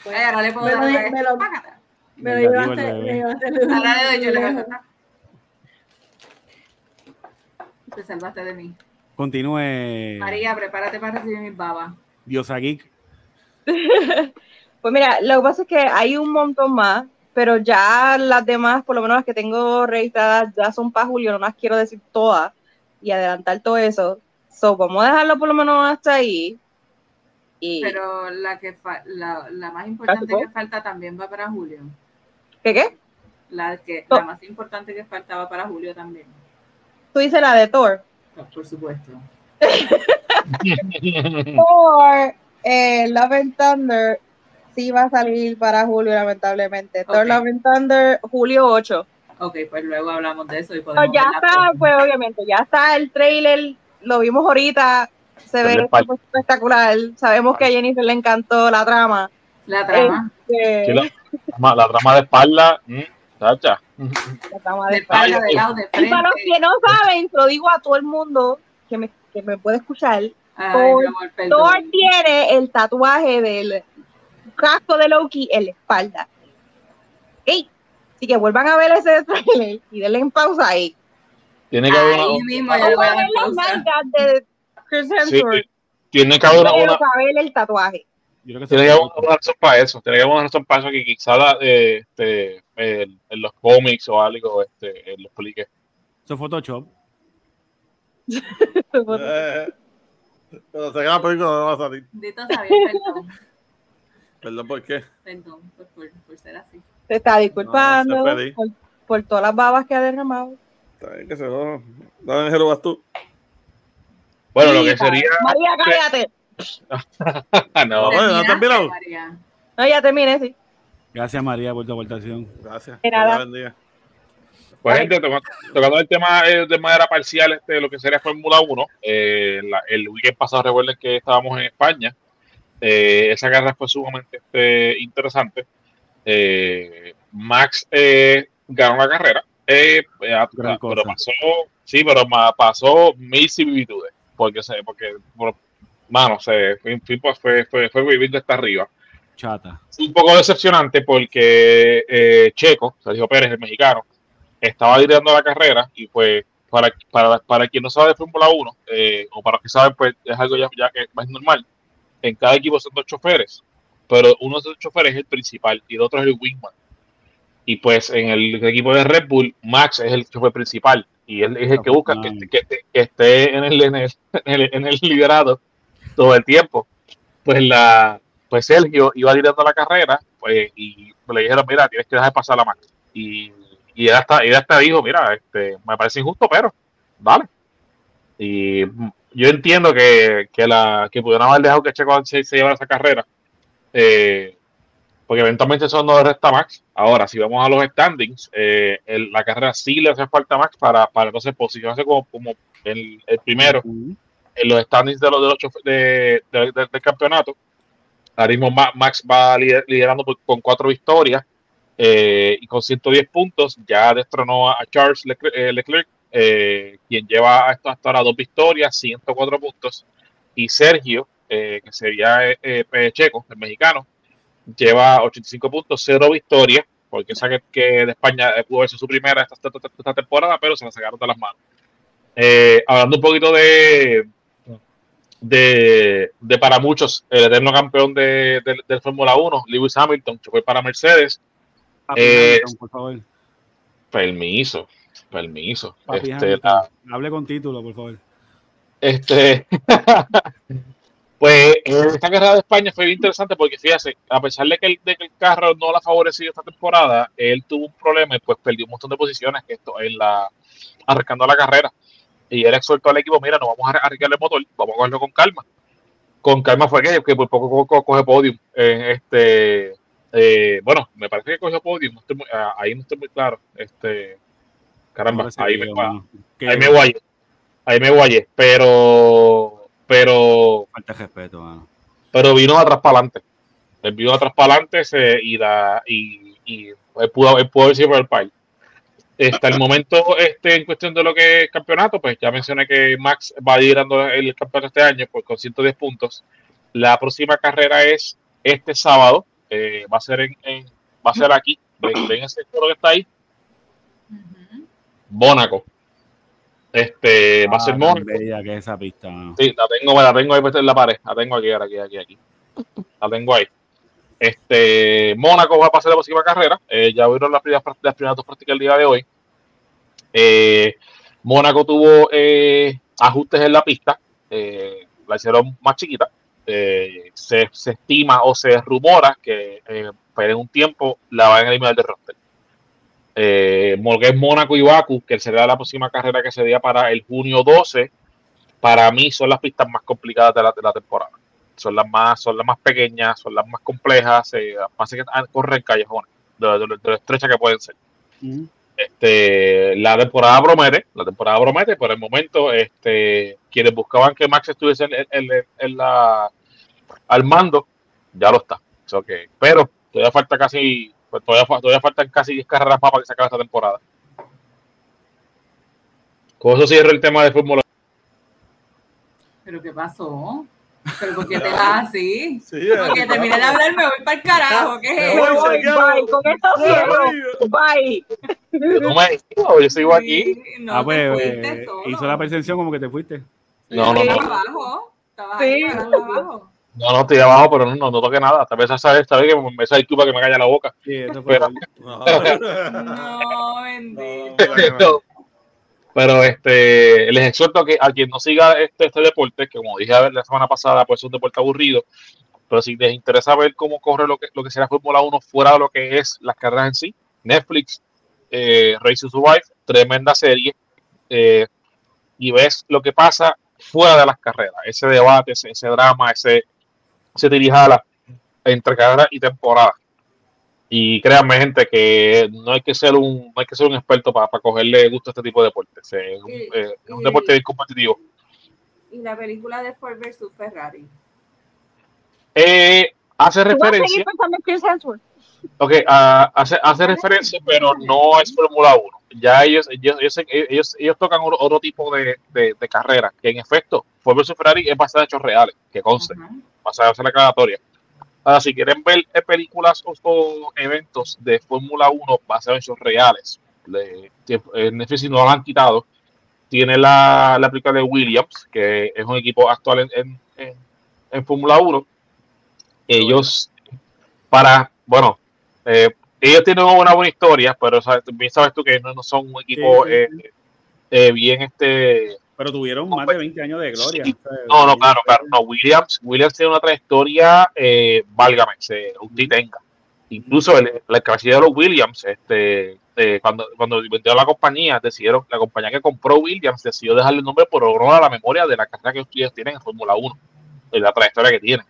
Puedo Me me lo- págata. Me lo llevaste, me llevaste Ahora le doy yo doy. Te salvaste de mí. Continúe. María, prepárate para recibir mis babas. Diosa Geek. Pues mira, lo que pasa es que hay un montón más, pero ya las demás, por lo menos las que tengo registradas, ya son para julio, no las quiero decir todas y adelantar todo eso. So, vamos a dejarlo por lo menos hasta ahí. Y, Pero la que fa- la, la más importante que falta también va para Julio. ¿Qué qué? La que la más importante que faltaba para Julio también. Tú dices la de Thor. Pues, por supuesto. Thor, eh, Love and Thunder, sí va a salir para julio, lamentablemente. Thor. Love and Thunder, julio 8. Ok, pues luego hablamos de eso y podemos ya está, pues obviamente, ya está el trailer, lo vimos ahorita, se ve espectacular. Sabemos que a Jennifer le encantó la trama. La trama. Trama- la trama de espalda, mm, chacha. la trama de de espalda, de lado, de Y para los frente. que no saben, se lo digo a todo el mundo que me que me puede escuchar, Ay, amor. Thor tiene el tatuaje del casco de Loki en la espalda. ¿Ok? Así que vuelvan a ver ese trailer y denle en pausa ahí. Tiene que haber una, mismo le voy a ver las nalgas de Chris sí, Hemsworth, tiene que haber una, el tatuaje. Yo creo que tiene que haber una razón para eso. Tiene que haber una razón para eso que quizá la- eh, este, en, en los cómics o algo este, eh, lo explique. Eso es Photoshop. Eh, Cuando se la película no va a salir. Dito Xavier, perdón. Perdón, ¿por qué? Perdón por, por, por ser así. Se está disculpando No, por, por todas las babas que ha derramado. Está bien que se va. ¿Dónde se lo vas tú? Bueno, lo que sería. María, cállate. No, No, no, ¿Terminaste, ¿te has mirado? María? No, ya terminé, sí. Gracias, María, por tu aportación. Gracias. De Dios nada. la bendiga. Pues, gente, toca- tocando el tema eh, de manera parcial, este, lo que sería Fórmula 1, eh, la- el weekend pasado, recuerden que estábamos en España. Eh, esa carrera fue sumamente este, interesante. Eh, Max eh, ganó la carrera, eh, eh, pero pasó, sí, pero ma- pasó mil similitudes, porque, se, porque por- mano, se, pues fue, fue, fue viviendo hasta arriba Chata. un poco decepcionante porque eh, Checo, Sergio Pérez, el mexicano, estaba liderando la carrera y pues para, para, para quien no sabe de Fórmula 1, eh, o para los que saben, pues es algo ya, ya que es normal. En cada equipo son dos choferes, pero uno de esos choferes es el principal y el otro es el wingman. Y pues en el equipo de Red Bull, Max es el chofer principal y él es el que busca que, esté- que, que esté en, el, en, el, en el liderado todo el tiempo. Pues la, pues Sergio iba liderando la carrera, pues, y le dijeron, mira, tienes que dejar pasar la Max. Y, y él hasta, él hasta dijo, mira, este, me parece injusto, pero dale. Y yo entiendo que, que, la, que pudieron haber dejado que Checo se, se llevara esa carrera, eh, porque eventualmente eso no le resta a Max. Ahora, si vamos a los standings, eh, el- la carrera sí le hace falta a Max para, para entonces posicionarse como, como el, primero. En los standings de los, de los de- de- de- del campeonato. Ahora mismo Ma- Max va lider- liderando con cuatro victorias eh, y con 110 puntos. Ya destronó a Charles Leclerc, eh, Leclerc, eh, quien lleva hasta, hasta ahora dos victorias, 104 puntos. Y Sergio, que sería Checo, el mexicano, lleva 85 puntos, cero victorias, porque esa que, de España pudo verse su primera esta, esta- esta temporada, pero se la sacaron de las manos. Hablando un poquito de, de, de para muchos, el eterno campeón de, de, del Fórmula 1, Lewis Hamilton, que fue para Mercedes. Papi Eh, Hamilton, por favor. Permiso, permiso. Papi Este, la- Hable con título, por favor. Este, pues esta carrera de España fue bien interesante porque fíjate, a pesar de que, el, de que el carro no la ha favorecido esta temporada, él tuvo un problema y pues perdió un montón de posiciones esto, en la, arrancando la carrera. Y él exhortó al equipo, mira, no vamos a arriesgarle el motor, vamos a cogerlo con calma. Con calma fue que, que por poco co- co- coge podium. Eh, este, eh, bueno, me parece que cogió podium, no estoy muy- ah, ahí no estoy muy claro. Este, caramba, ahí me, ahí me guayé. Ahí me guayé. Pero, pero, Falta respeto, mano. pero vino atrás para adelante. Él vino atrás para adelante y, da, y, y él pudo, él pudo haber sido por el país. Hasta el momento, este, en cuestión de lo que es campeonato, pues ya mencioné que Max va liderando el campeonato este año pues, con 110 puntos. La próxima carrera es este sábado. eh, va a ser en, en- va a ser aquí. Ven, ven ese toro que está ahí. Mónaco. Este, va a ser Ah, Mónaco. bella que es esa pista. Sí, la tengo, la tengo ahí puesta en la pared. La tengo aquí, ahora, aquí, aquí, aquí. La tengo ahí. Este, Mónaco va a pasar la próxima carrera. Eh, ya vieron las primeras, las primeras dos prácticas el día de hoy. Eh, Mónaco tuvo eh, ajustes en la pista. eh, la hicieron más chiquita. Se, se estima o se rumora que pero en un tiempo la van a eliminar del roster. Eh, es Mónaco y Baku, que será la próxima carrera que sería para el junio 12, para mí son las pistas más complicadas de la temporada. Son las más, son las más pequeñas, son las más complejas, eh, más que corren callejones, de, de, de lo estrechas que pueden ser. Este, la temporada promete, la temporada promete, por el momento, este, quienes buscaban que Max estuviese en, en- en- en la, al mando, ya lo está. So que- pero todavía falta casi, pues todavía, todavía faltan casi 10 carreras más para que se acabe esta temporada. Con eso cierro el tema de Fórmula ¿Pero qué pasó? ¿Pero por qué te vas así? Sí, Porque terminé de hablar, me voy para el carajo. ¿Qué es eso? voy, bye, con esto voy. Bye. Yo no me digo, yo sigo aquí. Sí, No, ah, pues fuiste eh, hizo la percepción como que te fuiste. No, no, no. abajo. Estabas Sí. abajo. No, no estoy abajo, pero no, no, no toque nada. Tal vez esa esta vez que me esa tú para que me calla la boca. Sí, eso fue. Pero- No, No, bendito. no. Pero este, les exhorto a que a quien no siga este, este deporte, que como dije a ver la semana pasada, pues es un deporte aburrido, pero si les interesa ver cómo corre lo que, lo que será Fórmula 1 fuera de lo que es las carreras en sí, Netflix, eh, Race to Survive, tremenda serie, eh, y ves lo que pasa fuera de las carreras, ese debate, ese, ese drama, ese, ese tirijala entre carrera y temporada. Y créanme, gente, que no hay que ser un, no hay que ser un experto para, cogerle gusto a este tipo de deportes. Es un, Y- eh, es un y- deporte bien competitivo. Y la película de Ford versus Ferrari. Eh, hace referencia, ok, ah, hace, hace referencia, pero no es Fórmula 1. Ya ellos, ellos, ellos, ellos, ellos tocan otro, otro tipo de, de, de carrera, que en efecto, Ford vs Ferrari es basada en hechos reales, que conste. Ajá. basada en la aclaratoria. Ahora, si quieren ver eh, películas o, o eventos de Fórmula 1 basados en hechos reales, le- que, eh, Netflix no lo han quitado, tiene la, la película de Williams, que es un equipo actual en, en, en- en Fórmula 1. Ellos, para, bueno, eh, ellos tienen una buena historia, pero sabes- bien sabes tú que no, no son un equipo Sí, sí, eh, eh, bien este Pero tuvieron más de 20 años de gloria. Sí. O sea, no, no, claro, claro. No, Williams, Williams tiene una trayectoria, eh, válgame, se, usted tenga. Incluso el, la cabecilla de los Williams, este, eh, cuando, cuando vendió la compañía, decidieron, la compañía que compró Williams decidió dejarle el nombre por honor a la memoria de la carrera que ustedes tienen en Fórmula 1, de la trayectoria que tienen.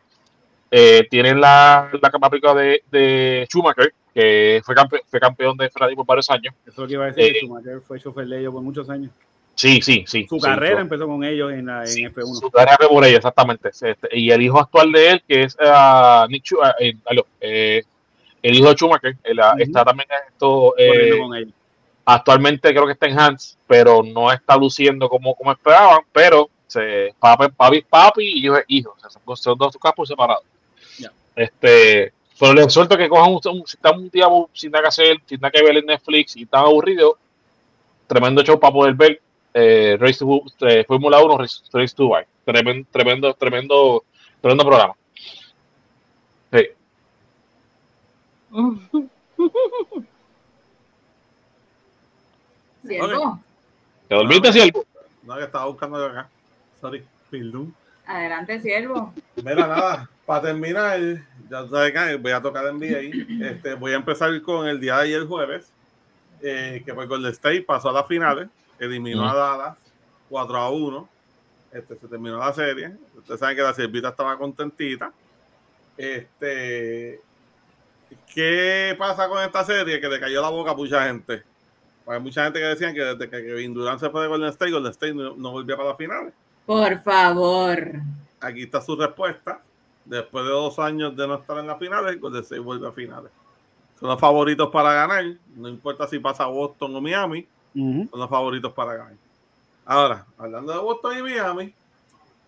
Eh, tienen la, la fábrica de, de Schumacher, que fue, campe- fue campeón de Ferrari por varios años. Eso es lo que iba a decir, Eh, que Schumacher fue chofer de ellos por muchos años. Sí, sí, sí. Su sí, carrera empezó con ellos en, la, en Sí, F1. Su tarea fue por ello, exactamente. Este, y el hijo actual de él, que es ah, Nick Schu- ah, eh, aló, eh, el hijo de Schumacher, él, ah, Ujú. está también en esto. eh, con ellos. actualmente creo que está en Hans, pero no está luciendo como, como esperaban. Pero se, papi, papi, papi y hijo es hijo. O sea, son, dos campos separados. Ya. Este, pero les suelto que cojan un, un- si están un día sin nada que hacer, sin nada que ver en Netflix y están aburridos, tremendo show para poder ver. Eh, Race to, eh, Fórmula 1, Race, Race to Dubai. Tremendo, tremendo, tremendo, tremendo programa. Sí. ¿Cierto? ¿Te dormiste, Siervo? No, que estaba buscando de acá. Sorry, perdón. Adelante, siervo. Mira, nada, para terminar, ya sabes que voy a tocar NBA. Este, voy a empezar con el día de ayer jueves, eh, que fue Golden State, pasó a las finales, eliminó a. Dallas 4 a 1. Este, se terminó la serie. Ustedes saben que la servita estaba contentita. Este, ¿Qué pasa con esta serie? Que le cayó la boca a mucha gente. Hay mucha gente que decían que desde que Kevin Durant se fue de Golden State, Golden State no, no volvía para las finales. Por favor. Aquí está su respuesta. Después de dos años de no estar en las finales, Golden State vuelve a finales. Son los favoritos para ganar. No importa si pasa Boston o Miami, Ujú. son los favoritos para ganar. Ahora, hablando de Boston y Miami,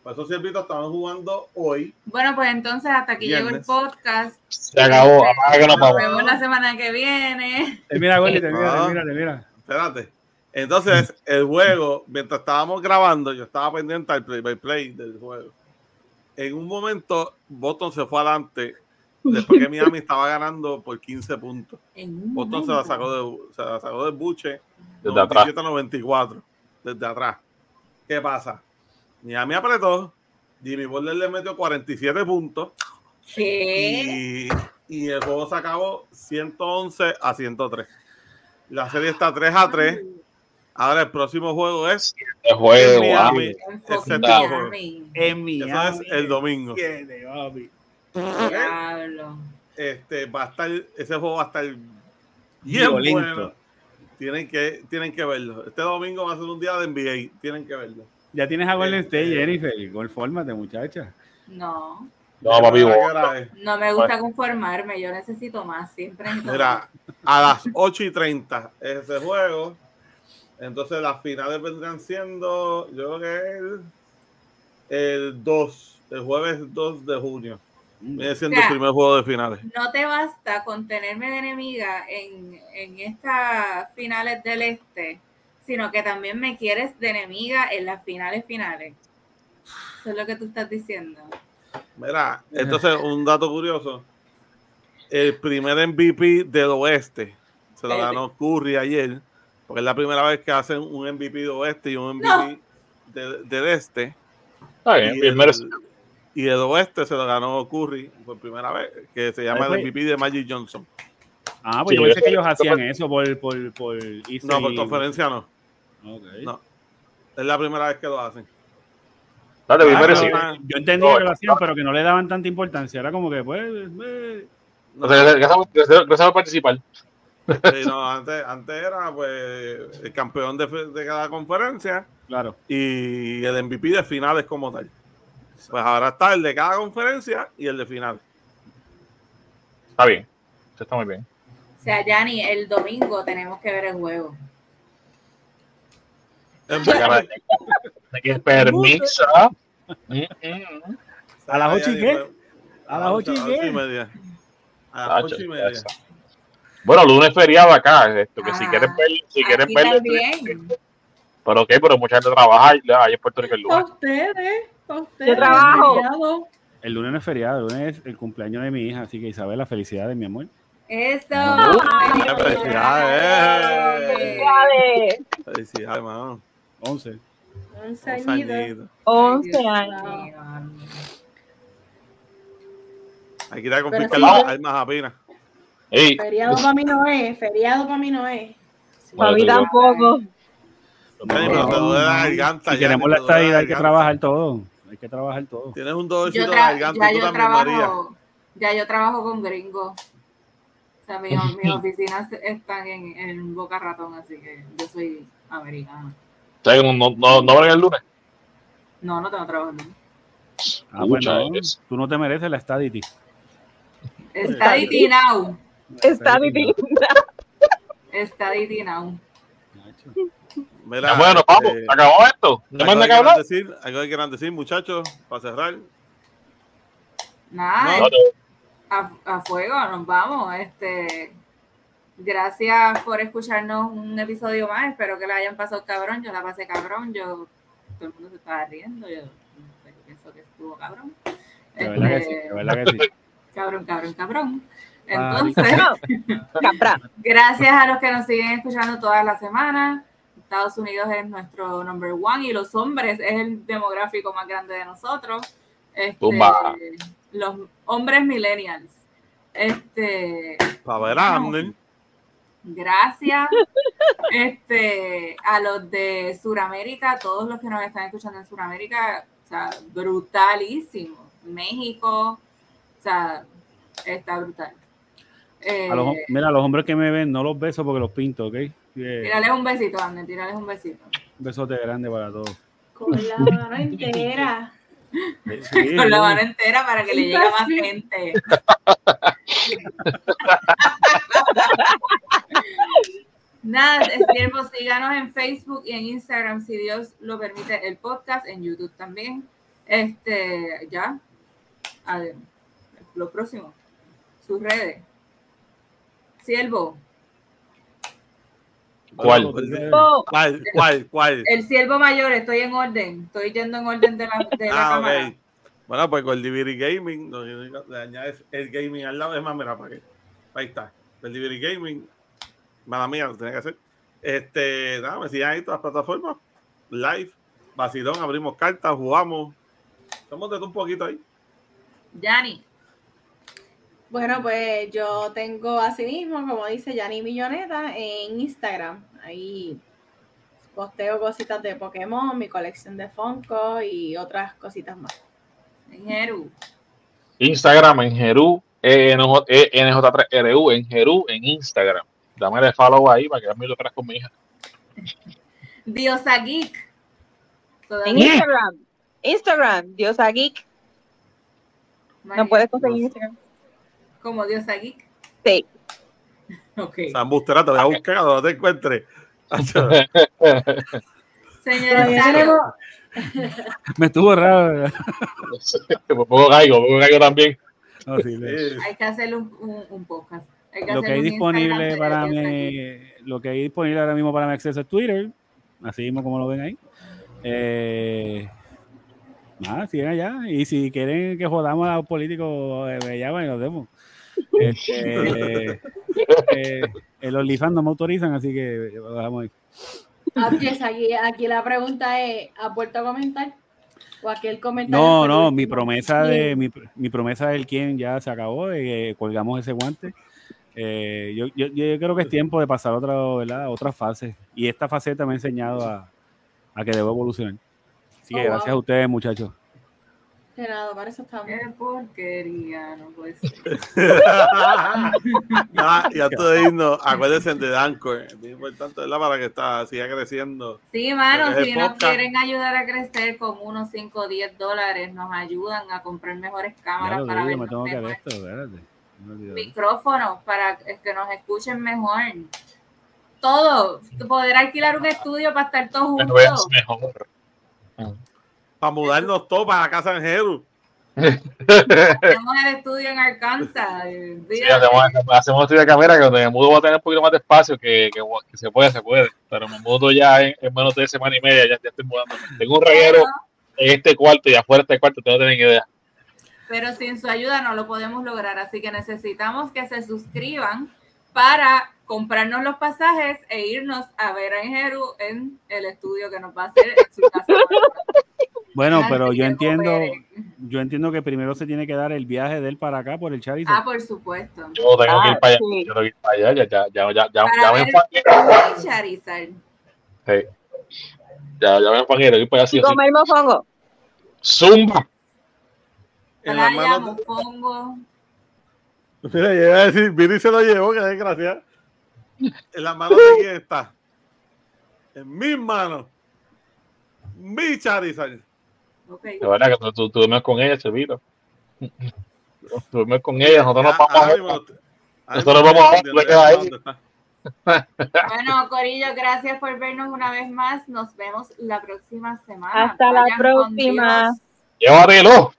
pues esos siervitos estaban jugando hoy. Bueno, pues entonces hasta aquí llegó el podcast. Se acabó. Apaga que no Nos vemos la semana que viene. Termina, Gordy, termina, Ah. termina, termina. Espérate. Entonces, el juego, mientras estábamos grabando, yo estaba pendiente al play by play del juego. En un momento, Boston se fue adelante después que Miami estaba ganando por 15 puntos. Boston se la sacó de, se la sacó del buche Desde atrás. 97-94, desde atrás. ¿Qué pasa? Miami apretó, Jimmy Butler le metió 47 puntos ¿Qué? y, y el juego se acabó 111 a 103. La serie está 3 a 3. Ahora el próximo juego es El juego. Miami. ah. En séptimo Miami. En Eso es el domingo. Este va a estar, ese juego va a estar bien Violento. bueno. Tienen que, tienen que verlo. Este domingo va a ser un día de NBA. Tienen que verlo. Ya tienes a Golden Este- State, Jennifer. Confórmate, muchacha. No. No, papi, ¿A qué vos. hora es? No me gusta conformarme. Yo necesito más. Siempre Mira, a las 8 y 30 es ese juego. Entonces las finales vendrán siendo, yo creo que el, el 2, el jueves 2 de junio. Viene siendo O sea, el primer juego de finales. No te basta con tenerme de enemiga en, en estas finales del este, sino que también me quieres de enemiga en las finales finales. Eso es lo que tú estás diciendo. Mira, entonces un dato curioso. El primer MVP del oeste se lo ganó Curry ayer, porque es la primera vez que hacen un MVP del oeste y un MVP de- del este. Está bien, bien el, merecido. Y el oeste se lo ganó Curry por primera vez, que se llama el Ay, MVP de Magic Johnson. Ah, pues Sí, yo pensé que ellos hacían eso por, por, por East No, por conferencia no. No. Es la primera vez que lo hacen. Dale, Ah, Yo entendía No, que lo hacían, pero que no le daban tanta importancia. Era como que, pues, O sea, gracias, gracias- gracias por participar. Sí, no, antes, antes era pues el campeón de, de cada conferencia claro. y el MVP de finales como tal. Pues ahora está el de cada conferencia y el de finales. Está bien. Eso está muy bien. O sea, Yanni, el domingo tenemos que ver el juego. En- Caray. ¿De qué permiso? Mm, mm. ¿A las ocho y qué? ¿A las ocho y qué? media. A las ocho y media. Bueno, lunes feriado acá, esto, que si Ah, quieren ver, si quieren ver, también. pero ok, pero mucha gente trabaja ahí en Puerto Rico el Para lunes. ustedes, ustedes. trabajo. El lunes no es feriado, el lunes es el cumpleaños de mi hija, así que Isabela, felicidades, mi amor. Eso. Felicidades. Felicidades. Felicidades, hermano. 11. Un Dos añito. añitos. 11 años. Hay que ir a Pero confiscar sí, las yo- armas apenas. Feriado para mí no es, feriado para mí no es. Para mí tampoco. Pero te duele la garganta. Si ya, queremos te la estadía, hay que trabajar todo. Hay que trabajar todo. Tienes un dolorcito de garganta ya tú yo también, María. trabajo, ya yo trabajo con gringos. O sea, mis, mis oficinas están en, en Boca Ratón, así que yo soy americana. o sea, no, no, no, no van el lunes. No, no tengo trabajo. ¿no? Ah, Mucha bueno, tú no te mereces la estadity. Está DT now. Difícil. Está DT now. Mira, Ya, bueno, vamos, este, acabó esto. ¿No algo manda que hablar? decir, algo que quieran decir, muchachos, para cerrar. Nada, No, no. a, a fuego, nos vamos. Este, gracias por escucharnos un episodio más. Espero que la hayan pasado cabrón. Yo la pasé cabrón. Yo, todo el mundo se estaba riendo. Yo, yo pienso que estuvo cabrón. De verdad que sí, Este, de verdad que sí. Cabrón, cabrón, cabrón. Ah, Entonces, gracias a los que nos siguen escuchando todas las semanas. Estados Unidos es nuestro number one y los hombres es el demográfico más grande de nosotros. Este, Tumba. los hombres millennials. Este, Para ver gracias este, a los de Sudamérica, todos los que nos están escuchando en Sudamérica, o sea, brutalísimo. México, o sea, está brutal. Eh, A los, mira, a los hombres que me ven, no los beso porque los pinto, ¿ok? Tírales un besito, Ander, tírales un besito. un besote grande para todos. Con la mano entera. Sí, Con la mano entera para que le llegue a más gente. Nada, siervo, síganos en Facebook y en Instagram, si Dios lo permite, el podcast, en YouTube también. Este, ya. A ver, lo próximo. Sus redes. Siervo. ¿Cuál? Oh, ¿Cuál? ¿Cuál? ¿Cuál? El siervo mayor, estoy en orden. Estoy yendo en orden de la, de la Ah, cámara. ok. Bueno, pues con el DVD Gaming, lo único- le añades el gaming al lado. Es más, mira, para qué. Ahí está. El DVD Gaming. Mala mía, lo tenía que hacer. Este, nada, me sigan ahí todas las plataformas. Live, vacilón, abrimos cartas, jugamos. Somos de todo un poquito ahí. Yanni. Bueno, pues yo tengo así mismo, como dice Yanni Milloneta, en Instagram. Ahí posteo cositas de Pokémon, mi colección de Funko y otras cositas más. En Jeru. Instagram en Jerú, E NJ3RU en Jerú en Instagram. Dame el follow ahí para que mis locuras con mi hija. Diosa Geek. en. Instagram. Instagram, Diosa Geek. ¿No puedes conseguir Instagram? Como Diosa Geek. Sí. Ok. Sambustera, te voy a buscar cuando te encuentre. Señor Todavía Estadio, tenemos- Me estuvo raro. Un poco caigo, poco caigo también. No, sí, le- Sí. hay que hacer un, un, un podcast. Hay que lo que hay disponible Instagram para Estadio. lo que hay disponible ahora mismo para mi acceso es Twitter, así mismo como lo ven ahí. Eh, nada, sigan allá. Y si quieren que jodamos a los políticos, eh, me llaman y nos vemos. Este, eh, el OnlyFans no me autorizan, así que dejamos ahí. Ah, aquí, aquí la pregunta es, ¿has vuelto a comentar? ¿O aquel comentario? No, no, mi promesa de mi, mi promesa del quien ya se acabó, eh, colgamos ese guante. Eh, yo, yo, yo creo que es tiempo de pasar a otra, ¿verdad? otra fase. Y esta faceta me ha enseñado a, a que debo evolucionar. Así que Oh, gracias wow. a ustedes, muchachos. De nada, para eso estamos. Qué porquería, no puede ser. Ah, y antes de irnos, acuérdense de Danco. Es bien importante, ¿verdad? Para que está, siga creciendo. Sí, mano, si nos podcast. quieren ayudar a crecer con unos 5 o 10 dólares, nos ayudan a comprar mejores Ya cámaras lo para digo, ver me tengo que ver mejor. esto, espérate. Olvidé. Micrófonos para que nos escuchen mejor. Todo. Poder alquilar un estudio para estar todos juntos. mejor. Para mudarnos todos para la casa de Jeru. Tenemos el estudio en Arkansas. Sí, hacemos, hacemos estudio de cámara que donde me mudo va a tener un poquito más de espacio que, que, que se puede, se puede. Pero me mudo ya en, en menos de semana y media, ya, ya estoy mudando. Tengo un reguero en este cuarto y afuera de este cuarto, no tienen idea. pero sin su ayuda no lo podemos lograr. Así que necesitamos que se suscriban para comprarnos los pasajes e irnos a ver a Ingeru en el estudio que nos va a hacer en su casa. Bueno, Así pero yo que entiendo, cooperen. yo entiendo que primero se tiene que dar el viaje de él para acá por el Charizard. Ah, por supuesto. Yo tengo que Ah, ir para allá. sí. Yo tengo que ir para allá. Ya, ya, ya, ya, ya, Para ya me ver enfangué. el Charizard. Sí. Ya, ya me que ir para allá sí comer mofongo. Zumba. En Playa, manos. mofongo. Mira, yo iba a decir, Viri se lo llevó, que desgracia. En las manos de quién está. En mis manos. Mi Charizard. Ok. De verdad que tú, tú, tú duermes con ella, Chevito. Tú duermes con ella. Nosotros nos Ah, vamos a Nosotros vamos a-. Bueno, Corillo, gracias por vernos una vez más. Nos vemos la próxima semana. Hasta la Vayan próxima. Llévatelo.